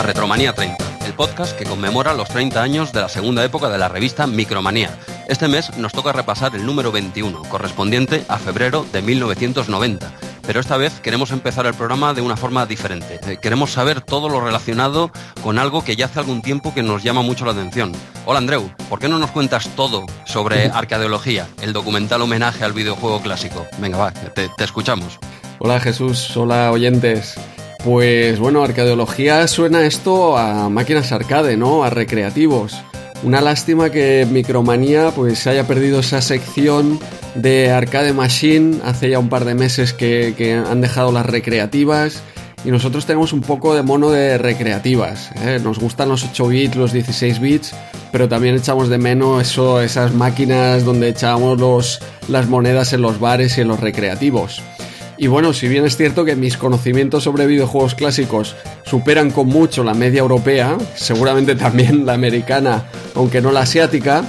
A Retromanía 30, el podcast que conmemora los 30 años de la segunda época de la revista Micromanía. Este mes nos toca repasar el número 21, correspondiente a febrero de 1990. Pero esta vez queremos empezar el programa de una forma diferente. Eh, Queremos saber todo lo relacionado con algo que ya hace algún tiempo que nos llama mucho la atención. Hola Andreu, ¿por qué no nos cuentas todo sobre arcadeología, el documental homenaje al videojuego clásico? Venga, va, te, te escuchamos. Hola Jesús, hola oyentes. Pues bueno, arcadeología suena esto a máquinas arcade, ¿no? A recreativos. Una lástima que Micromanía pues haya perdido esa sección de Arcade Machine hace ya un par de meses que, han dejado las recreativas y nosotros tenemos un poco de mono de recreativas. ¿eh? Nos gustan los 8 bits, los 16 bits, pero también echamos de menos eso, esas máquinas donde echábamos las monedas en los bares y en los recreativos. Y bueno, si bien es cierto que mis conocimientos sobre videojuegos clásicos superan con mucho la media europea, seguramente también la americana, aunque no la asiática,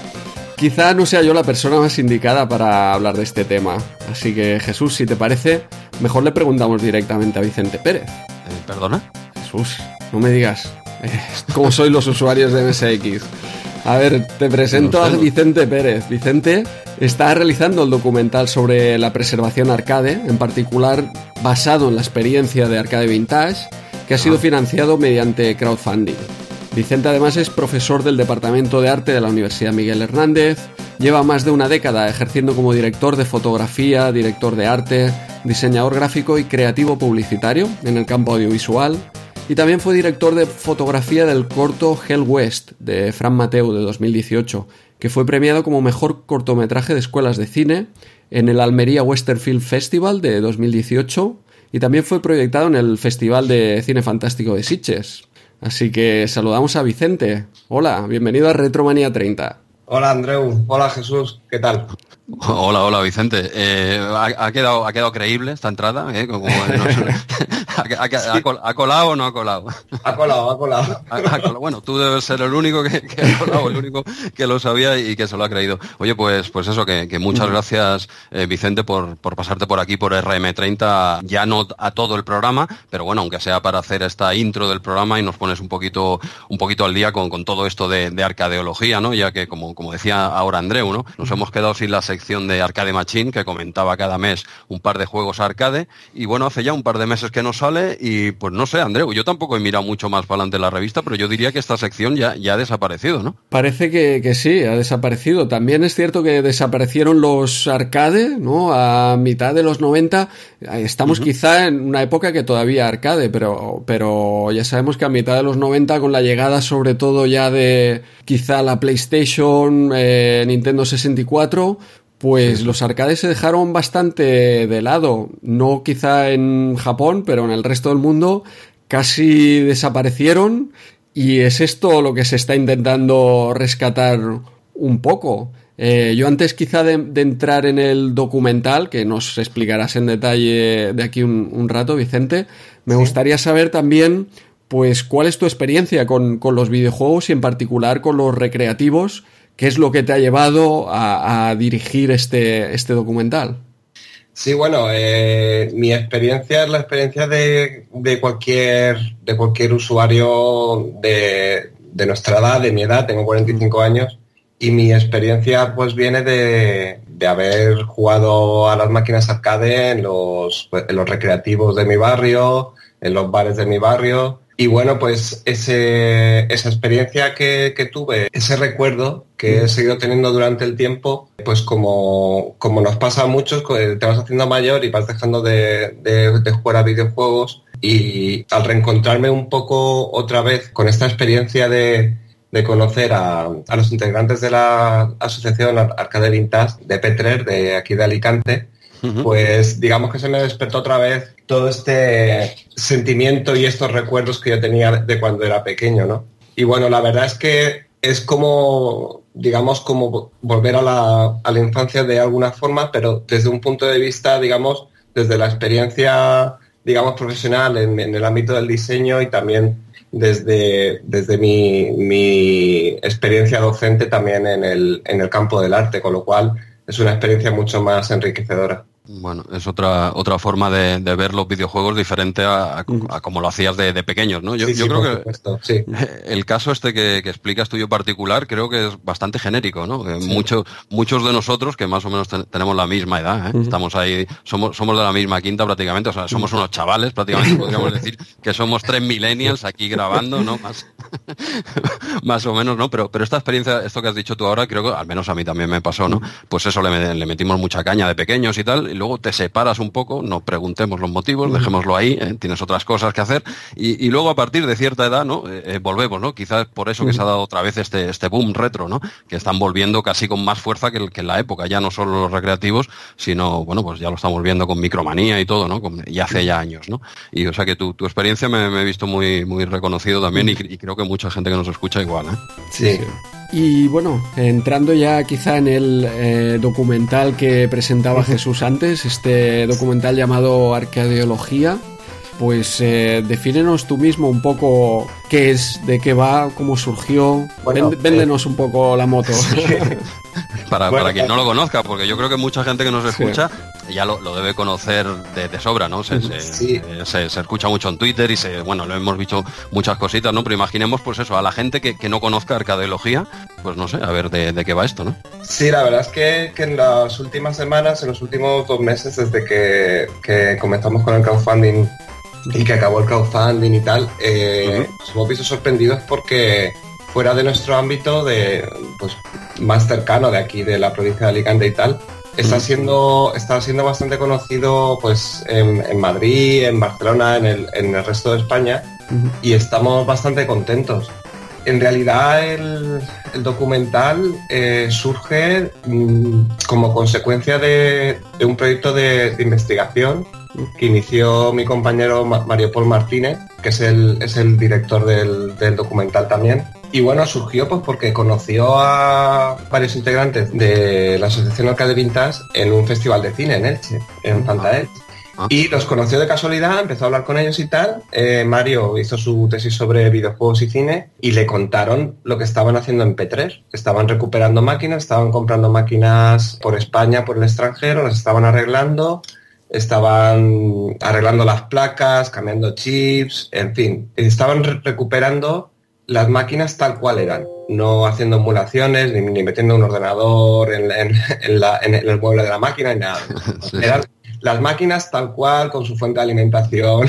quizá no sea yo la persona más indicada para hablar de este tema. Así que Jesús, si te parece, mejor le preguntamos directamente a Vicente Pérez. Eh, ¿Perdona? Jesús, no me digas eh, cómo soy los usuarios de MSX. A ver, te presento a. Vicente Pérez. Vicente está realizando el documental sobre la preservación arcade, en particular basado en la experiencia de Arcade Vintage, que ha sido financiado mediante crowdfunding. Vicente además es profesor del Departamento de Arte de la Universidad Miguel Hernández, lleva más de una década ejerciendo como director de fotografía, director de arte, diseñador gráfico y creativo publicitario en el campo audiovisual, y también fue director de fotografía del corto Hell West de Fran Mateu de 2018, que fue premiado como mejor cortometraje de escuelas de cine en el Almería Western Film Festival de 2018 y también fue proyectado en el Festival de Cine Fantástico de Sitges. Así que saludamos a Vicente. Hola, bienvenido a Retromanía 30. Hola Andreu, hola Jesús, ¿qué tal? Hola, hola Vicente. Eh, ha, ha quedado, ha quedado creíble esta entrada? ¿eh? Como, no sé. ¿Ha, ha- ha col- ha colado o no ha colado? Ha colado, ha colado. Bueno, tú debes ser el único que, que ha colado, el único que lo sabía y que se lo ha creído. Oye, pues, pues eso, que, que muchas gracias eh, Vicente por, por pasarte por aquí por RM30, ya no a todo el programa, pero bueno, aunque sea para hacer esta intro del programa y nos pones un poquito, un poquito al día con, con todo esto de, de arcadeología, ¿no? Ya que como, como decía ahora Andreu, ¿no? Nos hemos quedado sin la sección de Arcade Machine que comentaba cada mes un par de juegos arcade y bueno, hace ya un par de meses que no sale y pues no sé, Andreu, yo tampoco he mirado mucho más para adelante la revista, pero yo diría que esta sección ya, ya ha desaparecido, ¿no? Parece que, que sí, ha desaparecido. También es cierto que desaparecieron los arcade, ¿no? A mitad de los 90. Estamos quizá en una época que todavía arcade, pero, pero ya sabemos que a mitad de los 90, con la llegada sobre todo ya de quizá la PlayStation, eh, Nintendo 64, pues los arcades se dejaron bastante de lado. No quizá en Japón, pero en el resto del mundo casi desaparecieron. Y es esto lo que se está intentando rescatar un poco. Eh, yo antes quizá de, de entrar en el documental, que nos explicarás en detalle de aquí un, un rato, Vicente, me gustaría saber también, pues, cuál es tu experiencia con, con los videojuegos y en particular con los recreativos, qué es lo que te ha llevado a, a dirigir este, este documental. Sí, bueno, eh, mi experiencia es la experiencia de, de cualquier de cualquier usuario de, de nuestra edad, de mi edad, tengo 45 años, y mi experiencia pues viene de, de haber jugado a las máquinas arcade en los, en los recreativos de mi barrio, en los bares de mi barrio. Y bueno, pues ese, esa experiencia que, que tuve, ese recuerdo que he seguido teniendo durante el tiempo, pues como, como nos pasa a muchos, te vas haciendo mayor y vas dejando de, de- de jugar a videojuegos y al reencontrarme un poco otra vez con esta experiencia de, de conocer a, a los integrantes de la asociación Ar- Arcade Vintage de Petrer, de aquí de Alicante, pues digamos que se me despertó otra vez todo este sentimiento y estos recuerdos que yo tenía de cuando era pequeño, ¿no? Y bueno, la verdad es que es como, digamos, como volver a la, a la infancia de alguna forma, pero desde un punto de vista, digamos, desde la experiencia, digamos, profesional en, en el ámbito del diseño y también desde, desde mi, mi experiencia docente también en el, en el campo del arte, con lo cual es una experiencia mucho más enriquecedora. Bueno, es otra otra forma de, ver los videojuegos diferente a, como lo hacías de, pequeños, ¿no? Yo, creo que el caso este que, explicas tuyo particular creo que es bastante genérico, ¿no? Muchos muchos de nosotros que más o menos tenemos la misma edad, ¿eh? estamos ahí, somos somos de la misma quinta prácticamente, o sea, somos unos chavales prácticamente podríamos decir que somos tres millennials aquí grabando, ¿no? Más más o menos, ¿no? Pero pero esta experiencia, esto que has dicho tú ahora, creo que al menos a mí también me pasó, ¿no? Pues eso le, le metimos mucha caña de pequeños y tal y luego te separas un poco, no preguntemos los motivos, dejémoslo ahí, ¿eh? tienes otras cosas que hacer, y, luego a partir de cierta edad, ¿no? Eh, eh, volvemos, ¿no? Quizás por eso que se ha dado otra vez este, este boom retro, ¿no? Que están volviendo casi con más fuerza que, que en la época, ya no solo los recreativos, sino, bueno, pues ya lo estamos viendo con micromanía y todo, ¿no? y hace ya años, ¿no? Y o sea que tu, tu experiencia me, he visto muy, muy reconocido también y, y, creo que mucha gente que nos escucha igual, ¿eh? Sí. Y bueno, entrando ya quizá en el eh, documental que presentaba Jesús antes, este documental llamado Arqueología, pues eh, defínenos tú mismo un poco qué es, de qué va, cómo surgió. véndenos un poco la moto. para, para, quien no lo conozca, porque yo creo que mucha gente que nos escucha ya lo, debe conocer de, sobra, ¿no? Se, se, escucha mucho en Twitter y se, bueno, lo hemos visto muchas cositas, ¿no? Pero imaginemos, pues eso, a la gente que, no conozca arcadeología, pues no sé, a ver de, qué va esto, ¿no? Sí, la verdad es que, en las últimas semanas, en los últimos dos meses, desde que, comenzamos con el crowdfunding y que acabó el crowdfunding y tal, eh, nos hemos visto sorprendidos porque fuera de nuestro ámbito de pues más cercano de aquí de la provincia de Alicante y tal está siendo, está siendo bastante conocido pues en, Madrid, en Barcelona, en el, en el, resto de España y estamos bastante contentos. En realidad el, documental eh, surge mm, como consecuencia de, un proyecto de, investigación que inició mi compañero Mario Paul Martínez, que es el, es el director del, del documental también y bueno, surgió pues porque conoció a varios integrantes de la Asociación Arcade Vintage en un festival de cine en Elche, en Fantael. Ah. Y los conoció de casualidad, empezó a hablar con ellos y tal. Eh, Mario hizo su tesis sobre videojuegos y cine y le contaron lo que estaban haciendo en P3. Estaban recuperando máquinas, estaban comprando máquinas por España, por el extranjero, las estaban arreglando, estaban arreglando las placas, cambiando chips, en fin, estaban recuperando las máquinas tal cual eran, no haciendo emulaciones ni, metiendo un ordenador en, el mueble de la máquina ni nada. Eran las máquinas tal cual, con su fuente de alimentación.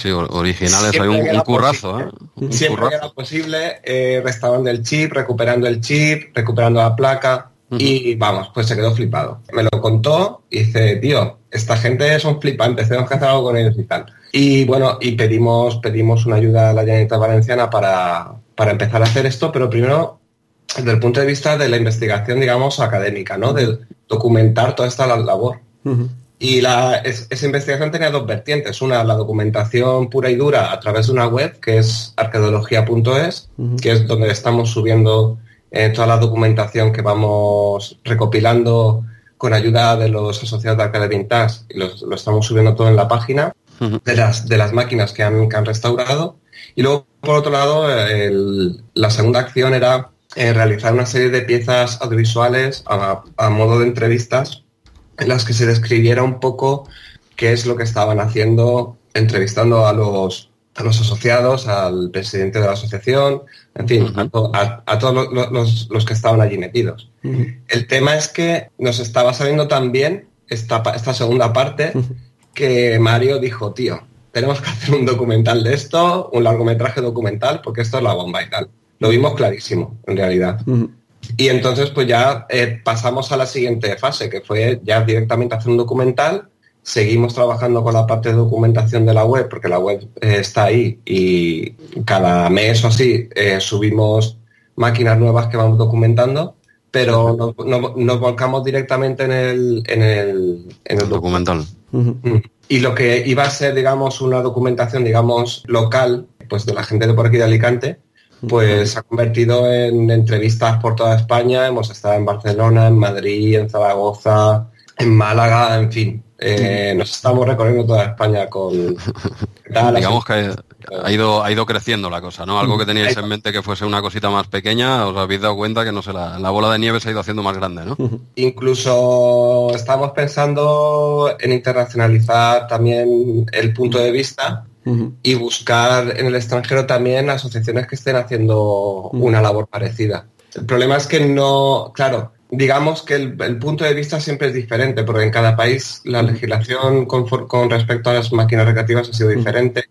Sí, originales, hay un, currazo. ¿eh? siempre era posible, eh, restaurando el chip, recuperando el chip, recuperando la placa. Y vamos, pues se quedó flipado. Me lo contó y dice, tío, esta gente son flipantes, tenemos que hacer algo con ellos y tal. Y bueno, y pedimos, pedimos una ayuda a la Generalitat Valenciana para, empezar a hacer esto, pero primero desde el punto de vista de la investigación, digamos, académica, ¿no? De documentar toda esta labor. Y la, esa investigación tenía dos vertientes. Una, la documentación pura y dura a través de una web, que es arqueología.es, que es donde estamos subiendo eh, toda la documentación que vamos recopilando con ayuda de los asociados de Arcade Vintage. Y lo estamos subiendo todo en la página de, las, de las máquinas que han, han restaurado. Y luego, por otro lado, la segunda acción era eh, realizar una serie de piezas audiovisuales a, modo de entrevistas en las que se describiera un poco qué es lo que estaban haciendo, entrevistando a los, a los asociados, al presidente de la asociación, en fin, a, todos los, los, que estaban allí metidos. El tema es que nos estaba saliendo también esta, esta segunda parte que Mario dijo, tío, tenemos que hacer un documental de esto, un largometraje documental, porque esto es la bomba y tal. Lo vimos clarísimo, en realidad. Y entonces, pues ya eh, pasamos a la siguiente fase, que fue ya directamente hacer un documental. Seguimos trabajando con la parte de documentación de la web, porque la web eh, está ahí y cada mes o así eh, subimos máquinas nuevas que vamos documentando, pero nos, volcamos directamente en el, en el, en el documental. Y lo que iba a ser, digamos, una documentación, digamos, local, pues de la gente de por aquí de Alicante, pues se ha convertido en entrevistas por toda España. Hemos estado en Barcelona, en Madrid, en Zaragoza, en Málaga, en fin. Eh, nos estamos recorriendo toda España con... Digamos que ha ido, ha ido creciendo la cosa, ¿no? Algo que teníais en mente que fuese una cosita más pequeña, os habéis dado cuenta que no sé, la, la bola de nieve se ha ido haciendo más grande, ¿no? Incluso estamos pensando en internacionalizar también el punto de vista y buscar en el extranjero también asociaciones que estén haciendo una labor parecida. El problema es que no, claro, digamos que el, punto de vista siempre es diferente, porque en cada país la legislación con, con respecto a las máquinas recreativas ha sido diferente.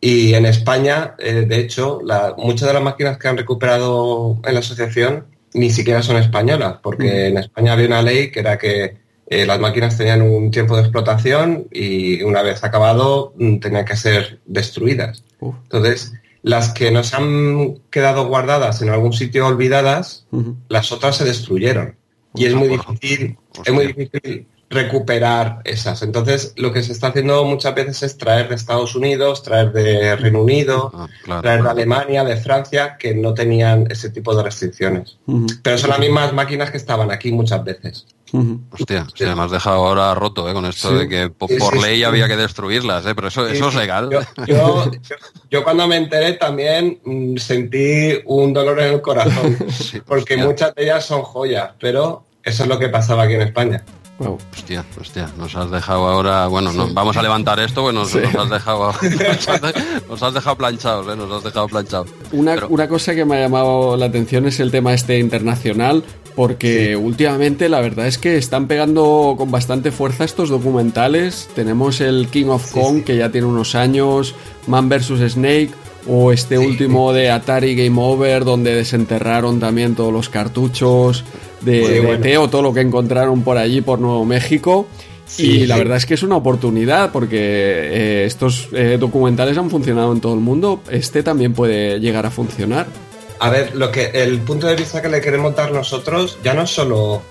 Y en España, eh, de hecho, muchas de las máquinas que han recuperado en la asociación ni siquiera son españolas, porque en España había una ley que era que eh, las máquinas tenían un tiempo de explotación y una vez acabado mm, tenían que ser destruidas. Entonces, las que nos han quedado guardadas en algún sitio olvidadas, las otras se destruyeron. Y es muy difícil, es muy difícil recuperar esas. Entonces, lo que se está haciendo muchas veces es traer de Estados Unidos, traer de Reino Unido, ah, traer de Alemania, de Francia, que no tenían ese tipo de restricciones. Pero son las mismas máquinas que estaban aquí muchas veces. Hostia, se me has dejado ahora roto ¿eh? con esto de que por, ley había que destruirlas, ¿eh? pero eso, eso es legal. Yo, cuando me enteré también mm, sentí un dolor en el corazón, porque muchas de ellas son joyas, pero eso es lo que pasaba aquí en España. Hostia, hostia, nos has dejado ahora, bueno, vamos a levantar esto, bueno, nos, has dejado nos has dejado planchados, ¿eh? nos has dejado planchados. Una, una cosa que me ha llamado la atención es el tema este internacional, porque últimamente la verdad es que están pegando con bastante fuerza estos documentales. Tenemos el King of Kong, que ya tiene unos años, Man vs. Snake, o este último de Atari Game Over, donde desenterraron también todos los cartuchos de, Teo, todo lo que encontraron por allí, por Nuevo México. y la verdad es que es una oportunidad porque eh, estos eh, documentales han funcionado en todo el mundo. Este también puede llegar a funcionar. A ver, lo que el punto de vista que le queremos dar nosotros ya no es solo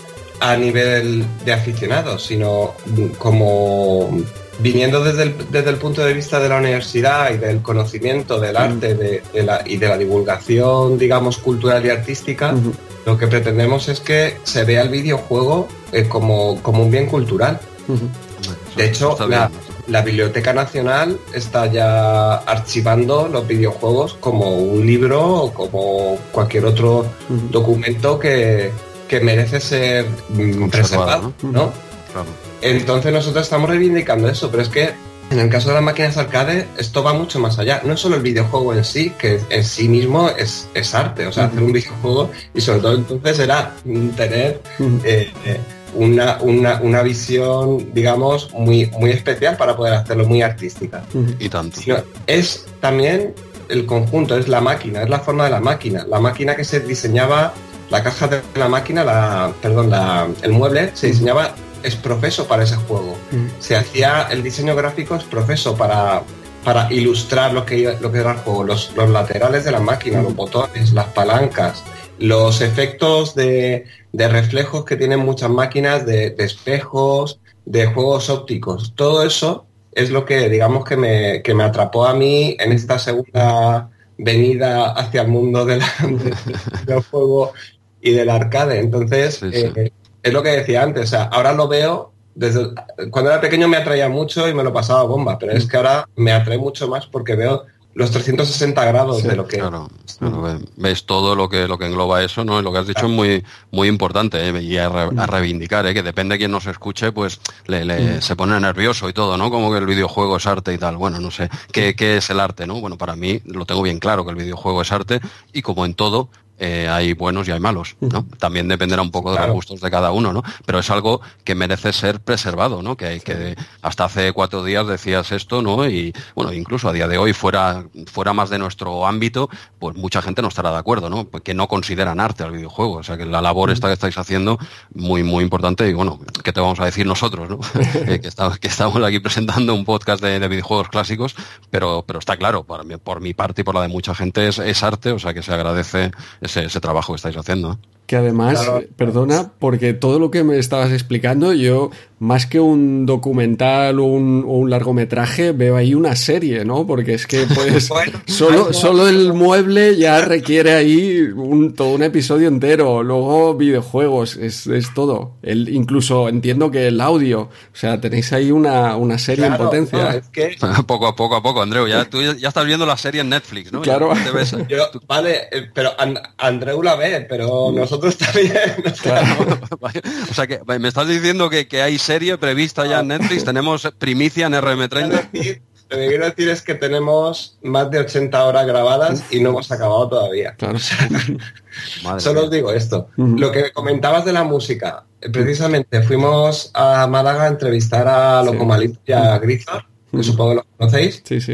a nivel de aficionados, sino como viniendo desde el, desde el punto de vista de la universidad y del conocimiento del arte de, la, y de la divulgación, digamos, cultural y artística, lo que pretendemos es que se vea el videojuego eh, como, un bien cultural. De hecho, la, Biblioteca Nacional está ya archivando los videojuegos como un libro o como cualquier otro documento que, merece ser mm, preservado, ¿no? Entonces nosotros estamos reivindicando eso, pero es que en el caso de las máquinas arcade, esto va mucho más allá. No es solo el videojuego en sí, que en sí mismo es, arte, o sea, hacer un videojuego y sobre todo entonces era tener eh, eh, una, una, visión, digamos, muy, muy especial para poder hacerlo, muy artística. Y tanto. es también el conjunto, es la máquina, es la forma de la máquina. La máquina que se diseñaba, la caja de la máquina, la, perdón, el mueble se diseñaba es profeso para ese juego. Mm. Se hacía el diseño gráfico es profeso para, para ilustrar lo que, lo que era el juego, los, laterales de la máquina, los mm. botones, las palancas, los efectos de, reflejos que tienen muchas máquinas, de, espejos, de juegos ópticos. Todo eso es lo que digamos que me, que me atrapó a mí en esta segunda venida hacia el mundo del juego y del arcade. Entonces, eh, es lo que decía antes, o sea, ahora lo veo desde cuando era pequeño me atraía mucho y me lo pasaba bomba, pero es que ahora me atrae mucho más porque veo los 360 grados de lo que claro, ves todo lo que lo que engloba eso no lo que has dicho es muy muy importante ¿eh? y a, reivindicar ¿eh? que depende de quién nos escuche pues le, se pone nervioso y todo no como que el videojuego es arte y tal. Bueno no sé ¿qué, qué es el arte no bueno para mí lo tengo bien claro que el videojuego es arte y como en todo eh, hay buenos y hay malos, ¿no? También dependerá un poco de los gustos de cada uno, ¿no? Pero es algo que merece ser preservado, ¿no? Que, que hasta hace cuatro días decías esto, ¿no? Y bueno, incluso a día de hoy fuera, fuera más de nuestro ámbito, pues mucha gente no estará de acuerdo, ¿no? Que no consideran arte al videojuego. O sea que la labor esta que estáis haciendo, muy, muy importante, y bueno, ¿qué te vamos a decir nosotros, ¿no? Eh, que, que, estamos aquí presentando un podcast de, videojuegos clásicos, pero, pero está claro, por mi, por mi parte y por la de mucha gente es, es arte, o sea que se agradece ese, trabajo que estáis haciendo. Que además, perdona, porque todo lo que me estabas explicando, yo más que un documental o un, largometraje, veo ahí una serie, ¿no? Porque es que pues solo, solo el mueble ya requiere ahí un, todo un episodio entero, luego videojuegos, es, es todo. El, incluso entiendo que el audio, o sea, tenéis ahí una, una serie en potencia. poco a poco a poco, Andreu, ya tú ya, estás viendo la serie en Netflix, ¿no? Claro. vale, eh, pero Andreu la ve, pero nosotros también. o sea que me estás diciendo que, que hay serie prevista ya en Netflix, tenemos primicia en RM30. Lo que quiero decir es que tenemos más de 80 horas grabadas y no hemos acabado todavía. solo os digo esto. Lo que comentabas de la música, precisamente fuimos a Málaga a entrevistar a Locomalito y a que supongo que lo conocéis. Sí, sí.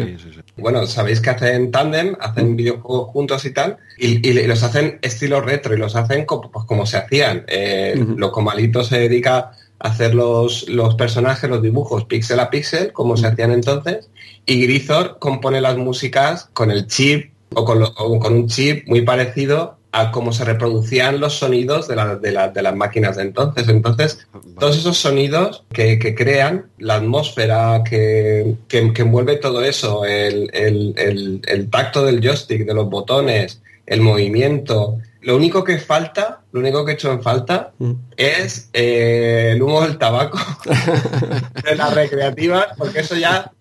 Bueno, sabéis que hacen tándem, hacen videojuegos juntos y tal, y, los hacen estilo retro y los hacen como, pues, como se hacían. Eh, Locomalito se dedica hacer los, los personajes, los dibujos píxel a píxel, como se hacían entonces, y Grisor compone las músicas con el chip o con, con un chip muy parecido a cómo se reproducían los sonidos de, de, de las máquinas de entonces. Entonces, todos esos sonidos que, crean, la atmósfera que, que, envuelve todo eso, el, el, el, tacto del joystick, de los botones, el movimiento, lo único que falta, lo único que he hecho en falta mm. es eh, el humo del tabaco de las recreativas, porque eso ya,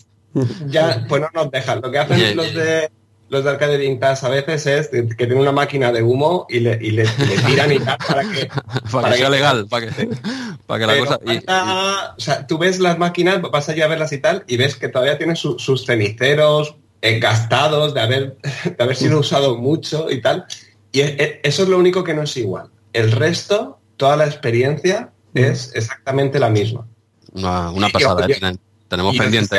ya pues no nos dejan. Lo que hacen los de los de Arcade Vintage a veces es que tienen una máquina de humo y le, y le, tiran y tal para que, para, que sea legal, para que, para que la cosa... o sea, tú ves las máquinas, vas allí a verlas y tal, y ves que todavía tienen sus ceniceros gastados de haber, de haber sido usado mucho y tal. Y eso es lo único que no es igual. El resto, toda la experiencia es exactamente la misma. Una, pasada, tenemos pendiente.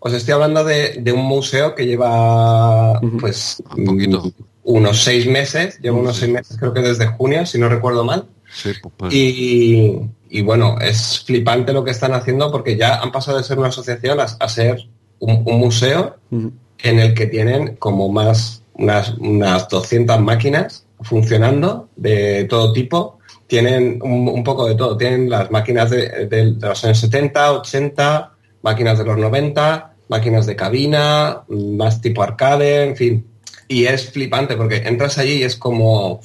Os estoy hablando, de, un museo que lleva pues un poquito. unos seis meses, lleva unos seis meses, creo que desde junio, si no recuerdo mal. Pues, pues. y, bueno, es flipante lo que están haciendo porque ya han pasado de ser una asociación a, ser un, museo en el que tienen como más unas, unas 200 máquinas funcionando de todo tipo. Tienen un, poco de todo. Tienen las máquinas de, los años 70, 80, máquinas de los 90, máquinas de cabina, más tipo arcade, en fin. Y es flipante porque entras allí y es como,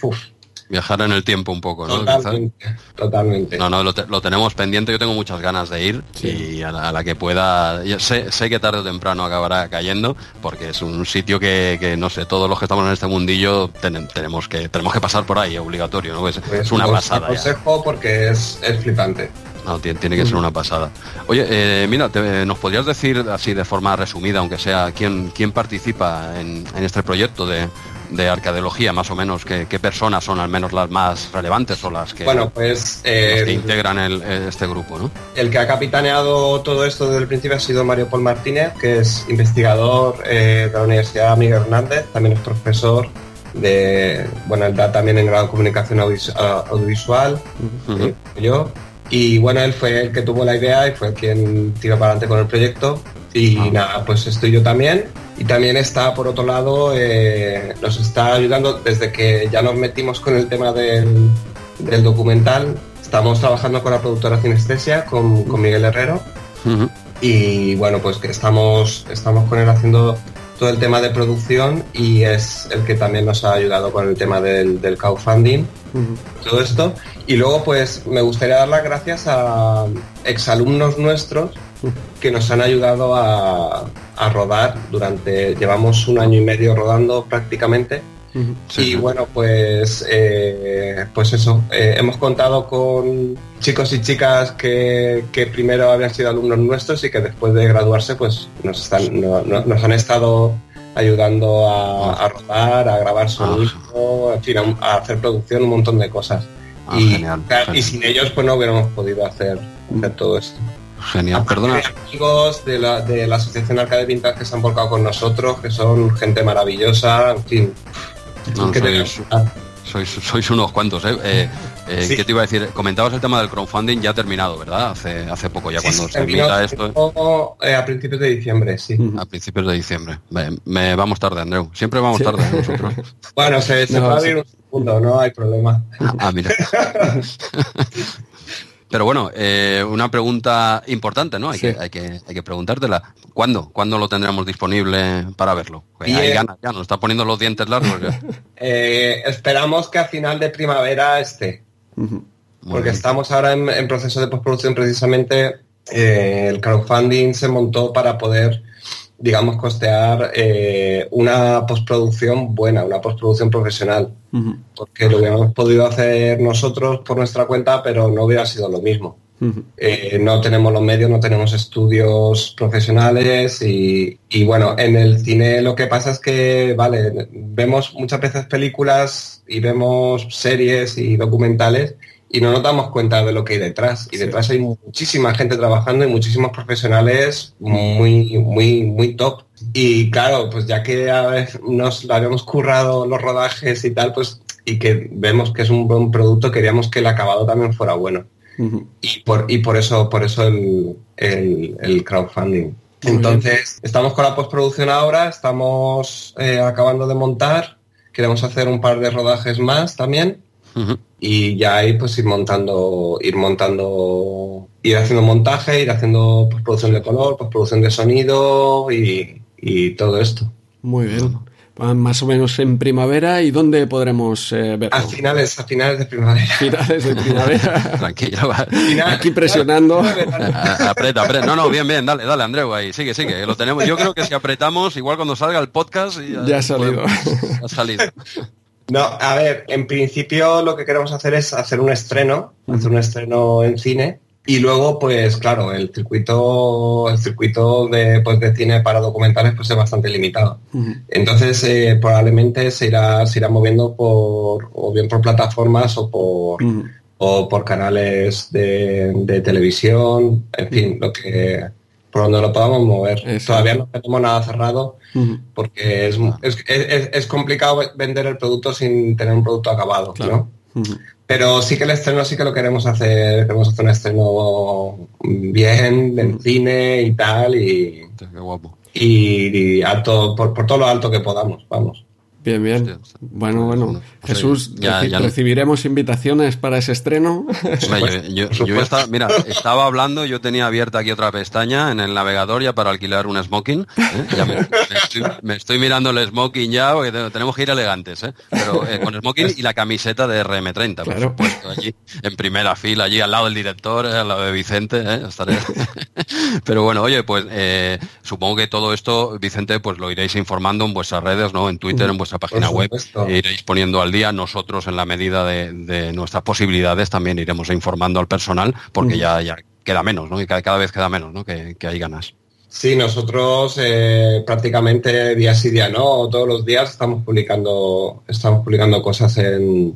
viajar en el tiempo un poco, ¿no? Totalmente. No, no, lo, tenemos pendiente, yo tengo muchas ganas de ir y a la, que pueda, sé, sé, que tarde o temprano acabará cayendo, porque es un sitio que, no sé, todos los que estamos en este mundillo tenemos, que, tenemos que pasar por ahí, obligatorio, ¿no? Es, pues una pasada. consejo porque es, es flipante. No, tiene, tiene, que ser una pasada. Oye, eh, mira, ¿nos podrías decir así de forma resumida, aunque sea, quién, quién participa en, en este proyecto de, de arcadeología, más o menos, ¿qué, personas son al menos las más relevantes o las que, bueno, pues, eh, integran el, este grupo? ¿no? El que ha capitaneado todo esto desde el principio ha sido Mario Paul Martínez, que es investigador eh, de la Universidad Miguel Hernández, también es profesor de, bueno, él da también en grado de comunicación audiovisual, eh, yo, y bueno, él fue el que tuvo la idea y fue quien tiró para adelante con el proyecto. Y ah. nada, pues estoy yo también. Y también está, por otro lado, eh, nos está ayudando desde que ya nos metimos con el tema del, documental. Estamos trabajando con la productora Cinestesia, con, con Miguel Herrero. Y bueno, pues que estamos, estamos con él haciendo todo el tema de producción y es el que también nos ha ayudado con el tema del, del crowdfunding, todo esto. Y luego pues me gustaría dar las gracias a exalumnos nuestros que nos han ayudado a, rodar durante, llevamos un año y medio rodando prácticamente. Y bueno, pues, eh, pues eso, eh, hemos contado con chicos y chicas que, primero habían sido alumnos nuestros y que después de graduarse pues nos, están, nos han estado ayudando a, rodar, a grabar sonido, en fin, a, hacer producción, un montón de cosas. Ah, y, y sin ellos pues no hubiéramos podido hacer, hacer todo esto. Genial, perdona. amigos de la, de la Asociación Arcade Vintage que se han volcado con nosotros, que son gente maravillosa, en fin. Sois, sois, unos cuantos, ¿eh? eh Eh, ¿Qué te iba a decir? Comentabas el tema del crowdfunding ya terminado, ¿verdad? Hace, hace poco ya cuando se emita esto. Eh, a principios de diciembre, sí. A principios de diciembre. Me, vamos tarde, Andreu. Siempre vamos tarde nosotros. bueno, se, se va a abrir un segundo, no hay problema. Ah, mira. Pero bueno, eh, una pregunta importante, ¿no? Hay, que, hay, que, hay que preguntártela. ¿Cuándo? ¿Cuándo lo tendremos disponible para verlo? Pues ya, nos está poniendo los dientes largos. eh, esperamos que a final de primavera esté. Porque estamos ahora en, proceso de postproducción precisamente. Eh, el crowdfunding se montó para poder digamos, costear eh, una postproducción buena, una postproducción profesional. Porque lo hubiéramos podido hacer nosotros por nuestra cuenta, pero no hubiera sido lo mismo. Eh, no tenemos los medios, no tenemos estudios profesionales y, y, bueno, en el cine lo que pasa es que, vale, vemos muchas veces películas y vemos series y documentales y no nos damos cuenta de lo que hay detrás. Y detrás hay muchísima gente trabajando y muchísimos profesionales muy, muy, muy top. Y claro, pues ya que nos habíamos currado los rodajes y tal, pues y que vemos que es un buen producto, queríamos que el acabado también fuera bueno. y, por, y por eso, por eso el, el, crowdfunding. Entonces, estamos con la postproducción ahora, estamos eh, acabando de montar, queremos hacer un par de rodajes más también y ya ahí pues ir montando, ir montando, ir haciendo montaje, ir haciendo postproducción de color, postproducción de sonido y, todo esto. Muy bien. Más o menos en primavera y dónde podremos eh, verlo. A finales, a finales de primavera. Finales de primavera. Tranquilo, va. Aquí presionando. apreta, apreta. No, no, bien, bien, dale, dale, Andreu, ahí, sigue, sigue. Lo tenemos. Yo creo que si apretamos, igual cuando salga el podcast. Ya, ya ha salido. ha salido. No, a ver, en principio lo que queremos hacer es hacer un estreno, hacer un estreno en cine y luego, pues claro, el circuito, el circuito de, pues, de cine para documentales pues es bastante limitado. Entonces, eh, probablemente se irá, se irá moviendo por, o bien por plataformas o por, o por canales de, de televisión, en fin, lo que por donde lo podamos mover. Todavía no tenemos nada cerrado porque es, es, es, complicado vender el producto sin tener un producto acabado, ¿no? Pero sí que el estreno sí que lo queremos hacer, queremos hacer un estreno bien, en cine y tal, y, y, alto, por, por todo lo alto que podamos, vamos. Bien, bien. Bueno, bueno. Jesús, ¿recibiremos invitaciones para ese estreno? yo, yo, estaba, mira, estaba hablando, yo tenía abierta aquí otra pestaña en el navegador ya para alquilar un smoking. ¿eh? me, estoy, mirando el smoking ya, porque tenemos que ir elegantes, ¿eh? pero eh, con smoking y la camiseta de RM30, por supuesto, allí en primera fila, allí al lado del director, al lado de Vicente. Estaré... pero bueno, oye, pues supongo que todo esto, Vicente, pues lo iréis informando en vuestras redes, ¿no? En Twitter, en vuestras página web iréis poniendo al día. Nosotros, en la medida de, nuestras posibilidades, también iremos informando al personal, porque ya, ya queda menos, ¿no? Y cada, vez queda menos, ¿no? Que, hay ganas. Sí, nosotros eh, prácticamente día sí día no, todos los días estamos publicando, estamos publicando cosas en,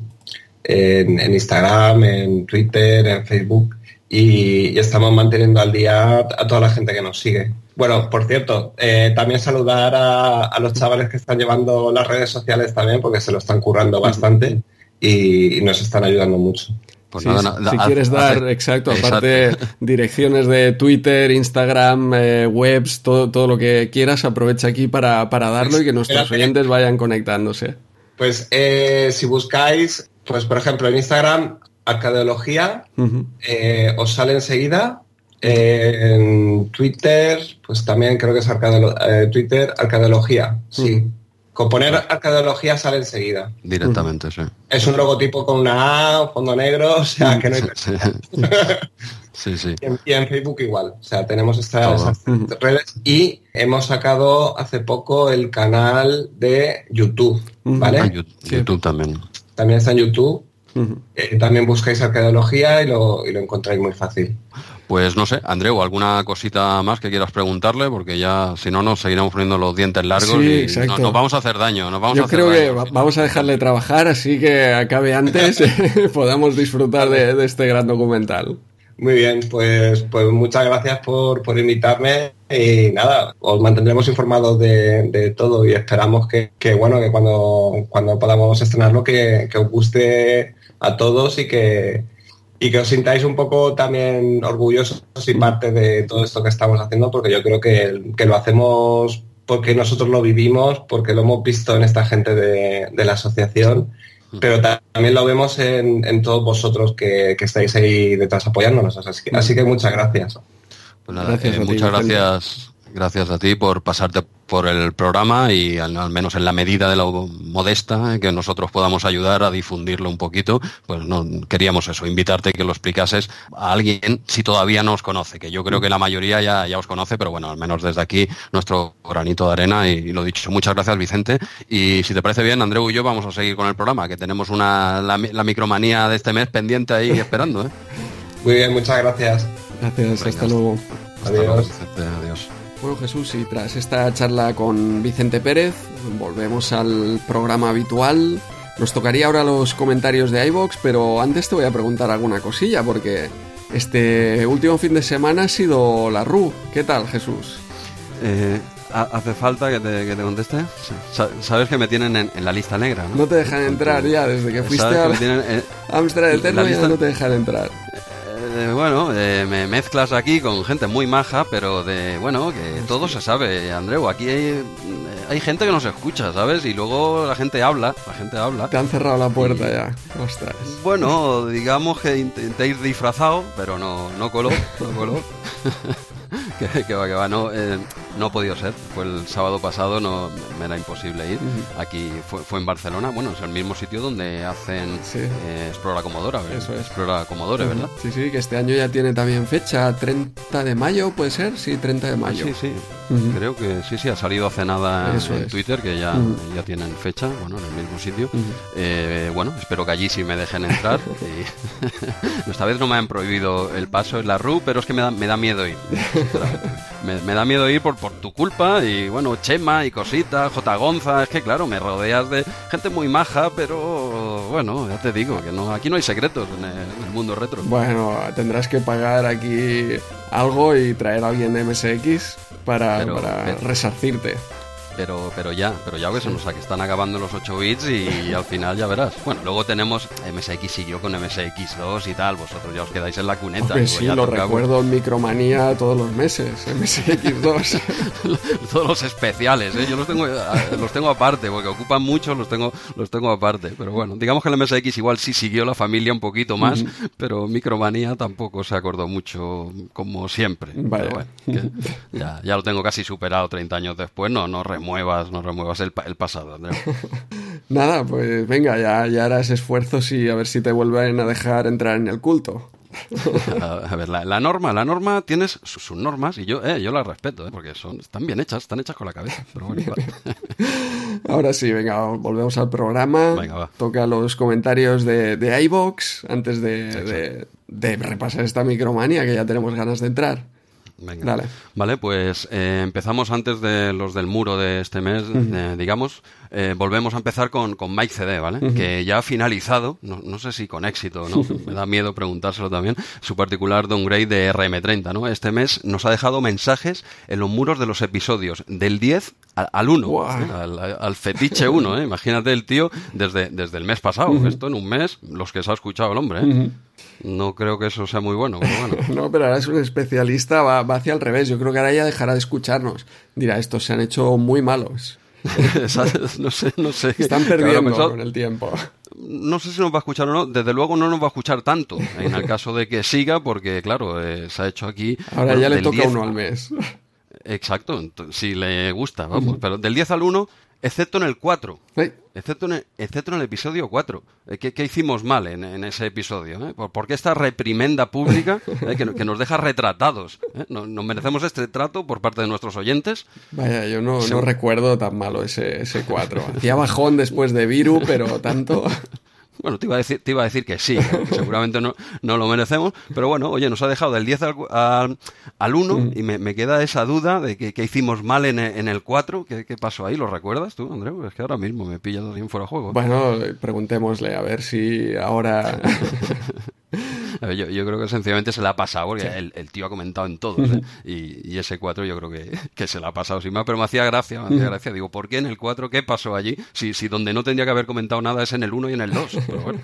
en, Instagram, en Twitter, en Facebook y, estamos manteniendo al día a toda la gente que nos sigue. Bueno, por cierto, eh, también saludar a, los chavales que están llevando las redes sociales también, porque se lo están currando bastante y, nos están ayudando mucho. Pues si quieres dar, exacto, aparte direcciones de Twitter, Instagram, eh, webs, todo, todo lo que quieras, aprovecha aquí para, darlo y que nuestros oyentes vayan conectándose. Pues eh, si buscáis, pues por ejemplo en Instagram, Arcadeología, os sale enseguida en Twitter, pues también creo que es eh, Twitter, arcadeología, sí. Con poner arcadeología sale enseguida. Directamente, sí. Es un logotipo con una A, un fondo negro, o sea que no hay... sí, sí. Y, en, Facebook igual, o sea, tenemos estas, redes y hemos sacado hace poco el canal de YouTube, ¿vale? Ah, YouTube también. También está en YouTube. Eh, también buscáis arqueología y lo, y lo encontráis muy fácil. Pues no sé, Andreu, ¿alguna cosita más que quieras preguntarle? Porque ya, si no, nos seguiremos poniendo los dientes largos y nos, vamos a hacer daño. Nos vamos Yo a hacer creo que vamos a dejarle trabajar, así que acabe antes podamos disfrutar de, este gran documental. Muy bien, pues, pues muchas gracias por, invitarme y nada, os mantendremos informados de, todo y esperamos que, bueno, que cuando, cuando podamos estrenarlo que, que os guste a todos y que, y que os sintáis un poco también orgullosos y parte de todo esto que estamos haciendo, porque yo creo que, que lo hacemos porque nosotros lo vivimos, porque lo hemos visto en esta gente de, la asociación, pero también lo vemos en, todos vosotros que, estáis ahí detrás apoyándonos. Así que, así que muchas gracias. Pues eh, muchas gracias Gracias a ti por pasarte por el programa y al, menos en la medida de lo modesta que nosotros podamos ayudar a difundirlo un poquito, pues no queríamos eso, invitarte que lo explicases a alguien si todavía no os conoce, que yo creo que la mayoría ya, ya os conoce, pero bueno, al menos desde aquí nuestro granito de arena y, lo dicho, muchas gracias Vicente y si te parece bien, Andreu y yo vamos a seguir con el programa, que tenemos una la, micromanía de este mes pendiente ahí esperando. ¿eh? Muy bien, muchas gracias. Gracias, hasta luego. adiós. adiós. Bueno Jesús, y tras esta charla con Vicente Pérez, volvemos al programa habitual. Nos tocaría ahora los comentarios de iVox, pero antes te voy a preguntar alguna cosilla, porque este último fin de semana ha sido la RU. ¿Qué tal, Jesús? Eh, ¿Hace falta que te, conteste? Sabes que me tienen en, la lista negra, ¿no? No te dejan entrar ya, desde que fuiste a Amsterdam Eterno ya no te dejan entrar. Eh, bueno, eh, me mezclas aquí con gente muy maja, pero de, bueno, que todo se sabe, Andreu. Aquí hay, eh, hay gente que nos escucha, ¿sabes? Y luego la gente habla, la gente habla. Te han cerrado la puerta ya. Ostras. Bueno, digamos que intentéis disfrazado, pero no, no coló, no coló. que, va, que va, no, eh, no ha podido ser. Fue el sábado pasado, no me era imposible ir. Aquí fue, en Barcelona, bueno, es el mismo sitio donde hacen eh, Explora Comodora, ¿verdad? Eso es. Explora Comodore, ¿verdad? Sí, sí, que este año ya tiene también fecha, 30 de mayo, ¿puede ser? Sí, 30 de mayo. Sí, sí, creo que sí, sí, ha salido hace nada en Twitter que ya, ya tienen fecha, bueno, en el mismo sitio. Eh, bueno, espero que allí sí me dejen entrar. Esta vez no me han prohibido el paso en la RU, pero es que me da, me da miedo ir. me, da miedo ir por, por tu culpa y bueno, Chema y cositas, J. Gonza, es que claro, me rodeas de gente muy maja, pero bueno, ya te digo que no, aquí no hay secretos en el, mundo retro. Bueno, tendrás que pagar aquí algo y traer a alguien de MSX para, para resarcirte pero, pero ya, pero ya ves, o sea, que están acabando los 8 bits y, al final ya verás. Bueno, luego tenemos MSX siguió con MSX2 y tal, vosotros ya os quedáis en la cuneta. Pues sí, lo recuerdo en Micromanía todos los meses, MSX2. todos los especiales, ¿eh? yo los tengo, los tengo aparte, porque ocupan mucho, los tengo, los tengo aparte. Pero bueno, digamos que el MSX igual sí siguió la familia un poquito más, pero Micromanía tampoco se acordó mucho como siempre. Pero bueno, ya, ya lo tengo casi superado 30 años después, no, no remuevo remuevas, no remuevas el, el pasado, Andrés. Nada, pues venga, ya, ya harás esfuerzos y a ver si te vuelven a dejar entrar en el culto. a ver, la, norma, la norma tienes sus, normas y yo, eh, yo las respeto, eh, porque son, están bien hechas, están hechas con la cabeza. Ahora sí, venga, volvemos al programa. Toca los comentarios de, de iBox antes de, de repasar esta micromanía que ya tenemos ganas de entrar. Venga. Vale, pues eh, empezamos antes de los del muro de este mes, eh, digamos. Eh, volvemos a empezar con, con Mike CD, ¿vale? Que ya ha finalizado, no, no, sé si con éxito, ¿no? Me da miedo preguntárselo también, su particular downgrade de RM30, ¿no? Este mes nos ha dejado mensajes en los muros de los episodios, del 10 al, 1, al, fetiche 1, ¿eh? Imagínate el tío desde, desde el mes pasado. Esto en un mes, los que se ha escuchado el hombre, ¿eh? No creo que eso sea muy bueno, pero bueno. no, pero ahora es un especialista, va, hacia al revés. Yo creo que ahora ya dejará de escucharnos. Dirá, estos se han hecho muy malos. no sé, no sé. Están perdiendo con el tiempo. No sé si nos va a escuchar o no. Desde luego no nos va a escuchar tanto. En el caso de que siga, porque claro, eh, se ha hecho aquí. Ahora ya le toca uno al mes. Exacto, si le gusta, vamos. Pero del 10 al 1 Excepto en el 4. Excepto, en el, excepto en el episodio 4. Eh, ¿Qué, hicimos mal en, ese episodio? Eh? ¿Por, qué esta reprimenda pública eh, que, nos deja retratados? ¿Nos, merecemos este trato por parte de nuestros oyentes? Vaya, yo no, no recuerdo tan malo ese, ese 4. Hacía bajón después de Viru, pero tanto... Bueno, te iba a decir, te iba a decir que sí, seguramente no, no lo merecemos, pero bueno, oye, nos ha dejado del 10 al, al, 1 mm. y me, queda esa duda de que, hicimos mal en, en el 4, ¿Qué, ¿Qué, pasó ahí? ¿Lo recuerdas tú, Andreu? Es que ahora mismo me pillas así fuera de juego. Bueno, preguntémosle a ver si ahora yo, yo, creo que sencillamente se la ha pasado, porque el, tío ha comentado en todos, ¿eh? y, ese 4 yo creo que, que, se la ha pasado sin más, pero me hacía gracia, me hacía gracia. Digo, ¿por qué en el 4 qué pasó allí? Si, si donde no tendría que haber comentado nada es en el 1 y en el 2. Pero bueno.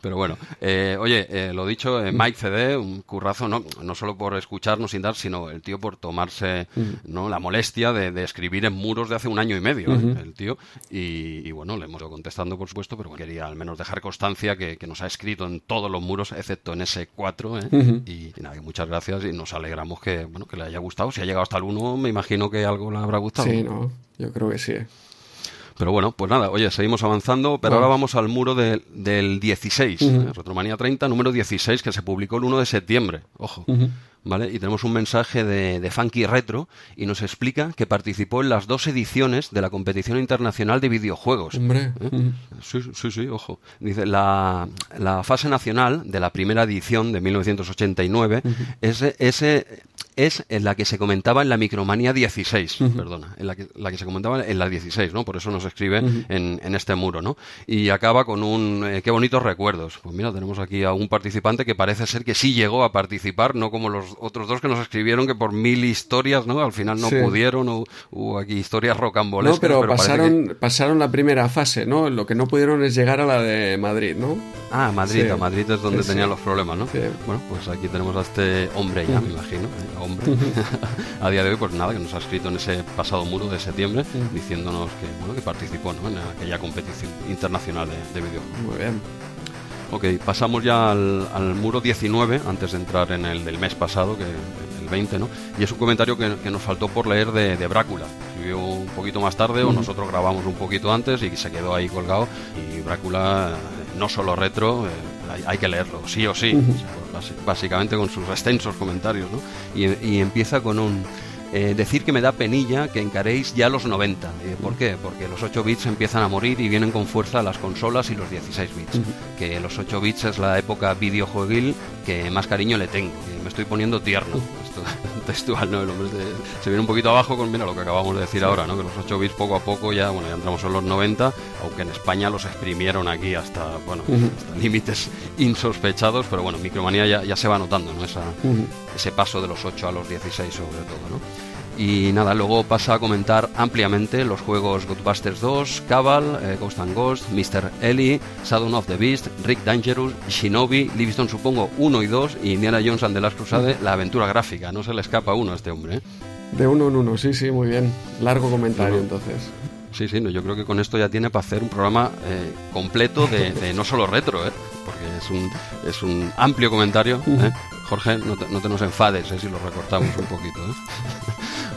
Pero bueno, eh, oye, eh, lo dicho, eh, Mike CD, un currazo, no, no solo por escucharnos sin dar, sino el tío por tomarse ¿no? la molestia de, escribir en muros de hace un año y medio, el tío. Y, bueno, le hemos ido contestando, por supuesto, pero quería al menos dejar constancia que, nos ha escrito en todos los muros, excepto en ese 4. Y, nada, muchas gracias y nos alegramos que, bueno, que le haya gustado. Si ha llegado hasta el 1, me imagino que algo le habrá gustado. Sí, no, yo creo que sí. Pero bueno, pues nada, oye, seguimos avanzando, pero ahora vamos al muro del 16, uh 30, número 16, que se publicó el 1 de septiembre, ojo. ¿Vale? Y tenemos un mensaje de, Funky Retro y nos explica que participó en las dos ediciones de la competición internacional de videojuegos. Hombre. ¿Eh? Sí, sí, sí, ojo. Dice, la, la, fase nacional de la primera edición de 1989 es, ese es en la que se comentaba en la Micromanía 16, perdona, en la que, la que se comentaba en la 16, ¿no? Por eso nos escribe en, en, este muro, ¿no? Y acaba con un, eh, qué bonitos recuerdos. Pues mira, tenemos aquí a un participante que parece ser que sí llegó a participar, no como los otros dos que nos escribieron que por mil historias, ¿no? Al final no pudieron, o, hubo aquí historias rocambolescas. No, pero, pasaron, pasaron la primera fase, ¿no? Lo que no pudieron es llegar a la de Madrid, ¿no? Ah, Madrid, a Madrid es donde tenían los problemas, ¿no? Bueno, pues aquí tenemos a este hombre ya, me imagino, ¿eh? a día de hoy, pues nada, que nos ha escrito en ese pasado muro de septiembre diciéndonos que, bueno, que participó en aquella competición internacional de, de videojuegos. Muy bien. Ok, pasamos ya al, muro 19, antes de entrar en el del mes pasado, que el 20, ¿no? Y es un comentario que, nos faltó por leer de, de Brácula. Escribió un poquito más tarde, o nosotros grabamos un poquito antes y se quedó ahí colgado. Y Brácula, eh, no solo retro, eh, hay, que leerlo, sí o sí básicamente con sus extensos comentarios, ¿no? y, empieza con un... Eh, decir que me da penilla que encaréis ya los 90. Eh, ¿Por qué? Porque los 8 bits empiezan a morir y vienen con fuerza las consolas y los 16 bits. Que los 8 bits es la época videojueguil que más cariño le tengo. Estoy poniendo tierno. Esto, textual, ¿no? El hombre se, viene un poquito abajo con, mira, lo que acabamos de decir ahora, ¿no? Que los 8 bits poco a poco ya, bueno, ya entramos en los 90, aunque en España los exprimieron aquí hasta, bueno, hasta límites insospechados, pero bueno, Micromanía ya, ya se va notando, ¿no? Esa, Ese paso de los 8 a los 16 sobre todo, ¿no? Y nada, luego pasa a comentar ampliamente los juegos Ghostbusters 2, Cabal, eh, Ghost and Ghost, Mr. Ellie, Shadow of the Beast, Rick Dangerous, Shinobi, Livingston supongo 1 y 2 y Indiana Jones and the Last Crusade, la aventura gráfica. No se le escapa uno a este hombre. ¿eh? De uno en uno, sí, sí, muy bien. Largo comentario entonces. Sí, sí, no, yo creo que con esto ya tiene para hacer un programa eh, completo de, no solo retro, ¿eh? porque es un, es un amplio comentario. ¿eh? Jorge, no te, no te nos enfades si lo recortamos un poquito.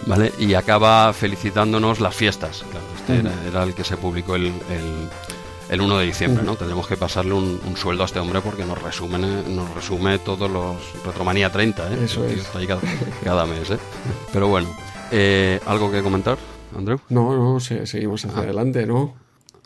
¿Vale? Y acaba felicitándonos las fiestas. este era, el que se publicó el, el, 1 de diciembre, ¿no? Tendremos que pasarle un, sueldo a este hombre porque nos resume, nos resume todos los Retromanía 30, ¿eh? Eso es. cada, mes, ¿eh? Pero bueno, eh, ¿algo que comentar, Andreu? No, no, seguimos hacia ah. adelante, ¿no?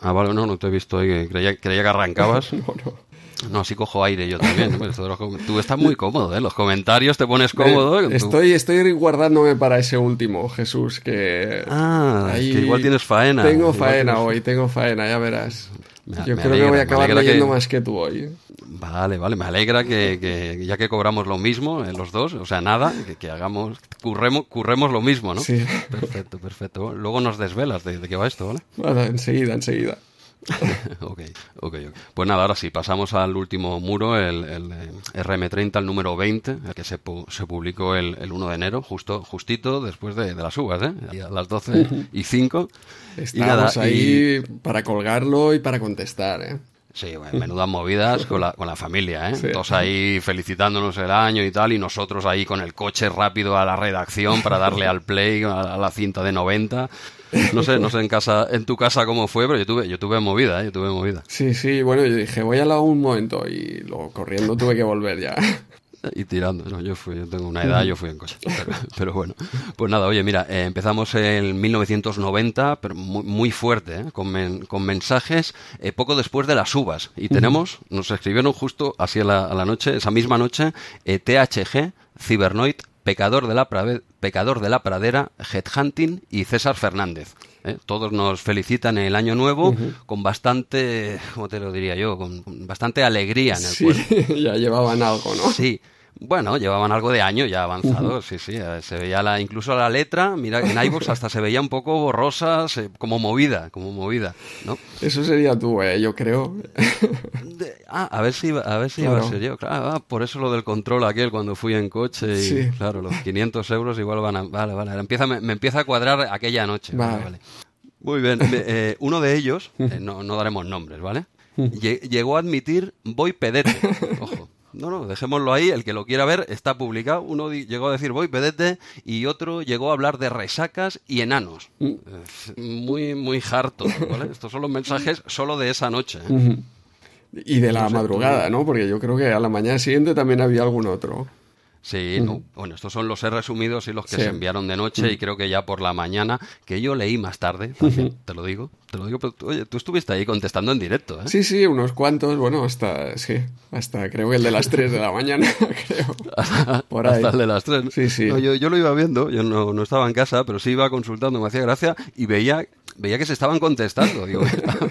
Ah, vale, no, no te he visto ahí, creía, creía que arrancabas. no, no. No, así cojo aire yo también. Tú estás muy cómodo, ¿eh? Los comentarios te pones cómodo. Estoy, estoy guardándome para ese último, Jesús, que... Ah, que igual tienes faena. Tengo faena hoy, tengo faena, ya verás. yo creo que voy a acabar leyendo más que tú hoy. Vale, vale, me alegra que, ya que cobramos lo mismo en los dos, o sea, nada, que, hagamos, curremos, curremos lo mismo, ¿no? Sí. Perfecto, perfecto. Luego nos desvelas de, de qué va esto, ¿vale? Vale, enseguida, enseguida. okay, ok, Pues nada, ahora sí, pasamos al último muro, el, eh, RM30, el número 20, el que se, se publicó el, el, 1 de enero, justo, justito después de, las uvas, ¿eh? a las 12 y 5. Estamos ahí para colgarlo y para contestar, ¿eh? Sí, bueno, menudas movidas con la, con la familia, ¿eh? Todos ahí felicitándonos el año y tal, y nosotros ahí con el coche rápido a la redacción para darle al play a la cinta de 90. No sé, no sé en casa, en tu casa cómo fue, pero yo tuve, yo tuve movida, ¿eh? yo tuve movida. Sí, sí, bueno, yo dije, voy a la un momento y luego corriendo tuve que volver ya. Y tirando. No, yo fui, yo tengo una edad, yo fui en coche. Pero, bueno, pues nada, oye, mira, eh, empezamos en 1990, pero muy, fuerte, ¿eh? con, con, mensajes eh, poco después de las uvas. Y tenemos, nos escribieron justo así a la, a la noche, esa misma noche, THG, Cybernoid, Pecador de la, Pecador de la Pradera, Headhunting y César Fernández. ¿eh? Todos nos felicitan el año nuevo con bastante, ¿cómo te lo diría yo? Con, bastante alegría en el sí, ya llevaban algo, ¿no? Sí, bueno, llevaban algo de año ya avanzado, sí, sí. Eh, se veía la, incluso la letra, mira, en iVoox hasta se veía un poco borrosa, como movida, como movida, ¿no? Eso sería tú, eh, yo creo. ah, a ver si, a ver si iba a ser yo. Claro, ah, por eso lo del control aquel cuando fui en coche y, claro, los 500 euros igual van a... Vale, vale, empieza, me, empieza a cuadrar aquella noche. Vale. Muy bien. Eh, uno de ellos, no, no daremos nombres, ¿vale? Llegó a admitir voy pedete. Ojo. No, no, dejémoslo ahí. El que lo quiera ver está publicado. Uno llegó a decir voy pedete y otro llegó a hablar de resacas y enanos. Mm. Muy, muy harto. ¿vale? Estos son los mensajes solo de esa noche. ¿eh? Y de la madrugada, ¿no? Porque yo creo que a la mañana siguiente también había algún otro. Sí, no. bueno, estos son los resumidos y los que se enviaron de noche y creo que ya por la mañana, que yo leí más tarde, te lo digo, te lo digo, pero tú, oye, tú estuviste ahí contestando en directo, ¿eh? Sí, sí, unos cuantos, bueno, hasta, sí, hasta creo que el de las 3 de la mañana, creo. por ahí. Hasta el de las 3. Sí, sí. yo, yo, lo iba viendo, yo no, no estaba en casa, pero sí iba consultando, me hacía gracia y veía veía que se estaban contestando. Digo,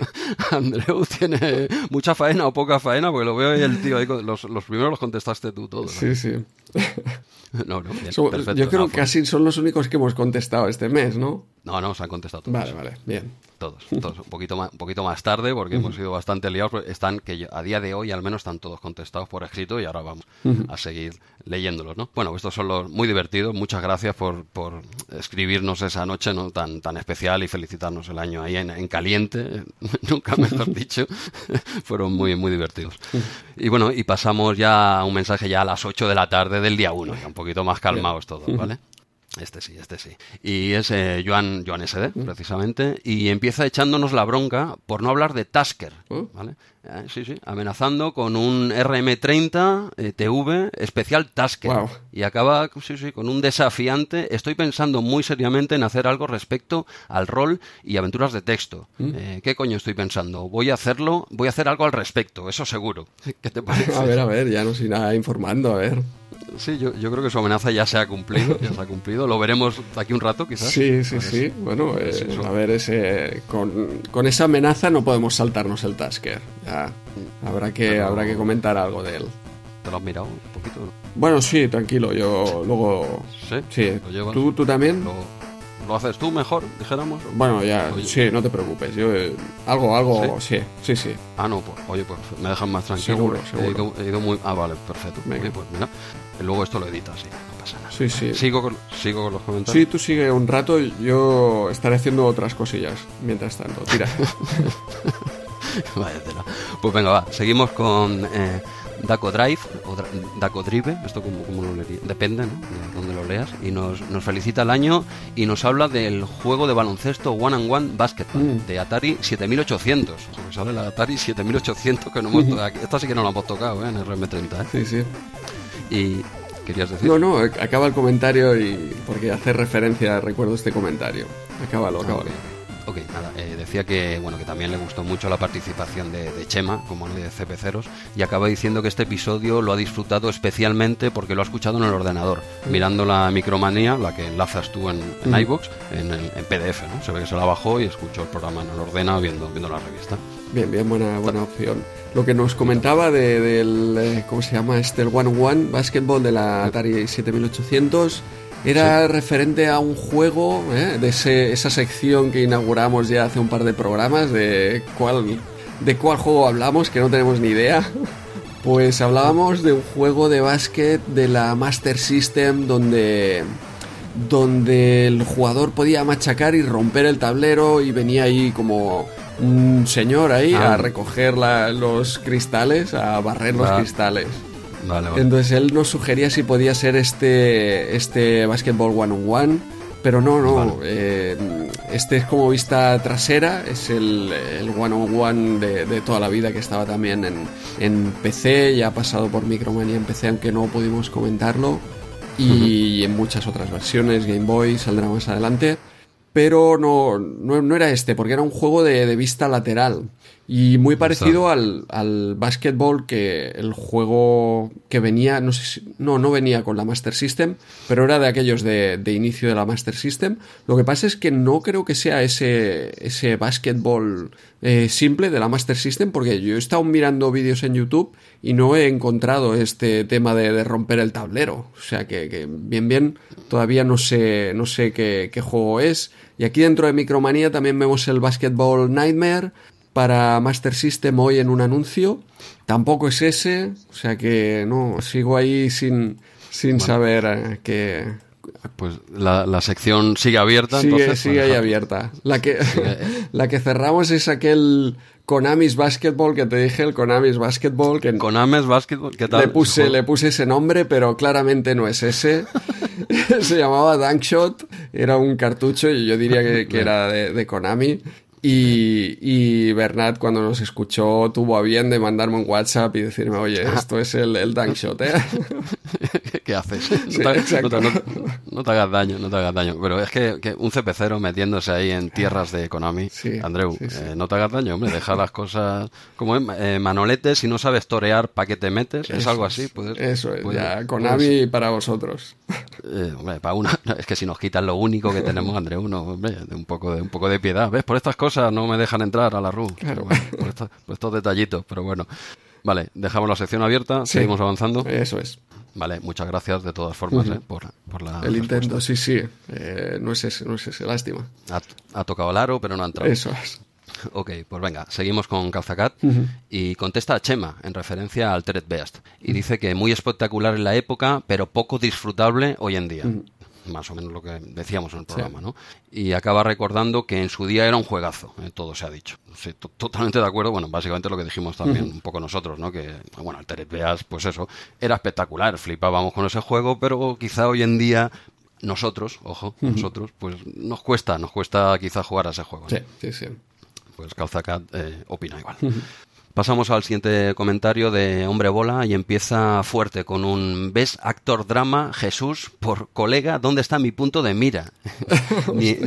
Andreu tiene mucha faena o poca faena, porque lo veo ahí el tío ahí, los, los primeros los contestaste tú todos. Sí, sí. No, no, perfecto. Yo creo que casi son los únicos que hemos contestado este mes, ¿no? No, no, se han contestado todos. Vale, vale, bien. Todos, todos. Un poquito más, un poquito más tarde, porque hemos sido bastante liados. Pues están, que a día de hoy al menos están todos contestados por escrito y ahora vamos a seguir leyéndolos, ¿no? Bueno, estos son los muy divertidos. Muchas gracias por, por escribirnos esa noche ¿no? tan, tan especial y felicitarnos el año ahí en, caliente. Nunca mejor dicho. Fueron muy, muy divertidos. Y bueno, y pasamos ya a un mensaje ya a las 8 de la tarde del día 1, ya un poquito más calmados todos, ¿vale? Este sí, este sí. Y es eh, Joan, Joan SD, precisamente, y empieza echándonos la bronca por no hablar de Tasker, oh. ¿vale? Eh, sí, sí, amenazando con un RM30 eh, TV especial Tasker. Y acaba, sí, sí, con un desafiante. Estoy pensando muy seriamente en hacer algo respecto al rol y aventuras de texto. Mm. ¿Qué coño estoy pensando? Voy a hacerlo, voy a hacer algo al respecto, eso seguro. ¿Qué te parece? A ver, a ver, ya nos irá informando, a ver. Sí, yo, yo, creo que su amenaza ya se ha cumplido, ya se ha cumplido. Lo veremos aquí un rato, quizás. Sí, sí, sí. Bueno, eh, a ver, ese, con, con, esa amenaza no podemos saltarnos el Tasker. Ya, habrá que, habrá que comentar algo de él. ¿Te lo has mirado un poquito? Bueno, sí, tranquilo. Yo luego. Sí, sí. ¿Tú, ¿Tú también? ¿Lo haces tú mejor, dijéramos? Bueno, ya, sí, no te preocupes. Yo, eh, algo, algo, ¿Sí? sí, sí, Ah, no, pues, oye, pues me dejan más tranquilo. Seguro, seguro. He ido, muy... Ah, vale, perfecto. pues mira, luego esto lo editas, sí, no pasa nada. Sí, sí. ¿Sigo con, ¿Sigo con los comentarios? Sí, tú sigue un rato, yo estaré haciendo otras cosillas mientras tanto. Tira. Vaya Pues venga, va, seguimos con... Eh, Daco Drive o Daco Drive, esto como, como lo leería, depende ¿no? de donde lo leas, y nos, nos, felicita el año y nos habla del juego de baloncesto One and One Basketball mm. de Atari 7800. O sea, sale la Atari 7800 que no hemos. Esta sí que no la hemos tocado ¿eh? en el RM30. ¿eh? Sí, sí. Y querías decir. No, no, acaba el comentario y porque hace referencia, recuerdo este comentario. Acábalo, ah, acábalo. Ok, nada, eh, decía que bueno que también le gustó mucho la participación de, Chema, como de CP0, y acaba diciendo que este episodio lo ha disfrutado especialmente porque lo ha escuchado en el ordenador, mirando la micromanía, la que enlazas tú en, en iVoox, en, PDF, ¿no? Se ve que se la bajó y escuchó el programa en el ordena viendo, viendo la revista. Bien, bien, buena, buena opción. Lo que nos comentaba de, del, eh, ¿cómo se llama? Este, el One One Basketball de la Atari 7800 era referente a un juego ¿eh? de esa sección que inauguramos ya hace un par de programas de cuál, de cuál juego hablamos, que no tenemos ni idea. Pues hablábamos de un juego de básquet de la Master System donde, donde el jugador podía machacar y romper el tablero y venía ahí como un señor ahí a ah. recoger los cristales, a barrer los cristales. Entonces él nos sugería si podía ser este, este Basketball One on One, pero no, no. Eh, este es como vista trasera, es el, el One on One de, toda la vida que estaba también en, en PC, ya ha pasado por Micromania en PC, aunque no pudimos comentarlo, y en muchas otras versiones, Game Boy saldrá más adelante. Pero no, no, era este, porque era un juego de, de vista lateral. Y muy parecido al, al básquetbol que el juego que venía, no sé si, no, no venía con la Master System, pero era de aquellos de, de inicio de la Master System. Lo que pasa es que no creo que sea ese, ese básquetbol eh, simple de la Master System, porque yo he estado mirando vídeos en YouTube y no he encontrado este tema de, de romper el tablero. O sea que, que, bien, bien, todavía no sé, no sé qué, qué juego es. Y aquí dentro de Micromanía también vemos el Basketball Nightmare, para Master System hoy en un anuncio. Tampoco es ese, o sea que no, sigo ahí sin, sin bueno, saber eh, que... Pues la, la, sección sigue abierta. Sigue, entonces, sigue ahí abierta. La que, la que cerramos es aquel Konami's Basketball que te dije, el Konami's Basketball. Que Konami's Basketball, ¿qué tal? Le puse, le puse ese nombre, pero claramente no es ese. Se llamaba Dunkshot, era un cartucho y yo diría que, que era de, de Konami. Y, y, Bernat, cuando nos escuchó, tuvo a bien de mandarme un WhatsApp y decirme, oye, esto es el, el dunk shot, ¿eh? ¿Qué haces? Sí, no, te, no, te, no, te, hagas daño, no te hagas daño. Pero es que, que un CPCero metiéndose ahí en tierras de Konami, sí, Andreu, sí, eh, no te hagas daño, hombre, deja las cosas como eh, Manolete, si no sabes torear, ¿para qué te metes? Es algo así. Puedes, eso es, puedes, ya, Konami puedes, para vosotros. Eh, hombre, para una, es que si nos quitan lo único que tenemos, Andreu, no, hombre, un poco de, un poco de piedad. ¿Ves? Por estas cosas no me dejan entrar a la RU. Claro. Bueno, por, estos, por, estos, detallitos, pero bueno. Vale, dejamos la sección abierta, sí, seguimos avanzando. Eso es. Vale, muchas gracias de todas formas uh -huh. eh, por, por, la. El respuesta. intento, sí, sí. Eh, no es ese, no es ese, lástima. Ha, ha, tocado el aro, pero no ha entrado. Eso es. Ok, pues venga, seguimos con Calzacat uh -huh. y contesta a Chema en referencia al Altered Beast y dice que muy espectacular en la época, pero poco disfrutable hoy en día. Uh -huh más o menos lo que decíamos en el programa, sí. ¿no? Y acaba recordando que en su día era un juegazo, eh, todo se ha dicho. Sí, totalmente de acuerdo, bueno, básicamente lo que dijimos también uh -huh. un poco nosotros, ¿no? Que, bueno, Altered Beast, pues eso, era espectacular, flipábamos con ese juego, pero quizá hoy en día nosotros, ojo, uh -huh. nosotros, pues nos cuesta, nos cuesta quizá jugar a ese juego. ¿no? Sí, sí, sí. Pues Calzacat eh, opina igual. Uh -huh. Pasamos al siguiente comentario de Hombre Bola y empieza fuerte con un ¿Ves actor drama Jesús por colega? ¿Dónde está mi punto de mira? ni,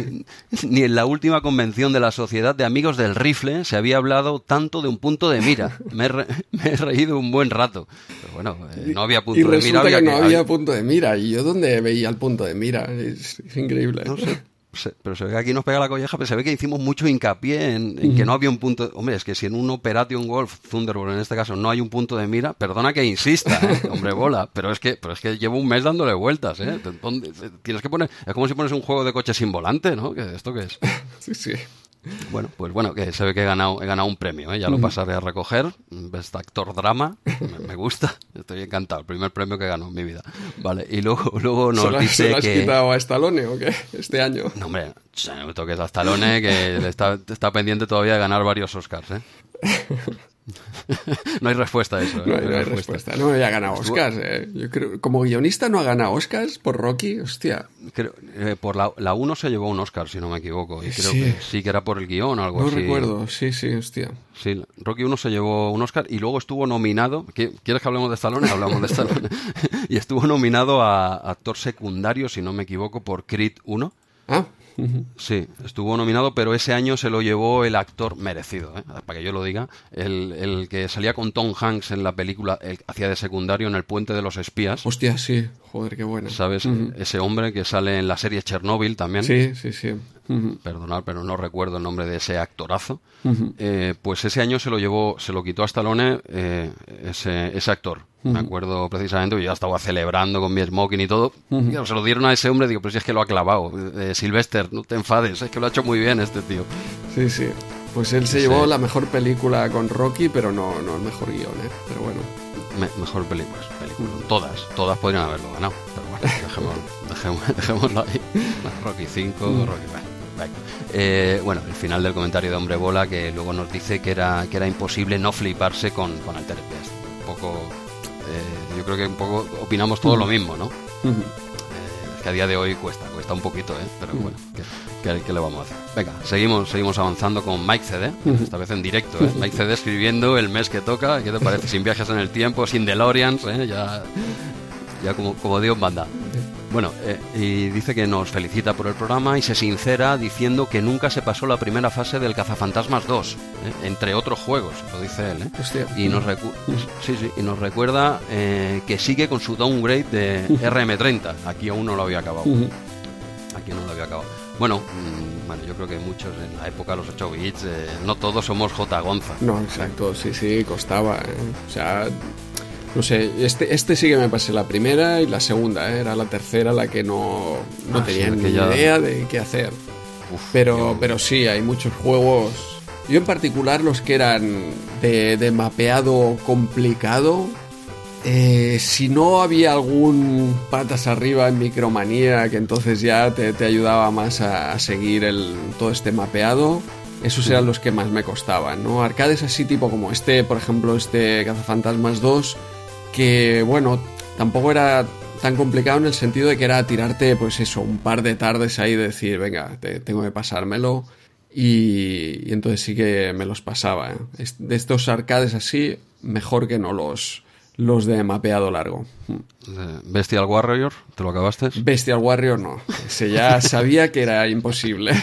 ni, en la última convención de la Sociedad de Amigos del Rifle se había hablado tanto de un punto de mira. Me he, re, me he reído un buen rato. Pero bueno, eh, no había punto y de mira. Había que no había, había punto de mira. ¿Y yo dónde veía el punto de mira? Es, es increíble. No sé pero se ve que aquí nos pega la colleja, pero se ve que hicimos mucho hincapié en, en que no había un punto. Hombre, es que si en un Operation Golf Thunderbolt en este caso no hay un punto de mira, perdona que insista, ¿eh? hombre bola, pero es que pero es que llevo un mes dándole vueltas, ¿eh? Tienes que poner, es como si pones un juego de coche sin volante, ¿no? ¿Qué, ¿Esto qué es? Sí, sí. Bueno, pues bueno, que se ve que he ganado, he ganado un premio, ¿eh? ya lo pasaré a recoger. Best Actor Drama, me, me, gusta, estoy encantado, el primer premio que gano en mi vida. Vale, y luego, luego nos ¿Se lo, dice ¿se lo has que... quitado a Stallone o qué? Este año. No, hombre, no me toques a Stallone, que está, está pendiente todavía de ganar varios Oscars, ¿eh? no hay respuesta a eso. ¿eh? No, hay, no hay respuesta. respuesta. No había ganado Oscars. Eh. Yo creo, como guionista no ha ganado Oscars por Rocky, hostia. Creo, eh, por la, la 1 se llevó un Oscar, si no me equivoco. Y creo sí. que sí que era por el guion o algo no así. No recuerdo, sí, sí, hostia. Sí, Rocky 1 se llevó un Oscar y luego estuvo nominado. ¿Quieres que hablemos de Stallone? Hablamos de Stallone. y estuvo nominado a actor secundario, si no me equivoco, por Creed 1. Ah, Sí, estuvo nominado, pero ese año se lo llevó el actor merecido, ¿eh? para que yo lo diga, el, el, que salía con Tom Hanks en la película, el, hacía de secundario en El Puente de los Espías. Hostia, sí, joder, qué bueno. ¿Sabes? Uh -huh. Ese hombre que sale en la serie Chernobyl también. Sí, sí, sí. Uh -huh. Perdonad, pero no recuerdo el nombre de ese actorazo. Eh, pues ese año se lo llevó, se lo quitó a Stallone eh, ese, ese actor. Me acuerdo precisamente, yo ya estaba celebrando con mi smoking y todo. Y se lo dieron a ese hombre, digo, pero si es que lo ha clavado. Eh, Sylvester, no te enfades, es que lo ha hecho muy bien este tío. Sí, sí. Pues él se sí. llevó la mejor película con Rocky, pero no, no el mejor guion, ¿eh? Pero bueno. Me, mejor película, película. Todas, todas podrían haberlo ganado. Pero bueno, dejémoslo, dejémoslo, dejémoslo ahí. Rocky 5, Rocky... Bueno. Eh, bueno, el final del comentario de Hombre Bola que luego nos dice que era, que era imposible no fliparse con, con Altered Beast. Un poco eh, yo creo que un poco opinamos todo uh -huh. lo mismo, ¿no? Uh -huh. eh, que a día de hoy cuesta, cuesta un poquito, ¿eh? Pero uh -huh. bueno, ¿qué, ¿qué, ¿qué, le vamos a hacer? Venga, seguimos, seguimos avanzando con Mike CD, esta vez en directo, ¿eh? Mike CD escribiendo el mes que toca, ¿qué te parece? sin viajes en el tiempo, sin DeLoreans, ¿eh? Ya, ya como, como Dios manda. Bueno, eh, y dice que nos felicita por el programa y se sincera diciendo que nunca se pasó la primera fase del Cazafantasmas 2, ¿eh? entre otros juegos, lo dice él. ¿eh? Y nos, recu- sí, sí, y nos recuerda eh, que sigue con su downgrade de RM30. Aquí aún no lo había acabado. Aquí no lo había acabado. Bueno, mm, bueno, yo creo que muchos en la época de los 8 bits, eh, no todos somos J. Gonza. No, exacto, sí, sí, costaba. ¿eh? O sea, no sé, este, este sí que me pasé la primera y la segunda, ¿eh? era la tercera la que no, no Ah, tenía sí, ni idea de qué hacer. Uf, Pero, pero sí, hay muchos juegos. Yo en particular los que eran de, de mapeado complicado. eh, si no había algún patas arriba en Micromanía que entonces ya te, te ayudaba más a, a seguir el, todo este mapeado, esos eran los que más me costaban, ¿no? Arcades así tipo como este, por ejemplo, este Cazafantasmas 2, que bueno, tampoco era tan complicado en el sentido de que era tirarte, pues eso, un par de tardes ahí y decir, venga, te- tengo que pasármelo. Y, y entonces sí que me los pasaba. ¿eh? De estos arcades así, mejor que no los, los de mapeado largo. eh, Bestial Warrior, ¿te lo acabaste? Bestial Warrior no. Ese ya sabía que era imposible.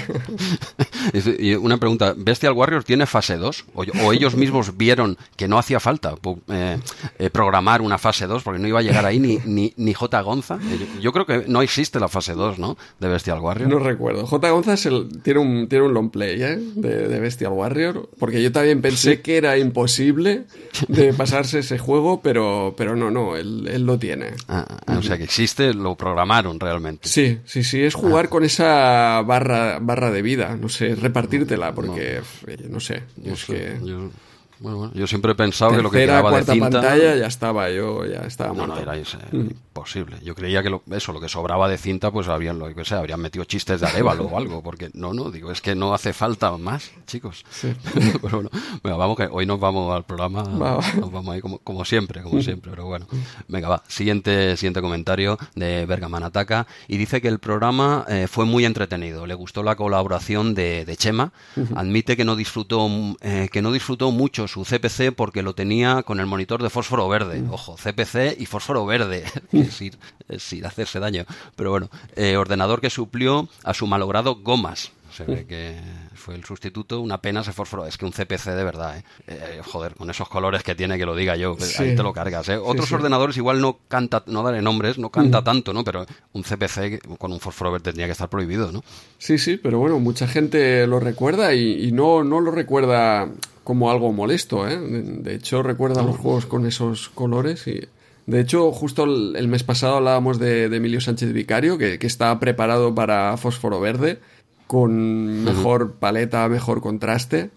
Y una pregunta, ¿Bestial Warrior tiene fase 2? ¿O, o ellos mismos vieron que no hacía falta eh, eh, programar una fase 2 porque no iba a llegar ahí ni, ni, ni J. Gonza? Eh, Yo, yo creo que no existe la fase 2, ¿no? De Bestial Warrior. No recuerdo. J. González tiene, un, tiene un long play ¿eh? de, de Bestial Warrior, porque yo también pensé que era imposible de pasarse ese juego, pero, pero no, no, él, él lo tiene. Ah, ah, o sea que existe, lo programaron realmente. Sí, sí, sí, es jugar con esa barra, barra de vida, no sé, repartírtela, porque, no sé, yo es que... Yo, bueno, bueno, yo siempre he pensado que lo que quedaba de cinta... pantalla, ya estaba, yo ya estaba No, no, era ese- imposible. Yo creía que lo, eso, lo que sobraba de cinta, pues habrían, lo que sea, habrían metido chistes de Arevalo o algo, porque no, no, digo, es que no hace falta más, chicos. pero bueno, vamos que hoy nos vamos al programa, Va, va. nos vamos ahí como, como siempre, como siempre, pero bueno. Venga, va, siguiente, siguiente comentario de Bergaman Ataca, y dice que el programa eh, fue muy entretenido, le gustó la colaboración de, de Chema, admite que no disfrutó, eh, que no disfrutó mucho su CPC porque lo tenía con el monitor de fósforo verde. Ojo, CPC y fósforo verde. ir a hacerse daño. Pero bueno, eh, ordenador que suplió a su malogrado Gomas. Se ve que fue el sustituto, una pena ese fósforo. Es que un CPC de verdad, ¿eh? Eh, joder, con esos colores que tiene, que lo diga yo, Sí. ahí te lo cargas. ¿eh? Otros sí. ordenadores igual no canta, no daré nombres, no canta tanto, ¿no? Pero un CPC con un fósforo verde tendría que estar prohibido, ¿no? Sí, sí, pero bueno, mucha gente lo recuerda y, y no, no lo recuerda como algo molesto, ¿eh? De, hecho, recuerda los juegos con esos colores y... De hecho, justo el, el mes pasado hablábamos de, de Emilio Sánchez Vicario, que, que está preparado para fósforo verde, con mejor paleta, mejor contraste.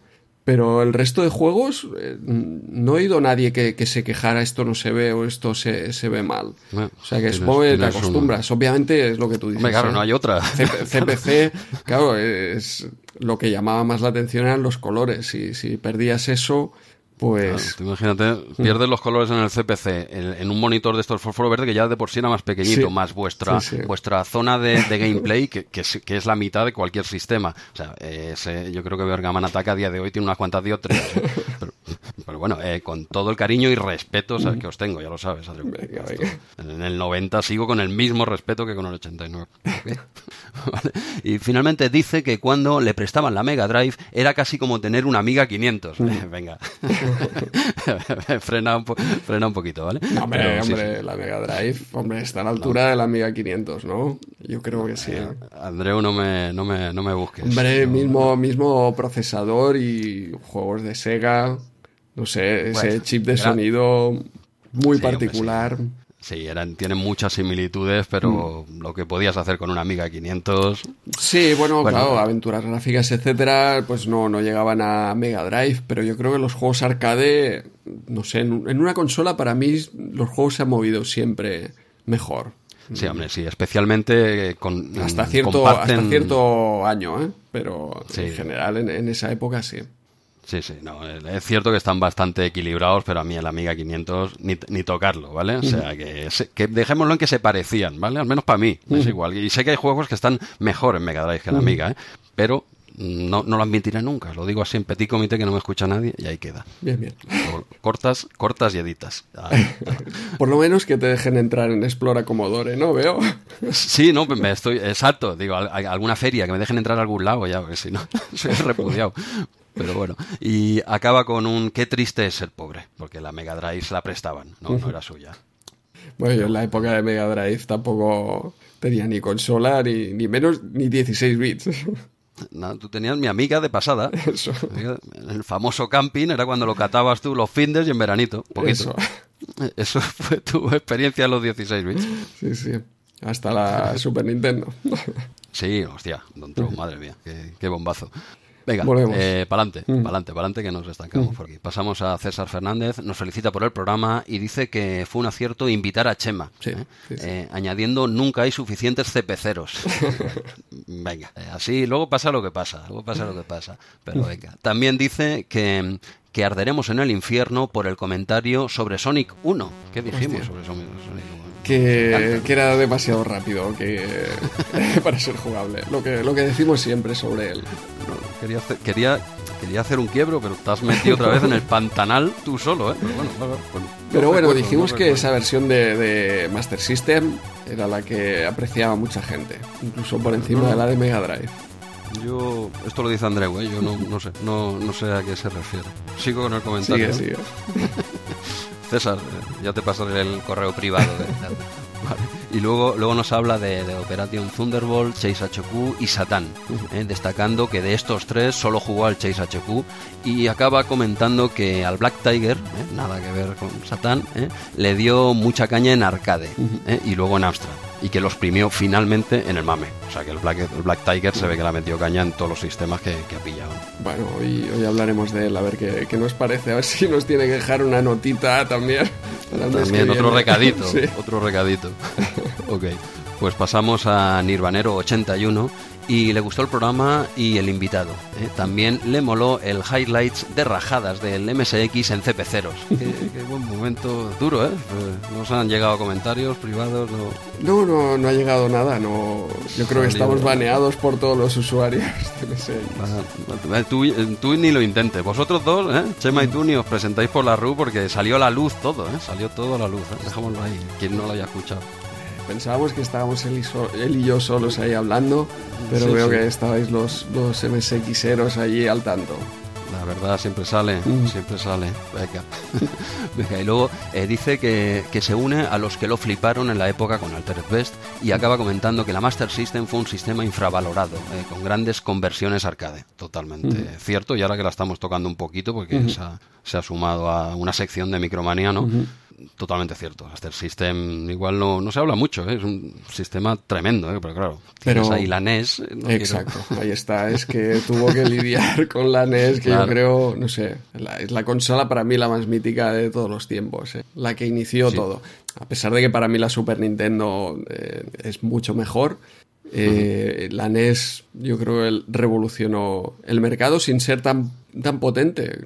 Pero el resto de juegos, eh, no he oído a nadie que, que se quejara esto no se ve o esto se, se ve mal. Bueno, o sea que supongo que te acostumbras. Obviamente es lo que tú dices. Hombre, claro, ¿eh? no hay otra. CP CPC, claro, es lo que llamaba más la atención eran los colores. Si, si perdías eso, pues Claro, imagínate, pierdes los colores en el CPC, en, en un monitor de estos fósforo verde que ya de por sí era más pequeñito, Sí. más vuestra Sí, sí. vuestra zona de, de gameplay, que, que, es, que es la mitad de cualquier sistema. O sea, eh, ese- yo creo que Bergaman Ataca a día de hoy tiene unas cuantas dioptrías. ¿eh? Pero, pero bueno, eh, con todo el cariño y respeto que os tengo, ya lo sabes. Adrián. Venga, venga. En el 90 sigo con el mismo respeto que con el 89. ¿Ok? Vale. Y finalmente dice que cuando le prestaban la Mega Drive era casi como tener una Amiga 500. Venga. frena, un po- frena un poquito, ¿vale? No, hombre, Pero sí, hombre, la Mega Drive, hombre, está a la altura de la Amiga 500, ¿no? Yo creo que sí. sí. Andreu, no me, no me, no me busques. Hombre, mismo, mismo procesador y juegos de Sega, no sé, ese Bueno, chip de era- sonido muy Sí, hombre, particular. Sí, eran, tienen muchas similitudes, pero Mm. lo que podías hacer con una Amiga 500... Sí, bueno, Bueno. claro, aventuras gráficas, etcétera, pues no, no llegaban a Mega Drive, pero yo creo que los juegos arcade, no sé, en, en una consola para mí los juegos se han movido siempre mejor. Sí, hombre, sí, especialmente con... Hasta cierto, comparten- hasta cierto año, ¿eh? Pero Sí. en general en, en esa época sí. Sí, sí, no, es cierto que están bastante equilibrados, pero a mí el Amiga 500 ni, ni tocarlo, ¿vale? O sea, que, que dejémoslo en que se parecían, ¿vale? Al menos para mí, es igual. Y sé que hay juegos que están mejor en Mega Drive que en Amiga, ¿eh? Pero no, no lo admitiré nunca. Lo digo así en petit comité que no me escucha nadie y ahí queda. Bien, bien. Cortas, cortas y editas. Por lo menos que te dejen entrar en Explora Commodore, ¿no? Veo. Sí, no, me estoy, exacto. Digo, alguna feria, que me dejen entrar a algún lado ya, porque si no, soy repudiado. Pero bueno, y acaba con un qué triste es ser pobre, porque la Mega Drive se la prestaban, no, no era suya. Bueno, yo en la época de Mega Drive tampoco tenía ni consola, ni, ni menos, ni 16 bits. No, tú tenías mi amiga de pasada. Eso. El famoso camping era cuando lo catabas tú los findes y en veranito. Eso. Eso fue tu experiencia en los 16 bits. Sí, sí. Hasta la Super Nintendo. Sí, hostia, Don madre mía, qué bombazo. Venga, eh, pa'lante, mm. pa'lante, pa'lante que nos estancamos mm. por aquí. Pasamos a César Fernández, nos felicita por el programa y dice que fue un acierto invitar a Chema, ¿eh? Eh, añadiendo nunca hay suficientes cepeceros. venga, eh, así, luego pasa lo que pasa, luego pasa lo que pasa, pero venga. También dice que que arderemos en el infierno por el comentario sobre Sonic 1. ¿Qué dijimos sobre Sonic 1? Que, era demasiado rápido que, para ser jugable. Lo que, lo que decimos siempre sobre él. quería, hacer, quería, quería hacer un quiebro, pero estás metido otra vez en el pantanal tú solo. ¿eh? Pero bueno, dijimos que esa versión de, Master System era la que apreciaba mucha gente, incluso por encima de la de Mega Drive. Yo, esto lo dice Andreu, ¿eh? yo no, no sé, no, no sé a qué se refiere. Sigo con el comentario. Sigue, sigue. César, ya te pasaré el correo privado. Y luego, luego nos habla de, Operation Thunderbolt, Chase HQ y Satan, eh, destacando que de estos tres solo jugó al Chase HQ y acaba comentando que al Black Tiger, eh, nada que ver con Satan, eh, le dio mucha caña en arcade y luego en Amstrad y que los primió finalmente en el MAME. O sea que el Black, Black Tiger se ve que la metió caña en todos los sistemas que, ha pillado. Bueno, hoy, hoy hablaremos de él, a ver qué, qué, nos parece, a ver si nos tiene que dejar una notita también. También otro recadito, otro recadito. ok, pues pasamos a Nirvanero 81 y le gustó el programa y el invitado. ¿eh? También le moló el highlights de rajadas del MSX en CP0. qué, buen momento duro, ¿eh? ¿eh? Nos han llegado comentarios privados. No, no, no, ha llegado nada. No, yo creo que estamos baneados por todos los usuarios de MSX. Tú, ni lo intentes. Vosotros dos, ¿eh? Chema y tú, ni os presentáis por la RU porque salió la luz todo, ¿eh? Salió todo a la luz. ¿eh? Dejámoslo ahí, quien no lo haya escuchado. Pensábamos que estábamos él y, yo solos ahí hablando, pero veo que estabais los, dos MSXeros allí al tanto. La verdad siempre sale, mm. siempre sale. Venga. y luego eh, dice que, se une a los que lo fliparon en la época con Altered Best y acaba comentando que la Master System fue un sistema infravalorado, eh, con grandes conversiones arcade. Totalmente mm. cierto, y ahora que la estamos tocando un poquito, porque se, ha, se, ha, sumado a una sección de Micromanía, ¿no? Totalmente cierto. Master System igual no, no se habla mucho, ¿eh? es un sistema tremendo, ¿eh? pero claro, pero ahí la NES. Eh, exacto, ahí está, es que tuvo que lidiar con la NES, que yo creo, no sé, es la consola para mí la más mítica de todos los tiempos, la que inició todo. A pesar de que para mí la Super Nintendo es mucho mejor, la NES yo creo que revolucionó el mercado sin ser tan, tan potente.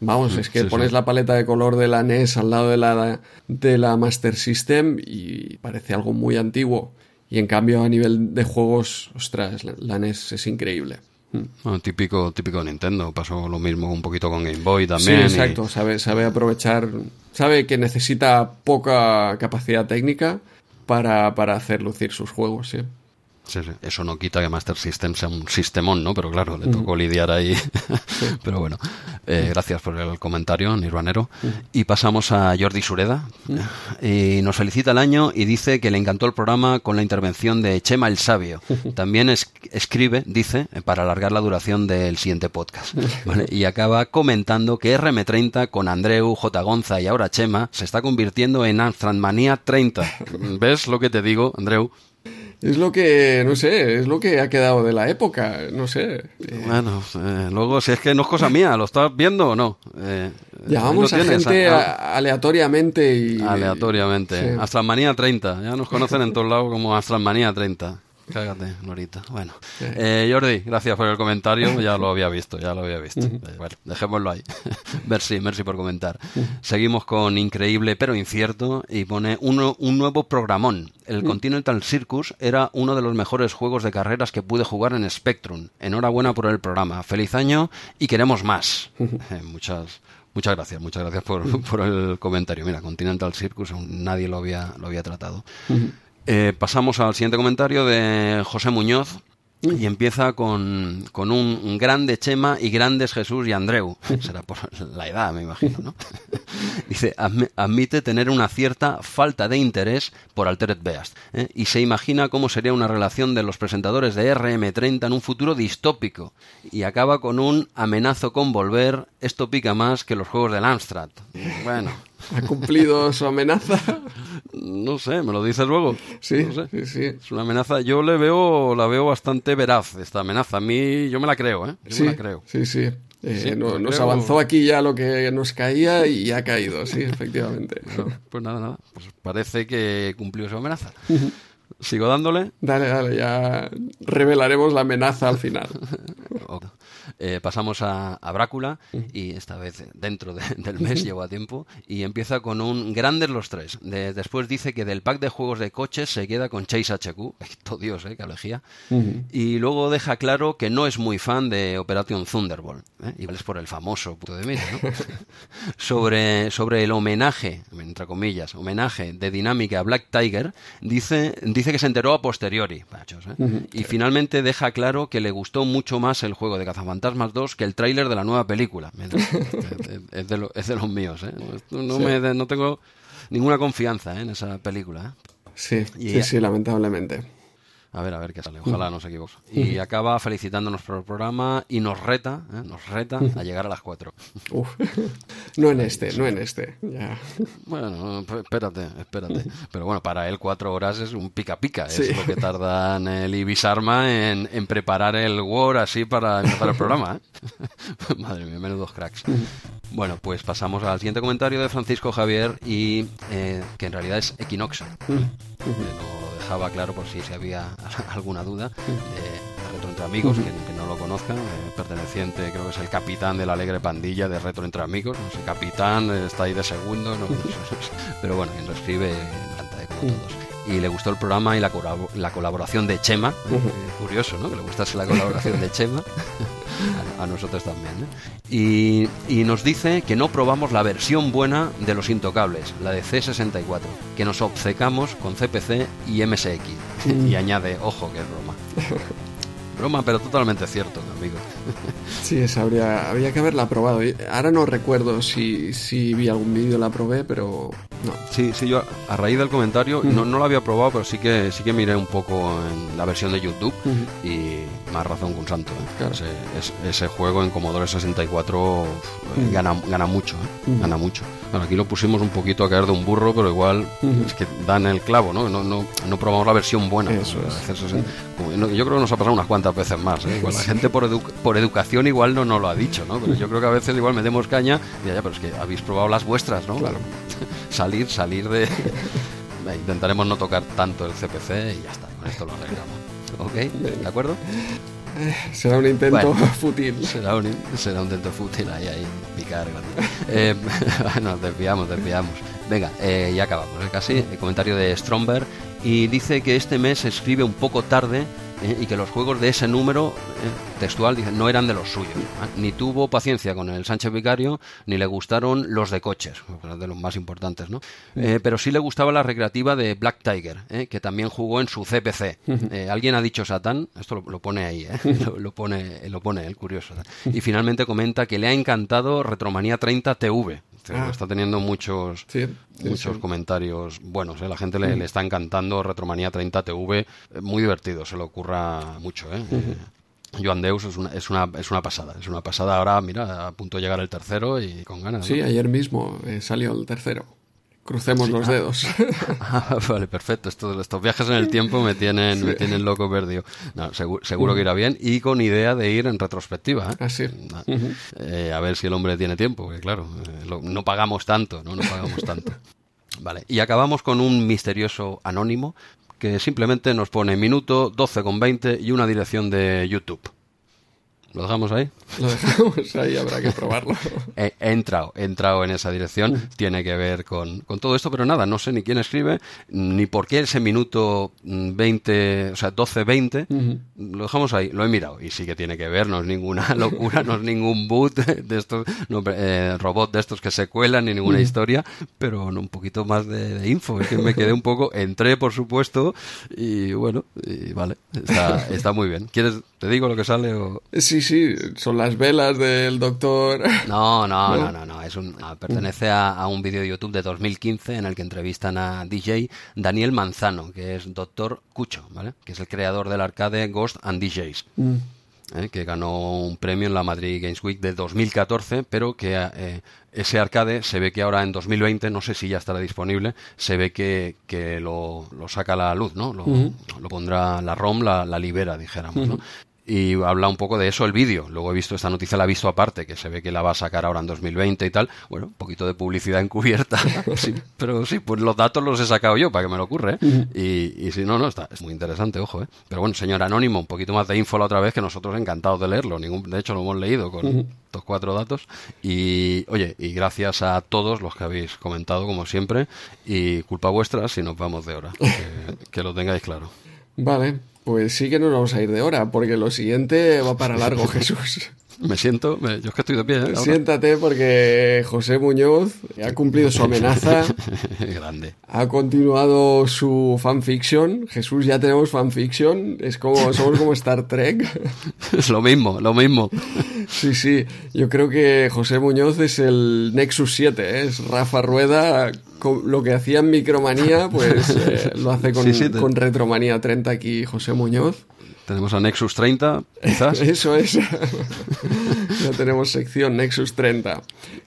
Vamos, es que pones la paleta de color de la NES al lado de la, de la Master System y parece algo muy antiguo. Y en cambio, a nivel de juegos, ostras, la, NES es increíble. Mm. típico, típico Nintendo. Pasó lo mismo un poquito con Game Boy también. Sí, exacto. Sabe, sabe aprovechar. Sabe que necesita poca capacidad técnica para, para hacer lucir sus juegos, sí. Eso no quita que Master System sea un sistemón, ¿no? Pero claro, le tocó lidiar ahí. Pero bueno, eh, gracias por el comentario, Nirvanero. Y pasamos a Jordi Sureda. Y nos felicita el año y dice que le encantó el programa con la intervención de Chema el Sabio. También escribe, dice, para alargar la duración del siguiente podcast. Y acaba comentando que RM30 con Andreu, J. Gonza y ahora Chema se está convirtiendo en Manía 30. ¿Ves lo que te digo, Andreu? Es lo que, no sé, es lo que ha quedado de la época, no sé. Bueno, eh, luego si es que no es cosa mía, ¿lo estás viendo o no? Eh, Llamamos a gente aleatoriamente y... Aleatoriamente. Sí. 30, ya nos conocen en todos lados como Astralmanía 30. Cágate, Norita. Bueno, eh, Jordi, gracias por el comentario. Ya lo había visto, ya lo había visto. Eh, bueno, dejémoslo ahí. merci, merci por comentar. Seguimos con increíble pero incierto y pone uno, un nuevo programón. El Continental Circus era uno de los mejores juegos de carreras que pude jugar en Spectrum. Enhorabuena por el programa. Feliz año y queremos más. Eh, muchas, Muchas gracias, muchas gracias por, por, el comentario. Mira, Continental Circus nadie lo había, lo había tratado. Eh, pasamos al siguiente comentario de José Muñoz. Y empieza con, con, un grande Chema y grandes Jesús y Andreu. Será por la edad, me imagino, ¿no? Dice, admite tener una cierta falta de interés por Altered Beast. ¿eh? Y se imagina cómo sería una relación de los presentadores de RM30 en un futuro distópico. Y acaba con un amenazo con volver, esto pica más que los juegos del Amstrad. Bueno. ¿Ha cumplido su amenaza? No sé, me lo dices luego. Sí, sí, sí. Es una amenaza. Yo le veo, la veo bastante veraz esta amenaza. A mí, yo me la creo, ¿eh? sí, me la creo. Sí, sí. Eh, nos avanzó aquí ya lo que nos caía y ha caído, sí, efectivamente. pues nada, nada. Pues parece que cumplió su amenaza. ¿Sigo dándole? Dale, dale, ya revelaremos la amenaza al final. Eh, pasamos a, Brácula y esta vez dentro del mes, llevo a tiempo, y empieza con un Grandes los tres. después dice que del pack de juegos de coches se queda con Chase HQ. Esto Dios, ¿eh? Qué alegía. Y luego deja claro que no es muy fan de Operation Thunderbolt. ¿eh? Y es por el famoso puto de mira, sobre, sobre el homenaje, entre comillas, homenaje de dinámica a Black Tiger, dice, dice que se enteró a posteriori. ¿eh? Y finalmente deja claro que le gustó mucho más el juego de cazafantasmas Fantasmas 2 que el tráiler de la nueva película. es, de los míos, ¿eh? No, me, no tengo ninguna confianza ¿eh? en esa película. ¿eh? Sí, sí, sí, lamentablemente. A ver, a ver qué sale. Ojalá no se equivoque. Y acaba felicitándonos por el programa y nos reta, ¿eh? nos reta a llegar a las 4. Uf. No en este, no en este. Ya. Bueno, espérate, espérate. Pero bueno, para él 4 horas es un pica pica. Es lo que tardan el Ibisarma en, en preparar el Word así para empezar el programa. ¿eh? Madre mía, menudos cracks. Bueno, pues pasamos al siguiente comentario de Francisco Javier y eh, que en realidad es Equinoxa dejaba claro por si se había alguna duda de Retro Entre Amigos, que, no lo conozcan, eh, perteneciente creo que es el capitán de la alegre pandilla de Retro Entre Amigos, no sé, capitán, eh, está ahí de segundo, pero bueno, quien lo escribe encanta, eh, como todos. Y le gustó el programa y la, la colaboración de Chema. curioso, ¿no? Que le gustase la colaboración de Chema. a, nosotros también. Y, y, nos dice que no probamos la versión buena de los intocables, la de C64, que nos obcecamos con CPC y MSX. y añade, ojo, que es broma. Broma, pero totalmente cierto, amigo. Sí, esa habría, habría que haberla probado. Ahora no recuerdo si, si vi algún vídeo la probé, pero no. Sí, sí, yo a raíz del comentario no, no la había probado, pero sí que sí que miré un poco en la versión de YouTube y más razón que un santo. ¿eh? Ese, ese, juego en Commodore 64 eh, gana, gana mucho, ¿eh? gana mucho. Bueno, aquí lo pusimos un poquito a caer de un burro, pero igual es que dan el clavo, ¿no? No, no, no probamos la versión buena. Eso Yo creo que nos ha pasado unas cuantas veces más. ¿eh? la gente por, por educación igual no nos lo ha dicho, ¿no? Pero yo creo que a veces igual metemos caña y ya, pero es que habéis probado las vuestras, ¿no? Claro. salir, salir de... Intentaremos no tocar tanto el CPC y ya está, con esto lo arreglamos. ¿Ok? ¿De acuerdo? Eh, será un intento fútil. Será un, será un intento fútil ahí, ahí, picar. eh, bueno, desviamos, desviamos. Venga, eh, ya acabamos, ¿eh? casi. El comentario de Stromberg. Y dice que este mes escribe un poco tarde ¿eh? y que los juegos de ese número ¿eh? textual dicen, no eran de los suyos. Ni tuvo paciencia con el Sánchez Vicario, ni le gustaron los de coches, de los más importantes, ¿no? Eh, pero sí le gustaba la recreativa de Black Tiger, que también jugó en su CPC. Alguien ha dicho Satán, esto lo, pone ahí, lo, pone, lo pone el curioso. Y finalmente comenta que le ha encantado Retromanía 30 TV, ah. está teniendo muchos muchos comentarios buenos la gente le, le, está encantando Retromanía 30 TV muy divertido se le ocurre mucho. ¿eh? eh Joan Deus es una, es, una, es una pasada, es una pasada. Ahora, mira, a punto de llegar el tercero y con ganas. Sí, ayer mismo eh, salió el tercero. Crucemos los ah. dedos. Ah, vale, perfecto. Estos, estos viajes en el tiempo me tienen, me tienen loco perdido. seguro, que irá bien y con idea de ir en retrospectiva. ¿eh? Así. a ver si el hombre tiene tiempo, porque claro, no pagamos tanto, ¿no? No pagamos tanto. Vale, y acabamos con un misterioso anónimo que simplemente nos pone minuto 12 con 20 y una dirección de YouTube. ¿Lo dejamos ahí? Lo dejamos ahí, habrá que probarlo. he, entrado, he entrado en esa dirección, tiene que ver con, con, todo esto, pero nada, no sé ni quién escribe, ni por qué ese minuto 20, o sea, 12-20, lo dejamos ahí, lo he mirado, y sí que tiene que ver, no es ninguna locura, no es ningún boot de estos, no, eh, robot de estos que se cuelan, ni ninguna historia, pero un poquito más de, info, es que me quedé un poco, entré por supuesto, y bueno, y vale, está, está muy bien. ¿Quieres, te digo lo que sale o...? Sí, sí, son las velas del doctor. No, no, no, no, no. Es un, pertenece a, un vídeo de YouTube de 2015 en el que entrevistan a DJ Daniel Manzano, que es doctor Cucho, ¿vale? Que es el creador del arcade Ghost and DJs. Mm. ¿eh? que ganó un premio en la Madrid Games Week de 2014, pero que eh, ese arcade se ve que ahora en 2020, no sé si ya estará disponible, se ve que, que lo, lo, saca a la luz, ¿no? Lo, lo pondrá la ROM, la, la libera, dijéramos, ¿no? Y habla un poco de eso el vídeo. Luego he visto esta noticia, la he visto aparte, que se ve que la va a sacar ahora en 2020 y tal. Bueno, un poquito de publicidad encubierta, sí, pero sí, pues los datos los he sacado yo para que me lo ocurre. ¿eh? y, y, si no, no, está, es muy interesante, ojo. ¿eh? Pero bueno, señor Anónimo, un poquito más de info la otra vez, que nosotros encantados de leerlo. Ningún, de hecho, lo hemos leído con estos cuatro datos. Y oye, y gracias a todos los que habéis comentado, como siempre. Y culpa vuestra si nos vamos de hora. que, que lo tengáis claro. Vale, pues sí que nos vamos a ir de hora, porque lo siguiente va para largo, Jesús. Me siento, yo es que estoy de pie. ¿eh? Siéntate porque José Muñoz ha cumplido su amenaza. Grande. Ha continuado su fanfiction. Jesús, ya tenemos fanfiction. Es como, somos como Star Trek. Es lo mismo, lo mismo. Sí, sí. Yo creo que José Muñoz es el Nexus 7. ¿eh? Es Rafa Rueda. Lo que hacía en Micromanía, pues eh, lo hace con, con Retromanía 30 aquí José Muñoz. Tenemos a Nexus 30, quizás. Eso es. ya tenemos sección Nexus 30.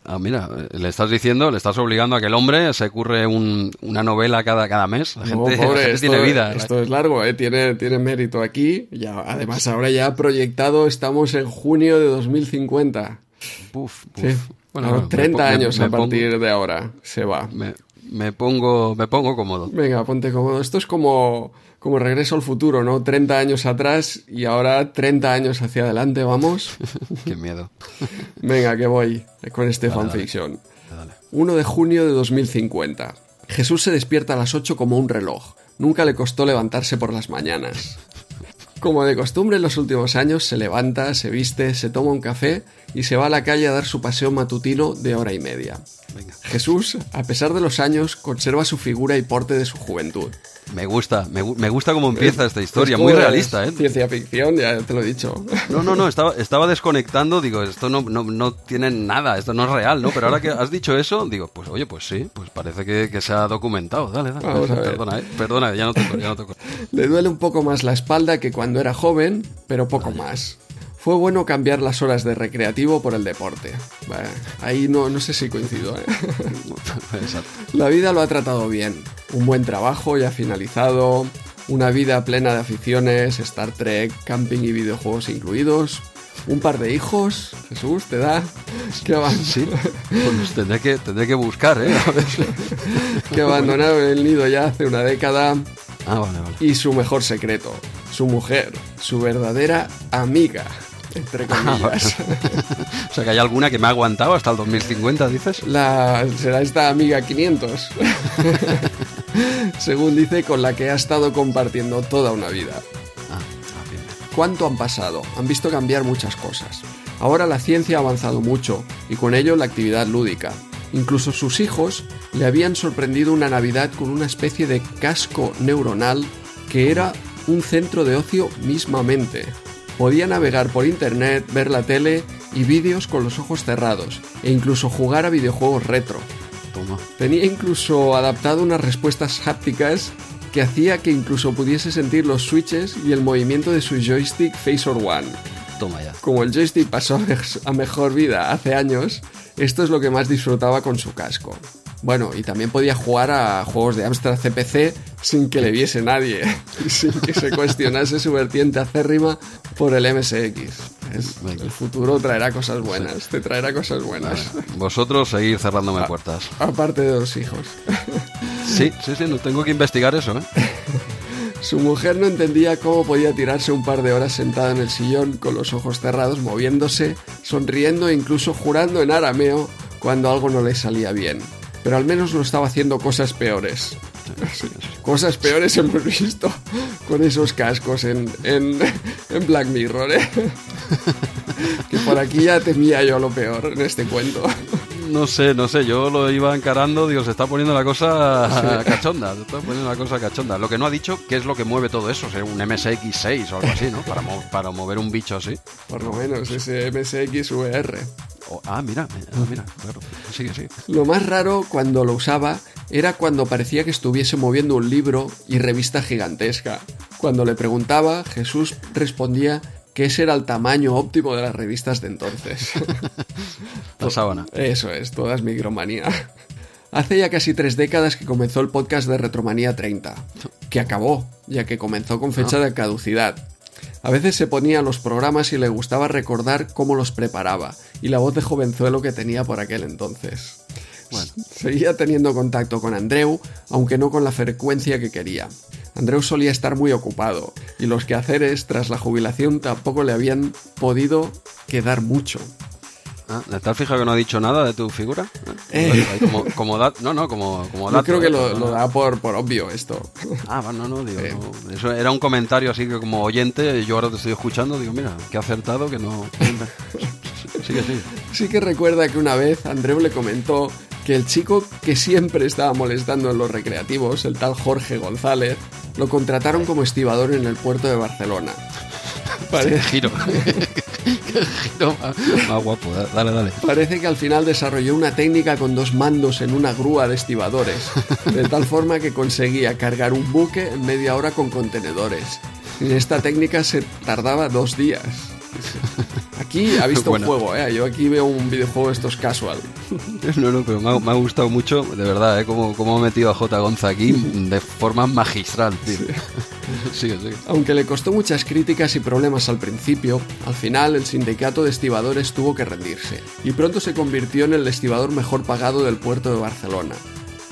Ah, mira, le estás diciendo, le estás obligando a que el hombre se curre una novela cada, cada mes. La gente, tiene vida. Esto es largo, ¿eh? tiene, tiene mérito aquí. Ya, además, ahora ya proyectado, estamos en junio de 2050. Uf, Bueno, 30 años a partir de ahora se va. Me, me, pongo, me pongo cómodo. Venga, ponte cómodo. Esto es como como regreso al futuro, ¿no? 30 años atrás y ahora 30 años hacia adelante, vamos. Qué miedo. Venga, que voy con este fanfiction. 1 de junio de 2050. Jesús se despierta a las 8 como un reloj. Nunca le costó levantarse por las mañanas. Como de costumbre en los últimos años, se levanta, se viste, se toma un café y se va a la calle a dar su paseo matutino de hora y media. Jesús, a pesar de los años, conserva su figura y porte de su juventud. Me gusta, me, me gusta cómo empieza esta historia, muy realista, ¿eh? Ciencia ficción, ya te lo he dicho. No, no, no, estaba, estaba desconectando, digo, esto no, no, no tiene nada, esto no es real, ¿no? Pero ahora que has dicho eso, digo, pues oye, pues sí, pues parece que, que se ha documentado. Dale, dale. Perdona, ¿eh? Perdona, ya no toco, ya no toco. Le duele un poco más la espalda que cuando era joven, pero poco más. Fue bueno cambiar las horas de recreativo por el deporte. ahí no, no sé si coincido. ¿eh? La vida lo ha tratado bien. Un buen trabajo ya finalizado, una vida plena de aficiones, Star Trek, camping y videojuegos incluidos. Un par de hijos, Jesús, ¿te da? ¿Qué va? Sí, pues tendré que, tendré que buscar, ¿eh? que abandonaron el nido ya hace una década. Ah, vale, vale. Y su mejor secreto, su mujer, su verdadera amiga entre ah, comillas. o sea que hay alguna que me ha aguantado hasta el 2050, dices. La, será esta amiga 500. Según dice, con la que ha estado compartiendo toda una vida. Ah, ah, ¿Cuánto han pasado? Han visto cambiar muchas cosas. Ahora la ciencia ha avanzado mucho y con ello la actividad lúdica. Incluso sus hijos le habían sorprendido una Navidad con una especie de casco neuronal que era un centro de ocio mismamente. Podía navegar por internet, ver la tele y vídeos con los ojos cerrados, e incluso jugar a videojuegos retro. Tenía incluso adaptado unas respuestas hápticas que hacía que incluso pudiese sentir los switches y el movimiento de su joystick Phasor One. Toma ya. Como el joystick pasó a mejor vida hace años, esto es lo que más disfrutaba con su casco. Bueno, y también podía jugar a juegos de Amstrad CPC sin que le viese nadie sin que se cuestionase su vertiente acérrima por el MSX. el futuro traerá cosas buenas, te traerá cosas buenas. vosotros seguir cerrándome puertas. Aparte de los hijos. Sí, sí, sí, no tengo que investigar eso, ¿eh? Su mujer no entendía cómo podía tirarse un par de horas sentada en el sillón con los ojos cerrados, moviéndose, sonriendo e incluso jurando en arameo cuando algo no le salía bien. Pero al menos no estaba haciendo cosas peores. Cosas peores hemos visto con esos cascos en, en, en Black Mirror, ¿eh? Que por aquí ya temía yo lo peor en este cuento. No sé, no sé, yo lo iba encarando, digo, se está poniendo la cosa cachonda, se está poniendo la cosa cachonda. Lo que no ha dicho, ¿qué es lo que mueve todo eso? ¿Ser un MSX6 o algo así, ¿no? Para, mo- para mover un bicho así. Por lo menos ese MSX VR. O- ah, mira, ah, mira, claro. Sigue, sigue. Lo más raro cuando lo usaba era cuando parecía que estuviese moviendo un libro y revista gigantesca. Cuando le preguntaba, Jesús respondía que ese era el tamaño óptimo de las revistas de entonces. La sábana. Eso es, toda es micromanía. Hace ya casi tres décadas que comenzó el podcast de Retromanía 30, que acabó, ya que comenzó con fecha de caducidad. A veces se ponía los programas y le gustaba recordar cómo los preparaba, y la voz de jovenzuelo que tenía por aquel entonces. Bueno. Seguía teniendo contacto con Andreu, aunque no con la frecuencia que quería. Andreu solía estar muy ocupado, y los quehaceres tras la jubilación tampoco le habían podido quedar mucho. Ah, ¿Te has fijado que no ha dicho nada de tu figura? Eh. Como, no, no, como, como Yo dato, creo que lo, No, lo da por, por obvio esto. Ah, va, no, no, digo, Eh. no. Eso era un comentario así que como oyente, yo ahora te estoy escuchando, digo, mira, que acertado que no... Sigue, sigue. Sí que recuerda que una vez Andreu le comentó que el chico que siempre estaba molestando en los recreativos, el tal Jorge González, lo contrataron como estibador en el puerto de Barcelona. Qué Pare- giro. Qué giro más, más guapo. Dale, dale. Parece que al final desarrolló una técnica con dos mandos en una grúa de estibadores, de tal forma que conseguía cargar un buque en media hora con contenedores. En esta técnica se tardaba dos días. Aquí ha visto Bueno. un juego, ¿eh? Yo aquí veo un videojuego de estos casual. No, no, pero me ha, me ha gustado mucho, de verdad, ¿eh? Cómo, cómo ha metido a J. Gonza aquí de forma magistral, tío. Sigue, sigue. Aunque le costó muchas críticas y problemas al principio, al final el sindicato de estibadores tuvo que rendirse y pronto se convirtió en el estibador mejor pagado del puerto de Barcelona.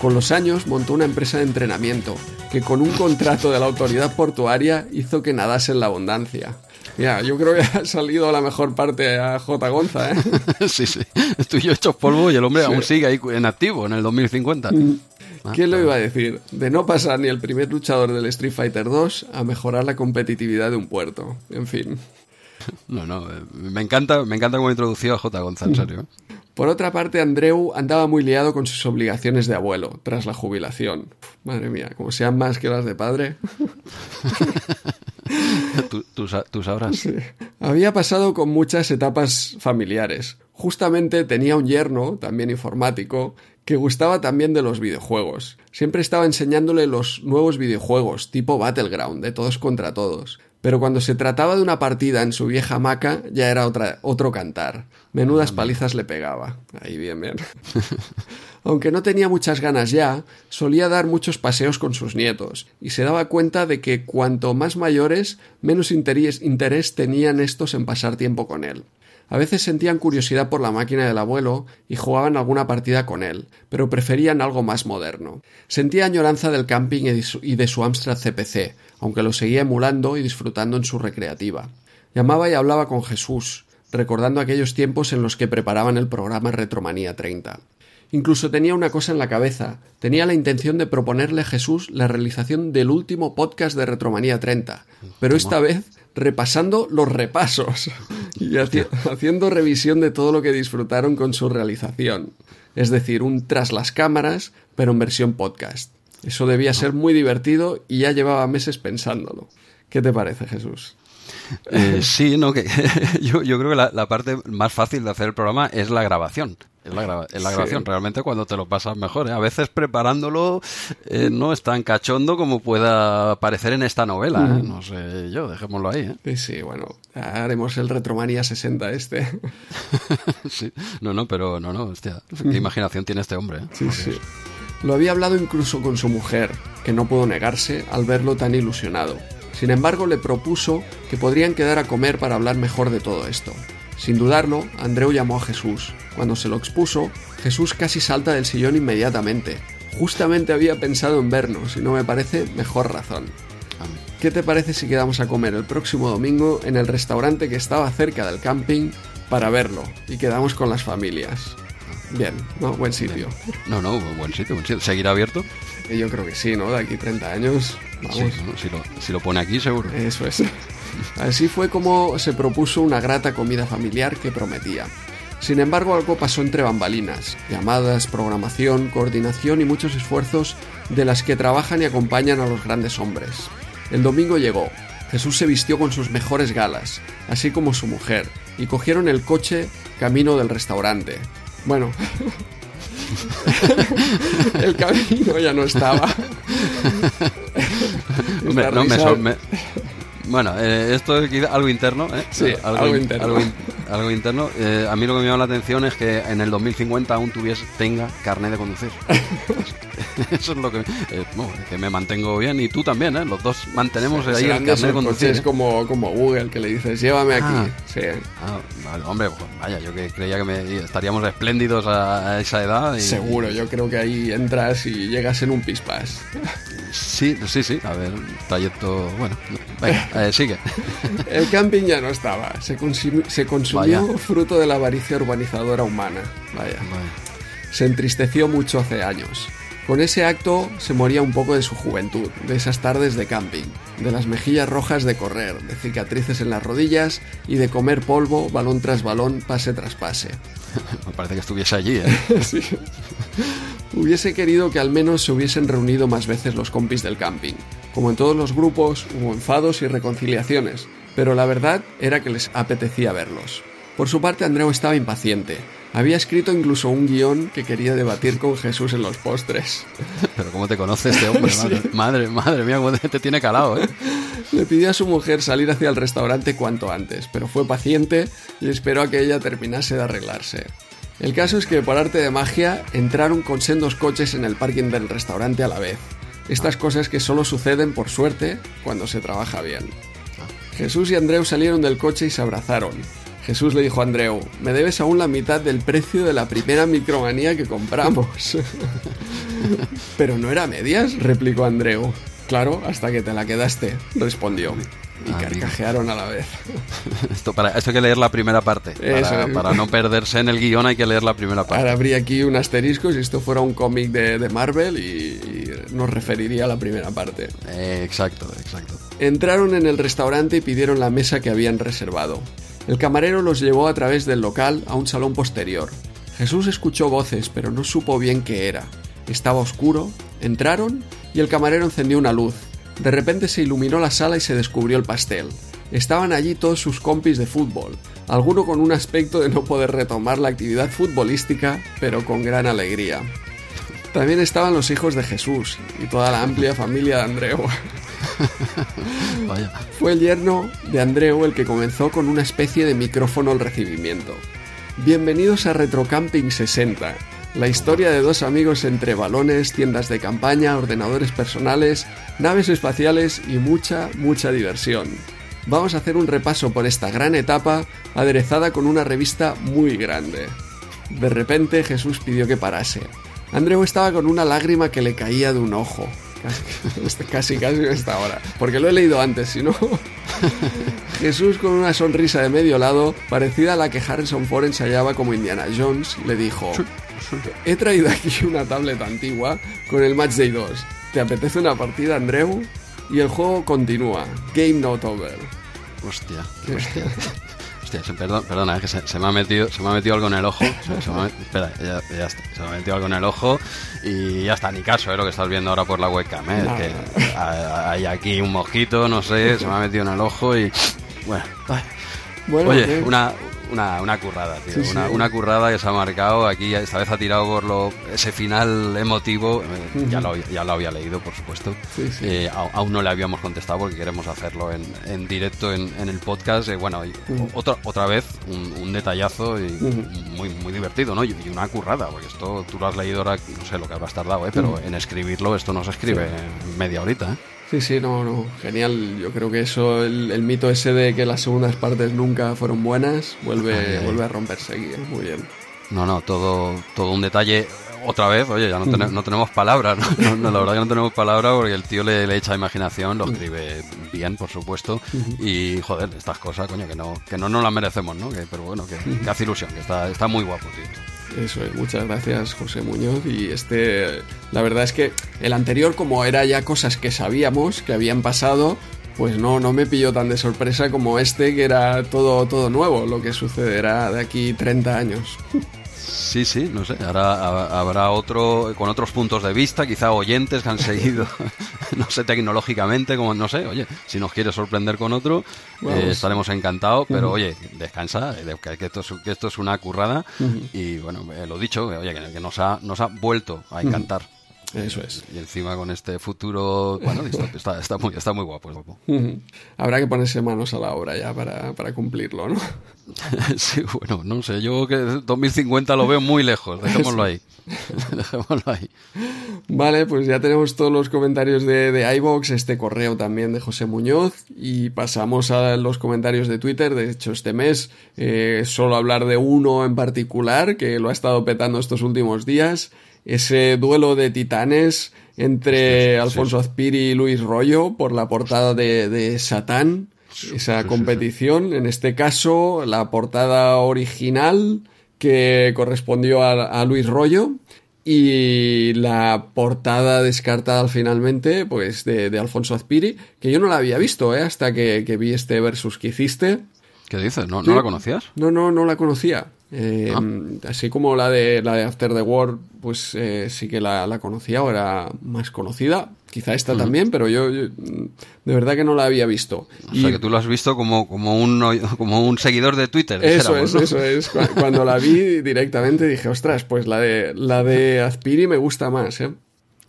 Con los años montó una empresa de entrenamiento que con un contrato de la autoridad portuaria hizo que nadase en la abundancia. Mira, yo creo que ha salido la mejor parte a J. Gonza, ¿eh? Sí, sí. Estoy yo hecho polvo y el hombre aún sigue ahí en activo en el 2050. Ah, ¿Quién lo iba a decir? De no pasar ni el primer luchador del Street Fighter 2 a mejorar la competitividad de un puerto. En fin. No, no, eh, me encanta, me encanta cómo ha introducido a J. Gonza, en serio. ¿eh? Por otra parte, Andreu andaba muy liado con sus obligaciones de abuelo tras la jubilación. Madre mía, como sean más que las de padre. Tú, tú sa- tú sabrás. Sí. Había pasado con muchas etapas familiares. Justamente tenía un yerno, también informático, que gustaba también de los videojuegos. Siempre estaba enseñándole los nuevos videojuegos, tipo Battleground, de todos contra todos. Pero cuando se trataba de una partida en su vieja hamaca, ya era otra, otro cantar. Menudas palizas le pegaba. Ahí bien, bien. Aunque no tenía muchas ganas ya, solía dar muchos paseos con sus nietos, y se daba cuenta de que cuanto más mayores, menos interés, interés tenían estos en pasar tiempo con él. A veces sentían curiosidad por la máquina del abuelo y jugaban alguna partida con él, pero preferían algo más moderno. Sentía añoranza del camping y de su, y de su Amstrad CPC, aunque lo seguía emulando y disfrutando en su recreativa. Llamaba y hablaba con Jesús, recordando aquellos tiempos en los que preparaban el programa Retromanía 30. Incluso tenía una cosa en la cabeza. Tenía la intención de proponerle a Jesús la realización del último podcast de Retromanía 30, pero esta vez repasando los repasos y haci- haciendo revisión de todo lo que disfrutaron con su realización. Es decir, un tras las cámaras, pero en versión podcast. Eso debía ser muy divertido y ya llevaba meses pensándolo. ¿Qué te parece, Jesús? Eh, sí, no, que yo, yo creo que la, la parte más fácil de hacer el programa es la grabación. Es la, grava- es la Sí. grabación, realmente cuando te lo pasas mejor. ¿eh? A veces preparándolo eh, no es tan cachondo como pueda parecer en esta novela. ¿eh? No sé yo, dejémoslo ahí. ¿eh? Sí, sí, bueno, haremos el Retromanía 60 este. Sí. No, no, pero no, no, hostia, qué imaginación tiene este hombre. ¿eh? Sí, sí. Lo había hablado incluso con su mujer, que no pudo negarse al verlo tan ilusionado. Sin embargo, le propuso que podrían quedar a comer para hablar mejor de todo esto. Sin dudarlo, Andreu llamó a Jesús. Cuando se lo expuso, Jesús casi salta del sillón inmediatamente. Justamente había pensado en vernos y no me parece mejor razón. ¿Qué te parece si quedamos a comer el próximo domingo en el restaurante que estaba cerca del camping para verlo y quedamos con las familias? Bien, ¿no? Buen sitio. No, no, buen sitio, buen sitio. ¿Seguirá abierto? Yo creo que sí, ¿no? De aquí 30 años. Vamos. Sí, no, si, lo, si lo pone aquí, seguro. Eso es. Así fue como se propuso una grata comida familiar que prometía. Sin embargo, algo pasó entre bambalinas, llamadas, programación, coordinación y muchos esfuerzos de las que trabajan y acompañan a los grandes hombres. El domingo llegó. Jesús se vistió con sus mejores galas, así como su mujer, y cogieron el coche camino del restaurante. Bueno, el camino ya no estaba. No, me, me- Bueno, eh, esto es algo interno, ¿eh? Sí, algo in- interno. Algo, in- algo interno. Eh, a mí lo que me llama la atención es que en el 2050 aún tuviese, tenga carnet de conducir. Eso es lo que, eh, bueno, que me mantengo bien y tú también, ¿eh? Los dos mantenemos ahí el carnet de conducir. coches ¿eh? como, como Google, que le dices, llévame aquí. Ah. Sí. Ah, vale, hombre, pues vaya, yo que creía que me- estaríamos espléndidos a, a esa edad. Y, Seguro, yo creo que ahí entras y llegas en un pispas. Sí, sí, sí. A ver, trayecto. Bueno, venga, eh, sigue. El camping ya no estaba, se, consumi- se consumió Vaya. fruto de la avaricia urbanizadora humana. Vaya. Se entristeció mucho hace años. Con ese acto se moría un poco de su juventud, de esas tardes de camping, de las mejillas rojas de correr, de cicatrices en las rodillas y de comer polvo balón tras balón, pase tras pase. Me parece que estuviese allí, ¿eh? Sí. Hubiese querido que al menos se hubiesen reunido más veces los compis del camping. Como en todos los grupos, hubo enfados y reconciliaciones, pero la verdad era que les apetecía verlos. Por su parte, Andreu estaba impaciente. Había escrito incluso un guion que quería debatir con Jesús en los postres. Pero ¿cómo te conoce este hombre? Madre, madre, madre mía, cómo te, te tiene calado, ¿eh? Le pidió a su mujer salir hacia el restaurante cuanto antes, pero fue paciente y esperó a que ella terminase de arreglarse. El caso es que por arte de magia entraron con sendos coches en el parking del restaurante a la vez. Estas cosas que solo suceden por suerte cuando se trabaja bien. Jesús y Andreu salieron del coche y se abrazaron. Jesús le dijo a Andreu, me debes aún la mitad del precio de la primera micromanía que compramos. Pero no era medias, replicó Andreu. Claro, hasta que te la quedaste, respondió. Y Ah, carcajearon a la vez. Esto, para, esto hay que leer la primera parte. Para, para no perderse en el guion hay que leer la primera parte. Ahora habría aquí un asterisco si esto fuera un cómic de, de Marvel y, y nos referiría a la primera parte. Eh, exacto, exacto. Entraron en el restaurante y pidieron la mesa que habían reservado. El camarero los llevó a través del local a un salón posterior. Jesús escuchó voces, pero no supo bien qué era. Estaba oscuro, entraron y el camarero encendió una luz. De repente se iluminó la sala y se descubrió el pastel. Estaban allí todos sus compis de fútbol, alguno con un aspecto de no poder retomar la actividad futbolística, pero con gran alegría. También estaban los hijos de Jesús y toda la amplia familia de Andreu. Fue el yerno de Andreu el que comenzó con una especie de micrófono al recibimiento. Bienvenidos a Retrocamping 60, la historia de dos amigos entre balones, tiendas de campaña, ordenadores personales, naves espaciales y mucha, mucha diversión. Vamos a hacer un repaso por esta gran etapa aderezada con una revista muy grande. De repente Jesús pidió que parase. Andreu estaba con una lágrima que le caía de un ojo. Casi, casi, casi en esta hora. Porque lo he leído antes, si no. Jesús, con una sonrisa de medio lado, parecida a la que Harrison Ford ensayaba como Indiana Jones, le dijo: He traído aquí una tablet antigua con el Match Day 2. ¿Te apetece una partida, Andreu? Y el juego continúa. Game not over. Hostia, hostia. Hostia, perdón, perdona, es que se, se me ha metido, se me ha metido algo en el ojo. Se- se me ha- espera, ya, ya está. Se me ha metido algo en el ojo y ya está, ni caso, ¿eh? Lo que estás viendo ahora por la webcam, ¿eh? No, que hay- hay aquí un mosquito, no sé, se me ha metido en el ojo y. Bueno, ay. Bueno, Oye, ¿qué? una, una, una currada, tío. Sí, una, sí. una currada que se ha marcado. Aquí esta vez ha tirado por lo, ese final emotivo. eh, ya, lo, ya lo había leído, por supuesto. Sí. Eh, aún no le habíamos contestado porque queremos hacerlo en, en directo en, en el podcast. Eh, bueno, otra, otra vez un, un detallazo y muy, muy divertido, ¿no? Y, y una currada, porque esto tú lo has leído ahora, no sé lo que habrás tardado, ¿eh? Pero en escribirlo esto no se escribe en media horita, ¿eh? Sí, sí, no, no, genial. Yo creo que eso, el, el mito ese de que las segundas partes nunca fueron buenas, vuelve, Ay, ay. vuelve a romperse aquí. ¿eh? Muy bien. No, no, todo, todo un detalle. otra vez, oye, ya no, tenemos palabras, ¿no? la verdad que no tenemos palabras porque el tío le, le, echa imaginación, lo escribe bien, por supuesto, y joder, estas cosas, coño, que no, que no nos las merecemos, ¿no? pero bueno, que, hace ilusión, que está, está muy guapo, tío. Eso es, muchas gracias José Muñoz y este, la verdad es que el anterior como era ya cosas que sabíamos que habían pasado, pues no, no me pilló tan de sorpresa como este, que era todo, todo nuevo, lo que sucederá de aquí 30 años. Sí, sí, no sé. Ahora habrá otro con otros puntos de vista, quizá oyentes que han seguido, no sé, tecnológicamente, como no sé. Oye, si nos quiere sorprender con otro, eh, estaremos encantados. Pero oye, descansa, que, esto, es, que esto es una currada. Y bueno, eh, lo dicho, oye, que, nos, ha, nos ha vuelto a encantar. Eso es. Y encima con este futuro, bueno, está, está, muy, está muy guapo. guapo. Habrá que ponerse manos a la obra ya para, para cumplirlo, ¿no? sí, bueno, no sé, yo que 2050 lo veo muy lejos, dejémoslo ahí. dejémoslo ahí. Vale, pues ya tenemos todos los comentarios de, de iVox, este correo también de José Muñoz y pasamos a los comentarios de Twitter. De hecho, este mes eh, solo hablar de uno en particular que lo ha estado petando estos últimos días ese duelo de titanes entre Alfonso Azpiri y Luis Rollo por la portada de, Satán, esa competición. En este caso, la portada original que correspondió a, Luis Rollo y la portada descartada finalmente, pues de, Alfonso Azpiri, que yo no la había visto, ¿eh? hasta que, vi este versus que hiciste. ¿Qué dices? ¿No, ¿No la conocías? No, no, no la conocía. Eh, ah. Así como la de, la de After the War, pues eh, sí que la, conocía o era más conocida. Quizá esta también, pero yo, de verdad que no la había visto. O sea, que tú lo has visto como, como, un, como un seguidor de Twitter. Eso es, eso es. Cuando la vi directamente dije, ostras, pues la de, la de Azpiri me gusta más, ¿eh?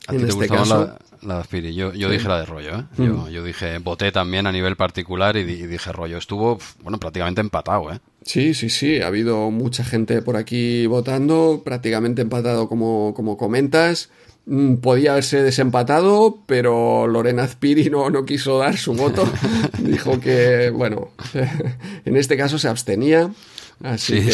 en este caso. La, de Azpiri. Yo, yo dije la de rollo, ¿eh? Yo, yo, dije, voté también a nivel particular y, y dije rollo. Estuvo, bueno, prácticamente empatado, ¿eh? Sí, sí, sí, ha habido mucha gente por aquí votando, prácticamente empatado como, como comentas. Mm, podía haberse desempatado, pero Lorena Azpiri no, no quiso dar su voto. Dijo que, bueno, en este caso se abstenía. Así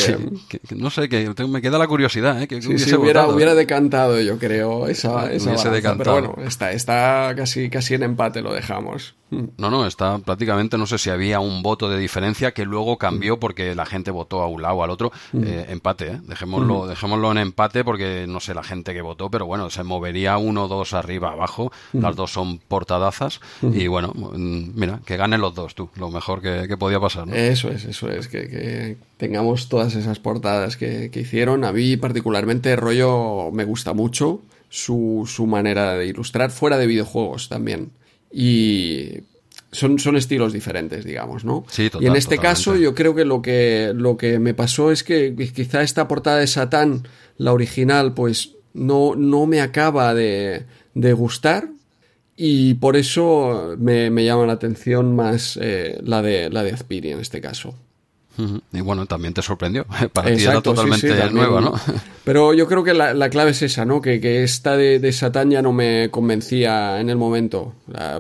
que, no sé, que me queda la curiosidad, ¿eh? Que hubiera, hubiera decantado, yo creo, esa, esa Pero bueno, está, está casi, casi en empate, lo dejamos. No, no, está prácticamente, no sé si había un voto de diferencia que luego cambió porque la gente votó a un lado o al otro. Eh, empate, ¿eh? Dejémoslo, dejémoslo en empate porque no sé la gente que votó, pero bueno, se movería uno o dos arriba, abajo. Las dos son portadazas. Y bueno, mm, mira, que ganen los dos, tú, lo mejor que, podía pasar. Eso es, eso es, que, tengamos todas esas portadas que, hicieron. A mí particularmente rollo me gusta mucho su, su manera de ilustrar fuera de videojuegos también y son, son estilos diferentes, digamos, ¿no? Sí, y en este caso yo creo que lo, que lo que me pasó es que quizá esta portada de Satán, la original, pues no, no me acaba de, de gustar y por eso me, me, llama la atención más eh, la de la de Azpiri en este caso. Y bueno, también te sorprendió. Para ti era totalmente nueva, ¿no? Pero yo creo que la, clave es esa, ¿no? Que, que esta de, de, Satan ya no me convencía en el momento.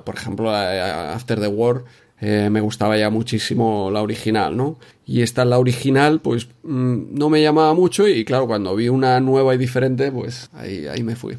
por ejemplo, After the War eh, me gustaba ya muchísimo la original, ¿no? Y esta, la original, pues mm, no me llamaba mucho y claro, cuando vi una nueva y diferente, pues ahí, ahí me fui.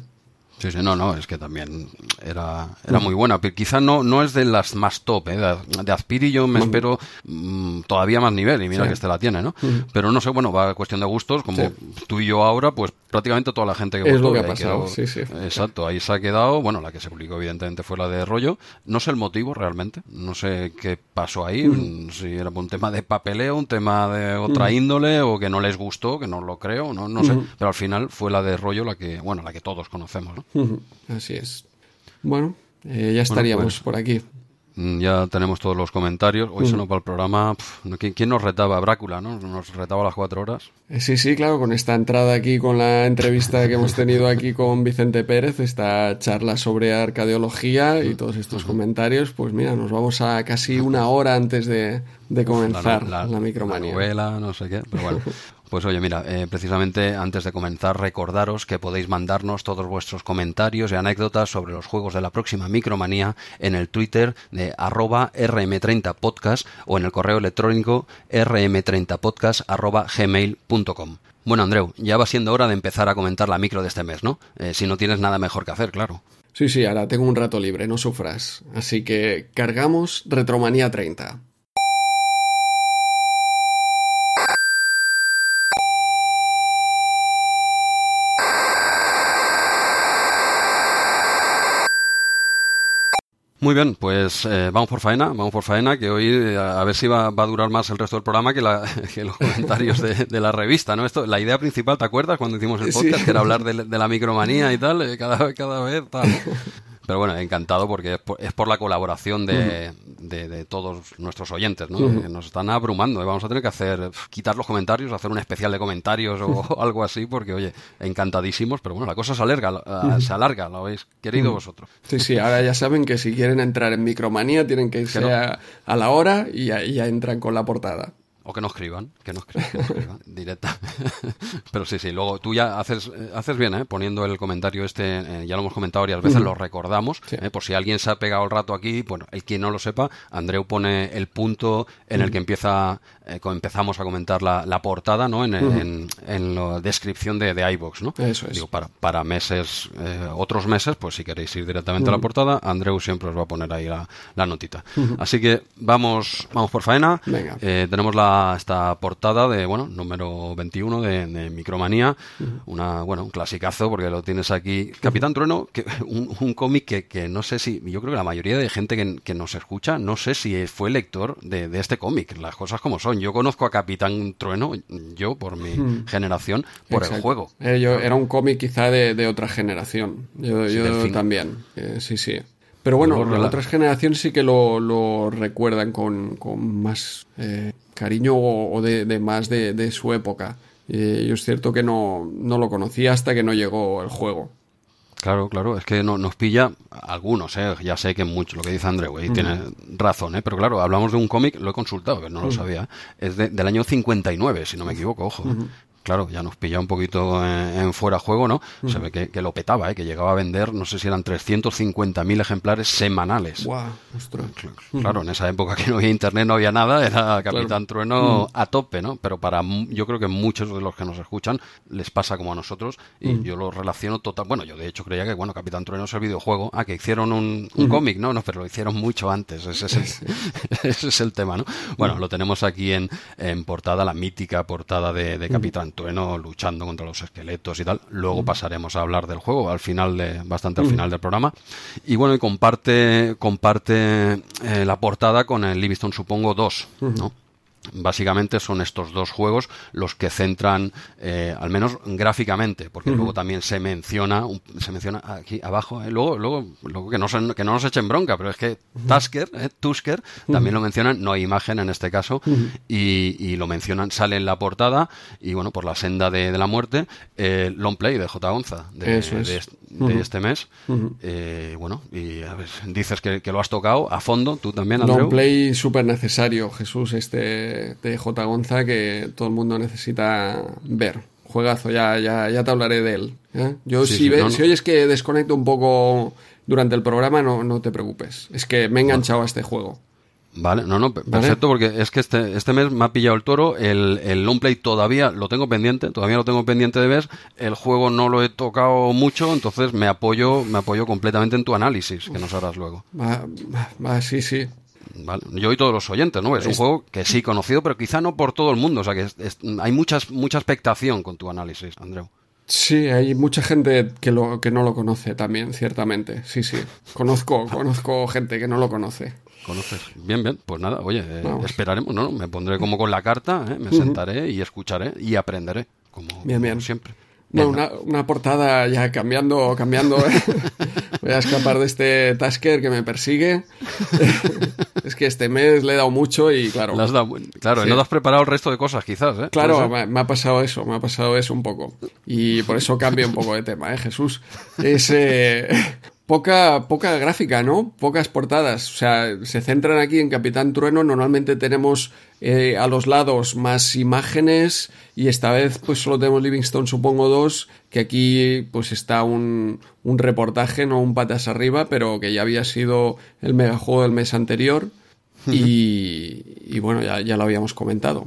Sí, sí, no, no, es que también era, era muy buena, pero quizá no, no es de las más top, ¿eh? de, Azpiri yo me espero mm, todavía más nivel, y mira que este la tiene, ¿no? Pero no sé, bueno, va a cuestión de gustos, como tú y yo ahora, pues prácticamente toda la gente que es lo que ha pasado, sí, sí. Exacto, ahí se ha quedado, bueno, la que se publicó evidentemente fue la de rollo, no sé el motivo realmente, no sé qué pasó ahí, mm, si era un tema de papeleo, un tema de otra índole, o que no les gustó, que no lo creo, no, no sé, pero al final fue la de rollo la que, bueno, la que todos conocemos, ¿no? Así es. Bueno, eh, ya estaríamos pues, por aquí. Mm, ya tenemos todos los comentarios. Hoy se nos va el programa. ¿quién, nos retaba? Brácula, ¿no? Nos retaba las cuatro horas. Eh, sí, sí, claro, con esta entrada aquí, con la entrevista que hemos tenido aquí con Vicente Pérez, esta charla sobre arcadeología y todos estos comentarios, pues mira, nos vamos a casi una hora antes de, comenzar la, la, micromanía. novela, no sé qué, pero bueno. Pues oye, mira, eh, precisamente antes de comenzar, recordaros que podéis mandarnos todos vuestros comentarios y anécdotas sobre los juegos de la próxima Micromanía en el Twitter de arroba rm30podcast o en el correo electrónico rm30podcast arroba gmail.com. Bueno, Andreu, ya va siendo hora de empezar a comentar la micro de este mes, ¿no? Eh, si no tienes nada mejor que hacer, claro. Sí, sí, ahora tengo un rato libre, no sufras. Así que cargamos Retromanía 30. Muy bien, pues eh, vamos por faena, vamos por faena, que hoy eh, a ver si va, va, a durar más el resto del programa que, la, que los comentarios de, de, la revista, ¿no? Esto, la idea principal, ¿te acuerdas cuando hicimos el podcast? Sí. Que era hablar de, de, la micromanía y tal, eh, cada, cada vez tal. Pero bueno, encantado porque es por, es por la colaboración de. De, de, todos nuestros oyentes, ¿no? Uh -huh. Nos están abrumando. ¿eh? Vamos a tener que hacer, quitar los comentarios, hacer un especial de comentarios o algo así, porque oye, encantadísimos, pero bueno, la cosa se alarga, uh -huh. se alarga, lo habéis querido vosotros. Sí, sí, ahora ya saben que si quieren entrar en Micromanía tienen que irse a, a, la hora y ya, ya entran con la portada. O que no escriban, que no escriban, que no escriban directa. Pero sí, sí, luego tú ya haces, haces bien, ¿eh? poniendo el comentario este, eh, ya lo hemos comentado varias veces, lo recordamos, sí. ¿eh? por si alguien se ha pegado el rato aquí, bueno, el que no lo sepa, Andreu pone el punto en el que empieza, eh, empezamos a comentar la, la portada, ¿no? En, uh -huh. en, en, la descripción de, de iVox, ¿no? Eso es. Digo, para, para meses, eh, otros meses, pues si queréis ir directamente a la portada, Andreu siempre os va a poner ahí la, la notita. Así que vamos, vamos por faena. Venga. Eh, tenemos la esta portada de, bueno, número 21 de, de Micromanía, una, bueno, un clasicazo porque lo tienes aquí. Capitán Trueno, que, un, un cómic que, que, no sé si, yo creo que la mayoría de gente que, que nos escucha, no sé si fue lector de, de, este cómic, las cosas como son. Yo conozco a Capitán Trueno, yo por mi -huh. generación, por Exacto. el juego. Eh, yo, era un cómic quizá de, de, otra generación, yo, sí, yo también, eh, sí, sí. Pero bueno, las otras generaciones sí que lo, lo recuerdan con, con más eh, cariño o, de, de, más de, de, su época. Eh, yo es cierto que no, no lo conocía hasta que no llegó el juego. Claro, claro, es que no, nos pilla algunos, ¿eh? ya sé que mucho, lo que dice uh -huh. tiene razón, ¿eh? pero claro, hablamos de un cómic, lo he consultado, que no lo uh -huh. sabía, es de, del año 59, si no me equivoco, ojo. Uh -huh claro, ya nos pilla un poquito en, en fuera juego, ¿no? Uh -huh. Se ve que, que, lo petaba, ¿eh? que llegaba a vender, no sé si eran 350.000 ejemplares semanales. Wow, claro, en esa época que no había internet, no había nada, era Capitán claro. Trueno uh -huh. a tope, ¿no? Pero para, yo creo que muchos de los que nos escuchan les pasa como a nosotros y -huh. yo lo relaciono total. Bueno, yo de hecho creía que, bueno, Capitán Trueno es el videojuego. Ah, que hicieron un, un cómic, ¿no? No, pero lo hicieron mucho antes. Ese es el, ese es el tema, ¿no? Bueno, lo tenemos aquí en, en portada, la mítica portada de, de Capitán Trueno luchando contra los esqueletos y tal. Luego pasaremos a hablar del juego al final de, bastante al final del programa. Y bueno, y comparte, comparte eh, la portada con el Livingston, supongo, 2, mm. ¿no? Básicamente son estos dos juegos los que centran, eh, al menos gráficamente, porque uh -huh. luego también se menciona, se menciona aquí abajo, eh, luego, luego, luego que, no se, que no nos echen bronca, pero es que uh -huh. Tusker, eh, Tusker, uh -huh. también lo mencionan, no hay imagen en este caso, y, y, lo mencionan, sale en la portada, y bueno, por la senda de, de la muerte, eh, long play de J. Gonza, de, es. de, de este mes. Eh, bueno, y a ver, dices que, que, lo has tocado a fondo, tú también, Andreu. Long play súper necesario, Jesús, este de, J. Gonza que todo el mundo necesita ver. Juegazo, ya, ya, ya te hablaré de él. ¿eh? Yo, sí, si, sí, ve, no, si oyes que desconecto un poco durante el programa, no, no te preocupes. Es que me he enganchado a este juego. Vale, no, no, perfecto, ¿Vale? porque es que este, este mes me ha pillado el toro, el, el long play todavía lo tengo pendiente, todavía lo tengo pendiente de ver, el juego no lo he tocado mucho, entonces me apoyo, me apoyo completamente en tu análisis, que nos harás luego. Va, va, sí, sí. Vale. Yo y todos los oyentes, ¿no? Es, es, un juego que sí conocido, pero quizá no por todo el mundo. O sea, que es, es, hay muchas, mucha expectación con tu análisis, Andreu. Sí, hay mucha gente que, lo, que no lo conoce también, ciertamente. Sí, sí. Conozco, conozco gente que no lo conoce. ¿Conoces? Bien, bien. Pues nada, oye, eh, esperaremos, ¿no? Me pondré como con la carta, ¿eh? me sentaré uh -huh. y escucharé y aprenderé, como, bien, bien. Como siempre. No, una, una, portada ya cambiando, cambiando. ¿eh? Voy a escapar de este Tasker que me persigue. es que este mes le he dado mucho y claro. Dado, claro, sí. no te has preparado el resto de cosas, quizás. ¿eh? Claro, me, me, ha pasado eso, me ha pasado eso un poco. Y por eso cambio un poco de tema, ¿eh, Jesús? Es, eh, poca, poca gráfica, ¿no? Pocas portadas. O sea, se centran aquí en Capitán Trueno. Normalmente tenemos eh, a los lados más imágenes y esta vez pues solo tenemos Livingstone, supongo, dos, que aquí pues está un, un reportaje, no un patas arriba, pero que ya había sido el megajuego del mes anterior. y, y, bueno, ya, ya lo habíamos comentado.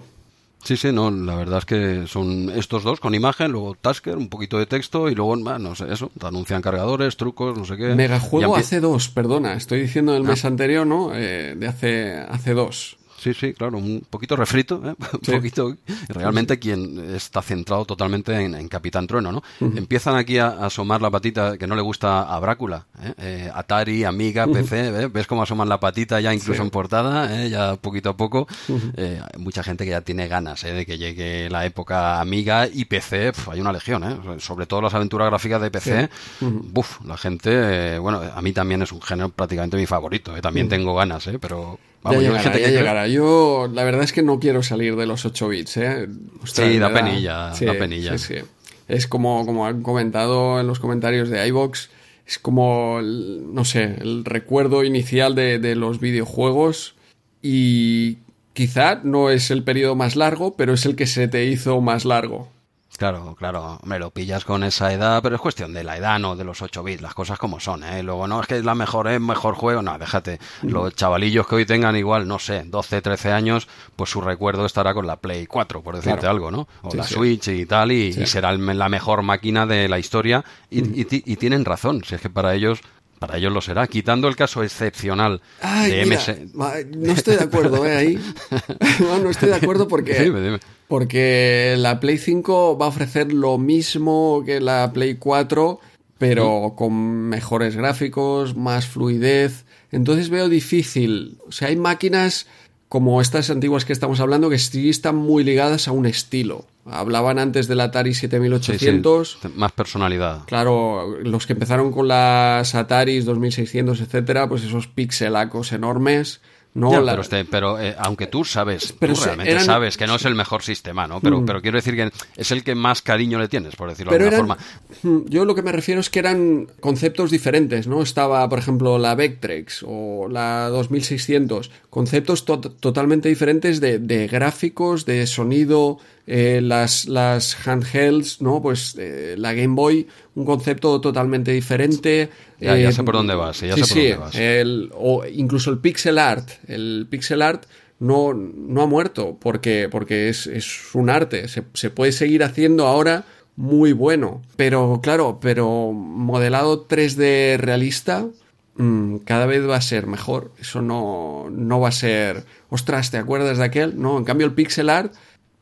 Sí, sí, no, la verdad es que son estos dos con imagen, luego Tasker, un poquito de texto y luego, no sé, eso, te anuncian cargadores, trucos, no sé qué. Megajuego hace dos, perdona, estoy diciendo del mes ah. anterior, ¿no? Eh, de hace, hace dos. Sí, sí, claro, un poquito refrito, ¿eh? un poquito. Realmente quien está centrado totalmente en, Capitán Trueno, ¿no? Empiezan aquí a, asomar la patita que no le gusta a Brácula, ¿eh? eh Atari, Amiga, PC, ves cómo asoman la patita ya incluso en portada, ¿eh? ya poquito a poco. Eh, hay mucha gente que ya tiene ganas de que llegue la época Amiga y PC, hay una legión, ¿eh? sobre todo las aventuras gráficas de PC. Buf, la gente, bueno, a mí también es un género prácticamente mi favorito, también tengo ganas, ¿eh? pero ya llegará, ya llegará. Yo, la verdad es que no quiero salir de los 8 bits, ¿eh? sí, da, penilla, da penilla. Sí, sí. Es como, como han comentado en los comentarios de iVox, es como, no sé, el recuerdo inicial de, de los videojuegos y quizá no es el periodo más largo, pero es el que se te hizo más largo. Claro, claro, me lo pillas con esa edad, pero es cuestión de la edad, no de los 8 bits, las cosas como son, ¿eh? Luego, no, es que es la mejor, es mejor juego, no, déjate. Los chavalillos que hoy tengan igual, no sé, 12, 13 años, pues su recuerdo estará con la Play 4, por decirte algo, ¿no? O la Switch y tal, y, será la mejor máquina de la historia, y, y tienen razón, si es que para ellos para ellos lo será, quitando el caso excepcional de MS. no estoy de acuerdo, ¿eh? Ahí. no, estoy de acuerdo porque, porque la Play 5 va a ofrecer lo mismo que la Play 4, pero con mejores gráficos, más fluidez. Entonces veo difícil. O sea, hay máquinas como estas antiguas que estamos hablando que sí están muy ligadas a un estilo. Hablaban antes del Atari 7800. Más personalidad. Claro, los que empezaron con las Ataris 2600, etcétera, pues esos pixelacos enormes pero, este, pero eh, aunque tú sabes, tú realmente sabes que no es el mejor sistema, ¿no? Pero, mm. pero quiero decir que es el que más cariño le tienes, por decirlo de alguna forma. Mm, yo lo que me refiero es que eran conceptos diferentes, ¿no? Estaba, por ejemplo, la Vectrex o la 2600, conceptos totalmente diferentes de, de gráficos, de sonido, eh, las, las handhelds, ¿no? Pues eh, la Game Boy, un concepto totalmente diferente. Ya, ya sé por dónde vas, ya sé por dónde vas. El, o incluso el pixel art. El pixel art no, no ha muerto porque, porque es, es un arte. Se, se puede seguir haciendo ahora muy bueno. Pero claro, pero modelado 3D realista, mm, cada vez va a ser mejor. Eso no, no va a ser. Ostras, ¿te acuerdas de aquel? No, en cambio el pixel art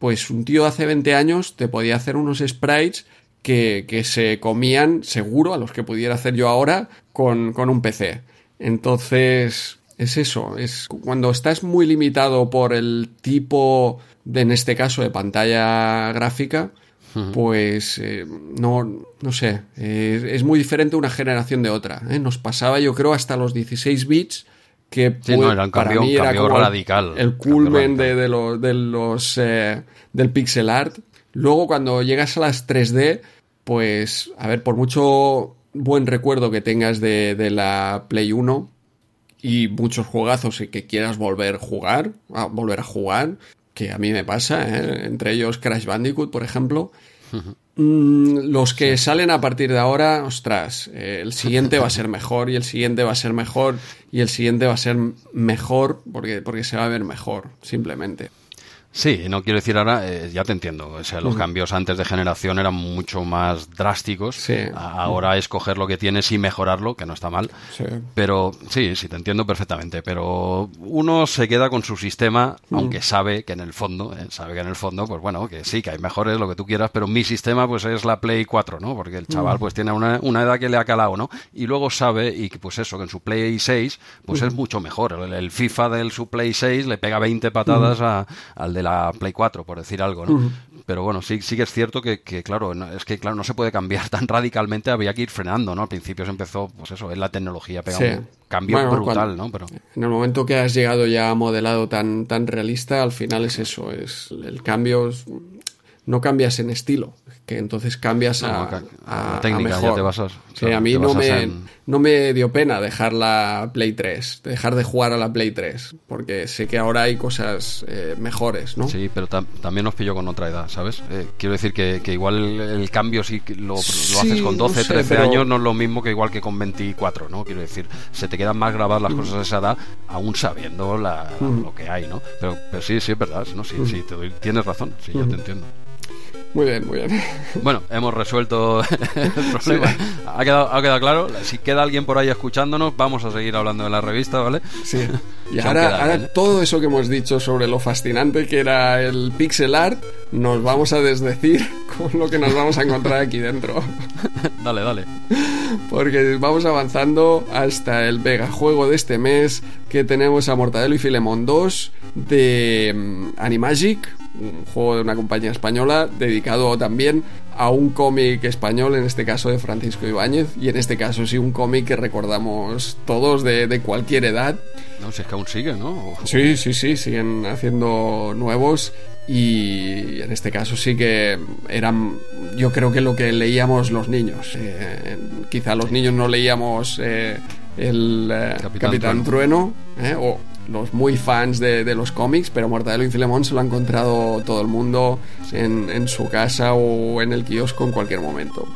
pues un tío hace 20 años te podía hacer unos sprites que, que se comían seguro a los que pudiera hacer yo ahora con, con un PC. Entonces, es eso, es cuando estás muy limitado por el tipo de, en este caso, de pantalla gráfica, pues eh, no, no sé, es muy diferente una generación de otra. ¿eh? Nos pasaba, yo creo, hasta los 16 bits que para mí era como radical, el culmen de, de, los eh, del pixel art. Luego cuando llegas a las 3D, pues a ver, por mucho buen recuerdo que tengas de, de la Play 1 y muchos juegazos y que quieras volver a jugar, a volver a jugar, que a mí me pasa, ¿eh? entre ellos Crash Bandicoot, por ejemplo. Mm, los que salen a partir de ahora, ostras, eh, el siguiente va a ser mejor y el siguiente va a ser mejor y el siguiente va a ser mejor porque, porque se va a ver mejor, simplemente. Sí, no quiero decir ahora, eh, ya te entiendo, o sea, los cambios antes de generación eran mucho más drásticos. Sí. Ahora es coger lo que tienes y mejorarlo, que no está mal. Sí. Pero sí, sí, te entiendo perfectamente. Pero uno se queda con su sistema, aunque sabe que en el fondo, eh, sabe que en el fondo, pues bueno, que sí, que hay mejores, lo que tú quieras, pero mi sistema pues es la Play 4, ¿no? Porque el chaval pues tiene una, una edad que le ha calado, ¿no? Y luego sabe, y pues eso, que en su Play 6 pues es mucho mejor. El, FIFA del su Play 6 le pega 20 patadas a, al de la Play 4, por decir algo, ¿no? Pero bueno, sí, sí que es cierto que, claro, es que claro, no se puede cambiar tan radicalmente, había que ir frenando, ¿no? Al principio se empezó, pues eso, es la tecnología, pega un cambio brutal, ¿no? Pero... En el momento que has llegado ya a modelado tan, tan realista, al final es eso, es el cambio no cambias en estilo, que entonces cambias a, a, técnica, ya te basas. Sí, a mí no me, no me dio pena dejar la Play 3, dejar de jugar a la Play 3, porque sé que ahora hay cosas eh, mejores, ¿no? Sí, pero también nos pilló con otra edad, ¿sabes? Eh, quiero decir que, igual el, cambio si lo, lo haces con 12, 13 años no es lo mismo que igual que con 24, ¿no? Quiero decir, se te quedan más grabadas las mm. cosas a esa edad, aún sabiendo la, mm. lo que hay, ¿no? Pero, pero sí, sí, es verdad, ¿no? Sí, mm. sí, te tienes razón, sí, yo te entiendo. Muy bien, muy bien. Bueno, hemos resuelto el problema. Ha, quedado, ha quedado claro. Si queda alguien por ahí escuchándonos, vamos a seguir hablando de la revista, ¿vale? Sí. Y ahora, ahora todo eso que hemos dicho sobre lo fascinante que era el pixel art, nos vamos a desdecir con lo que nos vamos a encontrar aquí dentro. dale, dale. Porque vamos avanzando hasta el Vega juego de este mes, que tenemos a Mortadelo y Filemón 2 de mm, Animagic, un juego de una compañía española dedicado también a un cómic español, en este caso de Francisco Ibáñez, y en este caso sí un cómic que recordamos todos de, cualquier edad. No, si es que aún sigue, ¿no? Sí, sí, sí, siguen haciendo nuevos y en este caso sí que eran yo creo que lo que leíamos los niños eh, quizá los niños no leíamos eh, el eh, Capitán, Trueno, o los muy fans de, los cómics, pero Mortadelo y Filemón se lo ha encontrado todo el mundo en, su casa o en el kiosco en cualquier momento.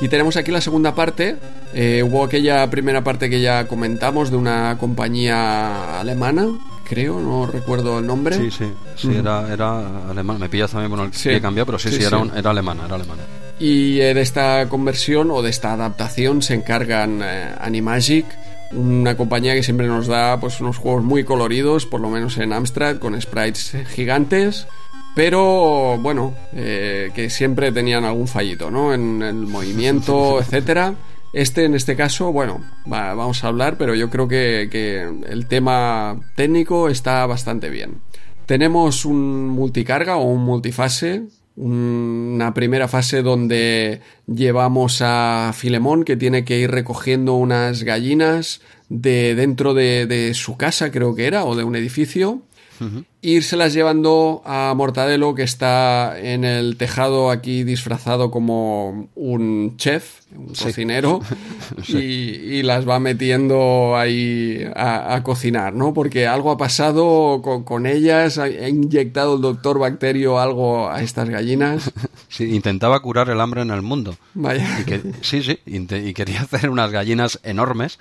Y tenemos aquí la segunda parte. Eh, hubo aquella primera parte que ya comentamos de una compañía alemana, creo, no recuerdo el nombre. Sí, sí, sí, era, era alemana. Me pillas también con el que cambió, pero sí, sí, era, era, alemana, era alemana. Y eh, de esta conversión o de esta adaptación se encargan eh, Animagic una compañía que siempre nos da pues unos juegos muy coloridos, por lo menos en Amstrad, con sprites gigantes, pero bueno, eh, que siempre tenían algún fallito, ¿no? En el movimiento, etcétera. Este, en este caso, bueno, vamos a hablar, pero yo creo que, que el tema técnico está bastante bien. Tenemos un multicarga o un multifase una primera fase donde llevamos a Filemón que tiene que ir recogiendo unas gallinas de dentro de, su casa creo que era o de un edificio Írselas llevando a Mortadelo, que está en el tejado aquí disfrazado como un chef, un cocinero, y, las va metiendo ahí a, cocinar, ¿no? Porque algo ha pasado con, ellas, ha, inyectado el doctor Bacterio algo a estas gallinas. Sí, intentaba curar el hambre en el mundo. Vaya. sí, sí, y quería hacer unas gallinas enormes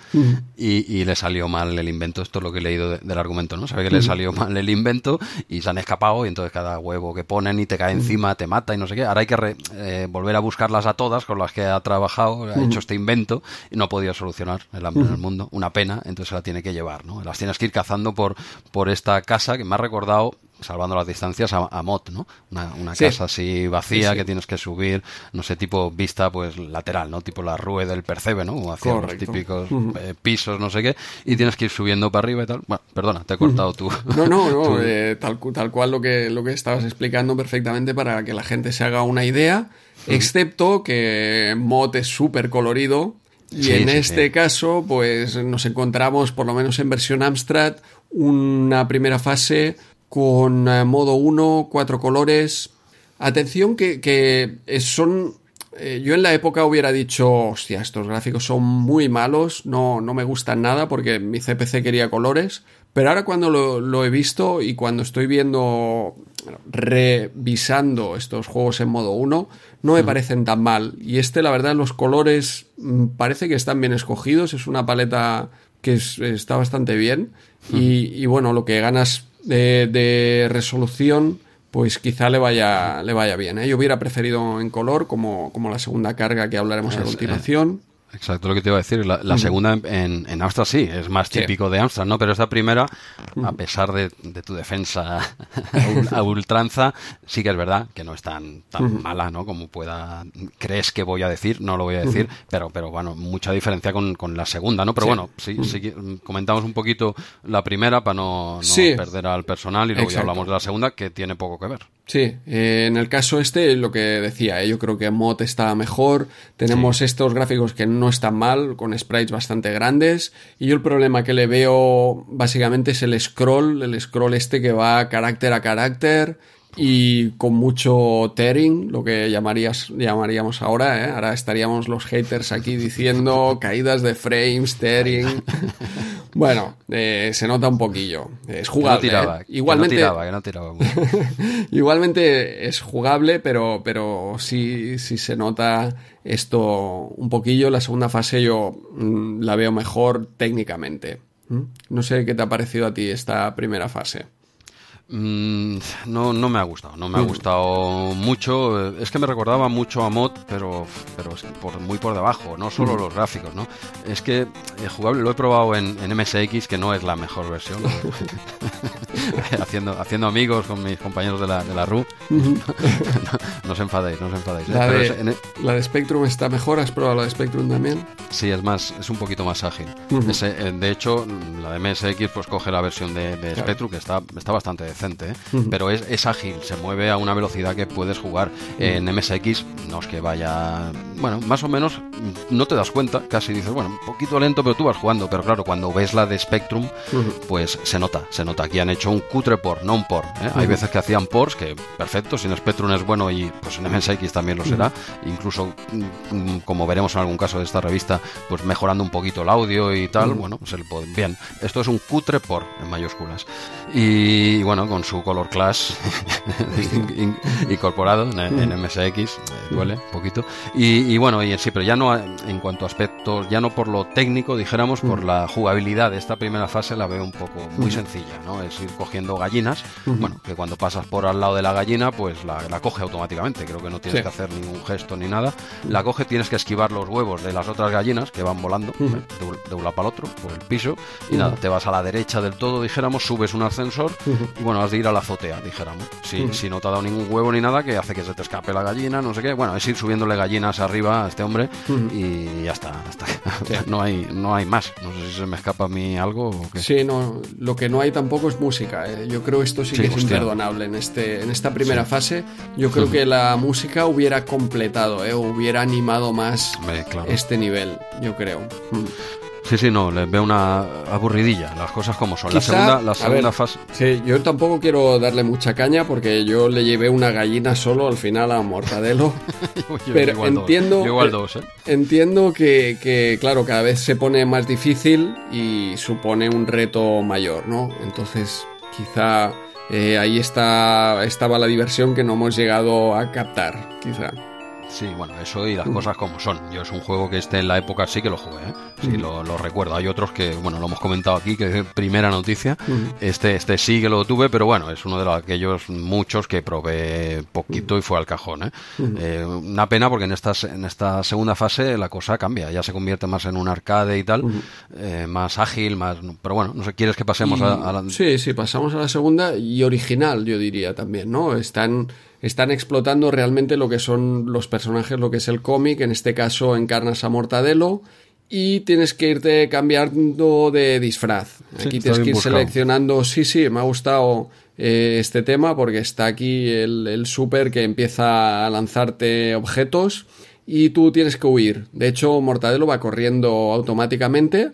y, le salió mal el invento. Esto es lo que he leído del argumento, ¿no? Sabe que le salió mal el invento y se han escapado y entonces cada huevo que ponen y te cae encima te mata y no sé qué. Ahora hay que eh, volver a buscarlas a todas con las que ha trabajado, ha hecho este invento y no ha podido solucionar el hambre en el mundo. Una pena, entonces se la tiene que llevar, ¿no? Las tienes que ir cazando por, por esta casa que me ha recordado salvando las distancias, a, Mot, ¿no? Una, casa así vacía que tienes que subir, no sé, tipo vista pues lateral, ¿no? Tipo la rue del Percebe, ¿no? Hacia los típicos eh, pisos, no sé qué, y tienes que ir subiendo para arriba y tal. Bueno, perdona, te he cortado tú. No, no, no, eh, tal, tal cual lo que, lo que estabas explicando perfectamente para que la gente se haga una idea, excepto que Mot es súper colorido, y en este caso, pues nos encontramos, por lo menos en versión Amstrad, una primera fase con eh, modo 1, cuatro colores. Atención que, son... Eh, yo en la época hubiera dicho, hostia, estos gráficos son muy malos, no, no me gustan nada porque mi CPC quería colores, pero ahora cuando lo, he visto y cuando estoy viendo, revisando estos juegos en modo 1, no me parecen tan mal. Y este, la verdad, los colores mm, parece que están bien escogidos, es una paleta que está bastante bien. y, y, bueno, lo que ganas de, resolución, pues quizá le vaya, le vaya bien. ¿eh? Yo hubiera preferido en color, como, como la segunda carga que hablaremos a pues, continuación. Exacto lo que te iba a decir. La, segunda en, en, Amstrad sí, es más típico de Amstrad, ¿no? Pero esta primera, a pesar de, tu defensa a, ultranza, sí que es verdad que no es tan, tan mala, ¿no? Como pueda, crees que voy a decir, no lo voy a decir, pero, pero bueno, mucha diferencia con, con la segunda, ¿no? Pero bueno, sí, sí, comentamos un poquito la primera para no, perder al personal y luego ya hablamos de la segunda, que tiene poco que ver. Sí, eh, en el caso este, lo que decía, eh, yo creo que Mod está mejor, tenemos estos gráficos que no están mal, con sprites bastante grandes, y yo el problema que le veo básicamente es el scroll, el scroll este que va carácter a carácter, y con mucho tearing, lo que llamarías, llamaríamos ahora, ¿eh? ahora estaríamos los haters aquí diciendo caídas de frames, tearing. bueno, eh, se nota un poquillo. Es jugable. ¿eh? Igualmente, igualmente es jugable, pero, pero sí, sí se nota esto un poquillo. La segunda fase yo mm, la veo mejor técnicamente. ¿Mm? No sé qué te ha parecido a ti esta primera fase. Mm, no, no me ha gustado, no me ha mm. gustado mucho. Es que me recordaba mucho a Mod, pero, pero por, muy por debajo, no solo mm. los gráficos, ¿no? Es que el jugable lo he probado en, MSX, que no es la mejor versión. haciendo, haciendo amigos con mis compañeros de la, de la RU. no, os enfadéis, no os enfadéis. ¿eh? La, de, la, de, Spectrum está mejor, ¿has probado la de Spectrum también? Sí, es más, es un poquito más ágil. Eh, de hecho, la de MSX pues coge la versión de, Spectrum, que está, está bastante ¿eh? pero es, ágil, se mueve a una velocidad que puedes jugar. En MSX no es que vaya, bueno, más o menos no te das cuenta, casi dices, bueno, un poquito lento, pero tú vas jugando, pero claro, cuando ves la de Spectrum, pues se nota, se nota. Aquí han hecho un cutre por, no un por. ¿eh? Hay veces que hacían pors, que perfecto, si en Spectrum es bueno y pues en MSX también lo será, incluso mm, como veremos en algún caso de esta revista, pues mejorando un poquito el audio y tal, bueno, pues el, bien, esto es un cutre por en mayúsculas. Y bueno, con su color class incorporado en, MSX, eh, duele un poquito. Y, bueno, y sí, pero ya no en cuanto a aspectos, ya no por lo técnico, dijéramos, por mm. la jugabilidad de esta primera fase la veo un poco muy mm. sencilla, ¿no? Es ir cogiendo gallinas, bueno, que cuando pasas por al lado de la gallina, pues la, coge automáticamente, creo que no tienes que hacer ningún gesto ni nada. La coge, tienes que esquivar los huevos de las otras gallinas que van volando ¿eh? de, un lado para el otro, por el piso, y nada, te vas a la derecha del todo, dijéramos, subes un ascensor, y bueno, has de ir a la azotea, dijéramos. Si, si no te ha dado ningún huevo ni nada, que hace que se te escape la gallina, no sé qué. Bueno, es ir subiéndole gallinas arriba a este hombre y ya está. no, hay, no hay más. No sé si se me escapa a mí algo o qué. Sí, no, lo que no hay tampoco es música. ¿eh? Yo creo esto sí, que es imperdonable en, este, en esta primera fase. Yo creo que la música hubiera completado, ¿eh? hubiera animado más este nivel, yo creo. Sí, sí, no, les veo una aburridilla, las cosas como son. la segunda, la segunda fase. Sí, yo tampoco quiero darle mucha caña porque yo le llevé una gallina solo al final a Mortadelo. pero entiendo. ¿eh? Entiendo que, que, claro, cada vez se pone más difícil y supone un reto mayor, ¿no? Entonces, quizá eh, ahí está, estaba la diversión que no hemos llegado a captar, quizá. Sí, bueno, eso y las cosas como son. Yo es un juego que esté en la época sí que lo jugué, ¿eh? sí lo, recuerdo. Hay otros que, bueno, lo hemos comentado aquí, que es primera noticia. Este, este sí que lo tuve, pero bueno, es uno de los, aquellos muchos que probé poquito y fue al cajón. ¿eh? eh una pena porque en esta, en esta segunda fase la cosa cambia, ya se convierte más en un arcade y tal, eh, más ágil, más. Pero bueno, no sé, ¿quieres que pasemos a, a la. Sí, sí, pasamos a la segunda y original, yo diría también, ¿no? Están están explotando realmente lo que son los personajes, lo que es el cómic, en este caso encarnas a Mortadelo y tienes que irte cambiando de disfraz. Aquí tienes que ir seleccionando, sí, sí, me ha gustado eh, este tema porque está aquí el, el super que empieza a lanzarte objetos y tú tienes que huir. De hecho, Mortadelo va corriendo automáticamente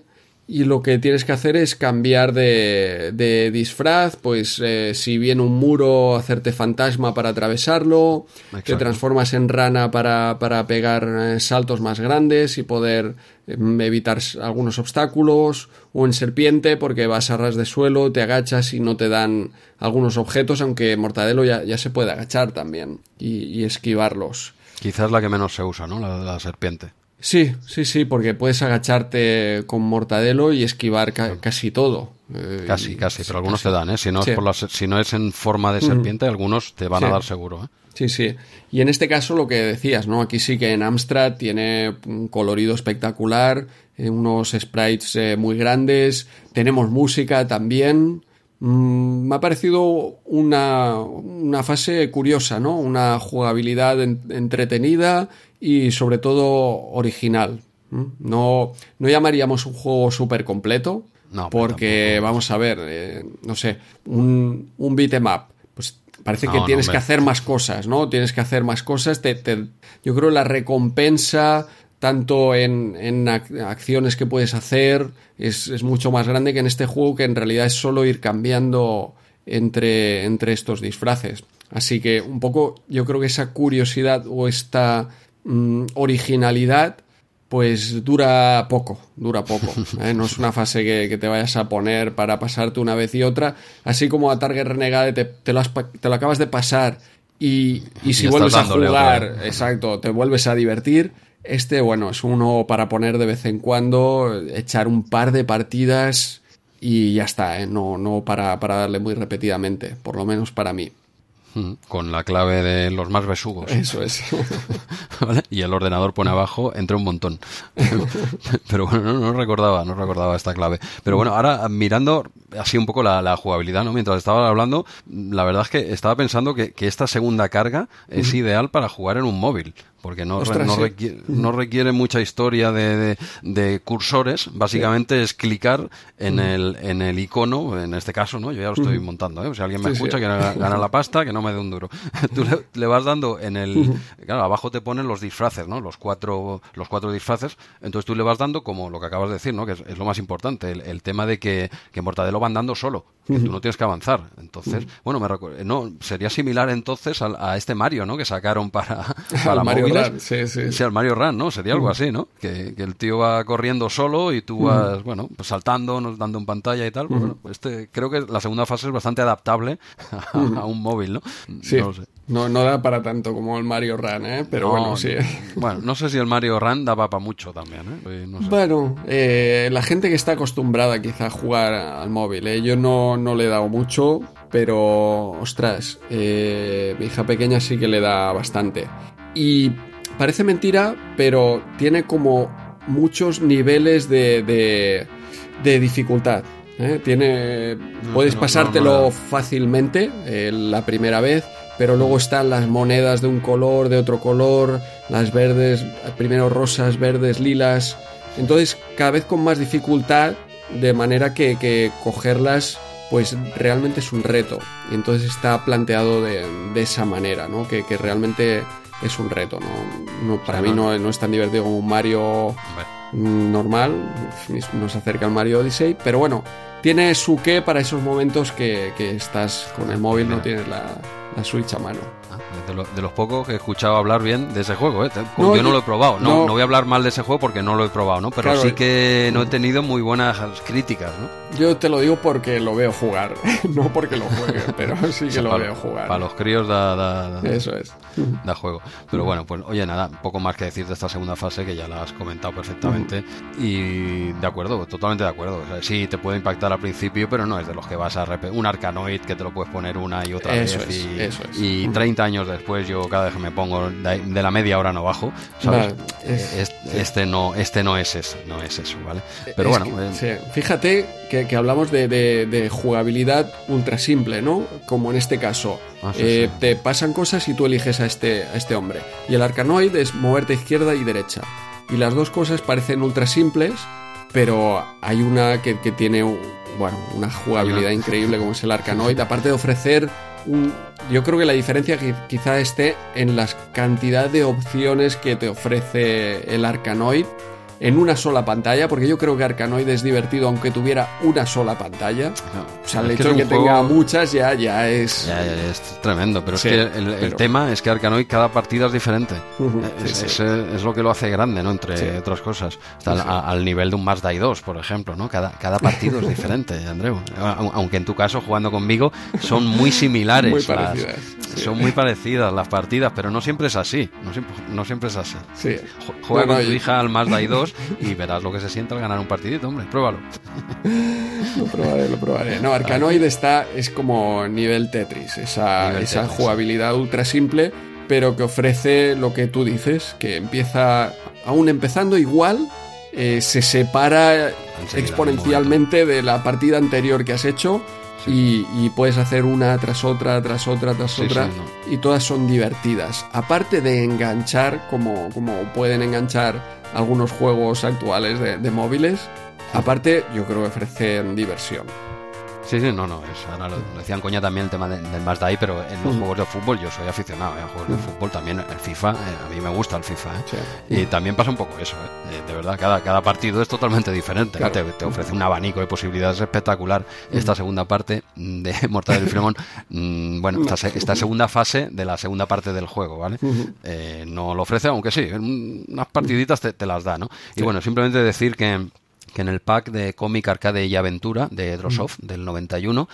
y lo que tienes que hacer es cambiar de, disfraz, pues eh, si viene un muro, hacerte fantasma para atravesarlo, te transformas en rana para, pegar eh, saltos más grandes y poder em, evitar algunos obstáculos, o en serpiente porque vas a ras de suelo, te agachas y no te dan algunos objetos, aunque Mortadelo ya, se puede agachar también y, esquivarlos. Quizás la que menos se usa, ¿no? la serpiente. Sí, sí, sí, porque puedes agacharte con mortadelo y esquivar casi todo. Eh, casi, casi, pero algunos te dan, ¿eh? Si no, es por si no es en forma de serpiente, algunos te van a dar seguro, ¿eh? Sí, sí. Y en este caso lo que decías, ¿no? Aquí sí que en Amstrad tiene un colorido espectacular, eh, unos sprites eh, muy grandes, tenemos música también. Mm, me ha parecido una, una, fase curiosa, ¿no? Una jugabilidad entretenida y sobre todo original. No, no llamaríamos un juego súper completo, porque vamos a ver, eh, no sé, un, un beat'em up, pues parece que tienes que hacer más cosas, ¿no? Tienes que hacer más cosas. Te, yo creo la recompensa tanto en, en acciones que puedes hacer es, es, mucho más grande que en este juego que en realidad es solo ir cambiando entre, entre estos disfraces. Así que un poco yo creo que esa curiosidad o esta mm, originalidad pues dura poco, dura poco. ¿eh? No es una fase que, te vayas a poner para pasarte una vez y otra. Así como a Target Renegade te, te, lo, te lo, acabas de pasar y, y si vuelves a jugar, exacto, te vuelves a divertir. Este, bueno, es uno para poner de vez en cuando, echar un par de partidas y ya está, ¿eh? no, no para, para darle muy repetidamente, por lo menos para mí. Con la clave de los más besugos. Eso es. Y el ordenador pone abajo, entre un montón. Pero bueno, no, recordaba, no recordaba esta clave. Pero bueno, ahora mirando así un poco la, jugabilidad, ¿no? Mientras estaba hablando, la verdad es que estaba pensando que, esta segunda carga es ideal para jugar en un móvil porque no, no, requiere, mucha historia de, cursores. Básicamente es clicar en el, en el icono, en este caso, ¿no? Yo ya lo estoy montando, ¿eh? si alguien me escucha que gana la pasta, que no me dé un duro. Tú le, vas dando en el... Claro, abajo te ponen los disfraces, ¿no? Los cuatro, los cuatro disfraces. Entonces tú le vas dando, como lo que acabas de decir, ¿no? Que es, lo más importante, el, tema de que, que Mortadelo va andando solo, que tú no tienes que avanzar. Entonces, bueno, me recuerdo, no, sería similar entonces a, este Mario, ¿no? Que sacaron para, para Mario sí, sí. sí, al Mario Run, ¿no? Sería algo así, ¿no? Que, el tío va corriendo solo y tú vas, bueno, pues saltando, nos dando en pantalla y tal. Bueno, este, creo que la segunda fase es bastante adaptable a, un móvil, ¿no? Sí. No, sé. No, no, da para tanto como el Mario Run, ¿eh? Pero bueno, sí. Bueno, no sé si el Mario Run daba para mucho también, ¿eh? Bueno, eh, la gente que está acostumbrada quizá a jugar al móvil, ¿eh? Yo no, no le he dado mucho, pero ostras, eh, mi hija pequeña sí que le da bastante. Y Parece mentira, pero tiene como muchos niveles de, de, dificultad. ¿eh? Tiene, puedes pasártelo fácilmente eh, la primera vez, pero luego están las monedas de un color, de otro color, las verdes, primero rosas, verdes, lilas. Entonces, cada vez con más dificultad, de manera que, que cogerlas pues realmente es un reto. Y entonces está planteado de, de esa manera, ¿no? Que, que realmente es un reto, ¿no? para mí no, no, es tan divertido como un Mario normal, nos acerca al Mario Odyssey, pero bueno, tiene su qué para esos momentos que, que estás con el móvil, no tienes la, la Switch a mano de, los pocos que he escuchado hablar bien de ese juego. ¿eh? yo no lo he probado. No, no, voy a hablar mal de ese juego porque no lo he probado, ¿no? Pero sí que no he tenido muy buenas críticas, ¿no? Yo te lo digo porque lo veo jugar, no porque lo juegue, pero sí que lo veo jugar. Para los críos da, Eso es. da juego. Pero bueno, pues oye, nada, poco más que decir de esta segunda fase que ya la has comentado perfectamente. Y de acuerdo, totalmente de acuerdo. sí, te puede impactar al principio, pero no es de los que vas a repetir. Un Arcanoid que te lo puedes poner una y otra vez. y, eso es. y 30 años después yo cada vez que me pongo de, la media hora no bajo, ¿sabes? este, no, este no es eso, no es eso, ¿vale? Pero bueno. Eh, Fíjate que, hablamos de, jugabilidad ultra simple, ¿no? Como en este caso. Ah, eh, te pasan cosas y tú eliges a este, a este hombre. Y el arcanoid es moverte izquierda y derecha. Y las dos cosas parecen ultra simples, pero hay una que, tiene bueno, una jugabilidad increíble como es el arcanoid, aparte de ofrecer yo creo que la diferencia quizá esté en la cantidad de opciones que te ofrece el Arcanoid en una sola pantalla, porque yo creo que Arcanoid es divertido aunque tuviera una sola pantalla. o sea, el hecho de que, tenga muchas ya, ya es... Ya, es tremendo, pero es que el, tema es que Arcanoid cada partida es diferente. es, lo que lo hace grande, ¿no? Entre otras cosas. al nivel de un Mazda 2, por ejemplo, ¿no? Cada, cada partido es diferente, Andreu. Aunque en tu caso, jugando conmigo, son muy similares. Muy parecidas. son muy parecidas las partidas, pero no siempre es así. No siempre, no siempre es así. Juega con tu hija al Mazda 2 y verás lo que se siente al ganar un partidito, hombre, pruébalo. lo probaré, lo probaré. No, Arcanoid está, es como nivel Tetris, esa, esa jugabilidad ultra simple, pero que ofrece lo que tú dices, que empieza, aún empezando igual, eh, se separa exponencialmente de la partida anterior que has hecho y, puedes hacer una tras otra, tras otra, tras otra, y todas son divertidas. Aparte de enganchar, como, como pueden enganchar algunos juegos actuales de, móviles, aparte yo creo que ofrecen diversión. Sí, sí, no, no. Es, ahora lo, decían coña también el tema del Mazda pero en los juegos de fútbol yo soy aficionado ¿eh? a juegos de fútbol también. El FIFA, eh, a mí me gusta el FIFA. ¿eh? Y también pasa un poco eso. ¿eh? De verdad, cada, cada partido es totalmente diferente. Te, ofrece un abanico de posibilidades espectacular. Esta segunda parte de Mortal del Fremont, mm, bueno, esta, esta, segunda fase de la segunda parte del juego, ¿vale? no lo ofrece, aunque sí, unas partiditas te, te las da, ¿no? Y bueno, simplemente decir que que en el pack de cómic, arcade y aventura de Drosoft del 91,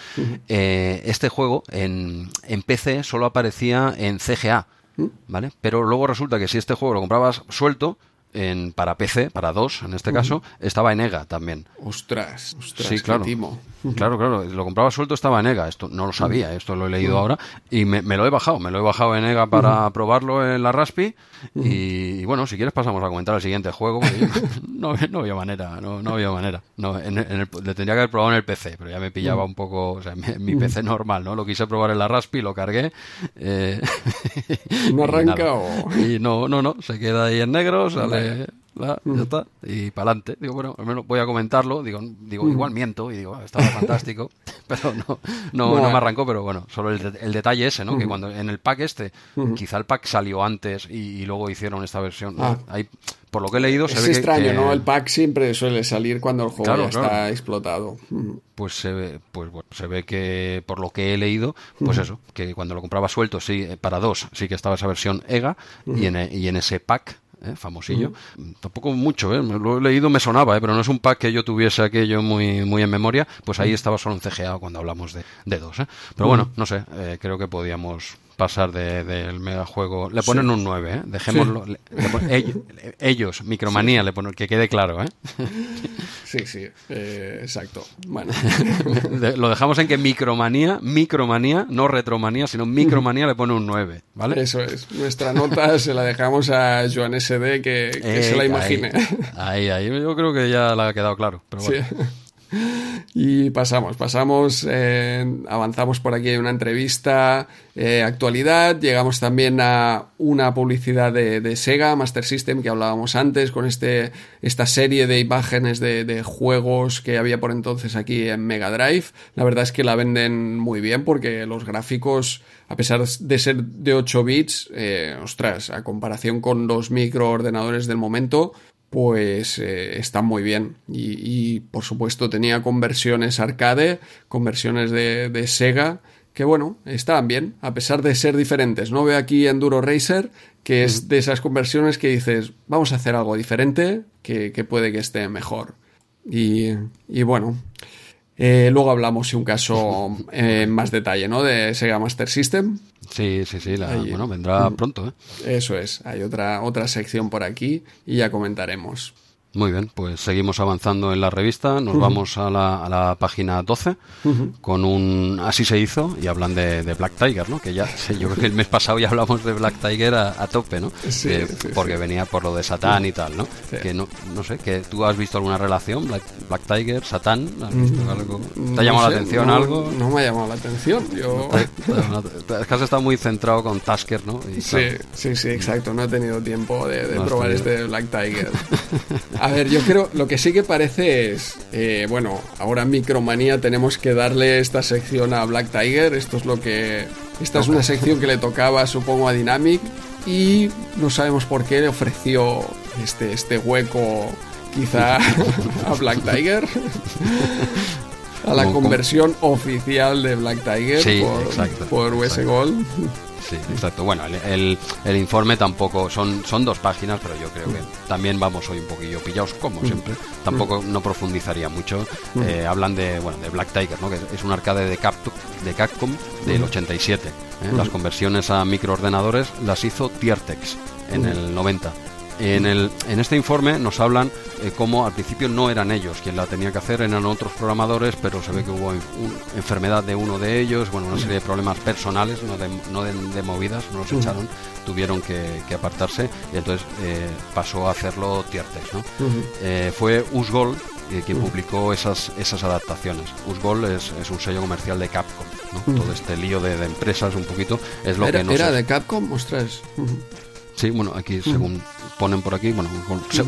eh, este juego en, en PC solo aparecía en CGA, ¿vale? Pero luego resulta que si este juego lo comprabas suelto, en, para PC, para dos en este caso, estaba en EGA también. Ostras, ostras, sí, claro. Claro, claro, lo compraba suelto, estaba en EGA, esto no lo sabía, esto lo he leído ahora y me, lo he bajado, me lo he bajado en EGA para probarlo en la Raspi y, bueno, si quieres pasamos a comentar el siguiente juego, no, no había manera, no, no había manera, no, en, le tendría que haber probado en el PC, pero ya me pillaba un poco, o sea, mi, PC normal, ¿no? Lo quise probar en la Raspi, lo cargué. Eh, ¿No arranca y, no, no, no, se queda ahí en negro, sale ya está, y para adelante. Digo, bueno, al menos voy a comentarlo. Digo, digo igual miento y digo, ah, estaba fantástico, pero no, no, no, me arrancó. Pero bueno, solo el, detalle ese, ¿no? Que cuando en el pack este, quizá el pack salió antes y, luego hicieron esta versión. Ah. por lo que he leído, se es extraño, ¿no? El pack siempre suele salir cuando el juego ya está explotado. Pues se ve, pues se ve que por lo que he leído, pues eso, que cuando lo compraba suelto, sí, para dos, sí que estaba esa versión EGA y, en, y en ese pack ¿eh? famosillo. Tampoco mucho, ¿eh? lo he leído, me sonaba, ¿eh? pero no es un pack que yo tuviese aquello muy, muy en memoria, pues ahí estaba solo en CGA cuando hablamos de, de dos. ¿eh? Pero bueno, no sé, creo que podíamos pasar del de, megajuego. Le ponen un 9, ¿eh? Dejémoslo. ellos, Micromanía, le ponen, que quede claro, ¿eh? Sí, sí, eh, exacto. Bueno. Lo dejamos en que Micromanía, Micromanía, no Retromanía, sino Micromanía le pone un 9, ¿vale? Eso es. Nuestra nota se la dejamos a Joan SD que, se la imagine. Ahí, ahí, yo creo que ya la ha quedado claro. Pero bueno. Y pasamos, pasamos, eh, avanzamos por aquí en una entrevista, eh, actualidad, llegamos también a una publicidad de, Sega Master System que hablábamos antes, con este, esta serie de imágenes de, juegos que había por entonces aquí en Mega Drive. La verdad es que la venden muy bien porque los gráficos, a pesar de ser de 8 bits, eh, ostras, a comparación con los microordenadores del momento, pues eh, están muy bien. Y, por supuesto tenía conversiones arcade, conversiones de, de, Sega, que bueno, estaban bien, a pesar de ser diferentes. No veo aquí Enduro Racer, que es de esas conversiones que dices, vamos a hacer algo diferente, que, puede que esté mejor. Y, y bueno, eh, luego hablamos de un caso en más detalle, ¿no? De Sega Master System. Sí, sí, sí, bueno, vendrá mm. pronto. ¿eh? Eso es, hay otra, otra sección por aquí y ya comentaremos. Muy bien, pues seguimos avanzando en la revista, nos vamos a la, a la, página 12 con un Así se hizo y hablan de, Black Tiger, ¿no? Que ya, yo creo que el mes pasado ya hablamos de Black Tiger a, tope, ¿no? Sí, porque venía por lo de Satán y tal, ¿no? Que no, no sé, que tú has visto alguna relación, Black, Tiger, Satán, ¿has visto mm, algo? ¿Te ha llamado la atención algo? No me ha llamado la atención, yo... es que has estado muy centrado con Tasker, ¿no? sí, sí, sí, exacto, no he tenido tiempo de, probar este Black Tiger. A ver, yo creo, lo que sí que parece es, eh, bueno, ahora en Micromanía tenemos que darle esta sección a Black Tiger, esto es lo que, esta es una sección que le tocaba, supongo, a Dynamic, y no sabemos por qué le ofreció este, este hueco quizá a Black Tiger. a la conversión oficial de Black Tiger por, por US Gold sí, exacto. Bueno, el, el, informe tampoco, son, son dos páginas, pero yo creo que también vamos hoy un poquillo pillados, como mm. siempre. Tampoco mm. no profundizaría mucho. Mm. Eh, hablan de, bueno, de Black Tiger, ¿no? que es un arcade de, Capcom, de Capcom del 87. ¿eh? Las conversiones a microordenadores las hizo Tiertex en el 90. En, el, en este informe nos hablan eh, cómo al principio no eran ellos quien la tenía que hacer, eran otros programadores, pero se ve que hubo enfermedad de uno de ellos, bueno, una serie de problemas personales, no de, no de, movidas, no los echaron, tuvieron que, apartarse y entonces eh, pasó a hacerlo Tiertex. ¿no? Eh, fue Usgol quien publicó esas, esas adaptaciones. Usgol es, es un sello comercial de Capcom. ¿no? Todo este lío de, empresas un poquito es lo era, que no ¿Era de Capcom? Ostras. Sí, bueno, aquí según ponen por aquí, bueno,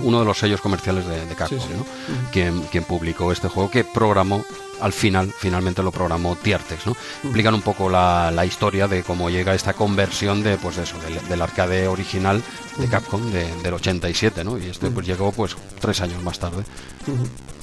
uno de los sellos comerciales de, Capcom, ¿no? quien, quien publicó este juego, que programó al final, finalmente lo programó Tiertex, ¿no? Explican un poco la, historia de cómo llega esta conversión de, pues eso, del, arcade original de Capcom del 87, ¿no? Y este pues llegó pues tres años más tarde.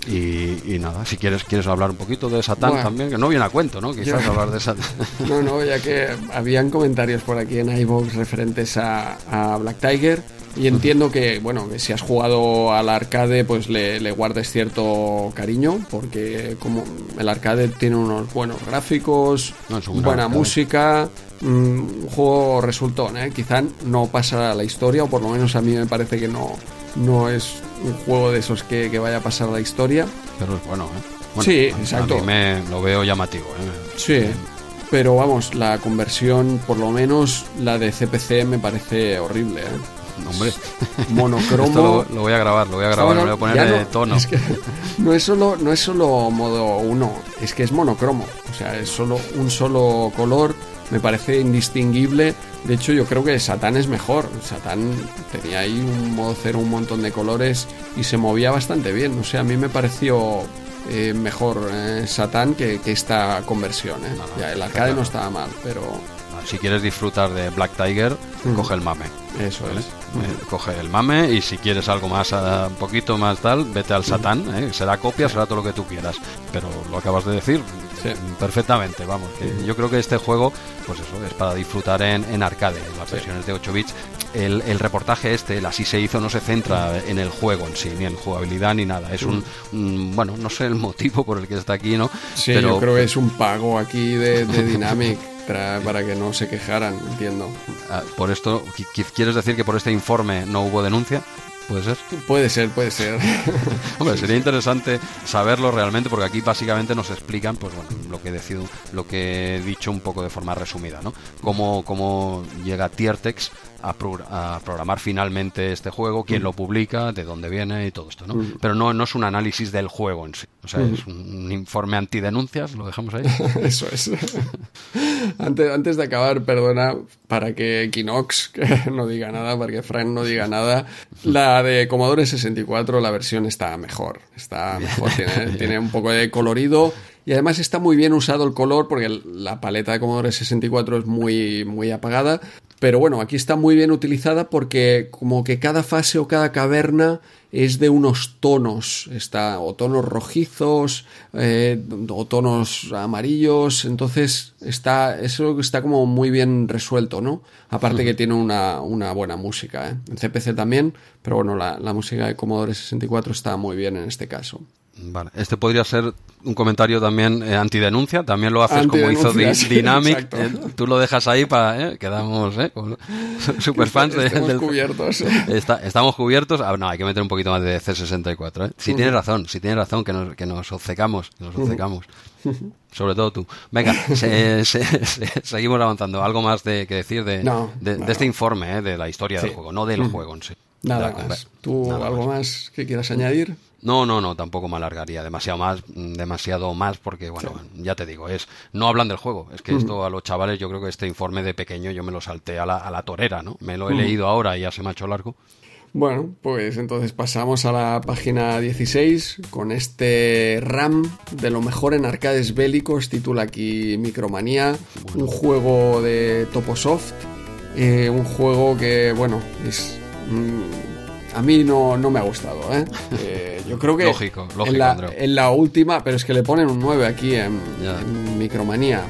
Y, nada, si quieres quieres hablar un poquito de Satán también, que no viene a cuento, ¿no? Quizás hablar de Satán. No, no, ya que habían comentarios por aquí en iVoox referentes a, a Black Tiger y entiendo que, bueno, que si has jugado al arcade, pues le, guardes cierto cariño, porque como el arcade tiene unos buenos gráficos, buena música, mm, un juego resultón, ¿eh? Quizá no pasa a la historia, o por lo menos a mí me parece que no, no es un juego de esos que, vaya a pasar a la historia. Pero es bueno, ¿eh? sí, exacto. A mí me lo veo llamativo, ¿eh? Sí. Pero vamos, la conversión, por lo menos la de CPC, me parece horrible. ¿eh? Hombre, monocromo. lo, voy a grabar, lo voy a grabar, lo voy a poner de tono. no es solo, no es solo modo 1, es que es monocromo. O sea, es solo un solo color. Me parece indistinguible. De hecho, yo creo que Satán es mejor. Satán tenía ahí un modo cero, un montón de colores y se movía bastante bien. O sea, a mí me pareció eh, mejor eh, Satán que, esta conversión. Eh. el arcade no estaba mal, pero si quieres disfrutar de Black Tiger, coge el mame. Eso es. Eh, coge el mame y si quieres algo más, uh, un poquito más tal, vete al Satán. ¿eh? Será copia, será todo lo que tú quieras. Pero lo acabas de decir perfectamente, vamos. yo creo que este juego, pues eso, es para disfrutar en, en arcade, en las versiones de 8 bits. El, el, reportaje este, el así se hizo, no se centra en el juego en sí, ni en jugabilidad ni nada. Es un, bueno, no sé el motivo por el que está aquí, ¿no? Sí, yo creo que es un pago aquí de, de Dynamic para, que no se quejaran, entiendo. Ah, por esto, ¿quieres decir que por este informe no hubo denuncia? ¿Puede ser? Puede ser, puede ser. Hombre, sería interesante saberlo realmente porque aquí básicamente nos explican, pues bueno, lo que he decido, lo que he dicho un poco de forma resumida, ¿no? Cómo, cómo llega Tiertex a, programar finalmente este juego, quién lo publica, de dónde viene y todo esto, ¿no? Pero no, no es un análisis del juego en sí. O sea, es un informe antidenuncias, lo dejamos ahí. Eso es. antes, antes de acabar, perdona, para que Kinox no diga nada, para que Frank no diga nada, la de Commodore 64, la versión está mejor. Está mejor, tiene, tiene un poco de colorido y además está muy bien usado el color porque la paleta de Commodore 64 es muy, muy apagada. Pero bueno, aquí está muy bien utilizada porque como que cada fase o cada caverna es de unos tonos, está o tonos rojizos eh, o tonos amarillos, entonces está eso está como muy bien resuelto, ¿no? Aparte que tiene una, una, buena música, ¿eh? en CPC también, pero bueno, la, la música de Commodore 64 está muy bien en este caso. Vale, este podría ser un comentario también eh, antidenuncia, también lo haces como hizo Dynamic, eh, tú lo dejas ahí para, eh, quedamos eh, super fans de, estamos cubiertos. estamos cubiertos, ah, no, hay que meter un poquito más de C64, ¿eh? Si tienes razón, si tienes razón, que nos, que nos obcecamos, nos obcecamos. Sobre todo tú. Venga, seguimos avanzando. Algo más de que decir de, de, este informe, de la historia del juego, no del juego en sí. Nada más. ¿Tú algo más que quieras añadir? No, no, no, tampoco me alargaría demasiado más, demasiado más, porque bueno, ya te digo, es no hablan del juego, es que esto a los chavales, yo creo que este informe de pequeño yo me lo salté a la, a la torera, ¿no? Me lo he leído ahora y ya se me ha hecho largo. Bueno, pues entonces pasamos a la página 16 con este RAM de lo mejor en arcades bélicos, titula aquí Micromanía, un juego de Toposoft, eh, un juego que, bueno, es... Mm, a mí no, no me ha gustado, ¿eh? eh yo creo que lógico, lógico, en, la, en, la, última, pero es que le ponen un 9 aquí en, Micromanía.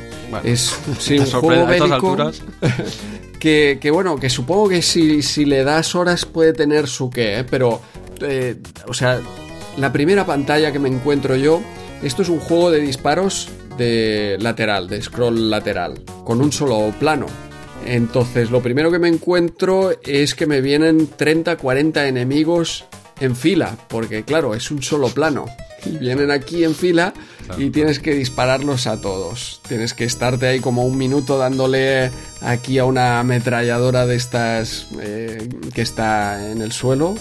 es sí, un juego bélico que, que, bueno, que supongo que si, si, le das horas puede tener su qué, ¿eh? pero, eh, o sea, la primera pantalla que me encuentro yo, esto es un juego de disparos de lateral, de scroll lateral, con un solo plano. Entonces, lo primero que me encuentro es que me vienen 30, 40 enemigos en fila, porque claro, es un solo plano. vienen aquí en fila y tienes que dispararlos a todos. Tienes que estarte ahí como un minuto dándole aquí a una ametralladora de estas eh, que está en el suelo.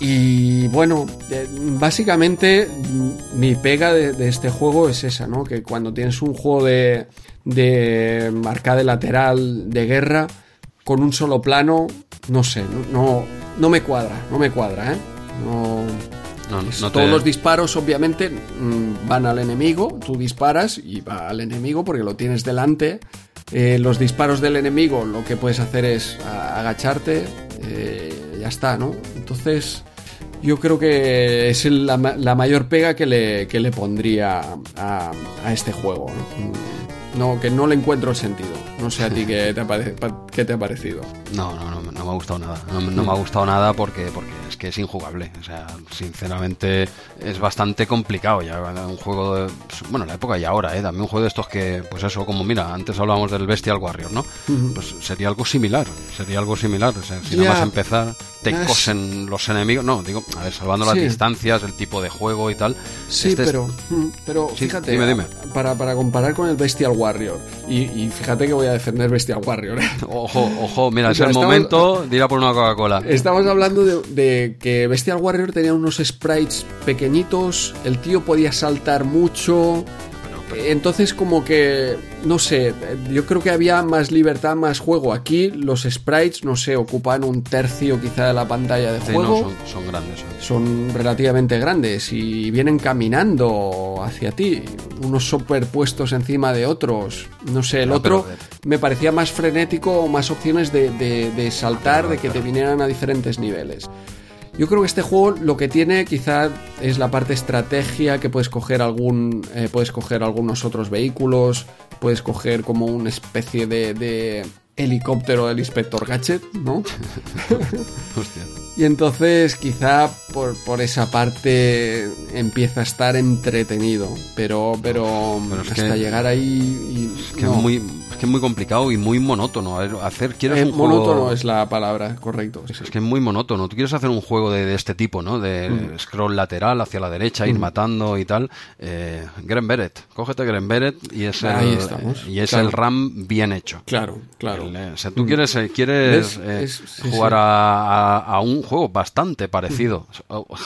Y bueno, eh, básicamente mi pega de, de, este juego es esa, ¿no? Que cuando tienes un juego de, de arcade lateral de guerra, con un solo plano, no sé, no, no, me cuadra, no me cuadra, ¿eh? No, todos los disparos, obviamente, mm, van al enemigo. Tú disparas y va al enemigo porque lo tienes delante. Eh, los disparos del enemigo, lo que puedes hacer es agacharte. Eh, ya está, ¿no? Entonces, yo creo que es la, mayor pega que le, que le pondría a, a este juego. ¿no? no, que no le encuentro el sentido. No sé a ti qué te ha, qué te ha parecido. No, no, no, no, me ha gustado nada. No, me ha gustado nada porque, porque es que es injugable. O sea, sinceramente es bastante complicado ya. Un juego de. Bueno, la época y ahora, ¿eh? También un juego de estos que, pues eso, como mira, antes hablábamos del Bestial Warrior, ¿no? Pues sería algo similar. Sería algo similar. O sea, si nada más empezar, te cosen los enemigos. No, digo, a ver, salvando las distancias, el tipo de juego y tal. Sí, este pero, pero fíjate, dime, dime. Para, para comparar con el Bestial Warrior, y, y fíjate que voy a defender Bestial Warrior. ¿eh? Ojo, ojo, mira, es el momento de ir a por una Coca-Cola. Estamos hablando de, que Bestial Warrior tenía unos sprites pequeñitos, el tío podía saltar mucho, entonces como que, no sé, yo creo que había más libertad, más juego. Aquí los sprites, no sé, ocupan un tercio quizá de la pantalla de juego. son, grandes. Son relativamente grandes y vienen caminando hacia ti, unos superpuestos encima de otros. No sé, el otro me parecía más frenético, más opciones de, de saltar, de que te vinieran a diferentes niveles. Yo creo que este juego lo que tiene quizá es la parte estrategia, que puedes coger algún. Eh, puedes coger algunos otros vehículos. Puedes coger como una especie de, helicóptero del inspector Gadget, ¿no? Hostia. Y entonces quizá por, por, esa parte empieza a estar entretenido, pero, pero, hasta llegar ahí... Y, es muy, es que es muy complicado y muy monótono. Hacer, quieres eh, monótono es la palabra, correcto. Es que es muy monótono. Tú quieres hacer un juego de, este tipo, ¿no? De mm. scroll lateral hacia la derecha, ir mm. matando y tal. Eh, Gren Beret. Cógete Gren Beret y es, el, y es el RAM bien hecho. Claro, claro. Eh, o sea, tú mm. quieres, eh, quieres jugar A, a, un juego bastante parecido,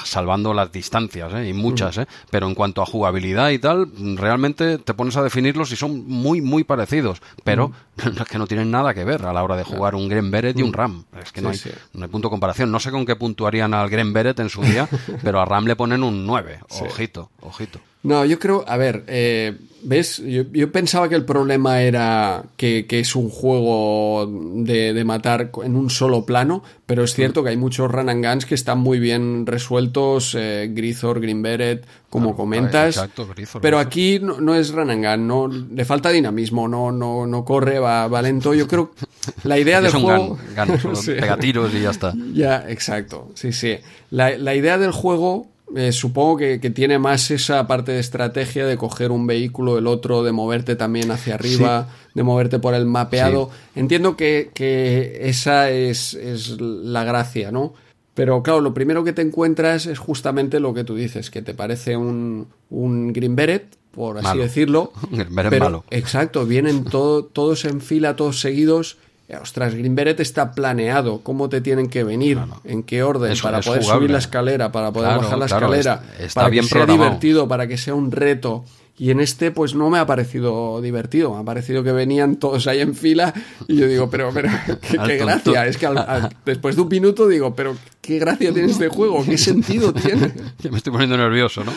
salvando las distancias, y muchas, pero en cuanto a jugabilidad y tal, realmente te pones a definirlos y son muy, muy parecidos pero mm. es que no tienen nada que ver a la hora de jugar un Gren Beret y un mm. RAM. Es que no, hay, no, hay, punto de comparación. No sé con qué puntuarían al Gren Beret en su día, pero a RAM le ponen un 9. Ojito, ojito. No, yo creo, a ver, eh, ¿ves? Yo, pensaba que el problema era que, es un juego de, matar en un solo plano, pero es cierto que hay muchos run and guns que están muy bien resueltos, eh, Grithor, Green Beret, como comentas. Exacto, pero aquí no, es run and gun, no, le falta dinamismo, no, no, no corre, va, va lento. Yo creo la idea del juego... pega tiros y ya está. Ya, exacto, sí, sí. La, la idea del juego eh, supongo que, tiene más esa parte de estrategia de coger un vehículo, el otro, de moverte también hacia arriba, de moverte por el mapeado. Entiendo que, esa es, la gracia, ¿no? Pero claro, lo primero que te encuentras es justamente lo que tú dices, que te parece un, un Green Beret, por así decirlo. Beret malo. Exacto, vienen todos en fila, todos seguidos ostras, Green Beret está planeado, cómo te tienen que venir, en qué orden, para poder subir la escalera, para poder bajar la escalera, está, para bien que sea divertido, para que sea un reto. Y en este, pues no me ha parecido divertido. Me ha parecido que venían todos ahí en fila y yo digo, pero, pero, qué, gracia. Es que después de un minuto digo, pero qué gracia tiene este juego, qué sentido tiene. Ya me estoy poniendo nervioso, ¿no?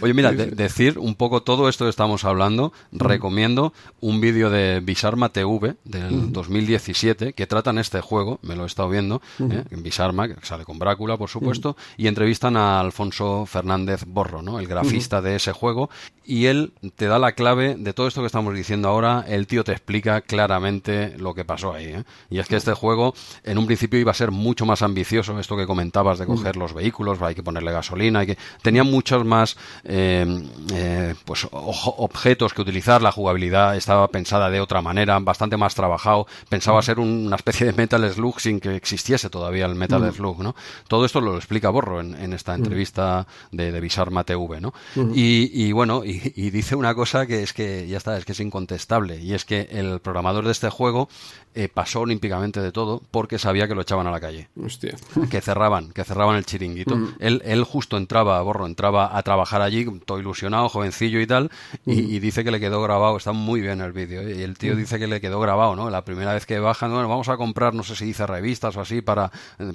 Oye, mira, decir un poco todo esto que estamos hablando, recomiendo un vídeo de Bisarma TV del 2017 que tratan este juego, me lo he estado viendo, ¿eh? en Bisarma, que sale con Brácula, por supuesto, y entrevistan a Alfonso Fernández Borro, ¿no? El grafista de ese juego y él te da la clave de todo esto que estamos diciendo ahora. El tío te explica claramente lo que pasó ahí. ¿eh? Y es que este juego en un principio iba a ser mucho más ambicioso, esto que comentabas de mm. coger los vehículos, hay que ponerle gasolina, hay que... tenía muchos más eh, eh, pues objetos que utilizar, la jugabilidad estaba pensada de otra manera, bastante más trabajado, pensaba mm. ser una especie de Metal Slug sin que existiese todavía el Metal mm. Slug, ¿no? Todo esto lo explica Borro en, esta entrevista de, de Bisarma TV, ¿no? y bueno, y, dice una cosa que es que ya está, es que es incontestable, y es que el programador de este juego eh, pasó olímpicamente de todo porque sabía que lo echaban a la calle. Hostia. que cerraban, que cerraban el chiringuito. Mm. Él, él justo entraba, Borro, entraba a trabajar allí, todo ilusionado, jovencillo y tal, y, Mm. y dice que le quedó grabado, está muy bien el vídeo, ¿eh? y el tío dice que le quedó grabado, ¿no? La primera vez que bajan, bueno, vamos a comprar, no sé si dice revistas o así, para,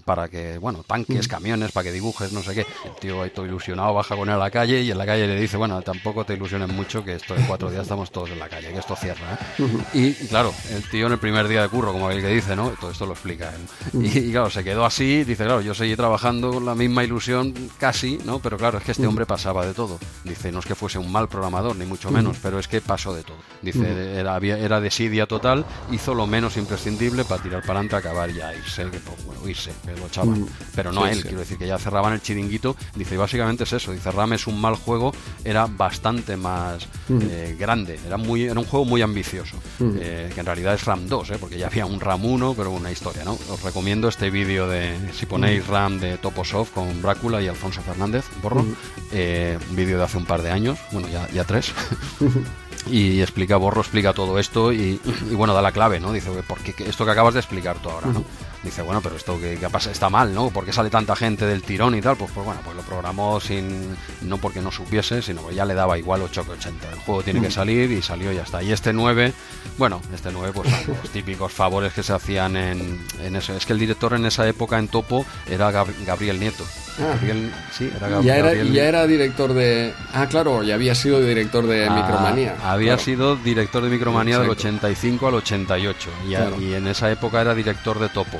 para que, bueno, Mm. tanques, camiones, para que dibujes, no sé qué. El tío ahí todo ilusionado baja con él a la calle y en la calle le dice, bueno, tampoco te ilusiones mucho, que esto en cuatro días estamos todos en la calle, que esto cierra, ¿eh? y, y claro, el tío en el primer día de curro, como el que dice, ¿no? Todo esto lo explica él. Y, y claro, se quedó así, dice, claro, yo seguí trabajando con la misma ilusión, casi, ¿no? Pero claro, es que este hombre pasaba de todo. Dice, no es que fuese un mal programador, ni mucho menos, pero es que pasó de todo. Dice, era, era desidia total, hizo lo menos imprescindible para tirar para adelante, acabar ya irse, que, pues, bueno, irse, que lo echaban. Pero no a él, quiero decir que ya cerraban el chiringuito. Dice, y básicamente es eso. Dice, RAM es un mal juego, era bastante más eh, grande, era, muy, era un juego muy ambicioso. eh, que en realidad es RAM 2, eh, porque ya había un RAM 1, pero una historia, ¿no? Os recomiendo este vídeo de, si ponéis RAM de Toposoft con Brácula y Alfonso Fernández, borro, eh, un vídeo de hace un par de años, bueno, ya, ya tres. y explica Borro explica todo esto y, y, bueno da la clave no dice ¿por qué qué- esto que acabas de explicar tú ahora no dice bueno pero esto que, que pasa está mal no porque sale tanta gente del tirón y tal pues, pues bueno pues lo programó sin no porque no supiese sino que ya le daba igual 8 que 80 el juego tiene que salir y salió y ya está y este 9 bueno este 9 pues los típicos favores que se hacían en, en eso es que el director en esa época en Topo era Gab- Gabriel Nieto Ah. Gabriel sí era Gab- Ya era, Gabriel ya era director de. Ah, claro, ya había sido director de Ah, Micromanía. Había claro. sido director de Micromanía del Exacto. 85 al 88 y, Claro. y en esa época era director de Topo.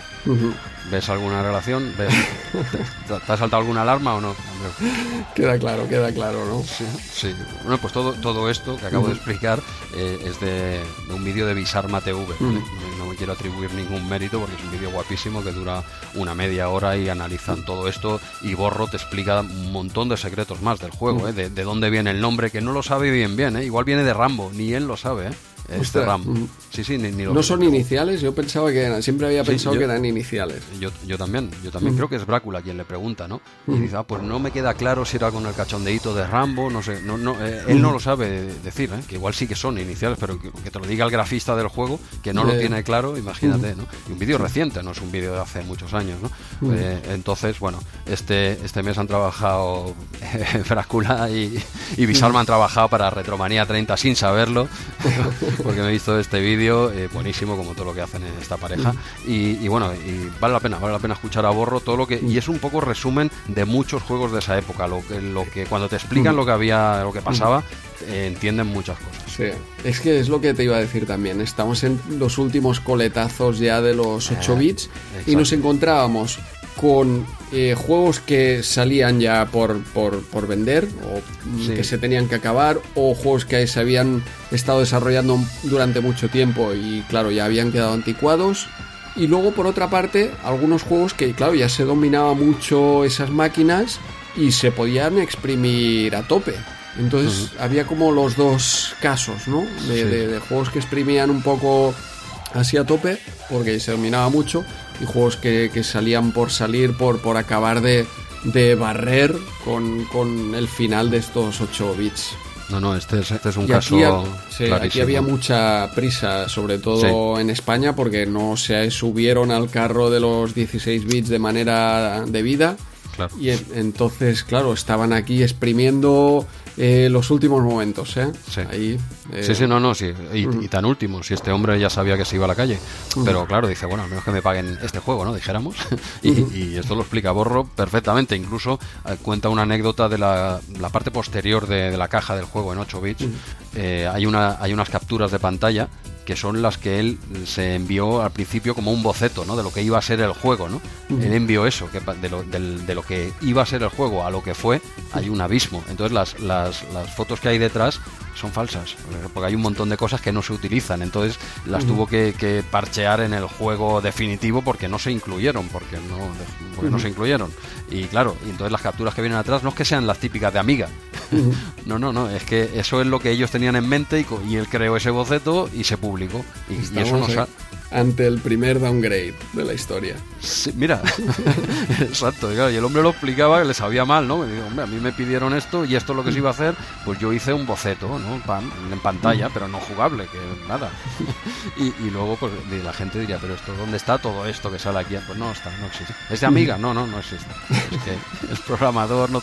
¿Ves alguna relación? ¿Ves? ¿Te, te ha saltado alguna alarma o no? Hombre, Queda claro, queda claro, ¿no? Sí. Bueno, pues todo, todo esto que acabo de explicar eh, es de, de un vídeo de Bisarma TV. ¿vale? no, no me quiero atribuir ningún mérito porque es un vídeo guapísimo que dura una media hora y analizan todo esto y Borro te explica un montón de secretos más del juego, ¿eh? de, de dónde viene el nombre, que no lo sabe bien bien, ¿eh? igual viene de Rambo, ni él lo sabe, ¿eh? Este Ostras, Rambo. ujú. Sí, sí, ni, ni lo No son iniciales, yo pensaba que eran, siempre había Sí, pensado yo- que eran iniciales. Yo, yo también, yo también creo que es Brácula quien le pregunta, ¿no? Y dice, ah, pues no me queda claro si era con el cachondeíto de Rambo, no sé, no, no, eh, él no lo sabe decir, ¿eh? que igual sí que son iniciales, pero que, que te lo diga el grafista del juego, que no lo tiene claro, imagínate, ¿no? Y un vídeo reciente, no es un vídeo de hace muchos años, ¿no? Eh, entonces, bueno, este, este mes han trabajado Brácula y, y han trabajado para Retromanía 30 sin saberlo, porque me he visto este vídeo, eh, buenísimo como todo lo que hacen en esta pareja, y, y bueno, y vale la pena, vale la pena escuchar a Borro todo lo que, y es un poco resumen de muchos juegos de esa época, lo que, lo que cuando te explican lo que había, lo que pasaba, eh, entienden muchas cosas. Sí, es que es lo que te iba a decir también. Estamos en los últimos coletazos ya de los 8 Eh, bits y nos encontrábamos con eh, juegos que salían ya por, por, por vender o Sí. que se tenían que acabar o juegos que se habían estado desarrollando durante mucho tiempo y claro ya habían quedado anticuados y luego por otra parte algunos juegos que claro ya se dominaba mucho esas máquinas y se podían exprimir a tope entonces había como los dos casos no de, Sí. de- de juegos que exprimían un poco así a tope porque se dominaba mucho y juegos que, que salían por salir por, por acabar de, de barrer con, con el final de estos 8 bits No, no, este es, este es un y caso aquí, ha- sí, aquí había mucha prisa, sobre todo en España, porque no se subieron al carro de los 16 bits de manera debida. Claro. Y en- entonces, claro, estaban aquí exprimiendo eh, los últimos momentos, ¿eh? Sí. Ahí, eh, Sí, sí, no, no, sí. Y, y tan último, si este hombre ya sabía que se iba a la calle. Pero claro, dice, bueno, al menos que me paguen este juego, ¿no? Dijéramos. y, y esto lo explica Borro perfectamente. Incluso eh, cuenta una anécdota de la, la parte posterior de, de la caja del juego en 8 bits. Eh, hay, una, hay unas capturas de pantalla que son las que él se envió al principio como un boceto, ¿no? De lo que iba a ser el juego, ¿no? Él envió eso, que de lo, del- de lo que iba a ser el juego a lo que fue, hay un abismo. Entonces las, las, las fotos que hay detrás son falsas, porque hay un montón de cosas que no se utilizan. Entonces las tuvo que, que parchear en el juego definitivo porque no se incluyeron, porque no, porque no se incluyeron. Y claro, y entonces las capturas que vienen atrás no es que sean las típicas de Amiga, no, no, no, es que eso es lo que ellos tenían en mente y, y él creó ese boceto y se publicó. Y, y eso nos ha, ante el primer downgrade de la historia. Sí, mira, exacto, y el hombre lo explicaba que le sabía mal, ¿no? Me digo, hombre, a mí me pidieron esto y esto es lo que se iba a hacer, pues yo hice un boceto, ¿no? en pantalla, pero no jugable, que nada. y, luego, pues la gente diría, pero esto, ¿dónde está todo esto que sale aquí? Pues no está, no existe. ¿Es de amiga? No, no, no existe. Es que el programador no,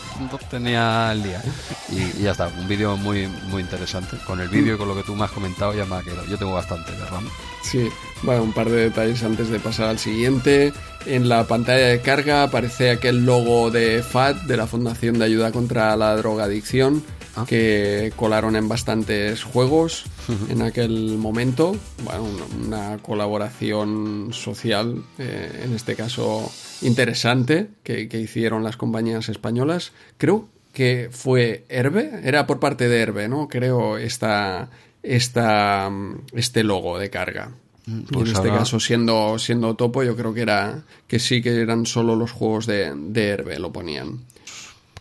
tenía el día. Y, ya está, un vídeo muy, muy interesante. Con el vídeo y con lo que tú me has comentado ya me ha quedado. Yo tengo bastante de RAM. Sí, bueno, un par de detalles antes de pasar al siguiente. En la pantalla de carga aparece aquel logo de FAT, de la Fundación de Ayuda contra la Drogadicción, ah. que colaron en bastantes juegos en aquel momento. Bueno, una, colaboración social, eh, en este caso interesante, que, hicieron las compañías españolas. Creo que fue Herbe, era por parte de Herbe, ¿no? Creo esta, esta, este logo de carga. Mm, pues en este caso, siendo, siendo topo, yo creo que era que sí que eran solo los juegos de, de Herbe, lo ponían.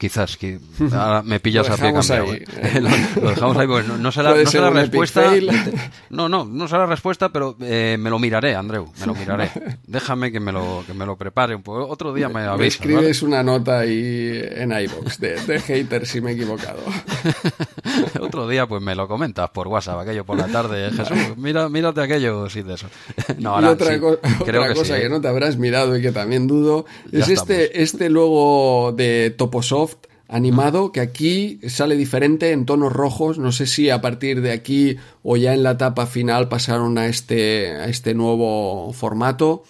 Quizás, que ahora me pillas a pie cambiado. ¿eh? lo, dejamos ahí porque no, no la, no la respuesta. No, no, no la respuesta, pero eh, me lo miraré, Andreu, me lo miraré. Déjame que me lo, que me lo prepare un poco. Otro día me avisas. escribes una nota ahí en iBox de, de hater si me he equivocado. Otro día pues me lo comentas por WhatsApp, aquello por la tarde. Jesús, mira, mírate aquello sí de eso. No, y otra, cosa que ¿eh? no te habrás mirado y que también dudo es este, este logo de Toposoft animado, que aquí sale diferente en tonos rojos. No sé si a partir de aquí o ya en la etapa final pasaron a este, este nuevo formato.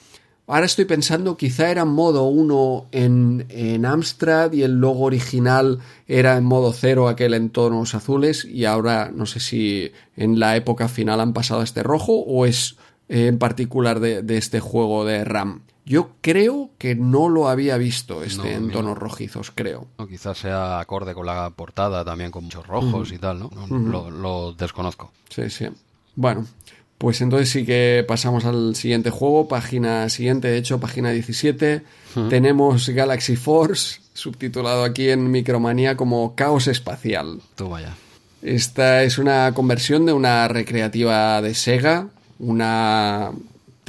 Ahora estoy pensando, quizá era modo 1 en, en Amstrad y el logo original era en modo 0, aquel en tonos azules, y ahora no sé si en la época final han pasado a este rojo o es en particular de este juego de RAM. Yo creo que no lo había visto este en tonos rojizos, creo. No, quizás sea acorde con la portada también con muchos rojos y tal, ¿no? lo, desconozco. Sí, sí. Bueno, pues entonces sí que pasamos al siguiente juego, página siguiente, de hecho, página 17. Tenemos Galaxy Force, subtitulado aquí en Micromanía como Caos Espacial. Tú vaya. Esta es una conversión de una recreativa de Sega, una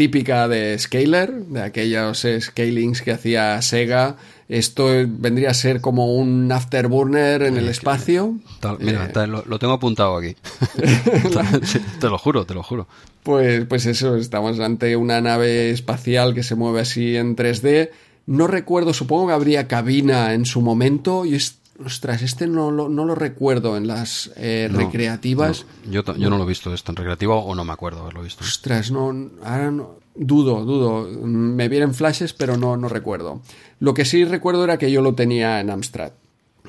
típica de Scaler, de aquellos scalings que hacía Sega. Esto vendría a ser como un afterburner en el espacio. mira, eh, lo, tengo apuntado aquí. te lo juro, te lo juro. Pues, pues eso, estamos ante una nave espacial que se mueve así en 3D. No recuerdo, supongo que habría cabina en su momento y es Ostras, este no lo, no lo recuerdo en las eh, recreativas. yo, yo no lo he visto esto en recreativa o no me acuerdo haberlo visto. Ostras, no, ahora no, dudo, dudo. Me vienen flashes, pero no, no recuerdo. Lo que sí recuerdo era que yo lo tenía en Amstrad.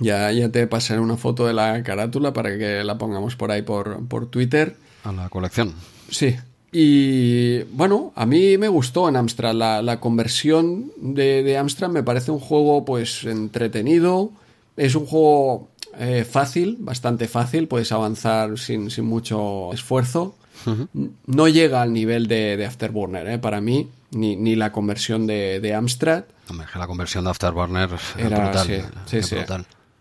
Ya, ya te pasaré una foto de la carátula para que la pongamos por ahí por, por Twitter. A la colección. Sí. Y bueno, a mí me gustó en Amstrad. La, la conversión de, de Amstrad me parece un juego pues entretenido es un juego eh, fácil, bastante fácil, puedes avanzar sin, mucho esfuerzo. No llega al nivel de, Afterburner, eh, para mí, ni, la conversión de, Amstrad. la conversión de Afterburner Era, brutal. Sí, sí,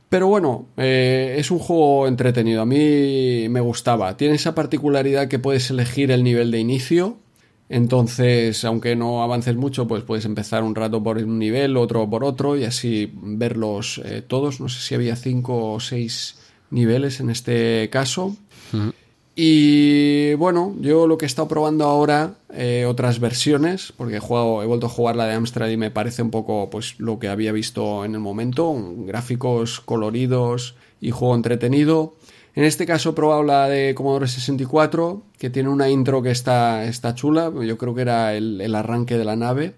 Pero bueno, eh, es un juego entretenido. A mí me gustaba. Tiene esa particularidad que puedes elegir el nivel de inicio entonces, aunque no avances mucho, pues puedes empezar un rato por un nivel, otro por otro y así verlos eh, todos. No sé si había cinco o seis niveles en este caso. Y bueno, yo lo que he estado probando ahora, eh, otras versiones, porque he, jugado, he vuelto a jugar la de Amstrad y me parece un poco pues lo que había visto en el momento, gráficos coloridos y juego entretenido. En este caso he probado la de Commodore 64, que tiene una intro que está, está chula. Yo creo que era el, arranque de la nave,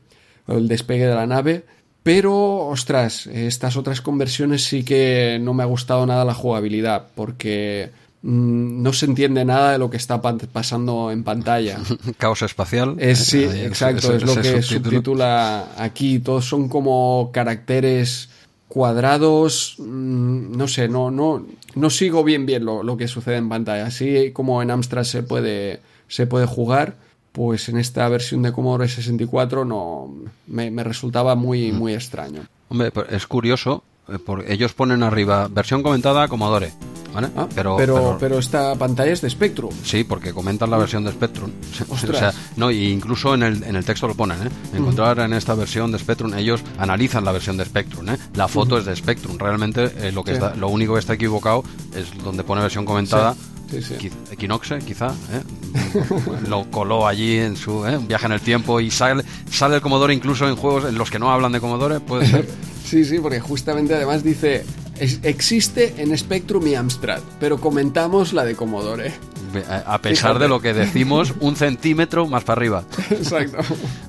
o el despegue de la nave. Pero, ostras, estas otras conversiones sí que no me ha gustado nada la jugabilidad, porque mm, no se entiende nada de lo que está pasando en pantalla. Caos espacial. Es, sí, exacto, es, lo que subtitula aquí. Todos son como caracteres cuadrados, mm, no sé, no, no, no sigo bien bien lo, que sucede en pantalla. Así como en Amstrad se puede, se puede jugar, pues en esta versión de Commodore 64 no me, resultaba muy, mm. muy extraño. Hombre, es curioso eh, por- ellos ponen arriba versión comentada Commodore, ¿vale? Ah, pero, pero, pero- pero esta pantalla es de Spectrum. Sí, porque comentan la versión de Spectrum. O Ostras. sea, no, y incluso en el, en el texto lo ponen, ¿eh? Encontrar en esta versión de Spectrum, ellos analizan la versión de Spectrum, ¿eh? La foto es de Spectrum. Realmente eh, lo, que Sí. está, lo único que está equivocado es donde pone versión comentada. Sí, sí. Qui- Equinoxe, quizá, ¿eh? lo coló allí en su ¿eh? un viaje en el tiempo y sale, sale el Commodore incluso en juegos en los que no hablan de Commodore, puede ser. Sí, sí, porque justamente además dice, "Es- existe en Spectrum y Amstrad, pero comentamos la de Commodore. A pesar de lo que decimos, un centímetro más para arriba. Exacto.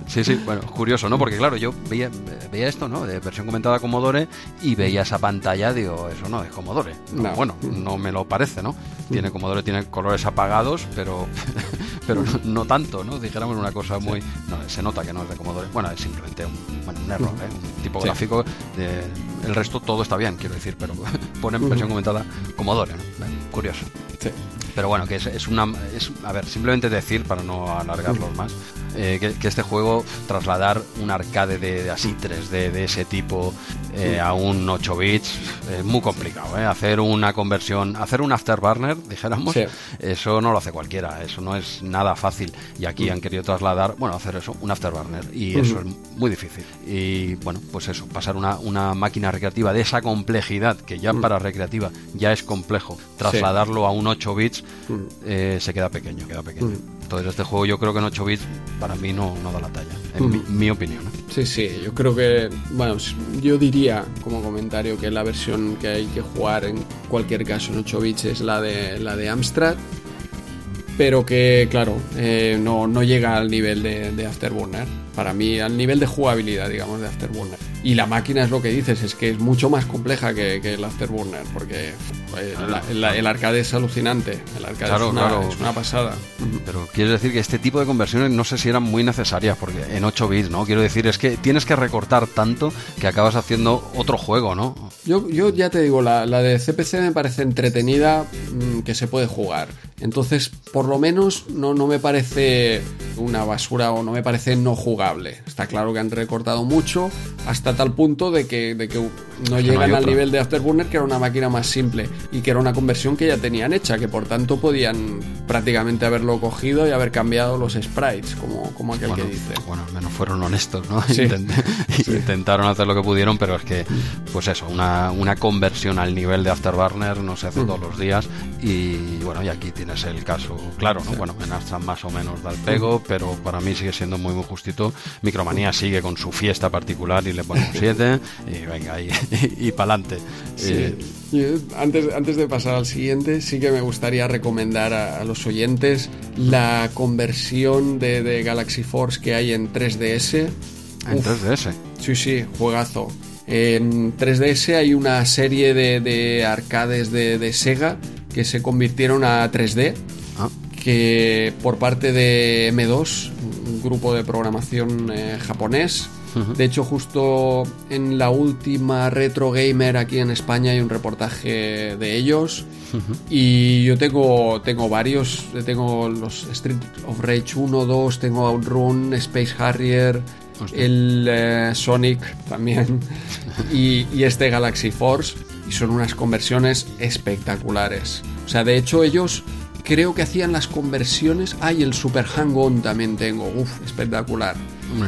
Sí, sí, bueno, curioso, ¿no? Porque claro, yo veía, veía esto, ¿no? De versión comentada Commodore y veía esa pantalla, digo, eso no es Commodore. No, No. Bueno, no me lo parece, ¿no? Tiene Commodore, tiene colores apagados, pero, pero no, no tanto, ¿no? Dijéramos una cosa muy... No, se nota que no es de Commodore. Bueno, es simplemente un, bueno, un error, ¿eh? Un tipográfico. De, el resto todo está bien, quiero decir, pero ponen versión comentada Commodore, ¿no? Curioso. Sí. Pero bueno, que es, es una. Es, a ver, simplemente decir, para no alargarlo más, eh, que, que este juego, trasladar un arcade de, de así 3D de ese tipo eh, a un 8 bits, es muy complicado. ¿eh? Hacer una conversión, hacer un afterburner, dijéramos, Sí. eso no lo hace cualquiera, eso no es nada fácil. Y aquí han querido trasladar, bueno, hacer eso, un afterburner, y eso es muy difícil. Y bueno, pues eso, pasar una, una máquina recreativa de esa complejidad, que ya para recreativa ya es complejo, trasladarlo a un 8 bits, eh, se queda pequeño, queda pequeño. Entonces este juego yo creo que en 8 bits para mí no, no da la talla, en mi, mi opinión. Sí, sí, yo creo que, bueno, yo diría como comentario que la versión que hay que jugar en cualquier caso en 8 bits es la de, la de Amstrad, pero que, claro, eh, no, no llega al nivel de, de Afterburner. Para mí, al nivel de jugabilidad, digamos, de Afterburner. Y la máquina es lo que dices, es que es mucho más compleja que, que el Afterburner, porque eh, el arcade es alucinante. El arcade Claro, es, una, claro. es una pasada. Pero quiero decir que este tipo de conversiones no sé si eran muy necesarias, porque en 8 bits, ¿no? Quiero decir, es que tienes que recortar tanto que acabas haciendo otro juego, ¿no? Yo, yo ya te digo, la, la de CPC me parece entretenida, mm, que se puede jugar. Entonces, por lo menos no, no me parece una basura o no me parece no jugable. Está claro que han recortado mucho hasta tal punto de que, de que no llegan al nivel de Afterburner, que era una máquina más simple y que era una conversión que ya tenían hecha, que por tanto podían prácticamente haberlo cogido y haber cambiado los sprites, como, como aquel Bueno, que dice. bueno, al menos fueron honestos, ¿no? Sí. Intent- Intentaron hacer lo que pudieron, pero es que, pues eso, una, una conversión al nivel de Afterburner no se hace Mm. todos los días. Y bueno, y aquí tienes el caso claro, ¿no? Bueno, en Amstrad más o menos da el pego, pero para mí sigue siendo muy, muy justito. Micromanía sigue con su fiesta particular y le pone 7 y venga, y, y, para adelante. Sí. Antes, antes de pasar al siguiente, sí que me gustaría recomendar a, a los oyentes la conversión de, de Galaxy Force que hay en 3DS. en Uf, 3DS. Sí, sí, juegazo. En 3DS hay una serie de, de arcades de, de Sega que se convirtieron a 3D, Ah, que por parte de M2, un grupo de programación eh, japonés. De hecho, justo en la última Retro Gamer aquí en España hay un reportaje de ellos. Y yo tengo, tengo varios. Tengo los Street of Rage 1, 2, tengo Outrun, Space Harrier, Hostia. el eh, Sonic también y, y este Galaxy Force. Y son unas conversiones espectaculares. O sea, de hecho ellos creo que hacían las conversiones. Ay, el Super Hang-On también tengo. Uf, espectacular.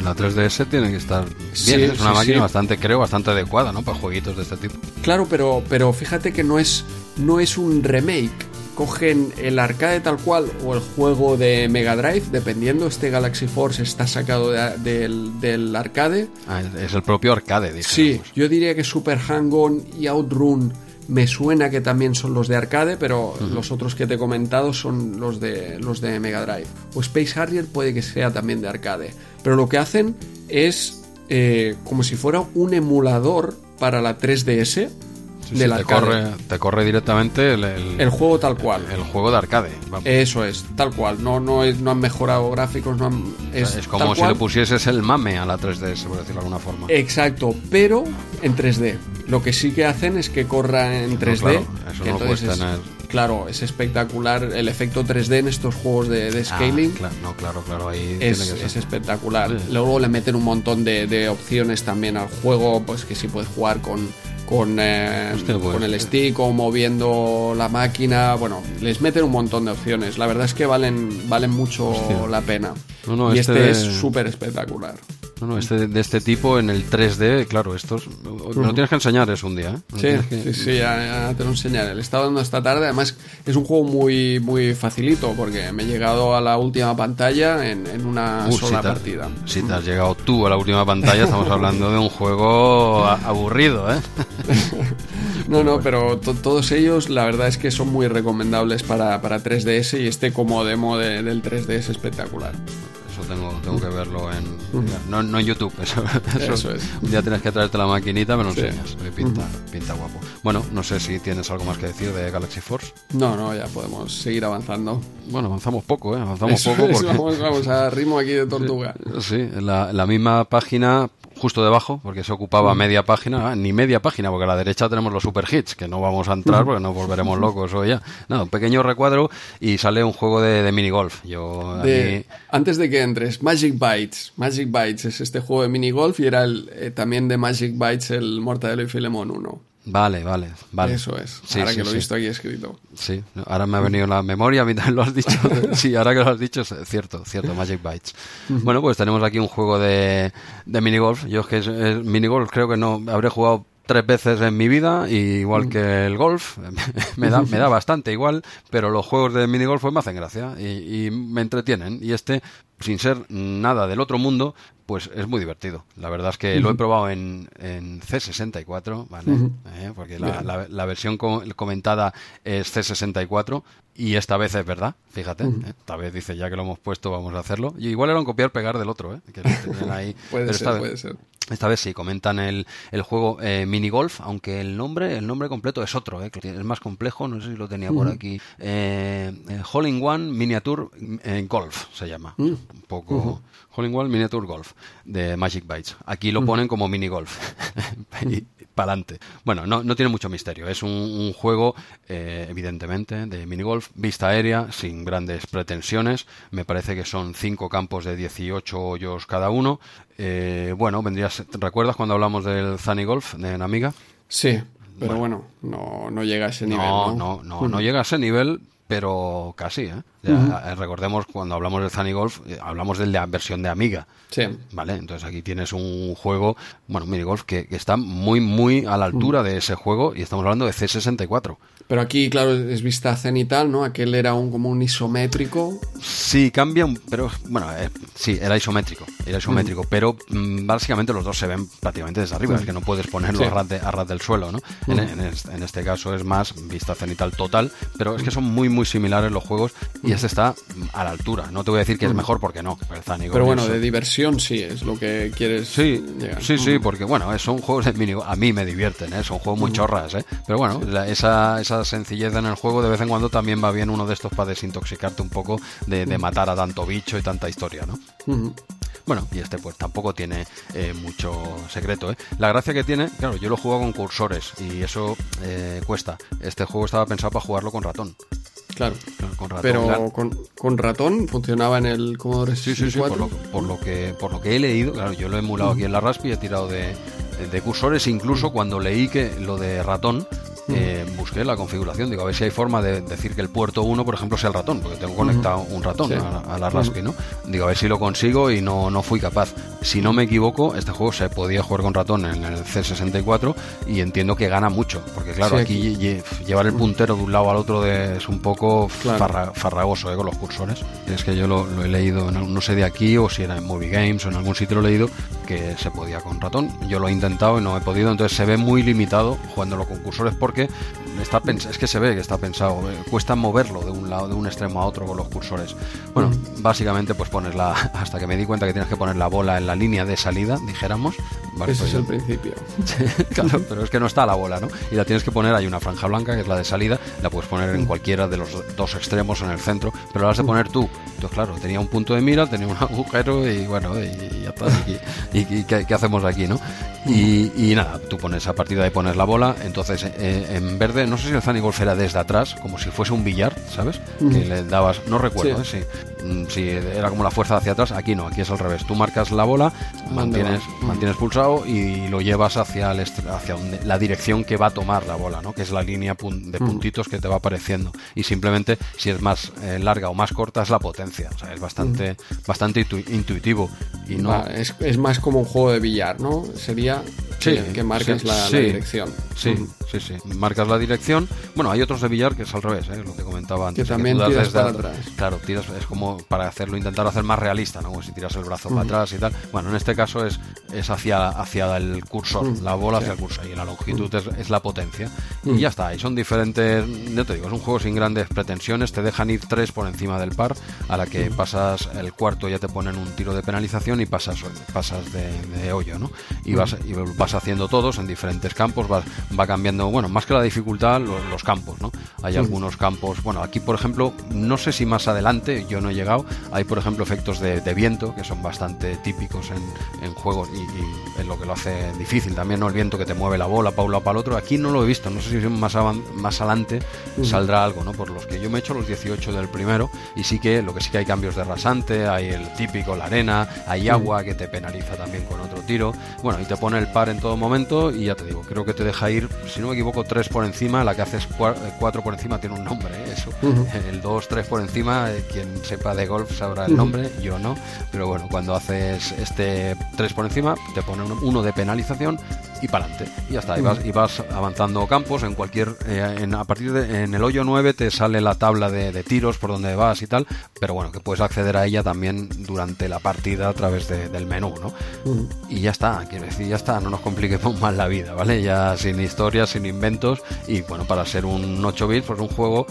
La 3DS tiene que estar bien, Sí, es una sí, máquina sí. bastante, creo, bastante adecuada, ¿no? Para jueguitos de este tipo. Claro, pero, pero fíjate que no es, no es un remake. Cogen el arcade tal cual o el juego de Mega Drive, dependiendo. Este Galaxy Force está sacado de- del, del arcade. Ah, es- el propio arcade, dice. Sí, yo diría que Super Hang-On y Outrun me suena que también son los de arcade, pero los otros que te he comentado son los de los de Mega Drive. O Space Harrier puede que sea también de arcade. Pero lo que hacen es eh, como si fuera un emulador para la 3DS Sí, del sí, te, corre, te corre directamente el, el- El juego tal cual. el juego de arcade. vamos. Eso es, tal cual. No, no, es- no han mejorado gráficos, no han- O es, sea, es como si cual. le pusieses el mame a la 3DS, por decirlo de alguna forma. Exacto, pero en 3D. Lo que sí que hacen es que corra en 3D. claro, eso que no entonces es- tener- Claro, es espectacular el efecto 3D en estos juegos de, de Ah, scaling. claro, no, claro, claro, ahí Es, tiene que es espectacular. Sí. Luego le meten un montón de, de opciones también al juego, pues que sí puedes jugar con, con, eh, Hostia, pues, con el stick o moviendo la máquina. Bueno, les meten un montón de opciones. La verdad es que valen, valen mucho Hostia. la pena. No, no, y este este, de- es súper espectacular. No, no, este, de este tipo en el 3D, claro, estos. Me lo tienes que enseñar es un día, ¿eh? Sí, que- sí, sí, ya, ya te lo enseñaré. Le estaba dando esta tarde. Además, es un juego muy, muy facilito porque me he llegado a la última pantalla en, en una Uh, sola si te- partida. Si te has llegado tú a la última pantalla, estamos hablando de un juego aburrido, ¿eh? No, no, pero to- todos ellos la verdad es que son muy recomendables para, para 3DS y este como demo de- del 3D es espectacular. Eso tengo, tengo que verlo en. No, no en YouTube, eso, Eso es. Un día tienes que traerte la maquinita, me lo Sí. enseñas. Pinta, pinta guapo. Bueno, no sé si tienes algo más que decir de Galaxy Force. No, no, ya podemos seguir avanzando. Bueno, avanzamos poco, ¿eh? Avanzamos Eso poco porque. vamos, vamos a ritmo aquí de tortuga. Sí, la, la misma página justo debajo, porque se ocupaba media página, ah, ni media página, porque a la derecha tenemos los super hits, que no vamos a entrar porque nos volveremos locos hoy ya. No, un pequeño recuadro y sale un juego de, de minigolf. Yo, a De- mí- antes de que entres, Magic Bytes. Magic Bytes es este juego de minigolf y era el, eh, también de Magic Bytes el Mortadelo y Filemón 1. Vale, vale, vale. Eso es. Sí, Ahora sí, que lo he sí. visto aquí escrito. Sí, ahora me ha venido la memoria, a mí también lo has dicho. Sí, ahora que lo has dicho, es cierto, cierto, Magic Bytes. Bueno, pues tenemos aquí un juego de, de minigolf. Yo es que es- es- minigolf creo que no habré jugado tres veces en mi vida, y igual que el golf, me da, me da bastante igual, pero los juegos de minigolf pues me hacen gracia y, y me entretienen. Y este, sin ser nada del otro mundo, pues es muy divertido. La verdad es que lo he probado en, en C64, ¿vale? Eh, porque la, la- la versión co- comentada es C64 y esta vez es verdad, fíjate. ¿eh? Esta vez dice ya que lo hemos puesto, vamos a hacerlo. Y igual era un copiar-pegar del otro, ¿eh? Que ahí. Puede ser, vez- puede ser. Esta vez sí, comentan el, el juego eh, Minigolf, aunque el nombre, el nombre completo es otro, eh, que es más complejo, no sé si lo tenía por aquí. Eh, eh, Hole in One Miniature eh, Golf se llama. Un poco. Hole in One Miniature Golf de Magic Bytes. Aquí lo ponen como Minigolf. y para adelante. Bueno, no, no tiene mucho misterio. Es un, un juego, eh, evidentemente, de minigolf, vista aérea, sin grandes pretensiones. Me parece que son cinco campos de 18 hoyos cada uno. Eh, bueno, vendrías. ¿te ¿Recuerdas cuando hablamos del Zany Golf de Amiga? Sí, pero bueno, no, no llega a ese nivel. No, No, no, no, no llega a ese nivel, pero casi, ¿eh? Recordemos cuando hablamos del Zany Golf, eh, hablamos de la versión de Amiga. Sí. Vale, entonces aquí tienes un juego, bueno, minigolf, que, que está muy, muy a la altura de ese juego y estamos hablando de C64. Pero aquí, claro, es vista cenital, ¿no? Aquel era un como un isométrico. Sí, cambia, un- pero bueno, eh, sí, era isométrico, era isométrico, pero mm, básicamente los dos se ven prácticamente desde arriba, es que no puedes ponerlo Sí. a, ras de- a ras del suelo, ¿no? En, en este, en este caso es más vista cenital total, pero es que son muy, muy similares los juegos y este está mm, a la altura. No te voy a decir que es mejor porque no, Pero Golf bueno, de diversión sí, es lo que quieres Sí, llegar. sí, sí, porque bueno, eh, son juegos de mini, a mí me divierten, ¿eh? son juegos muy chorras, ¿eh? pero bueno, la- esa, esa sencillez en el juego de vez en cuando también va bien uno de estos para desintoxicarte un poco de, de matar a tanto bicho y tanta historia, ¿no? Bueno, y este pues tampoco tiene eh, mucho secreto. ¿eh? La gracia que tiene, claro, yo lo juego con cursores y eso eh, cuesta. Este juego estaba pensado para jugarlo con ratón. Claro. Con ratón Pero con, con ratón funcionaba en el Commodore Sí, sí, sí, por 64. lo, por lo que por lo que he leído, claro, yo lo he emulado aquí en la Raspi, he tirado de, de cursores, incluso cuando leí que lo de ratón, eh, busqué la configuración, digo, a ver si hay forma de decir que el puerto 1, por ejemplo, sea el ratón, porque tengo conectado un ratón Sí. a, a la Raspi, ¿no? Digo, a ver si lo consigo y no, no fui capaz. Si no me equivoco, este juego se podía jugar con ratón en el C64 y entiendo que gana mucho, porque claro, Sí, aquí lle- llevar el puntero de un lado al otro de- es un poco Claro. farra- farragoso ¿eh? con los cursores. Es que yo lo, lo he leído, no, no sé de aquí o si era en Movie Games o en algún sitio lo he leído, que se podía con ratón. Yo lo he intentado y no he podido, entonces se ve muy limitado jugándolo con cursores porque está pens- es que se ve que está pensado, eh, cuesta moverlo de un lado, de un extremo a otro con los cursores. Bueno, básicamente pues pones la, hasta que me di cuenta que tienes que poner la bola en la línea de salida, dijéramos. Vale, pues es yo- el principio. claro, pero es que no está la bola, ¿no? Y la tienes que poner, hay una franja blanca que es la de salida, la puedes poner en cualquiera de los dos extremos en el centro, pero la has de poner tú. Entonces, claro, tenía un punto de mira, tenía un agujero y bueno, y, y ya está. ¿Y, y- y qué, qué hacemos aquí, no? Y, y nada, tú pones a partir de ahí pones la bola, entonces eh, en verde, no sé si el Zany Golf era desde atrás, como si fuese un billar, ¿sabes? Que le dabas, no recuerdo, Sí. ¿eh? sí si era como la fuerza hacia atrás, aquí no, aquí es al revés. Tú marcas la bola, mantienes, mantienes pulsado y lo llevas hacia, el hacia la dirección que va a tomar la bola, ¿no? que es la línea de puntitos que te va apareciendo. Y simplemente, si es más eh, larga o más corta, es la potencia. O sea, es bastante, bastante intuitivo. Y no... es, es, más como un juego de billar, ¿no? Sería que, marcas la, dirección. Sí, sí, sí. Marcas la dirección. Bueno, hay otros de billar que es al revés, ¿eh? lo que comentaba antes. Que también tiras para atrás. Claro, tiras, es como para hacerlo, intentar hacer más realista, ¿no? Como si tiras el brazo para atrás y tal. Bueno, en este caso es, es hacia, hacia el cursor, la bola hacia el cursor y la longitud es, la potencia. Y ya está, y son diferentes, yo te digo, es un juego sin grandes pretensiones, te dejan ir tres por encima del par, a la que pasas el cuarto ya te ponen un tiro de penalización y pasas, pasas de, hoyo, ¿no? Y vas, y vas haciendo todos en diferentes campos, va cambiando, bueno, más que la dificultad, los, campos, ¿no? Hay algunos campos, bueno, aquí por ejemplo, no sé si más adelante, yo no he llegado, hay por ejemplo efectos de, viento que son bastante típicos en, juegos y, y, es lo que lo hace difícil también, ¿no? El viento que te mueve la bola para un lado para el otro, aquí no lo he visto, no sé si más, más adelante saldrá algo, ¿no? Por los que yo me he hecho los 18 del primero y sí que, lo que sí que hay cambios de rasante, hay el típico, la arena, hay agua que te penaliza también con otro tiro, bueno, y te pone el par en todo momento y ya te digo, creo que te deja ir, si no me equivoco, tres por encima, la que haces eh, cuatro por encima tiene un nombre, ¿eh? eso. El dos, tres por encima, eh, quien sepa de golf sabrá el nombre, yo no, pero bueno, cuando haces este tres por encima, te pone uno de penalización y para adelante. Y ya está, y vas, y vas avanzando campos en cualquier, en, a partir de, en el hoyo 9 te sale la tabla de, tiros por donde vas y tal, pero bueno, que puedes acceder a ella también durante la partida a través del menú, ¿no? Y ya está, quiero decir, ya está, no nos compliquemos más la vida, ¿vale? Ya sin historias, sin inventos y bueno, para ser un 8 bits, pues un juego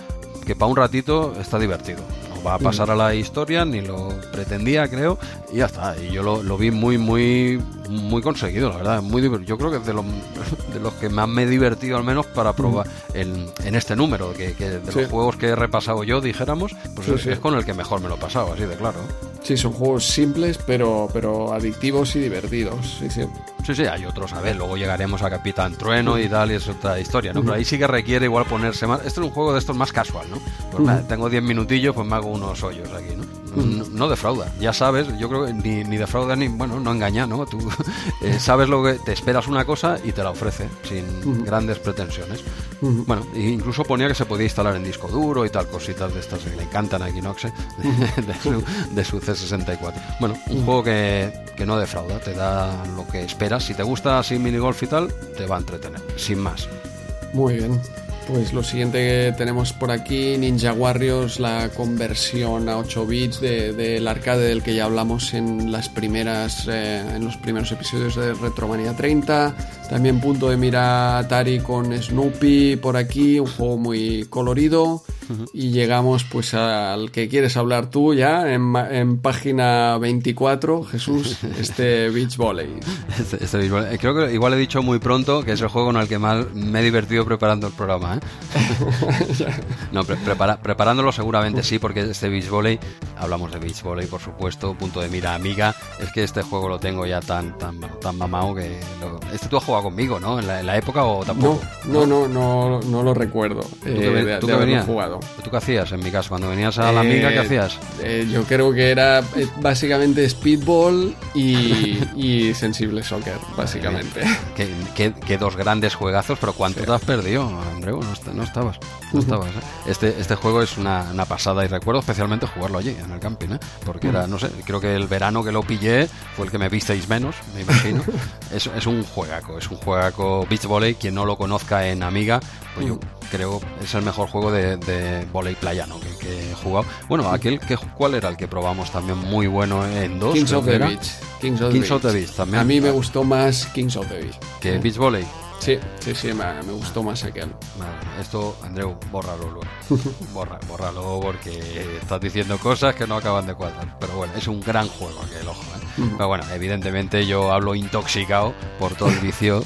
que para un ratito está divertido. No va a pasar a la historia, ni lo pretendía, creo, y ya está. Y yo lo, lo vi muy, muy, muy conseguido, la verdad. Muy yo creo que es de los, de los que más me he divertido, al menos, para probar en, en este número, que, de los juegos que he repasado yo, dijéramos, pues es, con el que mejor me lo he pasado, así de claro. Sí, son juegos simples, pero, pero adictivos y divertidos. Sí, sí. Sí, sí, hay otros, a ver, luego llegaremos a Capitán Trueno y tal, y es otra historia, ¿no? Pero ahí sí que requiere igual ponerse más. Este es un juego de estos más casual, ¿no? Pues tengo 10 minutillos, pues me hago unos hoyos aquí, ¿no? No, defrauda. Ya sabes, yo creo que ni, ni defrauda ni, bueno, no engaña, ¿no? Tú eh, sabes lo que te esperas una cosa y te la ofrece sin grandes pretensiones. Bueno, incluso ponía que se podía instalar en disco duro y tal, cositas de estas que le encantan a Equinox ¿eh? de, su, C64. Bueno, un juego que, que no defrauda, te da lo que esperas. Si te gusta así minigolf y tal, te va a entretener, sin más. Muy bien. Pues lo siguiente que tenemos por aquí, Ninja Warriors, la conversión a 8 bits del de, arcade del que ya hablamos en las primeras, eh, en los primeros episodios de Retromania 30. También punto de mira Atari con Snoopy por aquí, un juego muy colorido. Y llegamos pues al que quieres hablar tú ya, en, página 24, Jesús, este Beach Volley. Este, este beach volley. Creo que igual he dicho muy pronto que es el juego con el que más me he divertido preparando el programa. ¿eh? no, preparándolo seguramente sí, porque este Beach Volley, hablamos de Beach Volley por supuesto, punto de mira amiga, es que este juego lo tengo ya tan tan tan mamado que... este tú has jugado conmigo, ¿no? ¿En la, época o tampoco? No, no, no, no, lo recuerdo. ¿Tú, que, ¿tú venías? Jugado. ¿Tú qué hacías en mi caso? Cuando venías a la amiga, ¿qué eh, hacías? Eh, yo creo que era eh, básicamente speedball y, y sensible soccer, básicamente. Que, dos grandes juegazos, pero ¿cuánto te has perdido, Andreu? No, estabas. No estabas este, este juego es una, pasada y recuerdo especialmente jugarlo allí, en el camping, porque era, no sé, creo que el verano que lo pillé fue el que me visteis menos, me imagino. es, es un juegaco, es un juegaco Beach Volley. Quien no lo conozca en Amiga, pues yo creo es el mejor juego de, de volei playano que, he jugado. Bueno, aquel que cuál era el que probamos también muy bueno en dos. Kings of the Beach. Kings of, the, Beach también. A mí me gustó más Kings of the Beach. Que Beach Volley. Sí, sí, sí, me, gustó más aquel. esto, Andreu, bórralo luego. Borra, bórralo porque estás diciendo cosas que no acaban de cuadrar. Pero bueno, es un gran juego aquel, ojo. ¿eh? Pero bueno, evidentemente yo hablo intoxicado por todo el vicio.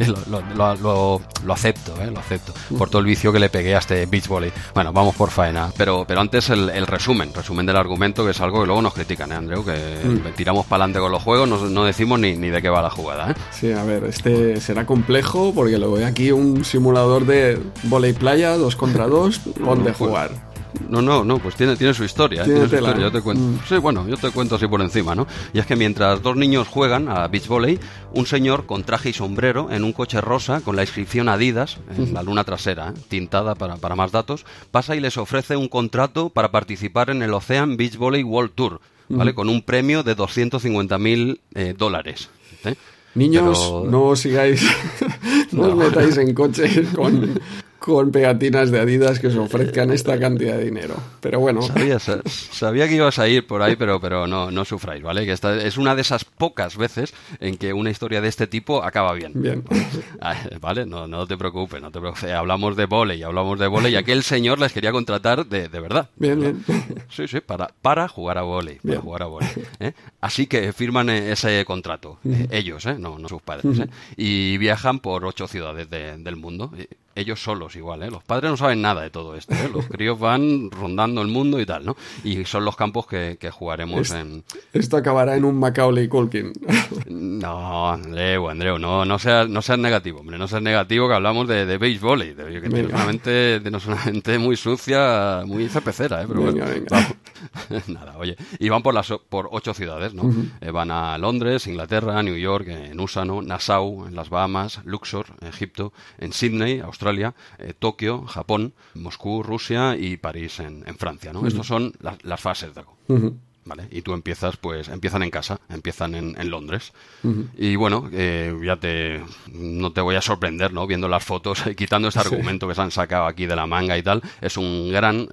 lo, lo, acepto, ¿eh? lo acepto. Por todo el vicio que le pegué a este Beach Volley. Bueno, vamos por faena. Pero, pero antes el, resumen, resumen del argumento, que es algo que luego nos critican, ¿eh, Andreu? Que mm. tiramos para adelante con los juegos, no, no decimos ni, ni de qué va la jugada. ¿eh? Sí, a ver, este será complejo porque lo veo aquí un simulador de volei playa, dos contra dos, donde jugar. No, no, no, pues tiene, tiene su historia. ¿eh? Tiene Tiene su historia, yo te cuento. Mm. Sí, bueno, yo te cuento así por encima, ¿no? Y es que mientras dos niños juegan a beach volley, un señor con traje y sombrero en un coche rosa con la inscripción Adidas en la luna trasera, ¿eh? tintada para, para más datos, pasa y les ofrece un contrato para participar en el Ocean Beach Volley World Tour, ¿vale? Con un premio de 250.000 eh, dólares. ¿eh? Niños, Pero- no os sigáis, no, os metáis en coches con, con pegatinas de Adidas que os ofrezcan esta cantidad de dinero. Pero bueno, Sabía, sa- sabía que ibas a ir por ahí, pero, pero no, no sufráis, ¿vale? Que esta es una de esas pocas veces en que una historia de este tipo acaba bien. bien. Ah, Vale, no, no te preocupes, no te preocupes. Hablamos de volei, hablamos de volei y aquel señor les quería contratar de, de verdad. Bien, bien. Sí, sí, para, para jugar a volei, para Bien. jugar a volei, ¿eh? Así que firman eh, ese contrato, eh, ellos, ¿eh? No, no sus padres, ¿eh? Y viajan por ocho ciudades de- del mundo. Ellos solos igual, ¿eh? Los padres no saben nada de todo esto, ¿eh? Los críos van rondando el mundo y tal, ¿no? Y son los campos que, que jugaremos Es- en... Esto acabará en un Macaulay Culkin. No, Andreu, Andreu, no, no seas, no seas negativo, hombre, no seas negativo que hablamos de, de béisbol y de, que tienes Venga. una mente, tienes una mente muy sucia, muy cepecera, ¿eh? Pero Venga, bueno, venga. vamos. Nada, oye, y van por las por ocho ciudades, ¿no? Eh, van a Londres, Inglaterra, New York, en USA, ¿no? Nassau, en las Bahamas, Luxor, Egipto, en Sydney, Australia, eh, Tokio, Japón, Moscú, Rusia y París en, en Francia, ¿no? Estos son las, las fases de Ujú. ¿Vale? Y tú empiezas, pues, empiezan en casa, empiezan en, en Londres. Y bueno, eh, ya te, no te voy a sorprender, ¿no? Viendo las fotos, quitando este argumento que se han sacado aquí de la manga y tal. Es un gran,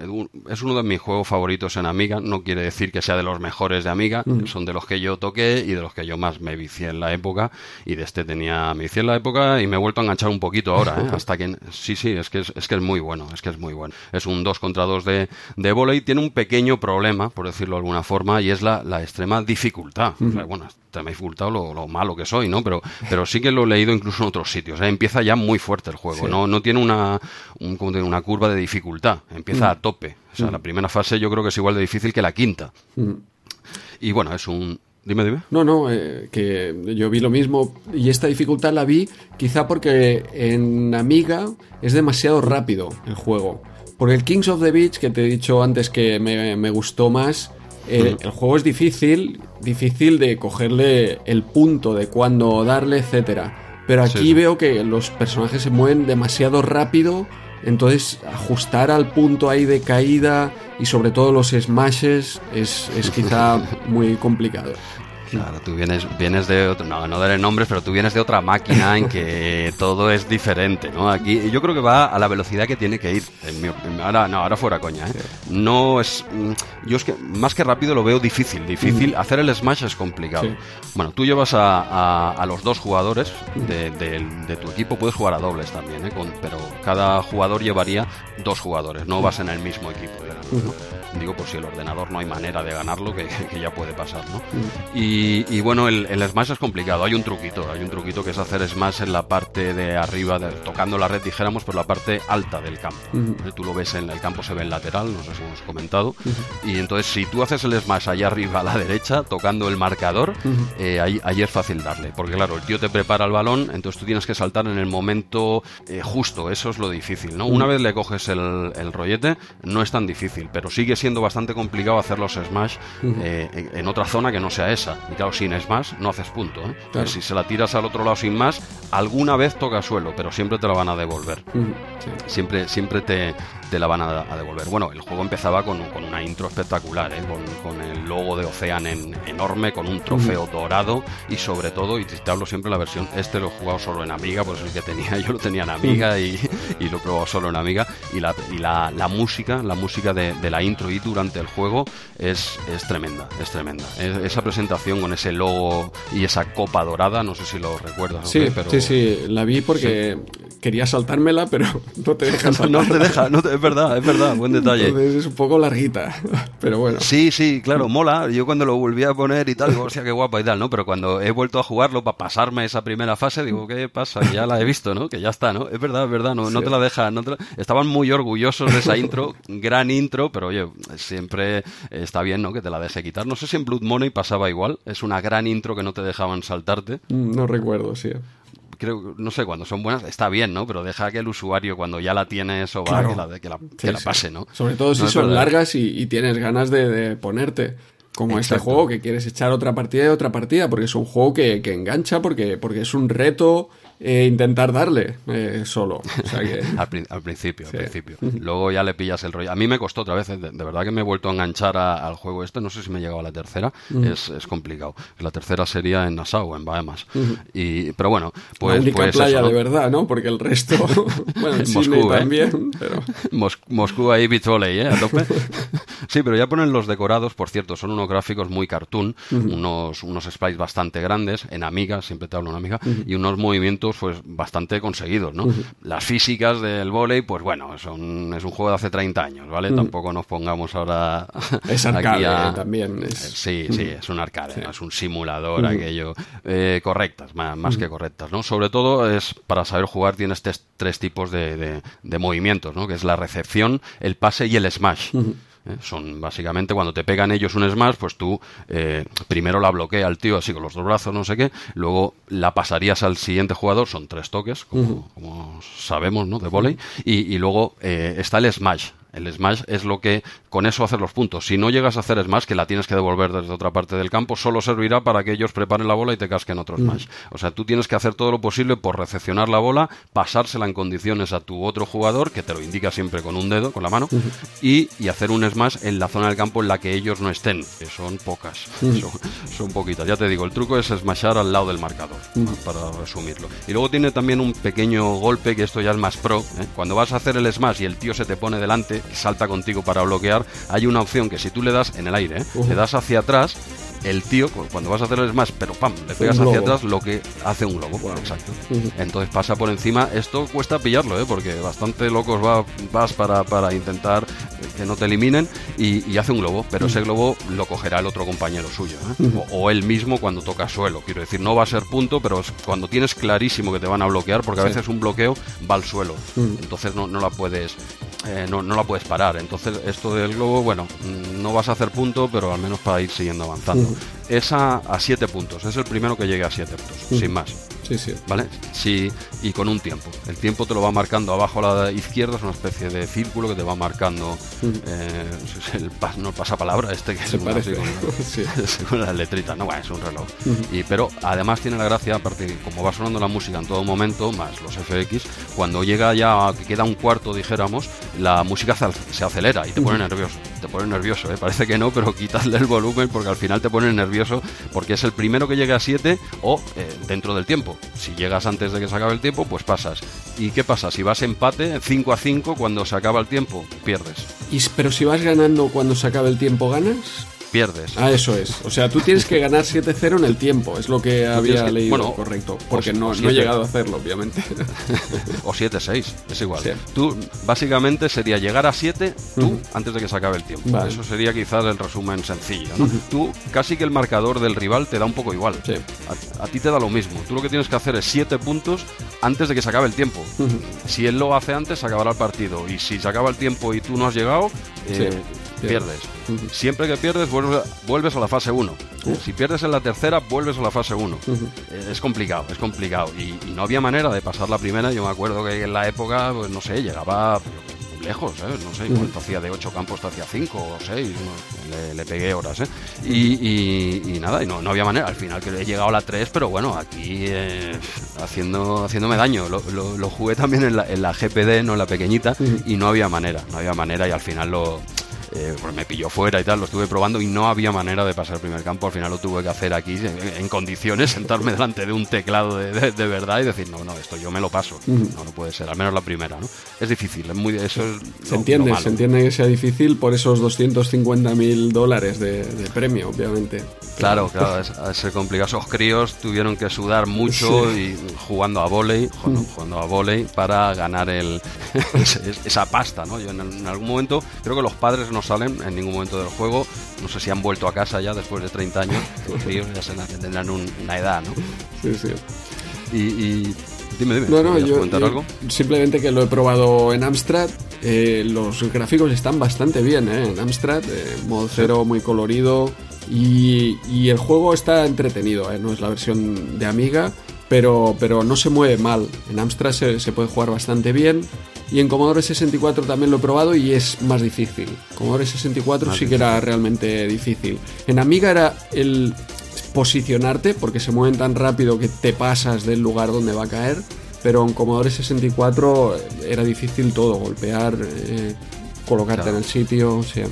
es uno de mis juegos favoritos en Amiga. No quiere decir que sea de los mejores de Amiga. Son de los que yo toqué y de los que yo más me vicié en la época. Y de este tenía, me vicié en la época y me he vuelto a enganchar un poquito ahora, ¿eh? Hasta que, sí, sí, es que es, es que es muy bueno, es que es muy bueno. Es un 2 contra 2 de, de volei. Tiene un pequeño problema, por decirlo de alguna forma, y es la, la extrema dificultad. O sea, bueno, extrema dificultad o lo, lo malo que soy, ¿no? Pero, pero sí que lo he leído incluso en otros sitios. Empieza ya muy fuerte el juego, Sí. no, no tiene una, un- ¿cómo te digo? una curva de dificultad. Empieza a tope. O sea, la primera fase yo creo que es igual de difícil que la quinta. Y bueno, es un... Dime, dime. No, no, eh, que yo vi lo mismo y esta dificultad la vi quizá porque en Amiga es demasiado rápido el juego. Por el Kings of the Beach, que te he dicho antes que me, me gustó más, eh, el juego es difícil, difícil de cogerle el punto de cuándo darle, etcétera. Pero aquí sí. veo que los personajes se mueven demasiado rápido, entonces ajustar al punto ahí de caída y sobre todo los smashes es, es quizá muy complicado. Claro, tú vienes, vienes de otro, no, no daré nombres, pero tú vienes de otra máquina en que todo es diferente, ¿no? Aquí yo creo que va a la velocidad que tiene que ir. en mi- en- ahora, no, ahora fuera coña, ¿eh? No es, mm, yo es que más que rápido lo veo difícil, difícil. Hacer el smash es complicado. Sí. Bueno, tú llevas a, a- a los dos jugadores de, del- de tu equipo, puedes jugar a dobles también, ¿eh? Con- pero cada jugador llevaría dos jugadores, no vas en el mismo equipo. ¿no? Digo, por si el ordenador no hay manera de ganarlo, que, que ya puede pasar, ¿no? Y, y bueno, el, el smash es complicado. Hay un truquito, hay un truquito que es hacer smash en la parte de arriba, de- tocando la red, dijéramos, por la parte alta del campo. ¿Eh? Tú lo ves en el campo, se ve en lateral, no sé si hemos comentado. Y entonces, si tú haces el smash allá arriba a la derecha, tocando el marcador, eh, ahí, ahí es fácil darle. Porque claro, el tío te prepara el balón, entonces tú tienes que saltar en el momento eh, justo. Eso es lo difícil, ¿no? Una vez le coges el, el rollete, no es tan difícil, pero sigue siendo bastante complicado hacer los smash eh, en, otra zona que no sea esa. Y claro, sin smash no haces punto. ¿eh? Claro. Si se la tiras al otro lado sin más, alguna vez toca suelo, pero siempre te la van a devolver sí. siempre, siempre te, te la van a, a devolver. Bueno, el juego empezaba con, con una intro espectacular, ¿eh? con, con el logo de Ocean en, enorme, con un trofeo dorado y sobre todo, y te hablo siempre la versión, este lo he jugado solo en Amiga, pues el que tenía, yo lo tenía en Amiga y, y lo he probado solo en Amiga, y la, y la, la música, la música de, de la intro y durante el juego es, es tremenda, es tremenda. Es- esa presentación con ese logo y esa copa dorada, no sé si lo recuerdas. ¿o Sí, qué? pero... sí, sí, la vi porque quería saltármela, pero no te dejan No, no te deja, no te- es verdad, es verdad, buen detalle. Entonces es un poco larguita, pero bueno. Sí, sí, claro, mola. Yo cuando lo volví a poner y tal, digo, hostia, qué guapa y tal, ¿no? Pero cuando he vuelto a jugarlo para pasarme esa primera fase, digo, ¿qué pasa? Ya la he visto, ¿no? Que ya está, ¿no? Es verdad, es verdad, no, no te la deja. No te la- Estaban muy orgullosos de esa intro, gran intro, pero oye, siempre está bien, ¿no? Que te la deje quitar. No sé si en Blood Money pasaba igual, es una gran intro que no te dejaban saltarte. Mm, No recuerdo, sí. Creo, no sé, cuando son buenas está bien, ¿no? Pero deja que el usuario cuando ya la tiene eso va, que la, que la, que la pase, ¿no? Sobre todo si son largas y, tienes ganas de, ponerte. Como este juego, que quieres echar otra partida y otra partida, porque es un juego que, que engancha, porque, porque es un reto e intentar darle eh, solo. al, principio, al principio. Luego ya le pillas el rollo. A mí me costó otra vez, de, verdad que me he vuelto a enganchar al juego este, no sé si me he llegado a la tercera, es, es, complicado. La tercera sería en Nassau, en Bahamas. y, pero bueno, pues... La pues playa de verdad, ¿no? Porque el resto... bueno, en Moscú, ¿eh? también, pero... Moscú ahí volley, ¿eh? A tope. sí, pero ya ponen los decorados, por cierto, son unos gráficos muy cartoon, unos, unos sprites bastante grandes, en Amiga, siempre te hablo en Amiga, y unos movimientos pues bastante conseguidos, ¿no? Las físicas del vóley, pues bueno, son, es un juego de hace 30 años, ¿vale? Tampoco nos pongamos ahora es arcade también. Es... Sí, sí, es un arcade, es un simulador aquello. Eh, correctas, más, que correctas, ¿no? Sobre todo es para saber jugar tienes tres, tipos de, de, movimientos, ¿no? Que es la recepción, el pase y el smash. ¿Eh? Son básicamente cuando te pegan ellos un smash, pues tú eh, primero la bloquea al tío así con los dos brazos, no sé qué, luego la pasarías al siguiente jugador, son tres toques, como, sabemos, ¿no? De volei, y, luego eh, está el smash, el smash es lo que con eso hacer los puntos. Si no llegas a hacer smash, que la tienes que devolver desde otra parte del campo, solo servirá para que ellos preparen la bola y te casquen otro smash. O sea, tú tienes que hacer todo lo posible por recepcionar la bola, pasársela en condiciones a tu otro jugador, que te lo indica siempre con un dedo, con la mano, y, hacer un smash en la zona del campo en la que ellos no estén, que son pocas, son, poquitas. Ya te digo, el truco es smashar al lado del marcador, para resumirlo. Y luego tiene también un pequeño golpe, que esto ya es más pro. ¿eh? Cuando vas a hacer el smash y el tío se te pone delante, salta contigo para bloquear, hay una opción que si tú le das en el aire, ¿eh? le das hacia atrás, el tío, cuando vas a hacer el smash, pero pam, le pegas hacia atrás, lo que hace un globo. Exacto. Entonces pasa por encima. Esto cuesta pillarlo, ¿eh? porque bastante locos va, vas para, para intentar que no te eliminen y, hace un globo, pero ese globo lo cogerá el otro compañero suyo. ¿eh? o, él mismo cuando toca suelo. Quiero decir, no va a ser punto, pero cuando tienes clarísimo que te van a bloquear, porque a veces un bloqueo va al suelo. Entonces no, no la puedes eh, no, no, la puedes parar. Entonces, esto del globo, bueno, mm, no vas a hacer punto, pero al menos para ir siguiendo avanzando. Es a, a, siete puntos, es el primero que llegue a siete puntos, sin más. Sí, sí. ¿Vale? Sí, y con un tiempo. El tiempo te lo va marcando abajo a la izquierda, es una especie de círculo que te va marcando eh, el, no pasapalabra, este que Se parece. con, las letritas, no, bueno, es un reloj. y, pero además tiene la gracia, aparte, como va sonando la música en todo momento, más los FX, cuando llega ya, que queda un cuarto, dijéramos, la música se acelera y te pone nervioso. Te pone nervioso, ¿eh? parece que no, pero quítale el volumen porque al final te pone nervioso porque es el primero que llegue a 7 o eh, dentro del tiempo. Si llegas antes de que se acabe el tiempo, pues pasas. ¿Y qué pasa? Si vas empate, 5 a 5, cuando se acaba el tiempo, pierdes. ¿Y, pero si vas ganando cuando se acabe el tiempo, ganas? Pierdes. Ah, eso es. O sea, tú tienes que ganar 7-0 en el tiempo, es lo que había leído. Bueno, correcto. Porque no, no, he llegado a hacerlo, obviamente. o 7-6, es igual. Tú, básicamente, sería llegar a 7 tú antes de que se acabe el tiempo. Eso sería quizás el resumen sencillo. ¿no? Tú, casi que el marcador del rival te da un poco igual. A, a, ti te da lo mismo. Tú lo que tienes que hacer es 7 puntos antes de que se acabe el tiempo. Si él lo hace antes, se acabará el partido. Y si se acaba el tiempo y tú no has llegado, eh, pierdes. Siempre que pierdes, vuelves, a la fase 1. Si pierdes en la tercera, vuelves a la fase 1. Eh, es complicado, es complicado. Y, no había manera de pasar la primera. Yo me acuerdo que en la época, pues no sé, llegaba lejos, ¿eh? no sé, cuánto hacía de 8 campos, hacía 5 o 6, le, pegué horas, ¿eh? y, nada, y no, no había manera, al final que he llegado a la 3, pero bueno, aquí eh, haciendo, haciéndome daño, lo, lo, jugué también en la, en la, GPD, no en la pequeñita, y no había manera, no había manera, y al final lo eh, pues me pilló fuera y tal, lo estuve probando y no había manera de pasar el primer campo. Al final lo tuve que hacer aquí en, condiciones, sentarme delante de un teclado de, verdad y decir, no, no, esto yo me lo paso. No, no puede ser, al menos la primera, ¿no? Es difícil, es muy, eso Se entiende, se entiende que sea difícil por esos 250 mil dólares de, premio, obviamente. Claro, claro, es, complicado. Esos críos tuvieron que sudar mucho y jugando a volei, jugando, a volei para ganar el, esa pasta, ¿no? Yo en, en algún momento creo que los padres no salen en ningún momento del juego. No sé si han vuelto a casa ya después de 30 años. ellos ya se tendrán una edad, ¿no? Sí, sí. Y, dime, dime. No, no, yo, algo? Simplemente que lo he probado en Amstrad. Eh, los gráficos están bastante bien ¿eh? en Amstrad. Eh, modo cero, muy colorido. Y, y, el juego está entretenido. ¿eh? No es la versión de Amiga pero, pero no se mueve mal. En Amstrad se, se puede jugar bastante bien. Y en Commodore 64 también lo he probado y es más difícil. Commodore 64 sí que era realmente difícil. En Amiga era el posicionarte, porque se mueven tan rápido que te pasas del lugar donde va a caer. Pero en Commodore 64 era difícil todo, golpear, eh, colocarte Claro. en el sitio, o sea.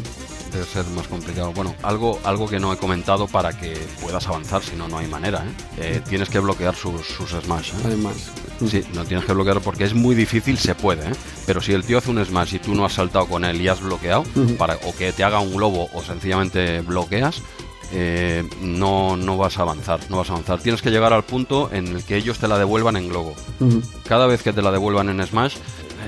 Ser más complicado. Bueno, algo, algo que no he comentado para que puedas avanzar, si no, no hay manera. ¿eh? Eh, tienes que bloquear sus, sus smash. ¿eh? Además. Sí, no tienes que bloquear porque es muy difícil, se puede, ¿eh? Pero si el tío hace un smash y tú no has saltado con él y has bloqueado, para, o que te haga un globo o sencillamente bloqueas, eh, no, no vas a avanzar, no vas a avanzar. Tienes que llegar al punto en el que ellos te la devuelvan en globo. Cada vez que te la devuelvan en Smash,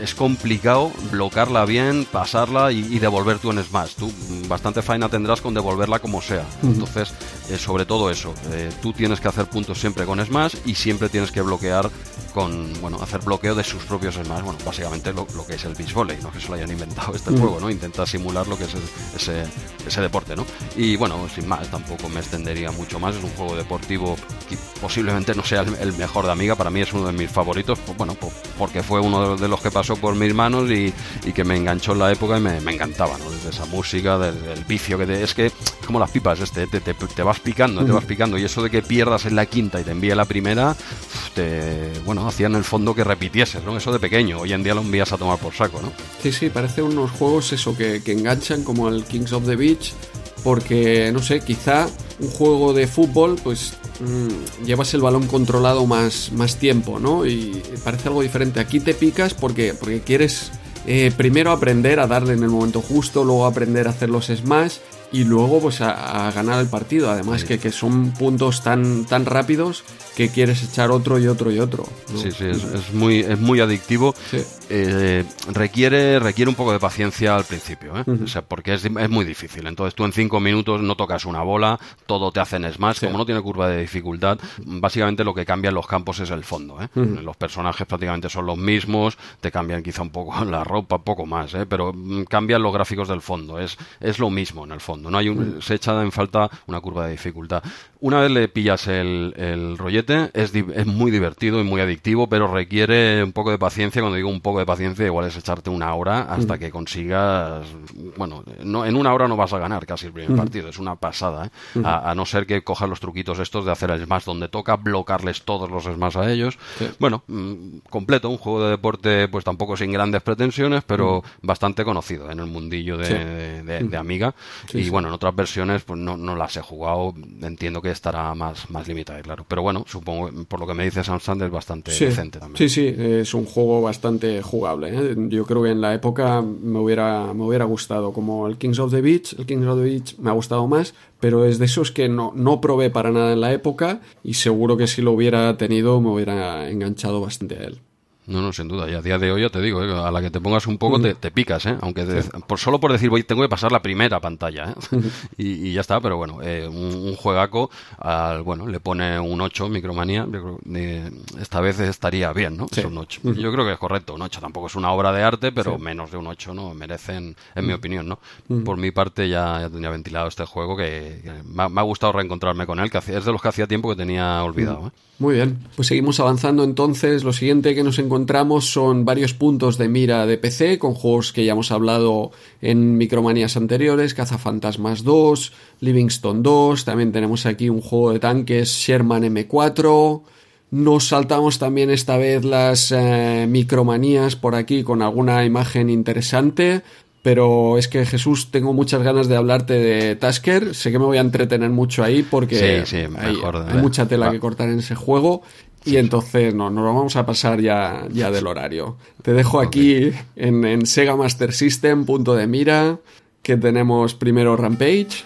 es complicado bloquearla bien, pasarla y, y devolver tú en Smash. Tú mm, bastante faena tendrás con devolverla como sea. Entonces, eh, sobre todo eso, eh, tú tienes que hacer puntos siempre con Smash y siempre tienes que bloquear con, bueno, hacer bloqueo de sus propios Smash. Bueno, básicamente lo, lo que es el beach volley, no que se lo hayan inventado este juego, ¿no? Intenta simular lo que es ese, ese deporte, ¿no? Y bueno, sin más, tampoco me extendería mucho más. Es un juego deportivo que posiblemente no sea el, el mejor de Amiga. Para mí es uno de mis favoritos, pues, bueno, po- porque fue uno de, los que pasó por mis manos y, y que me enganchó en la época y me, me encantaba, ¿no? Desde esa música, desde el vicio que te- es que como las pipas, este, te, te- te vas picando, te vas picando y eso de que pierdas en la quinta y te envíe la primera, te, bueno, hacía en el fondo que repitieses, ¿no? Eso de pequeño, hoy en día lo envías a tomar por saco, ¿no? Sí, sí, parece unos juegos eso que, que enganchan como el Kings of the Beach, porque no sé, quizá un juego de fútbol, pues mm, llevas el balón controlado más, más tiempo, ¿no? Y parece algo diferente. Aquí te picas porque, porque quieres eh, primero aprender a darle en el momento justo, luego aprender a hacer los smash y luego pues a, a ganar el partido. Además que, que son puntos tan, tan rápidos que quieres echar otro y otro y otro. ¿no? Sí, sí, es, es muy, es muy adictivo. Sí. Eh, requiere, requiere un poco de paciencia al principio, ¿eh? O sea, porque es, es muy difícil. Entonces tú en cinco minutos no tocas una bola, todo te hacen smash. Sí. Como no tiene curva de dificultad, básicamente lo que cambia en los campos es el fondo. ¿eh? Los personajes prácticamente son los mismos, te cambian quizá un poco la ropa, poco más, ¿eh? pero mm, cambian los gráficos del fondo. Es, es lo mismo en el fondo. No hay un, se echa en falta una curva de dificultad. Una vez le pillas el, el rollete, es, es muy divertido y muy adictivo, pero requiere un poco de paciencia. Cuando digo un poco de paciencia, igual es echarte una hora hasta que consigas. Bueno, no, en una hora no vas a ganar casi el primer partido, es una pasada. ¿eh? A, a no ser que cojas los truquitos estos de hacer el smash donde toca, blocarles todos los smash a ellos. Sí. Bueno, mm, completo, un juego de deporte, pues tampoco sin grandes pretensiones, pero bastante conocido en el mundillo de, Sí. de- de- de Amiga. Sí, y bueno, en otras versiones, pues no, no las he jugado, entiendo que estará más, más limitada, claro. Pero bueno, supongo, por lo que me dice Samsung, es bastante Sí, decente también. sí, sí, es un juego bastante jugable. ¿eh? Yo creo que en la época me hubiera, me hubiera gustado, como el Kings of the Beach. El Kings of the Beach me ha gustado más, pero es de esos que no, no probé para nada en la época y seguro que si lo hubiera tenido me hubiera enganchado bastante a él. No, no, sin duda. Y a día de hoy, ya te digo, ¿eh? a la que te pongas un poco te, te picas, ¿eh? Aunque por, solo por decir, voy, tengo que pasar la primera pantalla, ¿eh? y, y ya está, pero bueno, eh, un, un juegaco, al, bueno, le pone un 8, Micromanía, yo creo, eh, esta vez estaría bien, ¿no? Sí. Es un 8. Yo creo que es correcto, un 8 tampoco es una obra de arte, pero menos de un 8 no merecen, en mi opinión, ¿no? Por mi parte ya, ya tenía ventilado este juego que, que me, ha, me ha gustado reencontrarme con él, que es de los que hacía tiempo que tenía olvidado, ¿eh? Muy bien, pues seguimos avanzando entonces. Lo siguiente que nos encontramos son varios puntos de mira de PC con juegos que ya hemos hablado en micromanías anteriores, Cazafantasmas 2, Livingston 2, también tenemos aquí un juego de tanques Sherman M4. Nos saltamos también esta vez las eh, micromanías por aquí con alguna imagen interesante. Pero es que Jesús, tengo muchas ganas de hablarte de Tasker. Sé que me voy a entretener mucho ahí porque Sí, sí, hay, mejor, hay mucha tela que cortar en ese juego. Y entonces no, nos vamos a pasar ya, ya del horario. Te dejo aquí en, en Sega Master System, punto de mira, que tenemos primero Rampage.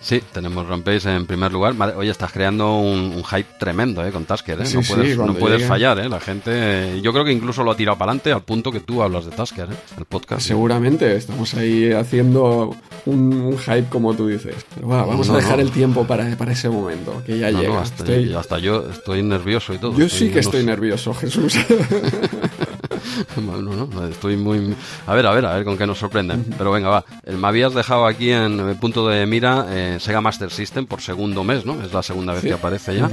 Sí, tenemos Rampage en primer lugar. Oye, estás creando un, un hype tremendo ¿eh? con Tasker. ¿eh? Sí, no sí, puedes, no fallar. ¿eh? La gente, eh, yo creo que incluso lo ha tirado para adelante al punto que tú hablas de Tasker, ¿eh? el podcast. Seguramente estamos ahí haciendo un, un hype como tú dices. Pero va, vamos No, a dejar no. el tiempo para, para ese momento, que ya llega. hasta, Estoy- hasta yo estoy nervioso y todo. yo sí que estoy nervioso, Jesús. No, estoy muy... A ver, a ver, a ver con qué nos sorprenden. Pero venga, va. El- Me habías dejado aquí en el punto de mira eh, Sega Master System por segundo mes, ¿no? Es la segunda vez Sí. que aparece ya.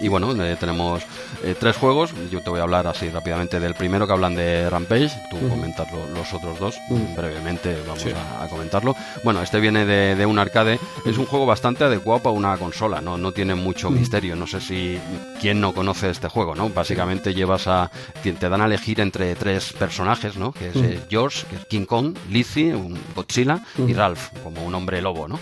Y bueno, eh, tenemos eh, tres juegos. Yo te voy a hablar así rápidamente del primero que hablan de Rampage. Tú comentas los otros dos. Brevemente vamos a, comentarlo. Bueno, este viene de, un arcade. Es un juego bastante adecuado para una consola. No, no tiene mucho misterio. No sé si quién no conoce este juego, ¿no? Básicamente llevas a. Te dan a elegir entre tres personajes, ¿no? Que es eh, George, que es King Kong, Lizzie, un Godzilla, y Ralph, como un hombre lobo, ¿no?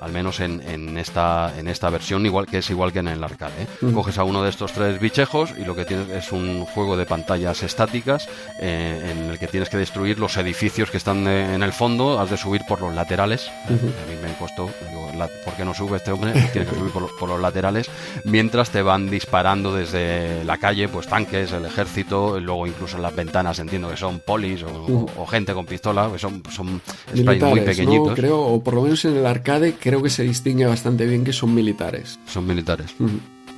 Al menos en, en, esta, en esta versión, igual que es igual que en el arcade. ¿eh? Coges a uno de estos tres bichejos y lo que tienes es un juego de pantallas estáticas eh, en el que tienes que destruir los edificios que están en el fondo, has de subir por los laterales. A mí me costó, digo, ¿por qué no sube este hombre? Tiene que subir por, los laterales, mientras te van disparando desde la calle, pues tanques, el ejército, luego incluso en las ventanas entiendo que son polis o, gente con pistola, que son, son muy pequeñitos. Creo, o por lo menos en el arcade creo que se distingue bastante bien que son militares. Son militares.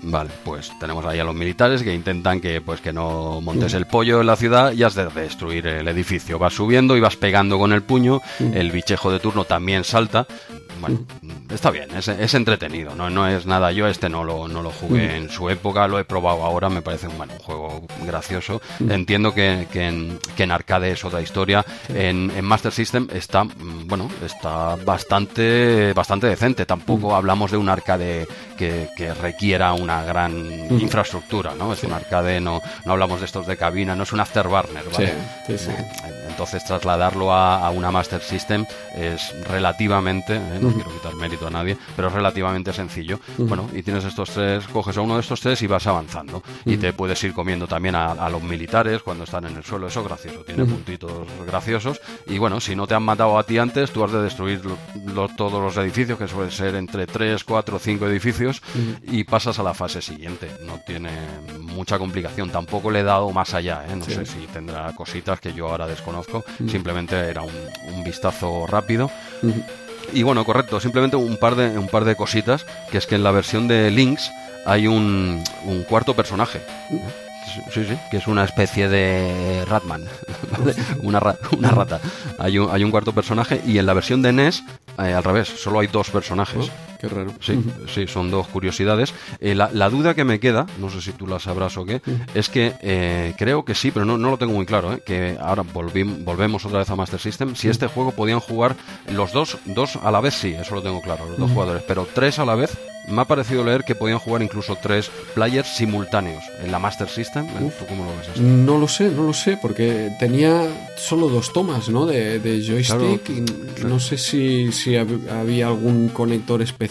Vale, pues tenemos ahí a los militares que intentan que pues que no montes el pollo en la ciudad y has de destruir el edificio. Vas subiendo y vas pegando con el puño, el bichejo de turno también salta, bueno, está bien, es, entretenido, ¿no? no es nada, yo este no lo, no lo jugué mm. en su época, lo he probado ahora, me parece un, un juego gracioso. Mm. Entiendo que, en, arcade es otra historia, en, Master System está, mm, bueno, está bastante, bastante decente, tampoco hablamos de un arcade que, requiera una gran infraestructura, ¿no? Es un arcade, no, no hablamos de estos de cabina, no es un afterburner, ¿vale? Entonces trasladarlo a, una Master System es relativamente, ¿eh? No quiero quitar mérito a nadie, pero es relativamente sencillo. Bueno, y tienes estos tres, coges a uno de estos tres y vas avanzando. Y te puedes ir comiendo también a, los militares cuando están en el suelo, eso gracioso, tiene puntitos graciosos. Y bueno, si no te han matado a ti antes, tú has de destruir todos los edificios, que suelen ser entre 3, 4, 5 edificios, y pasas a la fase siguiente. No tiene mucha complicación, tampoco le he dado más allá, ¿eh? no sé si tendrá cositas que yo ahora desconozco simplemente era un, vistazo rápido. Y bueno, correcto, simplemente un par, de, un par de cositas, que es que en la versión de Lynx hay un, un cuarto personaje. Sí, sí, que es una especie de Ratman, una, una rata. Hay un, hay un cuarto personaje y en la versión de NES, eh, al revés, solo hay dos personajes. Qué raro. Sí, sí, son dos curiosidades. Eh, la, duda que me queda, no sé si tú la sabrás o qué, es que eh, creo que sí, pero no, no lo tengo muy claro, que ahora volvemos otra vez a Master System. Si este juego podían jugar los dos, dos a la vez, sí, eso lo tengo claro, los dos jugadores, pero tres a la vez me ha parecido leer que podían jugar incluso tres players simultáneos en la Master System. ¿Tú cómo lo ves? No lo sé, no lo sé, porque tenía solo dos tomas ¿no? de, joystick y no sé si, si había algún conector especial.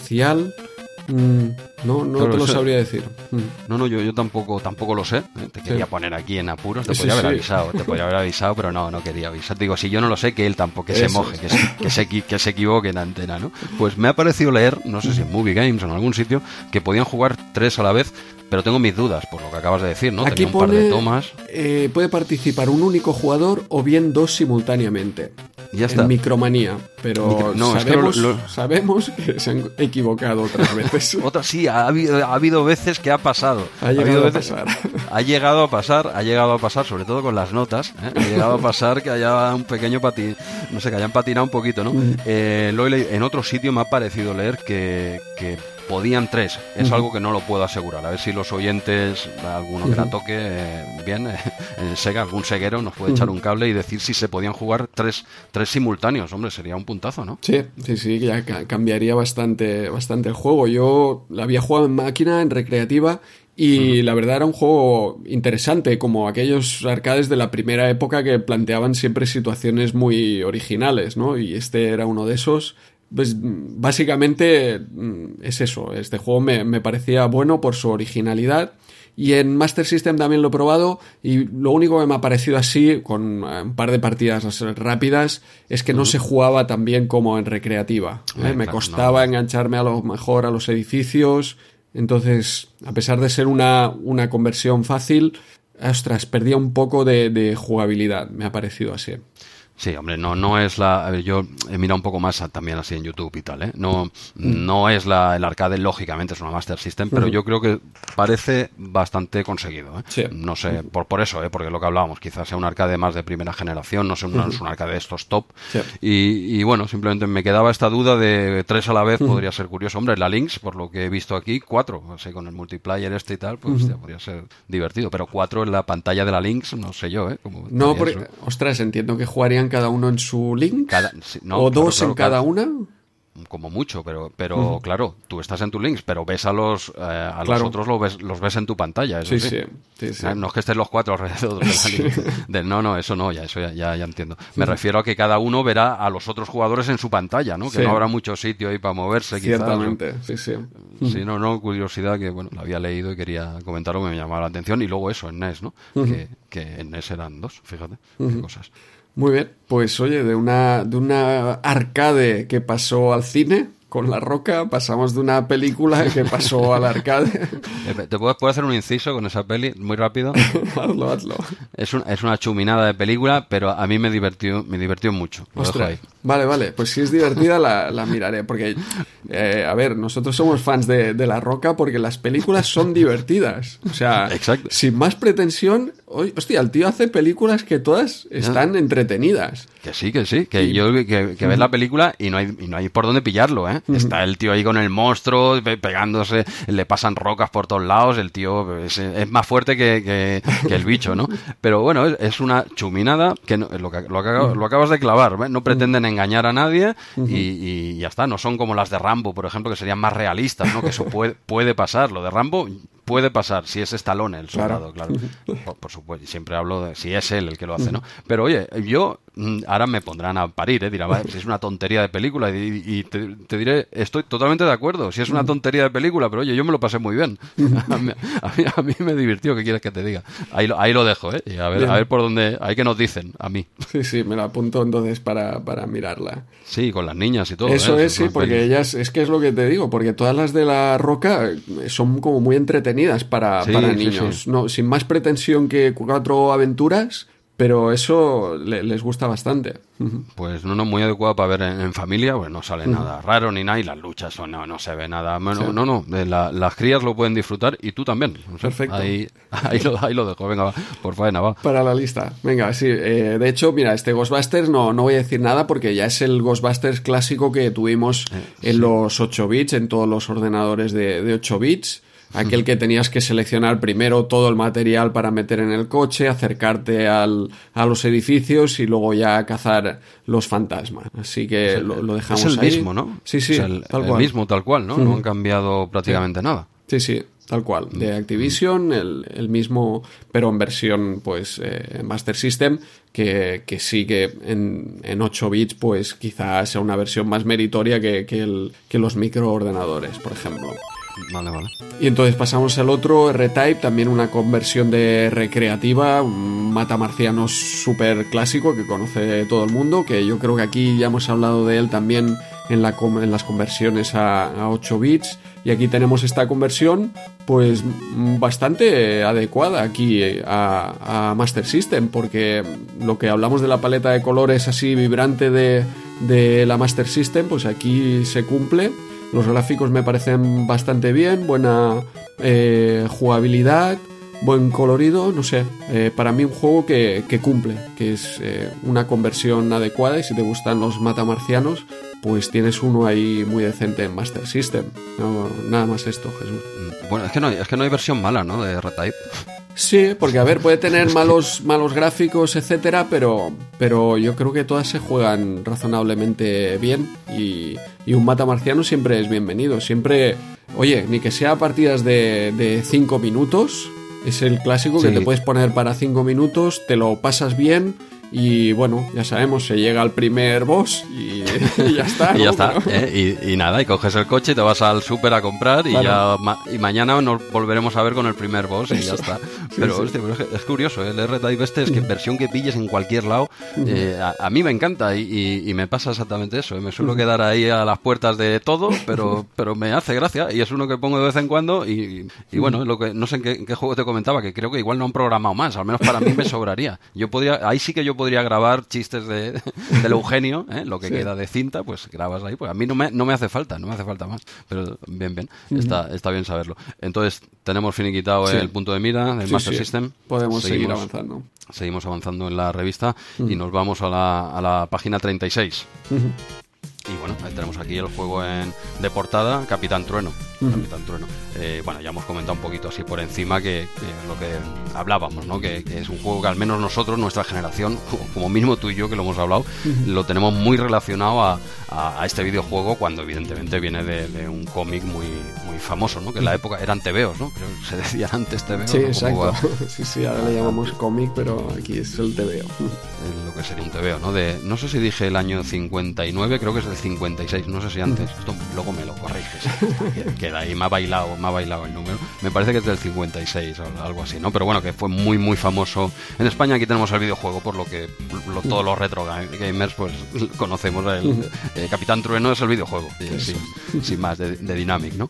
Mm, no, no te lo sabría decir. Mm. No, no, yo, yo tampoco, tampoco lo sé. ¿eh? Te quería poner aquí en apuros, te podría haber avisado, te podría haber avisado, pero no, no quería avisar. Digo, si yo no lo sé, que él tampoco, que se moje, que se, que, se, que se equivoque en antena, ¿no? Pues me ha parecido leer, no sé si en Movie Games o en algún sitio, que podían jugar tres a la vez, pero tengo mis dudas por lo que acabas de decir, ¿no? Aquí un par de tomas. Eh, puede participar un único jugador o bien dos simultáneamente. Ya está. En Micromanía. Pero sabemos, sabemos, que se han equivocado otras veces. Otras sí, ha habido, ha habido veces que ha pasado. Ha llegado a pasar. Ha llegado a pasar, ha llegado a pasar, sobre todo con las notas. ¿eh? Ha llegado a pasar que haya un pequeño patín, no sé, que hayan patinado un poquito, ¿no? Mm. Eh, en otro sitio me ha parecido leer que, que podían tres. Es algo que no lo puedo asegurar. A ver si los oyentes, alguno que la toque eh, bien, eh, Sega, algún seguero nos puede echar un cable y decir si se podían jugar tres, tres simultáneos. Hombre, sería un puntazo, ¿no? Sí, sí, sí, ya cambiaría bastante, bastante el juego. Yo la había jugado en máquina, en recreativa, y la verdad era un juego interesante, como aquellos arcades de la primera época que planteaban siempre situaciones muy originales, ¿no? Y este era uno de esos. Pues básicamente mm, es eso. Este juego me, parecía bueno por su originalidad. Y en Master System también lo he probado y lo único que me ha parecido así, con eh, un par de partidas rápidas, es que no se jugaba tan bien como en recreativa. ¿eh? me costaba engancharme a lo mejor a los edificios. Entonces, a pesar de ser una, una conversión fácil, ostras, perdía un poco de, de jugabilidad, me ha parecido así. Sí, hombre, no, no es la. a ver, yo he mirado un poco más a- también así en YouTube y tal, ¿eh? No, no es la, el arcade, lógicamente, es una Master System, pero yo creo que parece bastante conseguido, ¿eh? Sí. No sé, por, por eso, ¿eh? Porque lo que hablábamos, quizás sea un arcade más de primera generación, no sé, no es un arcade de estos top. Sí. Y, y bueno, simplemente me quedaba esta duda de tres a la vez, podría ser curioso. Hombre, la Lynx, por lo que he visto aquí, cuatro, así con el multiplayer este y tal, pues hostia, podría ser divertido. Pero cuatro en la pantalla de la Lynx, no sé yo, ¿eh? Cómo No, porque, eso. ostras, entiendo que jugarían cada uno en su link. Cada- no, o claro, dos claro, en cada una. como mucho, pero, pero claro, tú estás en tu links, pero ves a los eh, a Claro. los otros lo ves, los ves en tu pantalla. Eso Sí, sí, sí, sí, sí. Eh, No es que estén los cuatro alrededor de no, no, eso no, ya, eso ya, ya, ya entiendo. Me refiero a que cada uno verá a los otros jugadores en su pantalla, ¿no? Que no habrá mucho sitio ahí para moverse, quizás. Ciertamente, sí, sí. Sí, no, no, curiosidad que, bueno, la había leído y quería comentarlo, me llamaba la atención. Y luego eso, en NES, ¿no? que, que en NES eran dos, fíjate, qué cosas. Muy bien, pues oye, de una, de una arcade que pasó al cine con La Roca, pasamos de una película que pasó al arcade. ¿Te puedo, puedo hacer un inciso con esa peli muy rápido? hazlo, hazlo. Es, un- es una chuminada de película, pero a mí me divirtió, me divirtió mucho. Lo dejo ahí. Vale, vale, pues si es divertida la, la miraré, porque, eh, a ver, nosotros somos fans de, de La Roca porque las películas son divertidas. O sea, Exacto. sin más pretensión, hostia, el tío hace películas que todas están entretenidas. Que sí, que sí, que yo que, que ves la película y no hay y no hay por dónde pillarlo, ¿eh? Está el tío ahí con el monstruo pe- pegándose, le pasan rocas por todos lados, el tío es, es más fuerte que, que- que el bicho, ¿no? Pero bueno, es, es una chuminada que, no- lo, que lo, lo acabas de clavar, ¿eh? no pretenden engañar a nadie y, y ya está, no son como las de Rambo, por ejemplo, que serían más realistas, ¿no? Que eso puede, puede pasar, lo de Rambo puede pasar si es Stallone el soldado, claro. Por, por supuesto, siempre hablo de si es él el que lo hace, ¿no? Pero oye, yo ahora me pondrán a parir, ¿eh? Dirá, "Va, si es una tontería de película y, y te, te diré, estoy totalmente de acuerdo, si es una tontería de película, pero oye, yo me lo pasé muy bien. A mí, a mí, a mí me divirtió, ¿qué quieres que te diga? Ahí lo, ahí lo dejo, ¿eh? Y a ver, Bien. a ver por dónde, ahí que nos dicen, a mí. Sí, sí, me la apunto entonces para, para mirarla. Sí, con las niñas y todo. Eso ¿eh? es, sí, porque pelis. ellas, es que es lo que te digo, porque todas las de la roca eh, son como muy entretenidas para, Sí, para sí, niños, sí. No, sin más pretensión que cuatro aventuras, pero eso le- les gusta bastante. Pues no, no, muy adecuado para ver en, en familia, pues no sale nada raro ni nada, y las luchas son, no, no se ve nada. Bueno, Sí. no, no, la- las crías lo pueden disfrutar y tú también. O sea, Perfecto. Ahí, ahí, lo, ahí lo dejo, venga, va, por faena, va. Para la lista. Venga, sí. eh, de hecho, mira, este Ghostbusters no, no voy a decir nada porque ya es el Ghostbusters clásico que tuvimos Eh, en los 8 bits, en todos los ordenadores de, de 8 bits. Aquel que tenías que seleccionar primero todo el material para meter en el coche, acercarte al, a los edificios y luego ya cazar los fantasmas. Así que lo, lo dejamos es el ahí. mismo, ¿no? Sí, sí, O sea, el, tal el cual. mismo, tal cual, ¿no? No han cambiado prácticamente nada. Sí, sí, tal cual. De Activision, el, el mismo, pero en versión, pues, eh, Master System, que, que sí que en, en 8 bits, pues quizás sea una versión más meritoria que, que, el, que los microordenadores, por ejemplo. Vale, vale. Y entonces pasamos al otro, R-Type, también una conversión de recreativa, un matamarcianos súper clásico que conoce todo el mundo, que yo creo que aquí ya hemos hablado de él también en, la, en las conversiones a, a 8 bits. Y aquí tenemos esta conversión, pues bastante adecuada aquí eh, a, Master System, porque lo que hablamos de la paleta de colores así vibrante de la Master System, pues aquí se cumple. Los gráficos me parecen bastante bien, buena eh, jugabilidad, buen colorido, no sé. eh, para mí un juego que, que cumple, que es eh, una conversión adecuada y si te gustan los matamarcianos, pues tienes uno ahí muy decente en Master System. No, nada más esto, Jesús. Mm, Bueno, es que no hay, es que no hay versión mala, ¿no? De R-Type. Sí, porque a ver, puede tener malos, malos gráficos, etcétera, pero, pero yo creo que todas se juegan razonablemente bien y, y un mata marciano siempre es bienvenido. Siempre, oye, ni que sea partidas de 5 minutos, es el clásico que te puedes poner para 5 minutos, te lo pasas bien. Y bueno, ya sabemos, se llega al primer boss y, y ya está. Y ¿eh? Y, y nada, y coges el coche y te vas al súper a comprar y Claro. ya ma- y mañana nos volveremos a ver con el primer boss y ya está. Pero, sí. hostia, pero es, curioso, ¿eh? el R-Type este es que versión que pilles en cualquier lado, eh, a, a mí me encanta y, me pasa exactamente eso. ¿eh? Me suelo quedar ahí a las puertas de todo, pero, pero me hace gracia y es uno que pongo de vez en cuando y, y bueno, lo que no sé en qué, en qué juego te comentaba, que creo que igual no han programado más, al menos para mí me sobraría. Yo podría, ahí sí que yo podría podría grabar chistes de, del Eugenio, ¿eh? lo que queda de cinta, pues grabas ahí. Pues a mí no me, no me hace falta, no me hace falta más. Pero bien, bien, está, está bien saberlo. Entonces, tenemos finiquitado el punto de mira del Master System. Podemos seguir avanzando. Seguimos avanzando en la revista y nos vamos a la, a la página 36. Y bueno, tenemos aquí el juego en, de portada, Capitán Trueno. Trueno. Eh, bueno, ya hemos comentado un poquito así por encima que, lo que hablábamos, ¿no? Que, es un juego que al menos nosotros, nuestra generación, como mínimo tú y yo que lo hemos hablado, lo tenemos muy relacionado a, a, este videojuego cuando evidentemente viene de, un cómic muy, muy famoso, ¿no? Que en la época eran TVOs, ¿no? Pero se decían antes TVOs. Sí, exacto. sí, sí, ahora le llamamos cómic, pero aquí es el TVO. Es lo que sería un TVO, ¿no? De, no sé si dije el año 59, creo que es el 56, no sé si antes. Esto luego me lo corriges. que, de ahí me ha bailado, me ha bailado el número. Me parece que es del 56 o algo así, ¿no? Pero bueno, que fue muy, muy famoso. En España aquí tenemos el videojuego, por lo que todos los retro gamers pues conocemos el, eh, Capitán Trueno es el videojuego, sin, más, de, Dynamic, ¿no?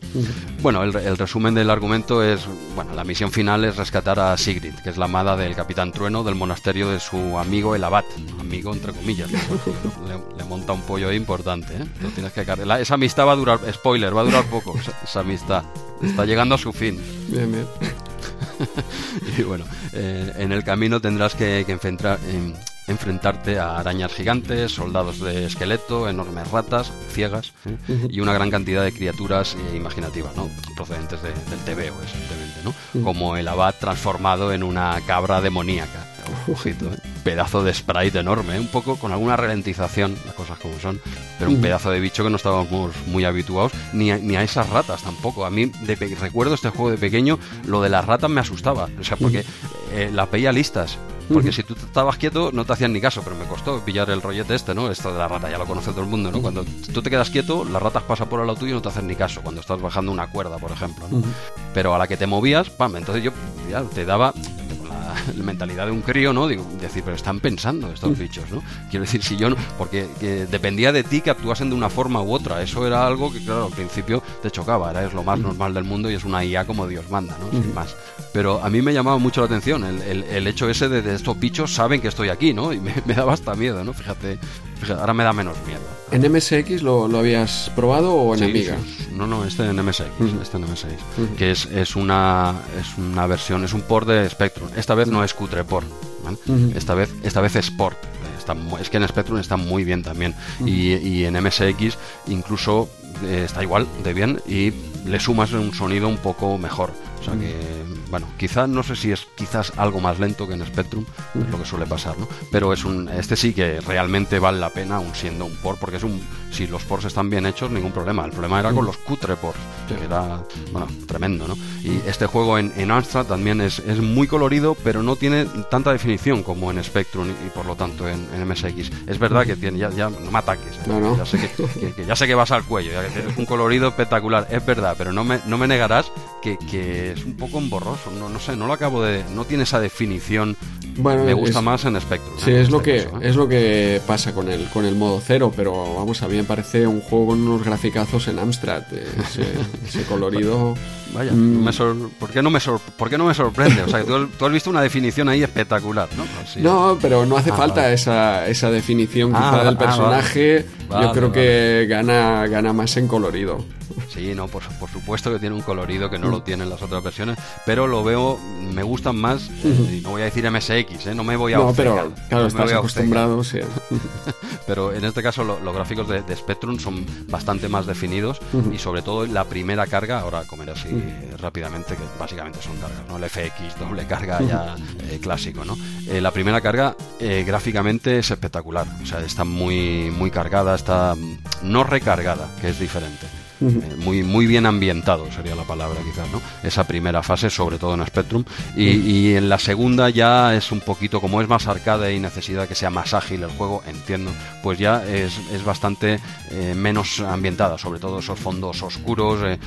Bueno, el, resumen del argumento es, bueno, la misión final es rescatar a Sigrid, que es la amada del Capitán Trueno del monasterio de su amigo el Abad, amigo entre comillas, le, monta un pollo importante, ¿eh? tienes que esa amistad va a durar, spoiler, va a durar poco, esa, amistad, está llegando a su fin. Bien, bien. y bueno, eh, en el camino tendrás que, que enfrentar enfrentarte a arañas gigantes, soldados de esqueleto, enormes ratas, ciegas ¿eh? y una gran cantidad de criaturas eh, imaginativas, ¿no? procedentes del TVO, evidentemente, ¿no? como el abad transformado en una cabra demoníaca. Ojito, ¿eh? pedazo de sprite enorme, un poco con alguna ralentización, las cosas como son, pero un pedazo de bicho que no estábamos muy habituados, ni a, ni a esas ratas tampoco. A mí, de recuerdo este juego de pequeño, lo de las ratas me asustaba, o sea, porque las veía listas porque si tú estabas quieto no te hacían ni caso, pero me costó pillar el rollete este, ¿no? Esto de la rata ya lo conoce todo el mundo, ¿no? Cuando tú te quedas quieto, las ratas pasan por al lado tuyo y no te hacen ni caso, cuando estás bajando una cuerda, por ejemplo, ¿no? Pero a la que te movías, pam, entonces yo ya te daba la mentalidad de un crío, ¿no? Digo, decir, pero están pensando estos bichos, ¿no? Quiero decir, si yo no, porque dependía de ti que actuasen de una forma u otra. Eso era algo que, claro, al principio te chocaba, era es lo más normal del mundo y es una IA como Dios manda, ¿no? Sin más. Pero a mí me llamaba mucho la atención el, el, hecho ese de, estos bichos saben que estoy aquí, ¿no? Y me, me daba hasta miedo, ¿no? Fíjate, ahora me da menos miedo. ¿En MSX lo, lo habías probado o en Amiga? no, no, este en MSX, este en MSX, que es, es, una, es una versión, es un port de Spectrum. Esta vez no es cutre port, esta, vez, esta vez es port. es que en Spectrum está muy bien también. y, y, en MSX incluso eh, está igual de bien y le sumas un sonido un poco mejor. O sea que bueno, quizás no sé si es quizás algo más lento que en Spectrum, es lo que suele pasar, ¿no? Pero es un, este sí que realmente vale la pena, aun siendo un port, porque es un, si los ports están bien hechos, ningún problema. El problema era con los cutre ports, que era, bueno, tremendo, ¿no? Y este juego en, en Amstrad también es, es, muy colorido, pero no tiene tanta definición como en Spectrum y, por lo tanto en, MSX. Es verdad que tiene, ya, ya no me ataques, ¿eh? Ya, sé que, ya sé que vas al cuello, ya que es un colorido espectacular, es verdad, pero no me, no me negarás que, que es un poco emborroso no, no sé, no lo acabo de. No tiene esa definición. Bueno, me gusta más en Spectrum. Sí, es, lo que, ¿eh? es lo que pasa con el, con el modo cero, pero vamos, a me parece un juego con unos graficazos en Amstrad. Eh, ese, colorido. Vaya, mm. ¿por, qué no me ¿por qué no me sorprende? O sea, tú, tú, has visto una definición ahí espectacular, ¿no? no, pero no hace ah, falta esa, esa definición ah, quizá del ah, personaje. Yo creo que gana, gana más en colorido. Sí, no, por, por, supuesto que tiene un colorido que no lo tienen las otras versiones, pero lo veo, me gustan más, y no voy a decir MSX, ¿eh? no me voy a No, pero claro, estás acostumbrado, sí. pero en este caso los gráficos de, Spectrum son bastante más definidos y sobre todo la primera carga, ahora comer así rápidamente, que básicamente son cargas, ¿no? El FX, doble carga ya eh, clásico, ¿no? Eh, la primera carga gráficamente es espectacular, o sea, está muy, muy cargada, está mm, no recargada, que es diferente. Eh, muy, muy bien ambientado sería la palabra quizás, ¿no? Esa primera fase, sobre todo en Spectrum, y, en la segunda ya es un poquito, como es más arcade y necesidad que sea más ágil el juego, entiendo, pues ya es, es bastante eh, menos ambientada, sobre todo esos fondos oscuros, eh,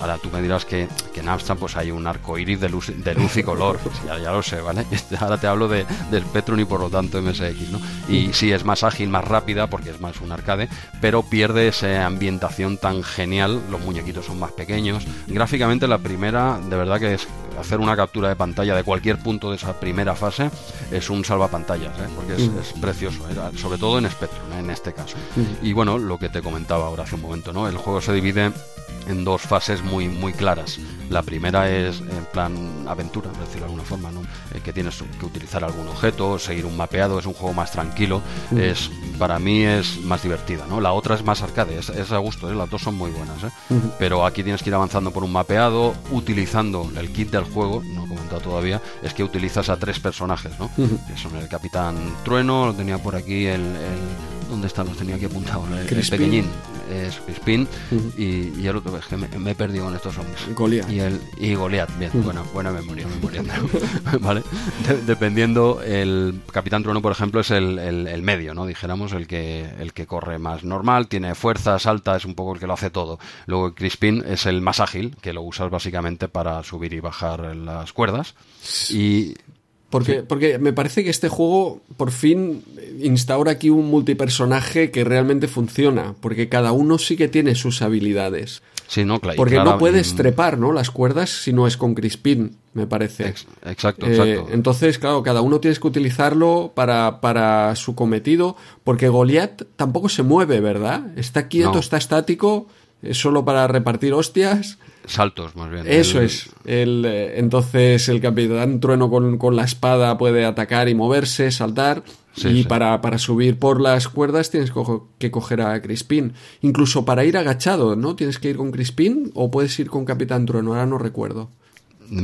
ahora tú me dirás que, que en Amstrad pues hay un arco iris de luz, de luz y color, ya, ya, lo sé, ¿vale? Ahora te hablo de, de Spectrum y por lo tanto MSX, ¿no? Y sí es más ágil, más rápida, porque es más un arcade, pero pierde esa ambientación tan genial genial, los muñequitos son más pequeños. Gráficamente la primera, de verdad que es hacer una captura de pantalla de cualquier punto de esa primera fase es un salvapantallas, ¿eh? porque es, precioso, ¿eh? sobre todo en Spectrum, en este caso. Y bueno, lo que te comentaba ahora hace un momento, ¿no? El juego se divide en dos fases muy, muy claras. La primera es en plan aventura, por decirlo de alguna forma, ¿no? Eh, que tienes que utilizar algún objeto, seguir un mapeado, es un juego más tranquilo, es para mí es más divertida, ¿no? La otra es más arcade, es, a gusto, ¿eh? las dos son muy buenas, ¿eh? pero aquí tienes que ir avanzando por un mapeado, utilizando el kit del juego, no he comentado todavía, es que utilizas a tres personajes, ¿no? Que son el Capitán Trueno, lo tenía por aquí el, el ¿dónde está? Los tenía aquí apuntado, el, el pequeñín, es Crispin y, el otro es que me, he perdido con estos hombres. Goliath y el y Goliath bien buena buena memoria memoria. Vale dependiendo el Capitán Trueno por ejemplo es el, el, medio no dijéramos el que el que corre más normal tiene fuerza salta es un poco el que lo hace todo. Luego Crispin es el más ágil que lo usas básicamente para subir y bajar las cuerdas. Y porque, porque me parece que este juego por fin instaura aquí un multipersonaje que realmente funciona, porque cada uno sí que tiene sus habilidades. Sí, no, claro. Porque no puedes trepar, ¿no? Las cuerdas si no es con Crispin, me parece. exacto, eh, exacto. Entonces, claro, cada uno tienes que utilizarlo para, para su cometido, porque Goliath tampoco se mueve, ¿verdad? Está quieto, está estático, es solo para repartir hostias saltos más bien. Eso es. El, eh, entonces el capitán trueno con, la espada puede atacar y moverse, saltar. y Para, para, subir por las cuerdas tienes que coger a Crispin. Incluso para ir agachado, ¿no? Tienes que ir con Crispin o puedes ir con Capitán Trueno, ahora no recuerdo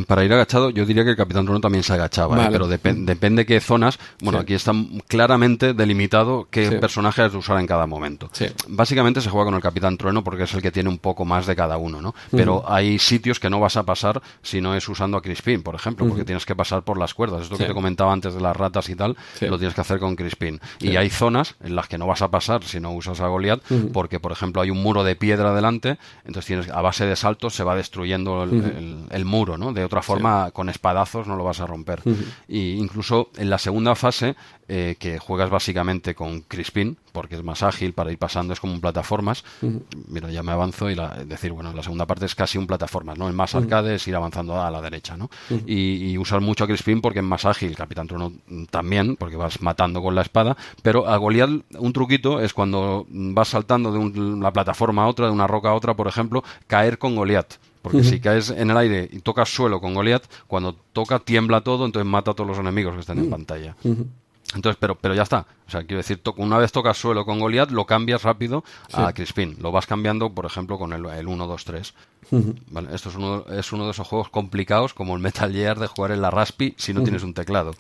para ir agachado, yo diría que el Capitán Trono también se agachaba, ¿eh? pero depende qué zonas. Bueno, aquí está claramente delimitado qué personajes de usar en cada momento. Básicamente se juega con el Capitán Trueno porque es el que tiene un poco más de cada uno, ¿no? Pero hay sitios que no vas a pasar si no es usando a Crispin, por ejemplo, porque tienes que pasar por las cuerdas. Esto que te comentaba antes de las ratas y tal, lo tienes que hacer con Crispin. Y hay zonas en las que no vas a pasar si no usas a Goliath, porque, por ejemplo, hay un muro de piedra delante, entonces tienes a base de saltos se va destruyendo el, el muro, ¿no? De otra forma, con espadazos no lo vas a romper. Y incluso en la segunda fase, eh, que juegas básicamente con Crispin, porque es más ágil para ir pasando, es como un plataformas. Mira, ya me avanzo y la, decir, bueno, la segunda parte es casi un plataformas, ¿no? El más arcade es ir avanzando a la derecha, ¿no? y, usar mucho a Crispin porque es más ágil, Capitán Trono también, porque vas matando con la espada, pero a Goliath un truquito es cuando vas saltando de una plataforma a otra, de una roca a otra, por ejemplo, caer con Goliath porque si caes en el aire y tocas suelo con Goliath, cuando toca tiembla todo, entonces mata a todos los enemigos que están en pantalla. Entonces, pero, pero ya está. O sea, quiero decir, una vez tocas suelo con Goliath, lo cambias rápido a Crispin. Lo vas cambiando, por ejemplo, con el, el 1, 2, 3. Esto es uno, es uno de esos juegos complicados como el Metal Gear de jugar en la Raspi si no tienes un teclado.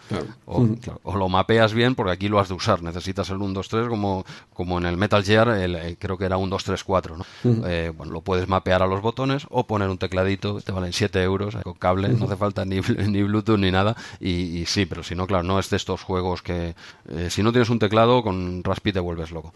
O, lo mapeas bien porque aquí lo has de usar. Necesitas el 1, 2, 3 como, como en el Metal Gear, el, creo que era un 2, 3, 4. ¿no? Eh, bueno, lo puedes mapear a los botones o poner un tecladito, te valen 7 euros con cable, no hace falta ni, ni Bluetooth ni nada. Y, sí, pero si no, claro, no es de estos juegos que eh, si no tienes un teclado con Raspi te vuelves loco.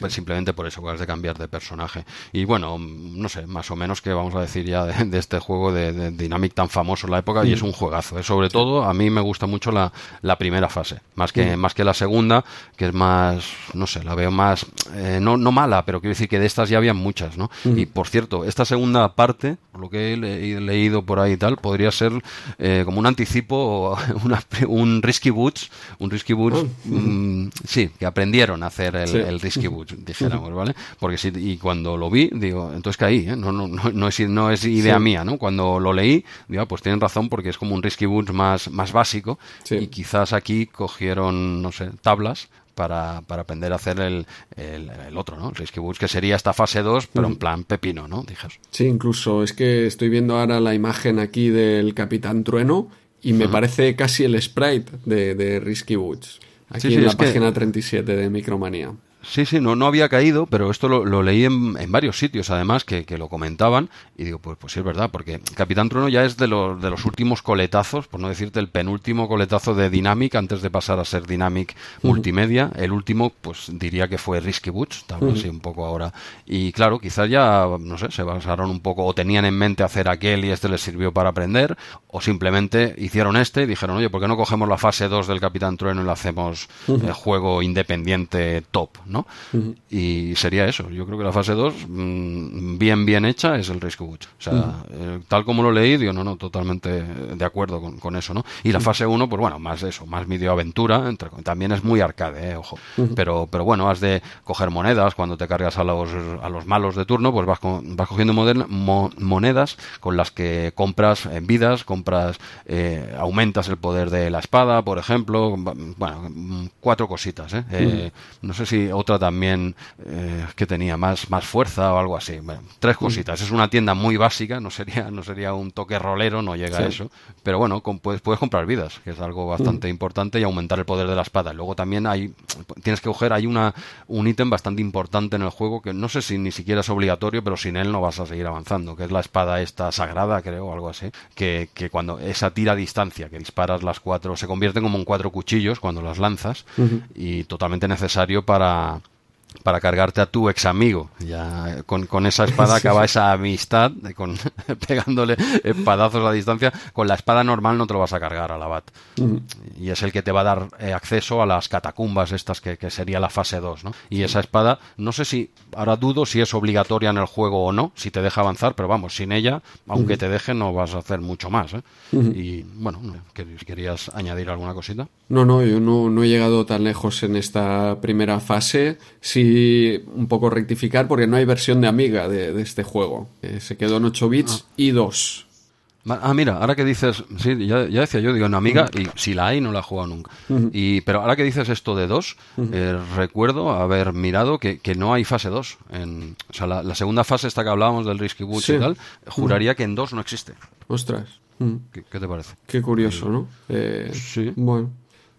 Pues simplemente por eso, has de cambiar de personaje. Y bueno, no sé, más o menos que vamos a decir ya de, este juego de, Dynamic tan famoso en la época y es un juegazo. ¿eh? Sobre todo a mí me gusta mucho la, primera fase, más que, más que la segunda, que es más, no sé, la veo más, eh, no, no mala, pero quiero decir que de estas ya había muchas, ¿no? Y por cierto, esta segunda parte, por lo que he, leído por ahí y tal, podría ser eh, como un anticipo o un Risky Boots, un Risky Boots, oh. mm, sí, que aprendieron a hacer el, Risky Boots, dijéramos, ¿vale? Porque sí, y cuando lo vi, digo, entonces caí, no, no, no, no es, no es idea mía, ¿no? Cuando lo leí, digo, ah, pues tienen razón porque es como un Risky Boots más, más básico y quizás aquí cogieron, no sé, tablas para, para, aprender a hacer el, el, otro, ¿no? Risky Boots, que sería esta fase 2, pero en plan pepino, ¿no? Dijes. Sí, incluso es que estoy viendo ahora la imagen aquí del Capitán Trueno y me parece casi el sprite de, de Risky Boots. Aquí en la página 37 de Micromanía. Sí, sí, no, no había caído, pero esto lo, leí en, en, varios sitios, además, que, que, lo comentaban, y digo, pues, pues sí es verdad, porque Capitán Trono ya es de los, de los últimos coletazos, por no decirte el penúltimo coletazo de Dynamic, antes de pasar a ser Dynamic Multimedia. El último, pues diría que fue Risky Butch, tal así un poco ahora. Y claro, quizás ya, no sé, se basaron un poco, o tenían en mente hacer aquel y este les sirvió para aprender, o simplemente hicieron este y dijeron, oye, ¿por qué no cogemos la fase 2 del Capitán Trueno y lo hacemos el juego independiente top? ¿No? Y sería eso. Yo creo que la fase 2, mm, bien, bien hecha, es el Risk Watch. O sea, eh, tal como lo leí, digo, no, no, totalmente de acuerdo con, eso, ¿no? Y la fase 1, pues bueno, más eso, más videoaventura, entre, también es muy arcade, ¿eh? ojo. pero, pero bueno, has de coger monedas cuando te cargas a los, a los malos de turno, pues vas, vas cogiendo monedas con las que compras en vidas, compras, eh, aumentas el poder de la espada, por ejemplo, bueno, cuatro cositas, ¿eh? eh no sé si otra también eh, que tenía más, más fuerza o algo así. tres cositas. Es una tienda muy básica, no sería, no sería un toque rolero, no llega a eso. Pero bueno, puedes, puedes comprar vidas, que es algo bastante importante, y aumentar el poder de la espada. Luego también hay, tienes que coger, hay una, un ítem bastante importante en el juego que no sé si ni siquiera es obligatorio, pero sin él no vas a seguir avanzando, que es la espada esta sagrada, creo, o algo así, que, que cuando esa tira a distancia, que disparas las cuatro, se convierten como en cuatro cuchillos cuando las lanzas, y totalmente necesario para para cargarte a tu ex amigo. Ya con, con esa espada acaba esa amistad, con, pegándole espadazos a distancia. Con la espada normal no te lo vas a cargar al abad. Y es el que te va a dar eh, acceso a las catacumbas estas que, que sería la fase 2. ¿no? Y esa espada, no sé si, ahora dudo si es obligatoria en el juego o no, si te deja avanzar, pero vamos, sin ella, aunque te deje, no vas a hacer mucho más. ¿eh? Y bueno, ¿querías añadir alguna cosita? No, no, yo no, no he llegado tan lejos en esta primera fase un poco rectificar porque no hay versión de Amiga de, este juego. Eh, se quedó en 8 bits ah. y 2. Ah, mira, ahora que dices, sí, ya, decía yo, digo en Amiga, y si la hay no la he jugado nunca. y, pero ahora que dices esto de 2, eh, recuerdo haber mirado que, no hay fase 2. En, o sea, la, segunda fase, esta que hablábamos del Risky Boots y tal, juraría que en 2 no existe. Ostras. ¿Qué, te parece? Qué curioso, ¿no? Eh, sí. Bueno.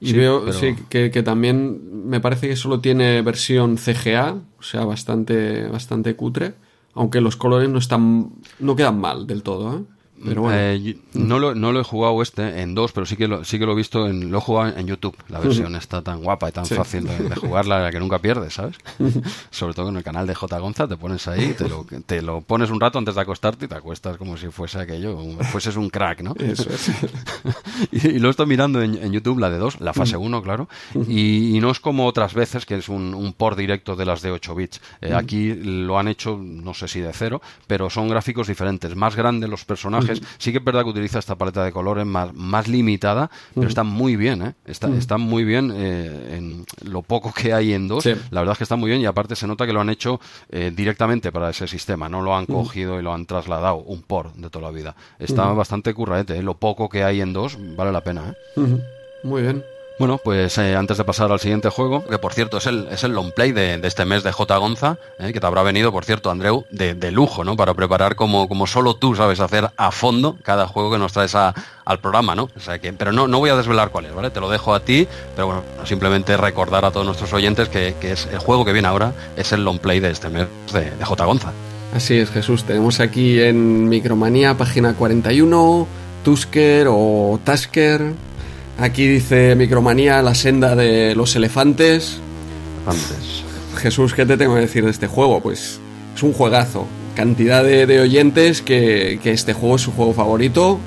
Y veo sí, que, también me parece que solo tiene versión CGA, o sea, bastante, bastante cutre, aunque los colores no están, no quedan mal del todo, ¿eh? Eh, no, lo, no lo he jugado este en dos, pero sí que lo, sí que lo he visto, en, lo he jugado en YouTube. La versión está tan guapa y tan fácil de, jugarla la que nunca pierdes, ¿sabes? Sobre todo en el canal de J. Gonza, te pones ahí, te lo, te lo pones un rato antes de acostarte y te acuestas como si fuese aquello, fueses un crack, ¿no? Eso es. y, lo estoy mirando en, YouTube, la de dos, la fase 1, claro, y, no es como otras veces, que es un, un por directo de las de 8 bits. Eh, aquí lo han hecho, no sé si de cero, pero son gráficos diferentes, más grandes los personajes Sí que es verdad que utiliza esta paleta de colores más, más limitada, pero está muy bien, ¿eh? Está, muy bien eh, en lo poco que hay en dos. La verdad es que está muy bien y aparte se nota que lo han hecho eh, directamente para ese sistema, no lo han cogido y lo han trasladado, un por de toda la vida. Está bastante curraete, ¿eh? lo poco que hay en dos vale la pena. Muy bien. Bueno, pues eh, antes de pasar al siguiente juego, que por cierto es el, es el long play de, este mes de J. Gonza, eh, que te habrá venido, por cierto, Andreu, de, lujo, ¿no? Para preparar como, como solo tú sabes hacer a fondo cada juego que nos traes al programa, ¿no? O sea que, pero no, no voy a desvelar cuál es, ¿vale? Te lo dejo a ti, pero bueno, simplemente recordar a todos nuestros oyentes que, es el juego que viene ahora, es el long play de este mes de, de J. Gonza. Así es, Jesús. Tenemos aquí en Micromanía, página 41, Tusker o Tasker, Aquí dice Micromanía, la senda de los elefantes. Elefantes. Jesús, ¿qué te tengo que decir de este juego? Pues es un juegazo. Cantidad de, oyentes que, este juego es su juego favorito.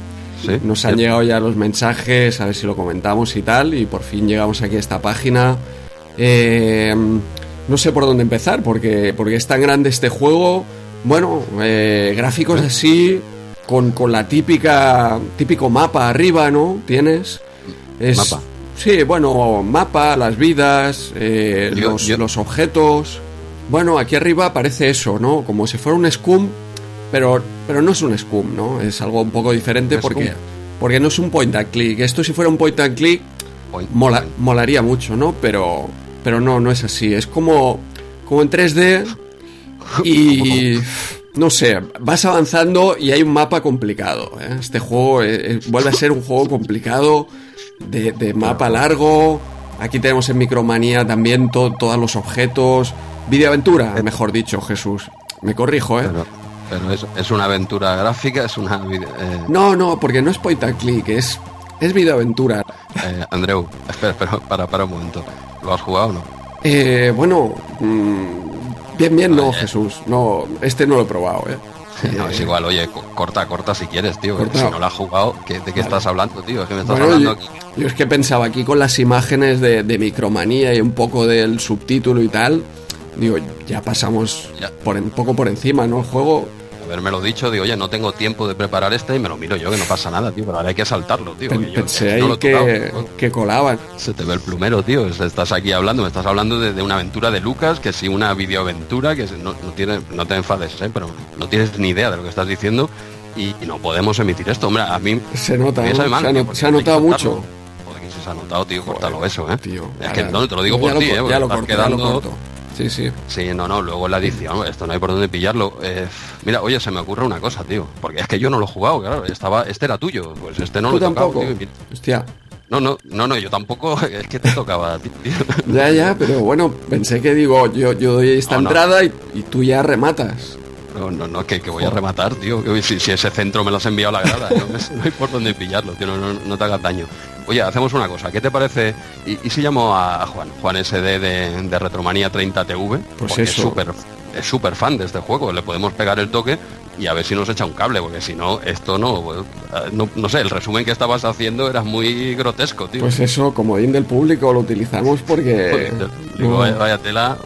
¿Sí? Nos han llegado ya los mensajes, a ver si lo comentamos y tal. Y por fin llegamos aquí a esta página. Eh, no sé por dónde empezar, porque, porque es tan grande este juego. Bueno, eh, gráficos así, con, con la típica típico mapa arriba, ¿no? Tienes mapa. Sí, bueno, mapa, las vidas, eh, los, objetos. Bueno, aquí arriba aparece eso, ¿no? Como si fuera un scum, pero, pero no es un scum, ¿no? Es algo un poco diferente porque, porque no es un point and click. Esto si fuera un point and click, molaría mucho, ¿no? Pero, pero no, no es así. Es como, como en 3D y... no sé, vas avanzando y hay un mapa complicado. ¿eh? Este juego eh, vuelve a ser un juego complicado de, mapa largo. Aquí tenemos en Micromanía también todos los objetos. Videoaventura, mejor dicho, Jesús. Me corrijo, ¿eh? Pero, es, una aventura gráfica, es una... Eh. No, no, porque no es point and click, es, es videoaventura. Eh, Andreu, espera, espera, para, para un momento. ¿Lo has jugado o no? Eh, bueno, mm, bien, bien no, Jesús. No, este no lo he probado, ¿eh? No, es igual, oye, corta, corta si quieres, tío. Corta. Si no la has jugado, ¿qué- ¿de qué estás hablando, tío? Es que me estás Bueno, hablando yo, aquí. yo es que pensaba aquí con las imágenes de, de Micromanía y un poco del subtítulo y tal. Digo, ya pasamos Ya. por un poco por encima, ¿no? El juego. Haberme lo dicho, digo, oye, no tengo tiempo de preparar este y me lo miro yo, que no pasa nada, tío, pero ahora hay que saltarlo, tío. que yo- pensé no lo he tocado, que, que colaban. Se te ve el plumero, tío. Estás aquí hablando, me estás hablando de, de una aventura de Lucas, que sí, una videoaventura, que no, no, tiene, no te enfades, ¿eh? pero no tienes ni idea de lo que estás diciendo y, y no podemos emitir esto. Hombre, a mí Se nota, me ¿no? mal, se, ha, tío, se que notado mucho. Joder, que si se ha notado, tío, córtalo eso, ¿eh? Tío, es que no, te lo digo por ti, ¿eh? Ya porque lo corto, ya lo quedando- corto. Sí, sí. Sí, no, no, luego la edición, esto no hay por dónde pillarlo. Eh, mira, oye, se me ocurre una cosa, tío, porque es que yo no lo he jugado, claro, estaba, este era tuyo, pues este no Tú lo he tocado, tampoco. tío, Hostia. No, no, no, no, yo tampoco, es que te tocaba a ti, tío. Ya, ya, pero bueno, pensé que digo, yo, yo doy esta No, no. entrada y, y tú ya rematas. No, no, no, que, que voy a rematar, tío. si, si ese centro me lo has enviado a la grada, no, no hay por dónde pillarlo, tío, no, no, no te hagas daño. Oye, hacemos una cosa, ¿qué te parece? ¿Y, y si llamo a Juan, Juan SD de, de Retromanía 30 TV? Pues eso. es súper es súper fan de este juego, le podemos pegar el toque y a ver si nos echa un cable, porque si no, esto no, eh, no, no sé, el resumen que estabas haciendo era muy grotesco, tío. Pues eso, como bien del público, lo utilizamos porque... Digo, vaya, vaya tela,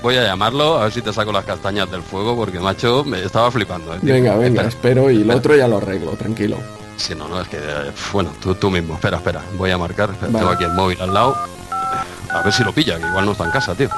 voy- a llamarlo, a ver si te saco las castañas del fuego, porque macho, me estaba flipando. eh. Venga, venga, Espera. espero y el otro ya lo arreglo, tranquilo. Sí, no, no, es que, eh, bueno, tú, tú mismo, espera, espera, voy a marcar, espera, Vale. tengo aquí el móvil al lado, a ver si lo pilla, que igual no está en casa, tío.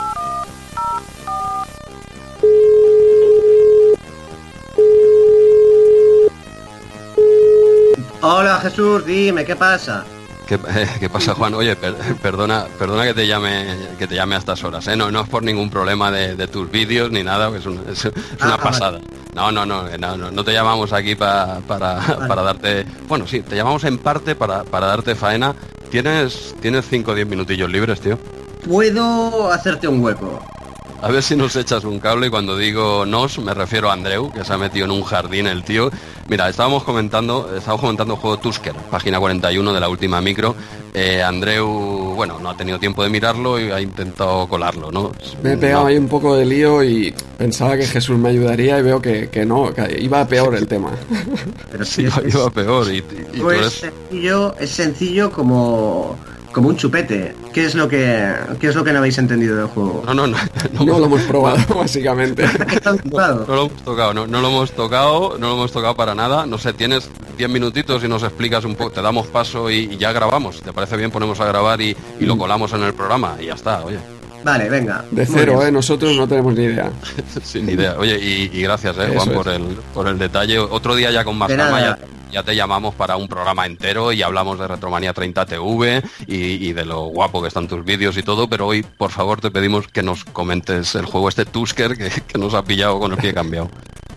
Hola Jesús, dime, ¿qué pasa? ¿Qué, qué pasa, Juan? Oye, per- perdona, perdona que te llame, que te llame a estas horas, ¿eh? No, no es por ningún problema de, de tus vídeos ni nada, es, un- es- es una Ah, vale. pasada. No, no, no, no, no, no te llamamos aquí pa- para, para darte, bueno, sí, te llamamos en parte para, para darte faena. ¿Tienes, tienes 5 o 10 minutillos libres, tío? Puedo hacerte un hueco. A ver si nos echas un cable y cuando digo nos me refiero a Andreu, que se ha metido en un jardín el tío. Mira, estábamos comentando, estábamos comentando el juego Tusker, página 41 de la última micro. Eh, Andreu, bueno, no ha tenido tiempo de mirarlo y ha intentado colarlo, ¿no? Me he pegado No. ahí un poco de lío y pensaba que Jesús me ayudaría y veo que, que no, que iba a peor el tema. Pero Sí, iba, iba peor y, y tú pues eres- sencillo, es sencillo como, como un chupete. ¿Qué es lo que qué es lo que no habéis entendido del juego? No, no, no. no, No lo hemos probado, básicamente. ¿Está No, no lo hemos tocado, no, no lo hemos tocado, no lo hemos tocado para nada. No sé, tienes 10 minutitos y nos explicas un poco, te damos paso y, y ya grabamos. ¿Te parece bien? Ponemos a grabar y, y lo colamos en el programa y ya está, oye. Vale, venga. De cero. ¿eh? Nosotros no tenemos ni idea. Sin idea. Oye, y, y gracias, eh, Juan, por el, por el detalle. Otro día ya con más De calma nada. ya, ya te llamamos para un programa entero y hablamos de Retromanía 30 TV y, y de lo guapo que están tus vídeos y todo, pero hoy, por favor, te pedimos que nos comentes el juego este Tusker que, que nos ha pillado con el pie cambiado.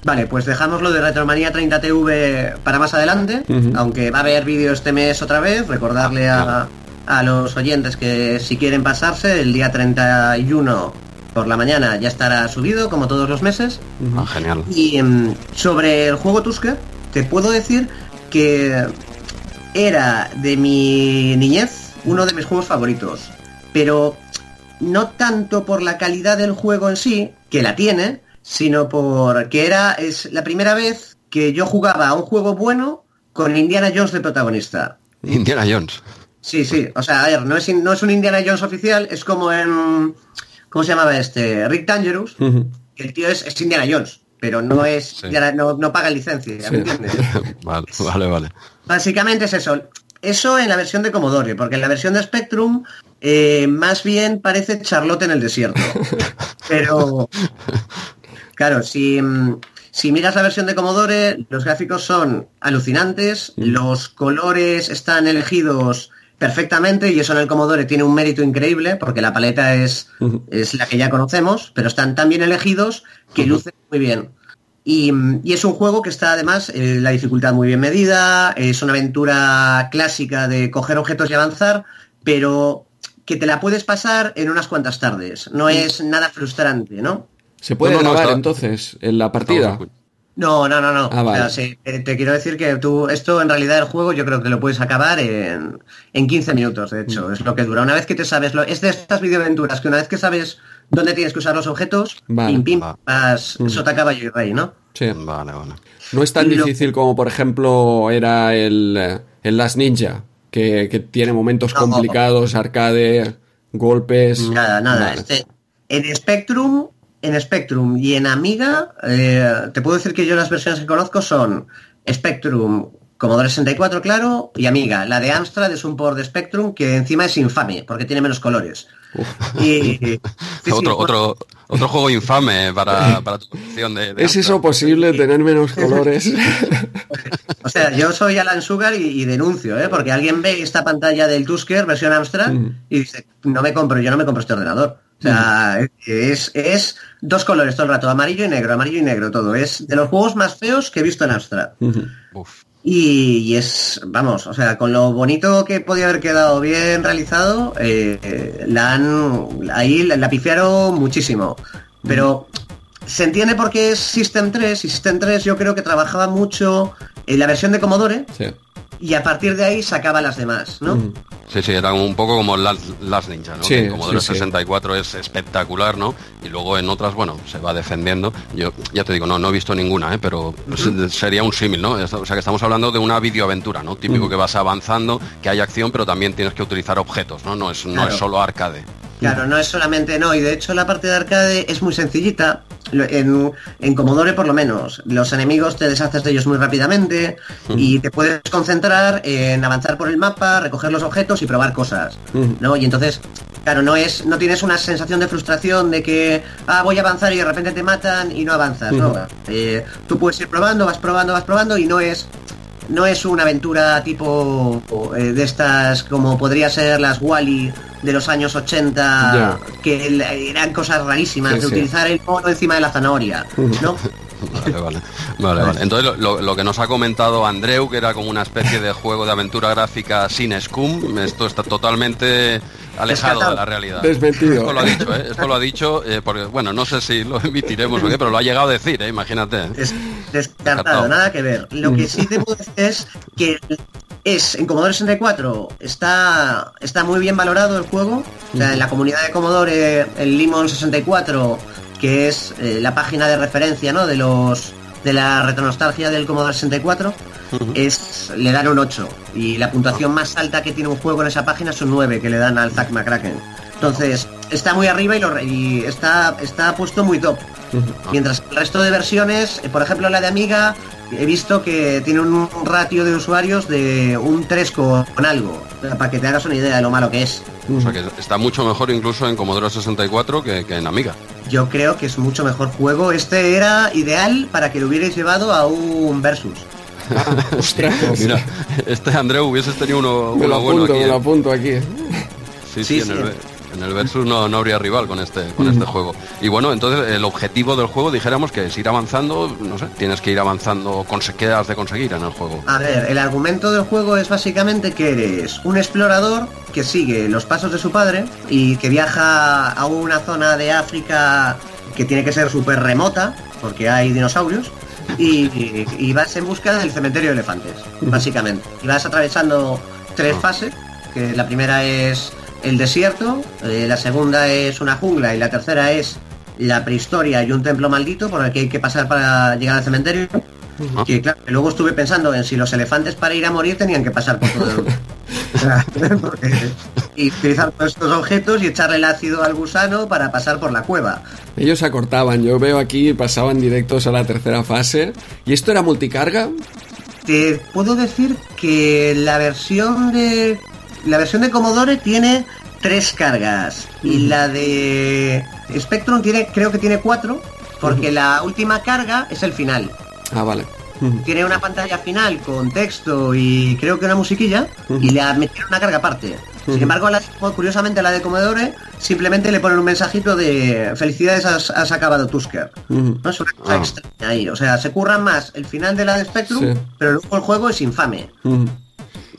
Vale, pues dejamos lo de Retromanía 30 TV para más adelante, aunque va a haber vídeo este mes otra vez, recordarle a, a los oyentes que si quieren pasarse, el día 31 por la mañana ya estará subido, como todos los meses. Ah, genial. Y em, sobre el juego Tusker, te puedo decir que era de mi niñez uno de mis juegos favoritos. Pero no tanto por la calidad del juego en sí, que la tiene, sino porque era es la primera vez que yo jugaba a un juego bueno con Indiana Jones de protagonista. Indiana Jones. Sí, sí, o sea, a ver, no es, no es un Indiana Jones oficial, es como en... ¿Cómo se llamaba este? Rick Dangerous, Ujú. que el tío es, es Indiana Jones, pero no es Sí. No, no paga licencia, Sí. ¿me entiendes? vale, vale, vale. Básicamente es eso. Eso en la versión de Commodore, porque en la versión de Spectrum eh, más bien parece Charlotte en el desierto. Pero, claro, si, mm, si miras la versión de Commodore, los gráficos son alucinantes, los colores están elegidos perfectamente y eso en el Commodore tiene un mérito increíble porque la paleta es, es la que ya conocemos, pero están tan bien elegidos que lucen muy bien. Y, y es un juego que está además eh, la dificultad muy bien medida, es una aventura clásica de coger objetos y avanzar, pero que te la puedes pasar en unas cuantas tardes. No es nada frustrante, ¿no? ¿Se puede No, no, no, grabar está- entonces en la partida? No, no, no, no. Ah, vale. O sea, sí, eh, te quiero decir que tú, esto en realidad el juego yo creo que lo puedes acabar en, en 15 minutos, de hecho, Mm. es lo que dura. Una vez que te sabes, lo, es de estas videoaventuras que una vez que sabes dónde tienes que usar los objetos, Vale. pim, pim, Va. vas Mm. sota caballo y rey, ¿no? Sí. Vale, vale. No es tan Lo- difícil como, por ejemplo, era el, el Last Ninja, que, que tiene momentos No. complicados, arcade, golpes. Nada, nada. Vale. Este, en Spectrum, en Spectrum y en Amiga, eh, te puedo decir que yo las versiones que conozco son Spectrum, Commodore 64, claro, y Amiga. La de Amstrad es un port de Spectrum que encima es infame, porque tiene menos colores. Y, sí, sí, otro, bueno, otro, otro juego infame para, para tu colección de, de ¿Es eso posible, tener menos colores? O sea, yo soy Alan Sugar y, y denuncio, ¿eh? porque alguien ve esta pantalla del Tusker versión Amstrad Mm. y dice, no me compro, yo no me compro este ordenador. O sea, es, es dos colores todo el rato, amarillo y negro, amarillo y negro, todo. Es de los juegos más feos que he visto en. Uf. Y, y es, vamos, o sea, con lo bonito que podía haber quedado bien realizado, eh, eh, la han, ahí la, la pifiaron muchísimo. Pero se entiende porque es System 3 y System 3 yo creo que trabajaba mucho en la versión de Commodore Sí. Y a partir de ahí sacaba las demás, ¿no? Ujú. Sí, sí, era un poco como Last, Last Ninja, ¿no? Sí, Que como sí, sí. 64 es espectacular, ¿no? Y luego en otras, bueno, se va defendiendo. Yo ya te digo, no, no he visto ninguna, ¿eh? Pero se- sería un símil, ¿no? O sea, que estamos hablando de una videoaventura, ¿no? Típico que vas avanzando, que hay acción, pero también tienes que utilizar objetos, ¿no? No es, no Claro. es solo arcade. Claro, no es solamente no, y de hecho la parte de arcade es muy sencillita. En, en Commodore por lo menos. Los enemigos te deshaces de ellos muy rápidamente y te puedes concentrar en avanzar por el mapa, recoger los objetos y probar cosas. ¿no? Y entonces, claro, no es, no tienes una sensación de frustración de que ah, voy a avanzar y de repente te matan y no avanzas, ¿no? Eh, tú puedes ir probando, vas probando, vas probando y no es no es una aventura tipo eh, de estas como podría ser las Wally de los años 80 Ya. que eran cosas rarísimas Sí, de sí. utilizar el mono encima de la zanahoria ¿no? Vale, vale. Vale, vale. Entonces, lo, que nos ha comentado Andreu, que era como una especie de juego de aventura gráfica sin Scum, esto está totalmente alejado de la realidad. Desmentido. Esto lo ha dicho, ¿eh? Esto lo ha dicho, eh, porque, bueno, no sé si lo emitiremos o qué, pero lo ha llegado a decir, ¿eh? Imagínate. Des- descartado, Descartado. nada que ver. Lo que sí te puedo decir es que es en Commodore 64 está, está muy bien valorado el juego. O sea, en la comunidad de Commodore, el Limon 64, que es eh, la página de referencia ¿no? de los de la retronostalgia del Commodore 64, es, le dan un 8. Y la puntuación más alta que tiene un juego en esa página es un 9 que le dan al Zack McCracken. Entonces, está muy arriba y, lo re- y está, está puesto muy top. Mientras que el resto de versiones, eh, por ejemplo la de Amiga, he visto que tiene un ratio de usuarios de un 3 con algo, para que te hagas una idea de lo malo que es. O sea, que está mucho mejor incluso en Commodore 64 que, que en Amiga. Yo creo que es mucho mejor juego. Este era ideal para que lo hubierais llevado a un versus. Ostras. Mira, este Andreu hubieses tenido uno, me uno lo bueno apunto, aquí. me lo ¿eh? apunto aquí. Sí, sí, Sí, en, sí. El, en el Versus no, no habría rival con este con este juego. Y bueno, entonces el objetivo del juego dijéramos que es ir avanzando, no sé, tienes que ir avanzando, ¿qué has de conseguir en el juego? A ver, el argumento del juego es básicamente que eres un explorador que sigue los pasos de su padre y que viaja a una zona de África que tiene que ser súper remota, porque hay dinosaurios, y, y- y vas en busca del cementerio de elefantes, básicamente. Y vas atravesando tres fases, que la primera es el desierto, eh, la segunda es una jungla y la tercera es la prehistoria y un templo maldito por el que hay que pasar para llegar al cementerio. Que claro, luego estuve pensando en si los elefantes para ir a morir tenían que pasar por todo el... Porque- y utilizar todos estos objetos y echarle el ácido al gusano para pasar por la cueva. Ellos acortaban, yo veo aquí, pasaban directos a la tercera fase. ¿Y esto era multicarga? Te puedo decir que la versión de la versión de Commodore tiene tres cargas y la de Spectrum tiene creo que tiene cuatro porque la última carga es el final. Ah, vale. Tiene una pantalla final con texto y creo que una musiquilla y le metieron una carga aparte. Sin embargo, la- curiosamente a la de Commodore simplemente le ponen un mensajito de felicidades has, has acabado Tusker. No es una cosa Ah. extraña ahí. O sea, se curran más el final de la de Spectrum, Sí. pero luego el juego es infame.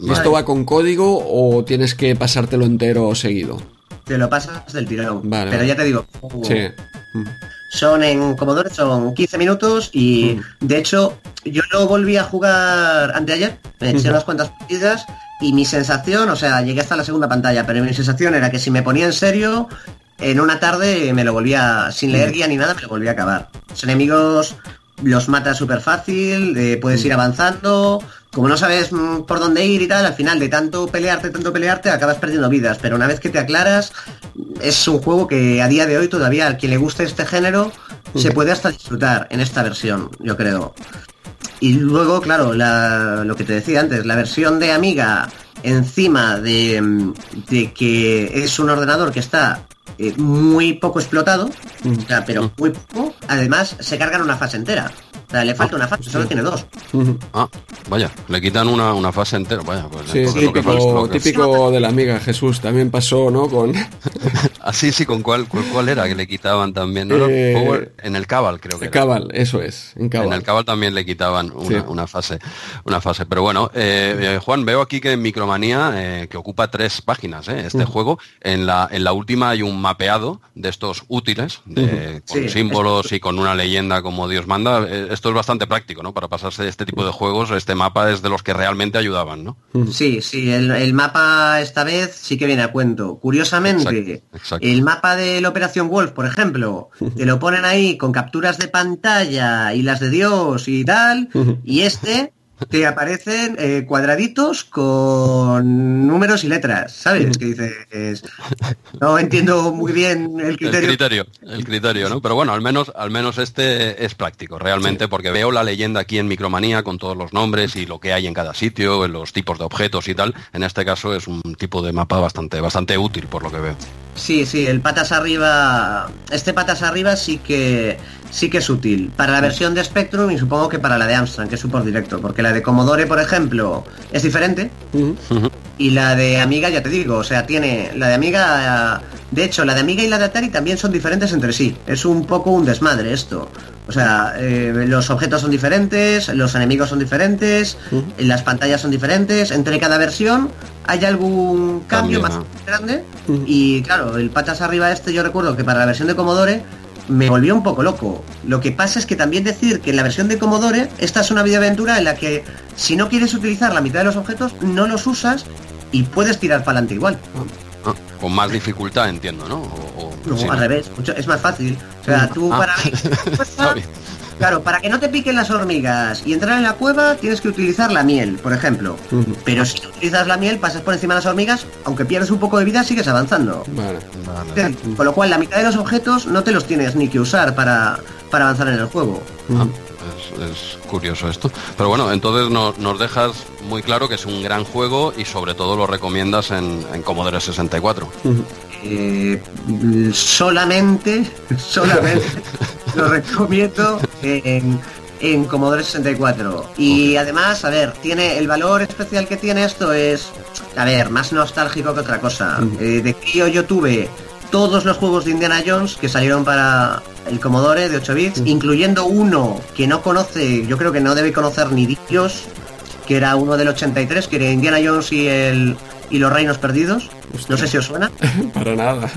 Ujú. ¿Y Vale. esto va con código o tienes que pasártelo entero seguido? Te lo pasas del tirón. Vale, pero vale. ya te digo, Sí. Ujú. son en Commodore son 15 minutos y de hecho yo lo volví a jugar anteayer, me eché unas cuantas partidas y mi sensación, o sea, llegué hasta la segunda pantalla, pero mi sensación era que si me ponía en serio, en una tarde me lo volvía, sin leer guía ni nada, me lo volvía a acabar. Los enemigos los matas súper fácil, eh, puedes ir avanzando, como no sabes mm, por dónde ir y tal, al final de tanto pelearte, tanto pelearte, acabas perdiendo vidas, pero una vez que te aclaras, es un juego que a día de hoy todavía a quien le guste este género se puede hasta disfrutar en esta versión, yo creo. Y luego, claro, la- lo que te decía antes, la versión de Amiga encima de, mm, de que es un ordenador que está muy poco explotado, o sea, pero muy poco, además se cargan una fase entera. Sea, le falta una fase, solo tiene dos. Ah, vaya, le quitan una, una fase entera. Vaya, pues Sí, típico, de la amiga Jesús. También pasó, ¿no? Con Ah, sí, sí, ¿con cuál, cuál, cuál era que le quitaban también? ¿No? Eh, Power- en el Cabal, creo que era. Cabal, eso es, en Cabal. En el Cabal también le quitaban una, Sí. una fase, una fase. Pero bueno, eh, eh, Juan, veo aquí que en Micromanía, eh, que ocupa tres páginas, eh, este juego, en la, en la última hay un mapeado de estos útiles, de- con Sí. símbolos y con una leyenda como Dios manda. Eh, esto es bastante práctico, ¿no? Para pasarse este tipo de juegos, este mapa es de los que realmente ayudaban, ¿no? Sí, sí, el, el mapa esta vez sí que viene a cuento. Curiosamente, Exacto, exacto. el mapa de la Operación Wolf, por ejemplo, te lo ponen ahí con capturas de pantalla y las de Dios y tal, y este te aparecen eh, cuadraditos con números y letras, ¿sabes? Que dices, no entiendo muy bien el El criterio. criterio, el criterio, ¿no? Pero bueno, al menos, al menos este es práctico, realmente, porque veo la leyenda aquí en Micromanía con todos los nombres y lo que hay en cada sitio, en los tipos de objetos y tal. En este caso es un tipo de mapa bastante, bastante útil, por lo que veo. Sí, sí, el patas arriba, este patas arriba sí que sí que es útil. Para la versión de Spectrum y supongo que para la de Amstrad, que es por directo, porque la de Commodore, por ejemplo, es diferente. Y la de Amiga ya te digo, o sea, tiene la de Amiga, de hecho, la de Amiga y la de Atari también son diferentes entre sí. Es un poco un desmadre esto. O sea, eh, los objetos son diferentes, los enemigos son diferentes, las pantallas son diferentes. Entre cada versión hay algún cambio más grande. Y claro, el patas arriba este yo recuerdo que para la versión de Commodore me volvió un poco loco. Lo que pasa es que también decir que en la versión de Commodore esta es una videoaventura en la que si no quieres utilizar la mitad de los objetos no los usas y puedes tirar para adelante igual. Con más dificultad, entiendo, ¿no? O- o- No, sí, al ¿no? revés, mucho- es más fácil. O sea, tú Ah. para... Bien. Claro, para que no te piquen las hormigas y entrar en la cueva tienes que utilizar la miel, por ejemplo. Pero si utilizas la miel, pasas por encima de las hormigas, aunque pierdes un poco de vida, sigues avanzando. Vale. Vale. Con lo cual, la mitad de los objetos no te los tienes ni que usar para, para avanzar en el juego. Ah, es, es curioso esto. Pero bueno, entonces no- nos dejas muy claro que es un gran juego y sobre todo lo recomiendas en, en Commodore 64. Eh, solamente, solamente lo recomiendo en, en Commodore 64. Y además, a ver, tiene el valor especial que tiene esto es, a ver, más nostálgico que otra cosa. Eh, de crío yo tuve todos los juegos de Indiana Jones que salieron para el Commodore de 8 bits, incluyendo uno que no conoce, yo creo que no debe conocer ni Dios, que era uno del 83, que era Indiana Jones y el y los reinos perdidos. No sé si os suena. Para nada.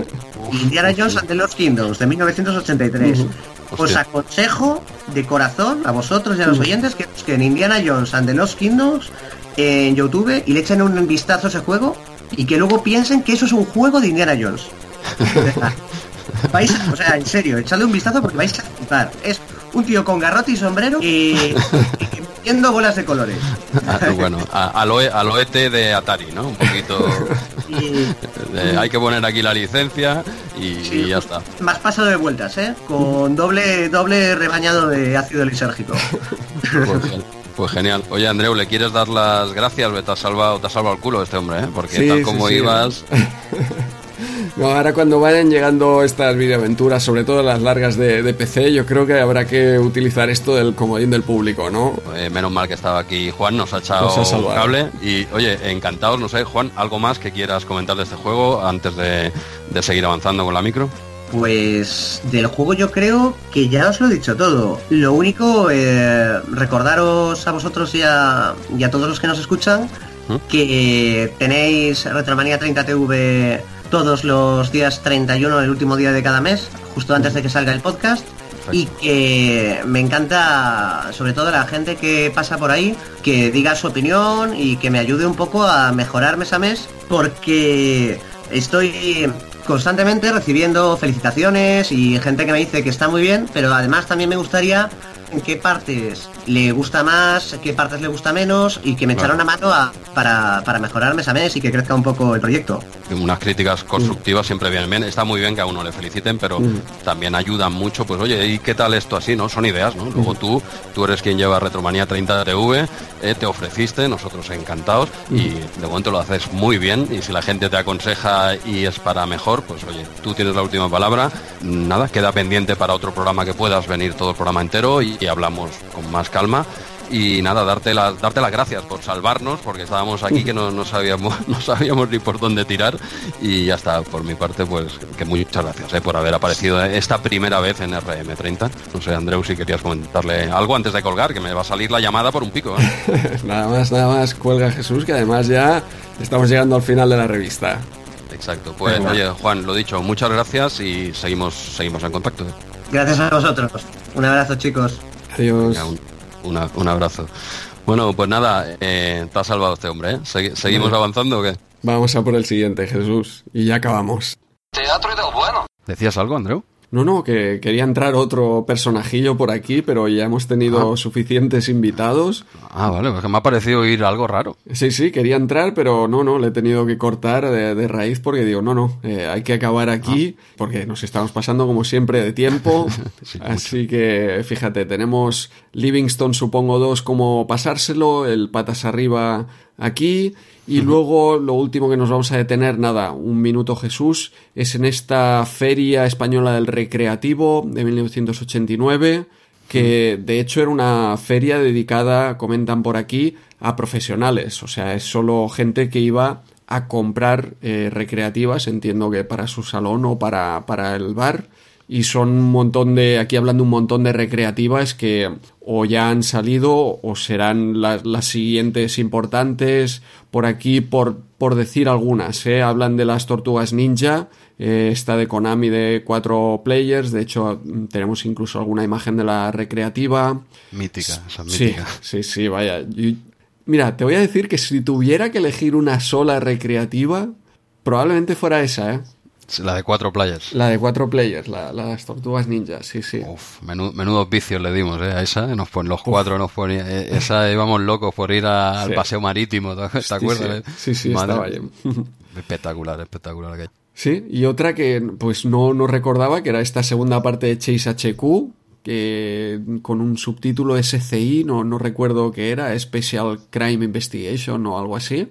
Indiana Jones and the Lost Kingdoms de 1983. Os Hostia. aconsejo de corazón a vosotros y a los oyentes que busquen Indiana Jones and the Lost Kingdoms en YouTube y le echen un vistazo a ese juego y que luego piensen que eso es un juego de Indiana Jones. vais o sea, en serio, echadle un vistazo porque vais a flipar. Es un tío con garrote y sombrero y, y viendo bolas de colores. Ah, bueno, a- al, OE al OET de Atari, ¿no? Un poquito... Y, de, hay que poner aquí la licencia y, Sí. y ya está. Más pasado de vueltas, ¿eh? Con doble, doble rebañado de ácido lisérgico. Pues, gen- pues genial. Oye, Andreu, ¿le quieres dar las gracias? Te has salvado, te has salvado el culo este hombre, ¿eh? Porque Sí, tal como sí. ibas... No, ahora cuando vayan llegando estas videoaventuras, sobre todo las largas de, de PC, yo creo que habrá que utilizar esto del comodín del público, ¿no? eh, menos mal que estaba aquí Juan, nos ha echado Nos ha salvado. cable. Y oye, encantados, no sé, Juan, ¿algo más que quieras comentar de este juego antes de, de seguir avanzando con la micro? Pues del juego yo creo que ya os lo he dicho todo. Lo único, eh, recordaros a vosotros y a, y a todos los que nos escuchan ¿Mm? que tenéis Retromanía 30 TV todos los días 31, el último día de cada mes, justo antes de que salga el podcast. Y que me encanta, sobre todo la gente que pasa por ahí, que diga su opinión y que me ayude un poco a mejorar mes a mes, porque estoy constantemente recibiendo felicitaciones y gente que me dice que está muy bien, pero además también me gustaría qué partes le gusta más, qué partes le gusta menos y que me echara una mano a- para, para mejorar mes a mes y que crezca un poco el proyecto. Unas críticas constructivas siempre vienen bien. Está muy bien que a uno le feliciten, pero también ayudan mucho. Pues oye, ¿y qué tal esto así? ¿No? Son ideas, ¿no? Luego tú, tú eres quien lleva Retromanía 30 TV, eh, te ofreciste, nosotros encantados, y de momento lo haces muy bien. Y si la gente te aconseja y es para mejor, pues oye, tú tienes la última palabra. Nada, queda pendiente para otro programa que puedas venir todo el programa entero y, y hablamos con más calma. Y nada, darte las, darte las gracias por salvarnos, porque estábamos aquí que no, no sabíamos, no sabíamos ni por dónde tirar. Y ya está, por mi parte, pues que muchas gracias eh, por haber aparecido esta primera vez en RM30. No sé, Andreu, si querías comentarle algo antes de colgar, que me va a salir la llamada por un pico. ¿eh? nada más, nada más, cuelga Jesús, que además ya estamos llegando al final de la revista. Exacto. Pues oye, Juan, lo dicho, muchas gracias y seguimos, seguimos en contacto. ¿eh? Gracias a vosotros. Un abrazo, chicos. Adiós. Venga, un, una- un abrazo. Bueno, pues nada, eh, te ha salvado este hombre, ¿eh? Segui- ¿Seguimos avanzando o qué? Vamos a por el siguiente, Jesús. Y ya acabamos. Teatro y del bueno. ¿Decías algo, Andreu? No, no, que quería entrar otro personajillo por aquí, pero ya hemos tenido suficientes invitados. Ah, vale, porque me ha parecido oír algo raro. Sí, sí, quería entrar, pero no, no, le he tenido que cortar de, de raíz porque digo, no, no, eh, hay que acabar aquí porque nos estamos pasando como siempre de tiempo. Sí, Así que fíjate, tenemos Livingston, supongo, dos, como pasárselo, el patas arriba aquí. Y luego lo último que nos vamos a detener, nada, un minuto Jesús, es en esta Feria Española del Recreativo de 1989 que de hecho era una feria dedicada, comentan por aquí, a profesionales, o sea, es solo gente que iba a comprar eh, recreativas, entiendo que para su salón o para, para el bar, y son un montón de, aquí hablando un montón de recreativas que o ya han salido o serán las, las siguientes importantes, por aquí por, por decir algunas, ¿eh? hablan de las tortugas ninja, eh, esta de Konami de cuatro players, de hecho tenemos incluso alguna imagen de la recreativa. Mítica, Sí, sí, sí, vaya. Mira, te voy a decir que si tuviera que elegir una sola recreativa, probablemente fuera esa, ¿eh? La de cuatro players. La de cuatro players, la, las tortugas ninja, sí, sí. Uf, menú- menudos vicios le dimos ¿eh? a esa. Nos pon, los cuatro nos ponía. eh, esa íbamos locos por ir a- al paseo marítimo. ¿Te Sí, acuerdas? Sí, sí, sí, Madre- estaba bien. Espectacular, espectacular. Sí, y otra que pues no, no recordaba, que era esta segunda parte de Chase HQ, que con un subtítulo SCI, no, no recuerdo qué era, Special Crime Investigation o algo así.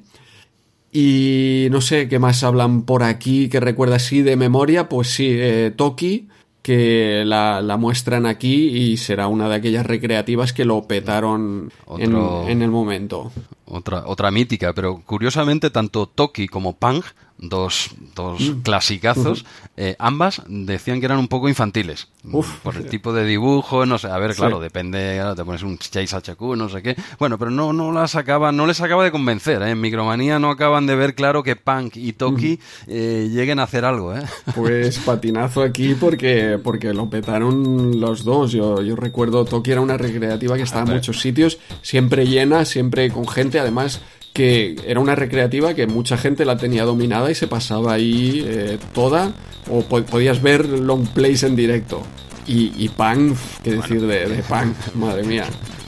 Y no sé qué más hablan por aquí que recuerda así de memoria, pues sí, eh, Toki, que la, la muestran aquí y será una de aquellas recreativas que lo petaron en, en el momento. Otra, otra mítica, pero curiosamente tanto Toki como Pang, dos, dos Mm. clasicazos, eh, ambas decían que eran un poco infantiles. Uf. por el tipo de dibujo, no sé, a ver, Sí. claro, depende, ahora te pones un Chase HQ, no sé qué. Bueno, pero no, no las acaba, no les acaba de convencer, ¿eh? En Micromanía no acaban de ver claro que Punk y Toki eh, lleguen a hacer algo, ¿eh? Pues patinazo aquí porque, porque lo petaron los dos. Yo, yo recuerdo Toki era una recreativa que estaba en muchos sitios, siempre llena, siempre con gente, además que era una recreativa que mucha gente la tenía dominada y se pasaba ahí eh, toda, o po- podías ver long plays en directo. Y, y Punk, qué decir de, de Punk, madre mía.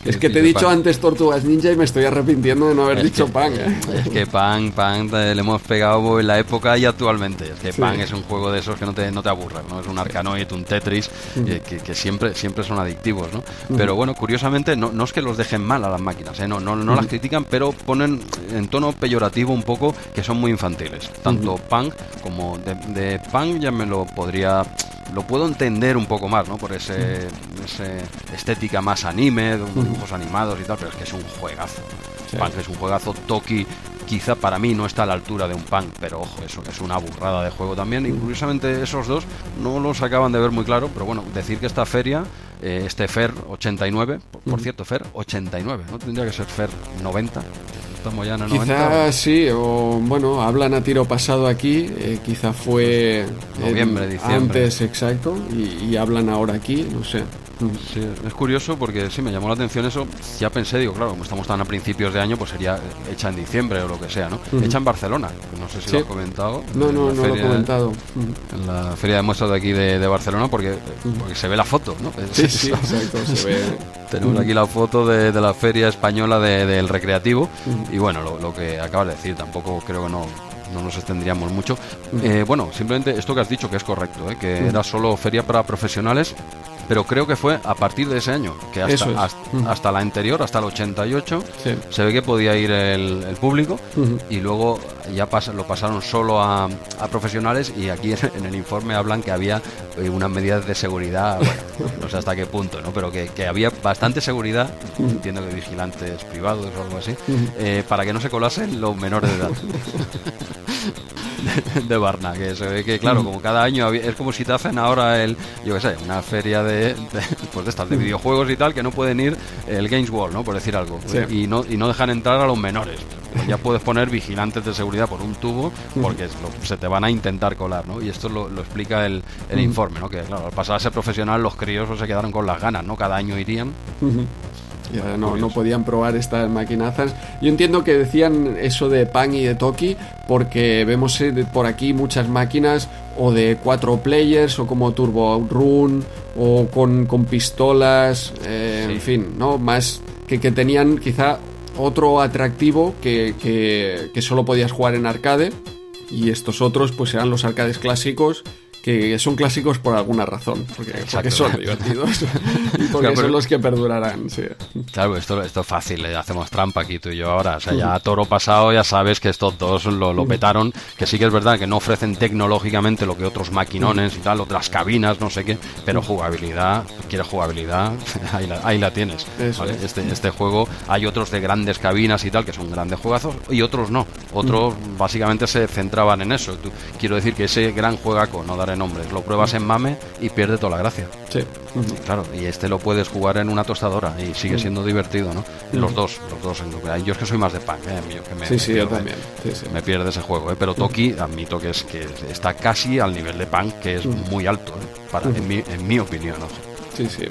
Es que te he dicho antes Tortugas Ninja y me estoy arrepintiendo de no haber Es dicho que- Punk. ¿eh? Es que Pan, Pan le hemos pegado en la época y actualmente. Es que Sí. Pan es un juego de esos que no te, no te aburre, ¿no? Es un Arkanoid, un Tetris, eh, que, que siempre, siempre son adictivos, ¿no? Pero bueno, curiosamente, no, no es que los dejen mal a las máquinas, ¿eh? No, no, no las critican, pero ponen en tono peyorativo un poco que son muy infantiles. Tanto Punk como de, de Punk ya me lo podría... Lo puedo entender un poco más, ¿no? Por ese, ese estética más anime, de unos dibujos animados y tal, pero es que es un juegazo. Sí. Punk es un juegazo. Toki quizá para mí no está a la altura de un Punk, pero ojo, eso es una burrada de juego también. Y curiosamente esos dos no los acaban de ver muy claro, pero bueno, decir que esta feria, eh, este FER 89, por, por cierto, FER 89, ¿no? Tendría que ser FER 90. Estamos ya en el 90. Quizá sí, o bueno, hablan a tiro pasado aquí, eh, quizá fue en- Noviembre, diciembre. antes, exacto, y, y hablan ahora aquí, no sé. Sí, es curioso porque sí me llamó la atención eso. Ya pensé, digo, claro, como estamos tan a principios de año, pues sería hecha en diciembre o lo que sea, ¿no? Hecha en Barcelona, no sé si lo has comentado. No, no, no lo he comentado. En la feria de muestras de aquí de, Barcelona porque, porque se ve la foto, ¿no? Sí, sí, exacto, se ve. Tenemos aquí la foto de, la feria española del recreativo y bueno, lo, lo que acabas de decir, tampoco creo que no no nos extendríamos mucho. Eh, bueno, simplemente esto que has dicho que es correcto, ¿eh? que era solo feria para profesionales pero creo que fue a partir de ese año, que hasta, hasta, la anterior, hasta el 88, se ve que podía ir el, público y luego ya lo pasaron solo a, profesionales y aquí en, el informe hablan que había eh, unas medidas de seguridad, bueno, no sé hasta qué punto, ¿no? pero que, había bastante seguridad, entiendo que vigilantes privados o algo así, eh, para que no se colasen los menores de edad. de Barna, que se ve que, claro, como cada año es como si te hacen ahora el, yo qué sé, una feria de, pues de estas, de videojuegos y tal, que no pueden ir el Games World, ¿no? Por decir algo. Y, no, y no dejan entrar a los menores. Pues ya puedes poner vigilantes de seguridad por un tubo porque se te van a intentar colar, ¿no? Y esto lo, explica el, informe, ¿no? Que, claro, al pasar a ser profesional, los críos se quedaron con las ganas, ¿no? Cada año irían. Ya no, no, podían probar estas maquinazas. Yo entiendo que decían eso de Pan y de Toki porque vemos eh, por aquí muchas máquinas o de cuatro players o como Turbo Run o con, con pistolas, eh, en fin, ¿no? Más que, que tenían quizá otro atractivo que, que, solo podías jugar en arcade y estos otros pues eran los arcades clásicos que son clásicos por alguna razón, porque, son divertidos y porque son los que perdurarán. Sí. Claro, esto, esto es fácil, hacemos trampa aquí tú y yo ahora. O sea, ya a toro pasado ya sabes que estos dos lo, lo petaron, que sí que es verdad que no ofrecen tecnológicamente lo que otros maquinones y tal, otras cabinas, no sé qué, pero jugabilidad, quieres jugabilidad, ahí la, ahí la tienes. Este, este juego, hay otros de grandes cabinas y tal, que son grandes juegazos, y otros no. Otros básicamente se centraban en eso. quiero decir que ese gran juegaco, no daré nombres. Lo pruebas en MAME y pierde toda la gracia. Sí. Claro, y este lo puedes jugar en una tostadora y sigue siendo divertido, ¿no? Los dos, los dos. Yo es que soy más de pan, ¿eh? que me, sí, sí, yo también. Me pierde ese juego, ¿eh? Pero Toki, admito que, es, que está casi al nivel de pan, que es muy alto, ¿eh? Para, en, mi, en mi opinión. Sí, sí.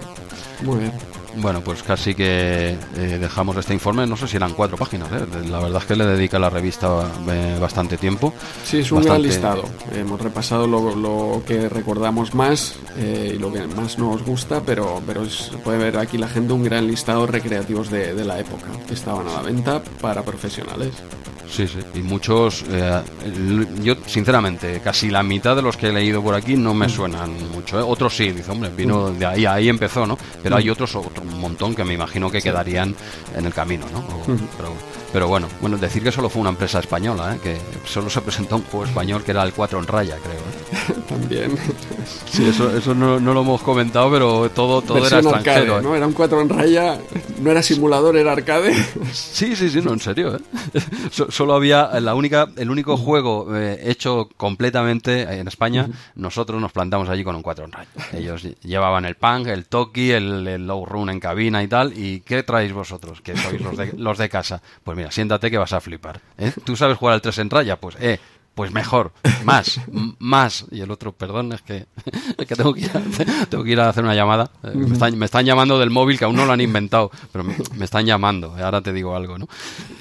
Muy bien. Bueno, pues casi que eh, dejamos este informe. No sé si eran cuatro páginas. ¿eh? La verdad es que le dedica la revista eh, bastante tiempo. Sí, es un gran listado. Hemos repasado lo, que recordamos más y lo que más nos gusta, pero, pero puede ver aquí la gente un gran listado recreativos de, de la época que estaban a la venta para profesionales. Sí, sí. Y muchos, eh, yo sinceramente, casi la mitad de los que he leído por aquí no me mm. suenan mucho. ¿eh? Otros sí, dice, hombre, vino mm. de ahí, ahí empezó, ¿no? Pero hay mm. otros, otro montón que me imagino que quedarían en el camino, ¿no? pero, pero, bueno, bueno, decir que solo fue una empresa española, ¿eh? que solo se presentó un juego español que era el 4 en raya, creo. ¿eh? También. Sí, eso, eso no, lo hemos comentado, pero todo, todo era extranjero. ¿no? Era un 4 en raya, no era simulador, era arcade. Sí, sí, sí, no, en serio, ¿eh? solo había la única, el único juego eh, hecho completamente en España. Nosotros nos plantamos allí con un 4 en rayo. Ellos llevaban el punk, el toki, el, low run en cabina y tal. ¿Y qué traéis vosotros? Que sois los de, los de casa. Pues mira, siéntate que vas a flipar. ¿eh? ¿Tú sabes jugar al 3 en raya? Pues, eh, pues mejor, más, más. Y el otro, perdón, es que, que tengo, que ir a, tengo que ir a hacer una llamada. Eh, me están, llamando del móvil que aún no lo han inventado, pero me, están llamando. Ahora te digo algo, ¿no?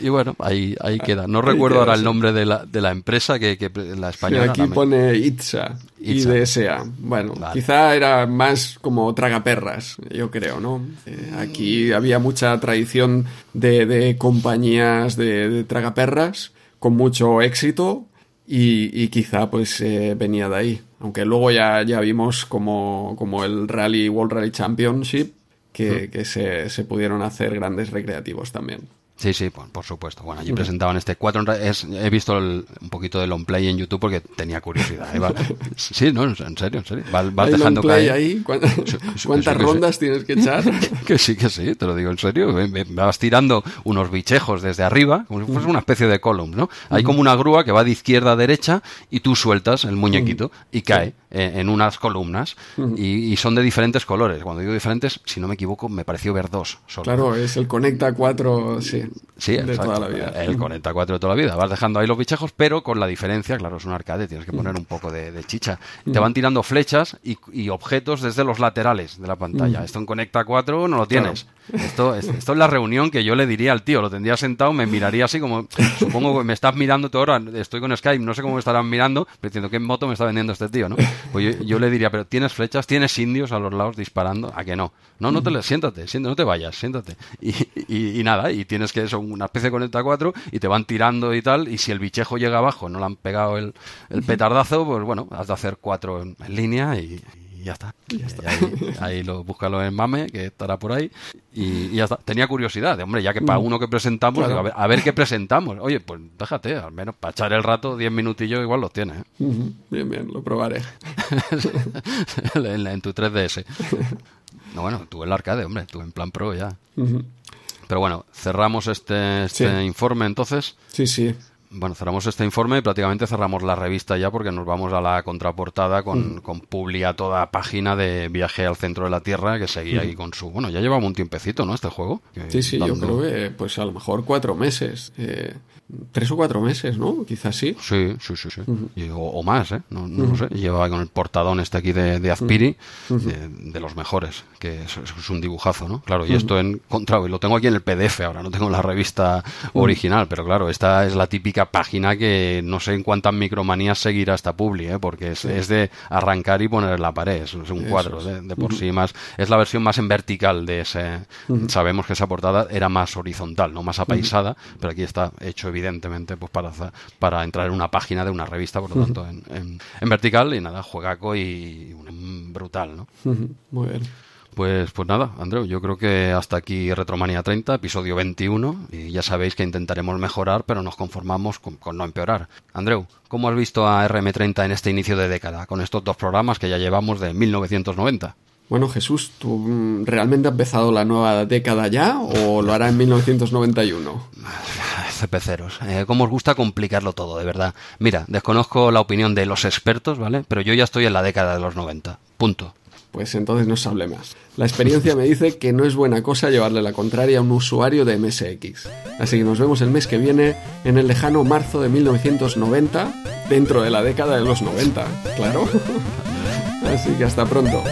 Y bueno, ahí, ahí queda. No recuerdo ahora el nombre de la, de la empresa, que, que la española. aquí pone ITSA, IDSA. Bueno, quizá era más como tragaperras, yo creo, ¿no? Eh, aquí había mucha tradición de, de compañías de, de tragaperras con mucho éxito y, quizá pues eh, venía de ahí. Aunque luego ya, ya vimos como, como el Rally World Rally Championship que, que se, se, pudieron hacer grandes recreativos también. Sí, sí, por, supuesto. Bueno, allí presentaban este 4 es, he visto un poquito de long play en YouTube porque tenía curiosidad. sí, no, en serio, en serio. Vas, dejando caer. ahí? ¿Cuántas, rondas tienes que echar? que sí, que sí, te lo digo en serio. vas tirando unos bichejos desde arriba, como si fuese una especie de column, ¿no? Hay como una grúa que va de izquierda a derecha y tú sueltas el muñequito y cae eh, en unas columnas y, son de diferentes colores. Cuando digo diferentes, si no me equivoco, me pareció ver dos. Solo. Claro, es el Conecta 4, sí. Sí, de toda la vida. El Conecta 4 de toda la vida. Vas dejando ahí los bichejos, pero con la diferencia, claro, es un arcade, tienes que poner un poco de, chicha. Te van tirando flechas y, objetos desde los laterales de la pantalla. Esto en Conecta 4 no lo tienes. Esto, esto es la reunión que yo le diría al tío. Lo tendría sentado, me miraría así como, supongo que me estás mirando tú ahora, estoy con Skype, no sé cómo me estarán mirando, pero diciendo, ¿qué moto me está vendiendo este tío? ¿no? Pues yo, le diría, pero ¿tienes flechas? ¿Tienes indios a los lados disparando? ¿A que no? No, no te le, siéntate, siéntate, no te vayas, siéntate. Y, nada, y tienes que eso, una especie de conecta 4 y te van tirando y tal, y si el bichejo llega abajo, no le han pegado el, petardazo, pues bueno, has de hacer cuatro en línea y, ya está. Ahí, lo, búscalo en Mame, que estará por ahí. Y, ya está. Tenía curiosidad, hombre, ya que para mm. uno que presentamos, a, ver, qué presentamos. Oye, pues déjate, al menos para echar el rato, 10 minutillos igual los tienes. ¿eh? Bien, bien, lo probaré. en, tu 3DS. No, bueno, tú en la arcade, hombre, tú en plan pro ya. Pero bueno, cerramos este, este informe entonces. Sí, sí. Bueno, cerramos este informe y prácticamente cerramos la revista ya porque nos vamos a la contraportada con, mm. con Publia toda página de Viaje al Centro de la Tierra que seguía mm. ahí con su... Bueno, ya llevaba un tiempecito, ¿no? Este juego. sí, sí, yo creo que pues a lo mejor cuatro meses. Eh, tres o cuatro meses, ¿no? Quizás sí. Sí, sí, sí. sí. o, más, ¿eh? No, no sé. Lleva con el portadón este aquí de, de Azpiri, de, los mejores, que es, un dibujazo, ¿no? Claro, y esto en contra, y lo tengo aquí en el PDF ahora, no tengo la revista original, pero claro, esta es la típica página que no sé en cuántas micromanías seguirá esta publi, ¿eh? Porque es, es, de arrancar y poner en la pared, es, un cuadro de, por sí más. Es la versión más en vertical de ese. Sabemos que esa portada era más horizontal, no más apaisada, pero aquí está hecho evidentemente, pues para, para entrar en una página de una revista, por lo tanto, en, en, vertical y nada, juegaco y, brutal, ¿no? Muy bien. Pues, pues nada, Andreu, yo creo que hasta aquí Retromania 30, episodio 21, y ya sabéis que intentaremos mejorar, pero nos conformamos con, con, no empeorar. Andreu, ¿cómo has visto a RM30 en este inicio de década, con estos dos programas que ya llevamos de 1990? Bueno, Jesús, ¿tú mm, realmente has empezado la nueva década ya o lo hará en 1991? CPceros, eh, ¿cómo os gusta complicarlo todo, de verdad? Mira, desconozco la opinión de los expertos, ¿vale? Pero yo ya estoy en la década de los 90. Punto. Pues entonces no se hable más. La experiencia me dice que no es buena cosa llevarle la contraria a un usuario de MSX. Así que nos vemos el mes que viene en el lejano marzo de 1990, dentro de la década de los 90, claro. Así que hasta pronto.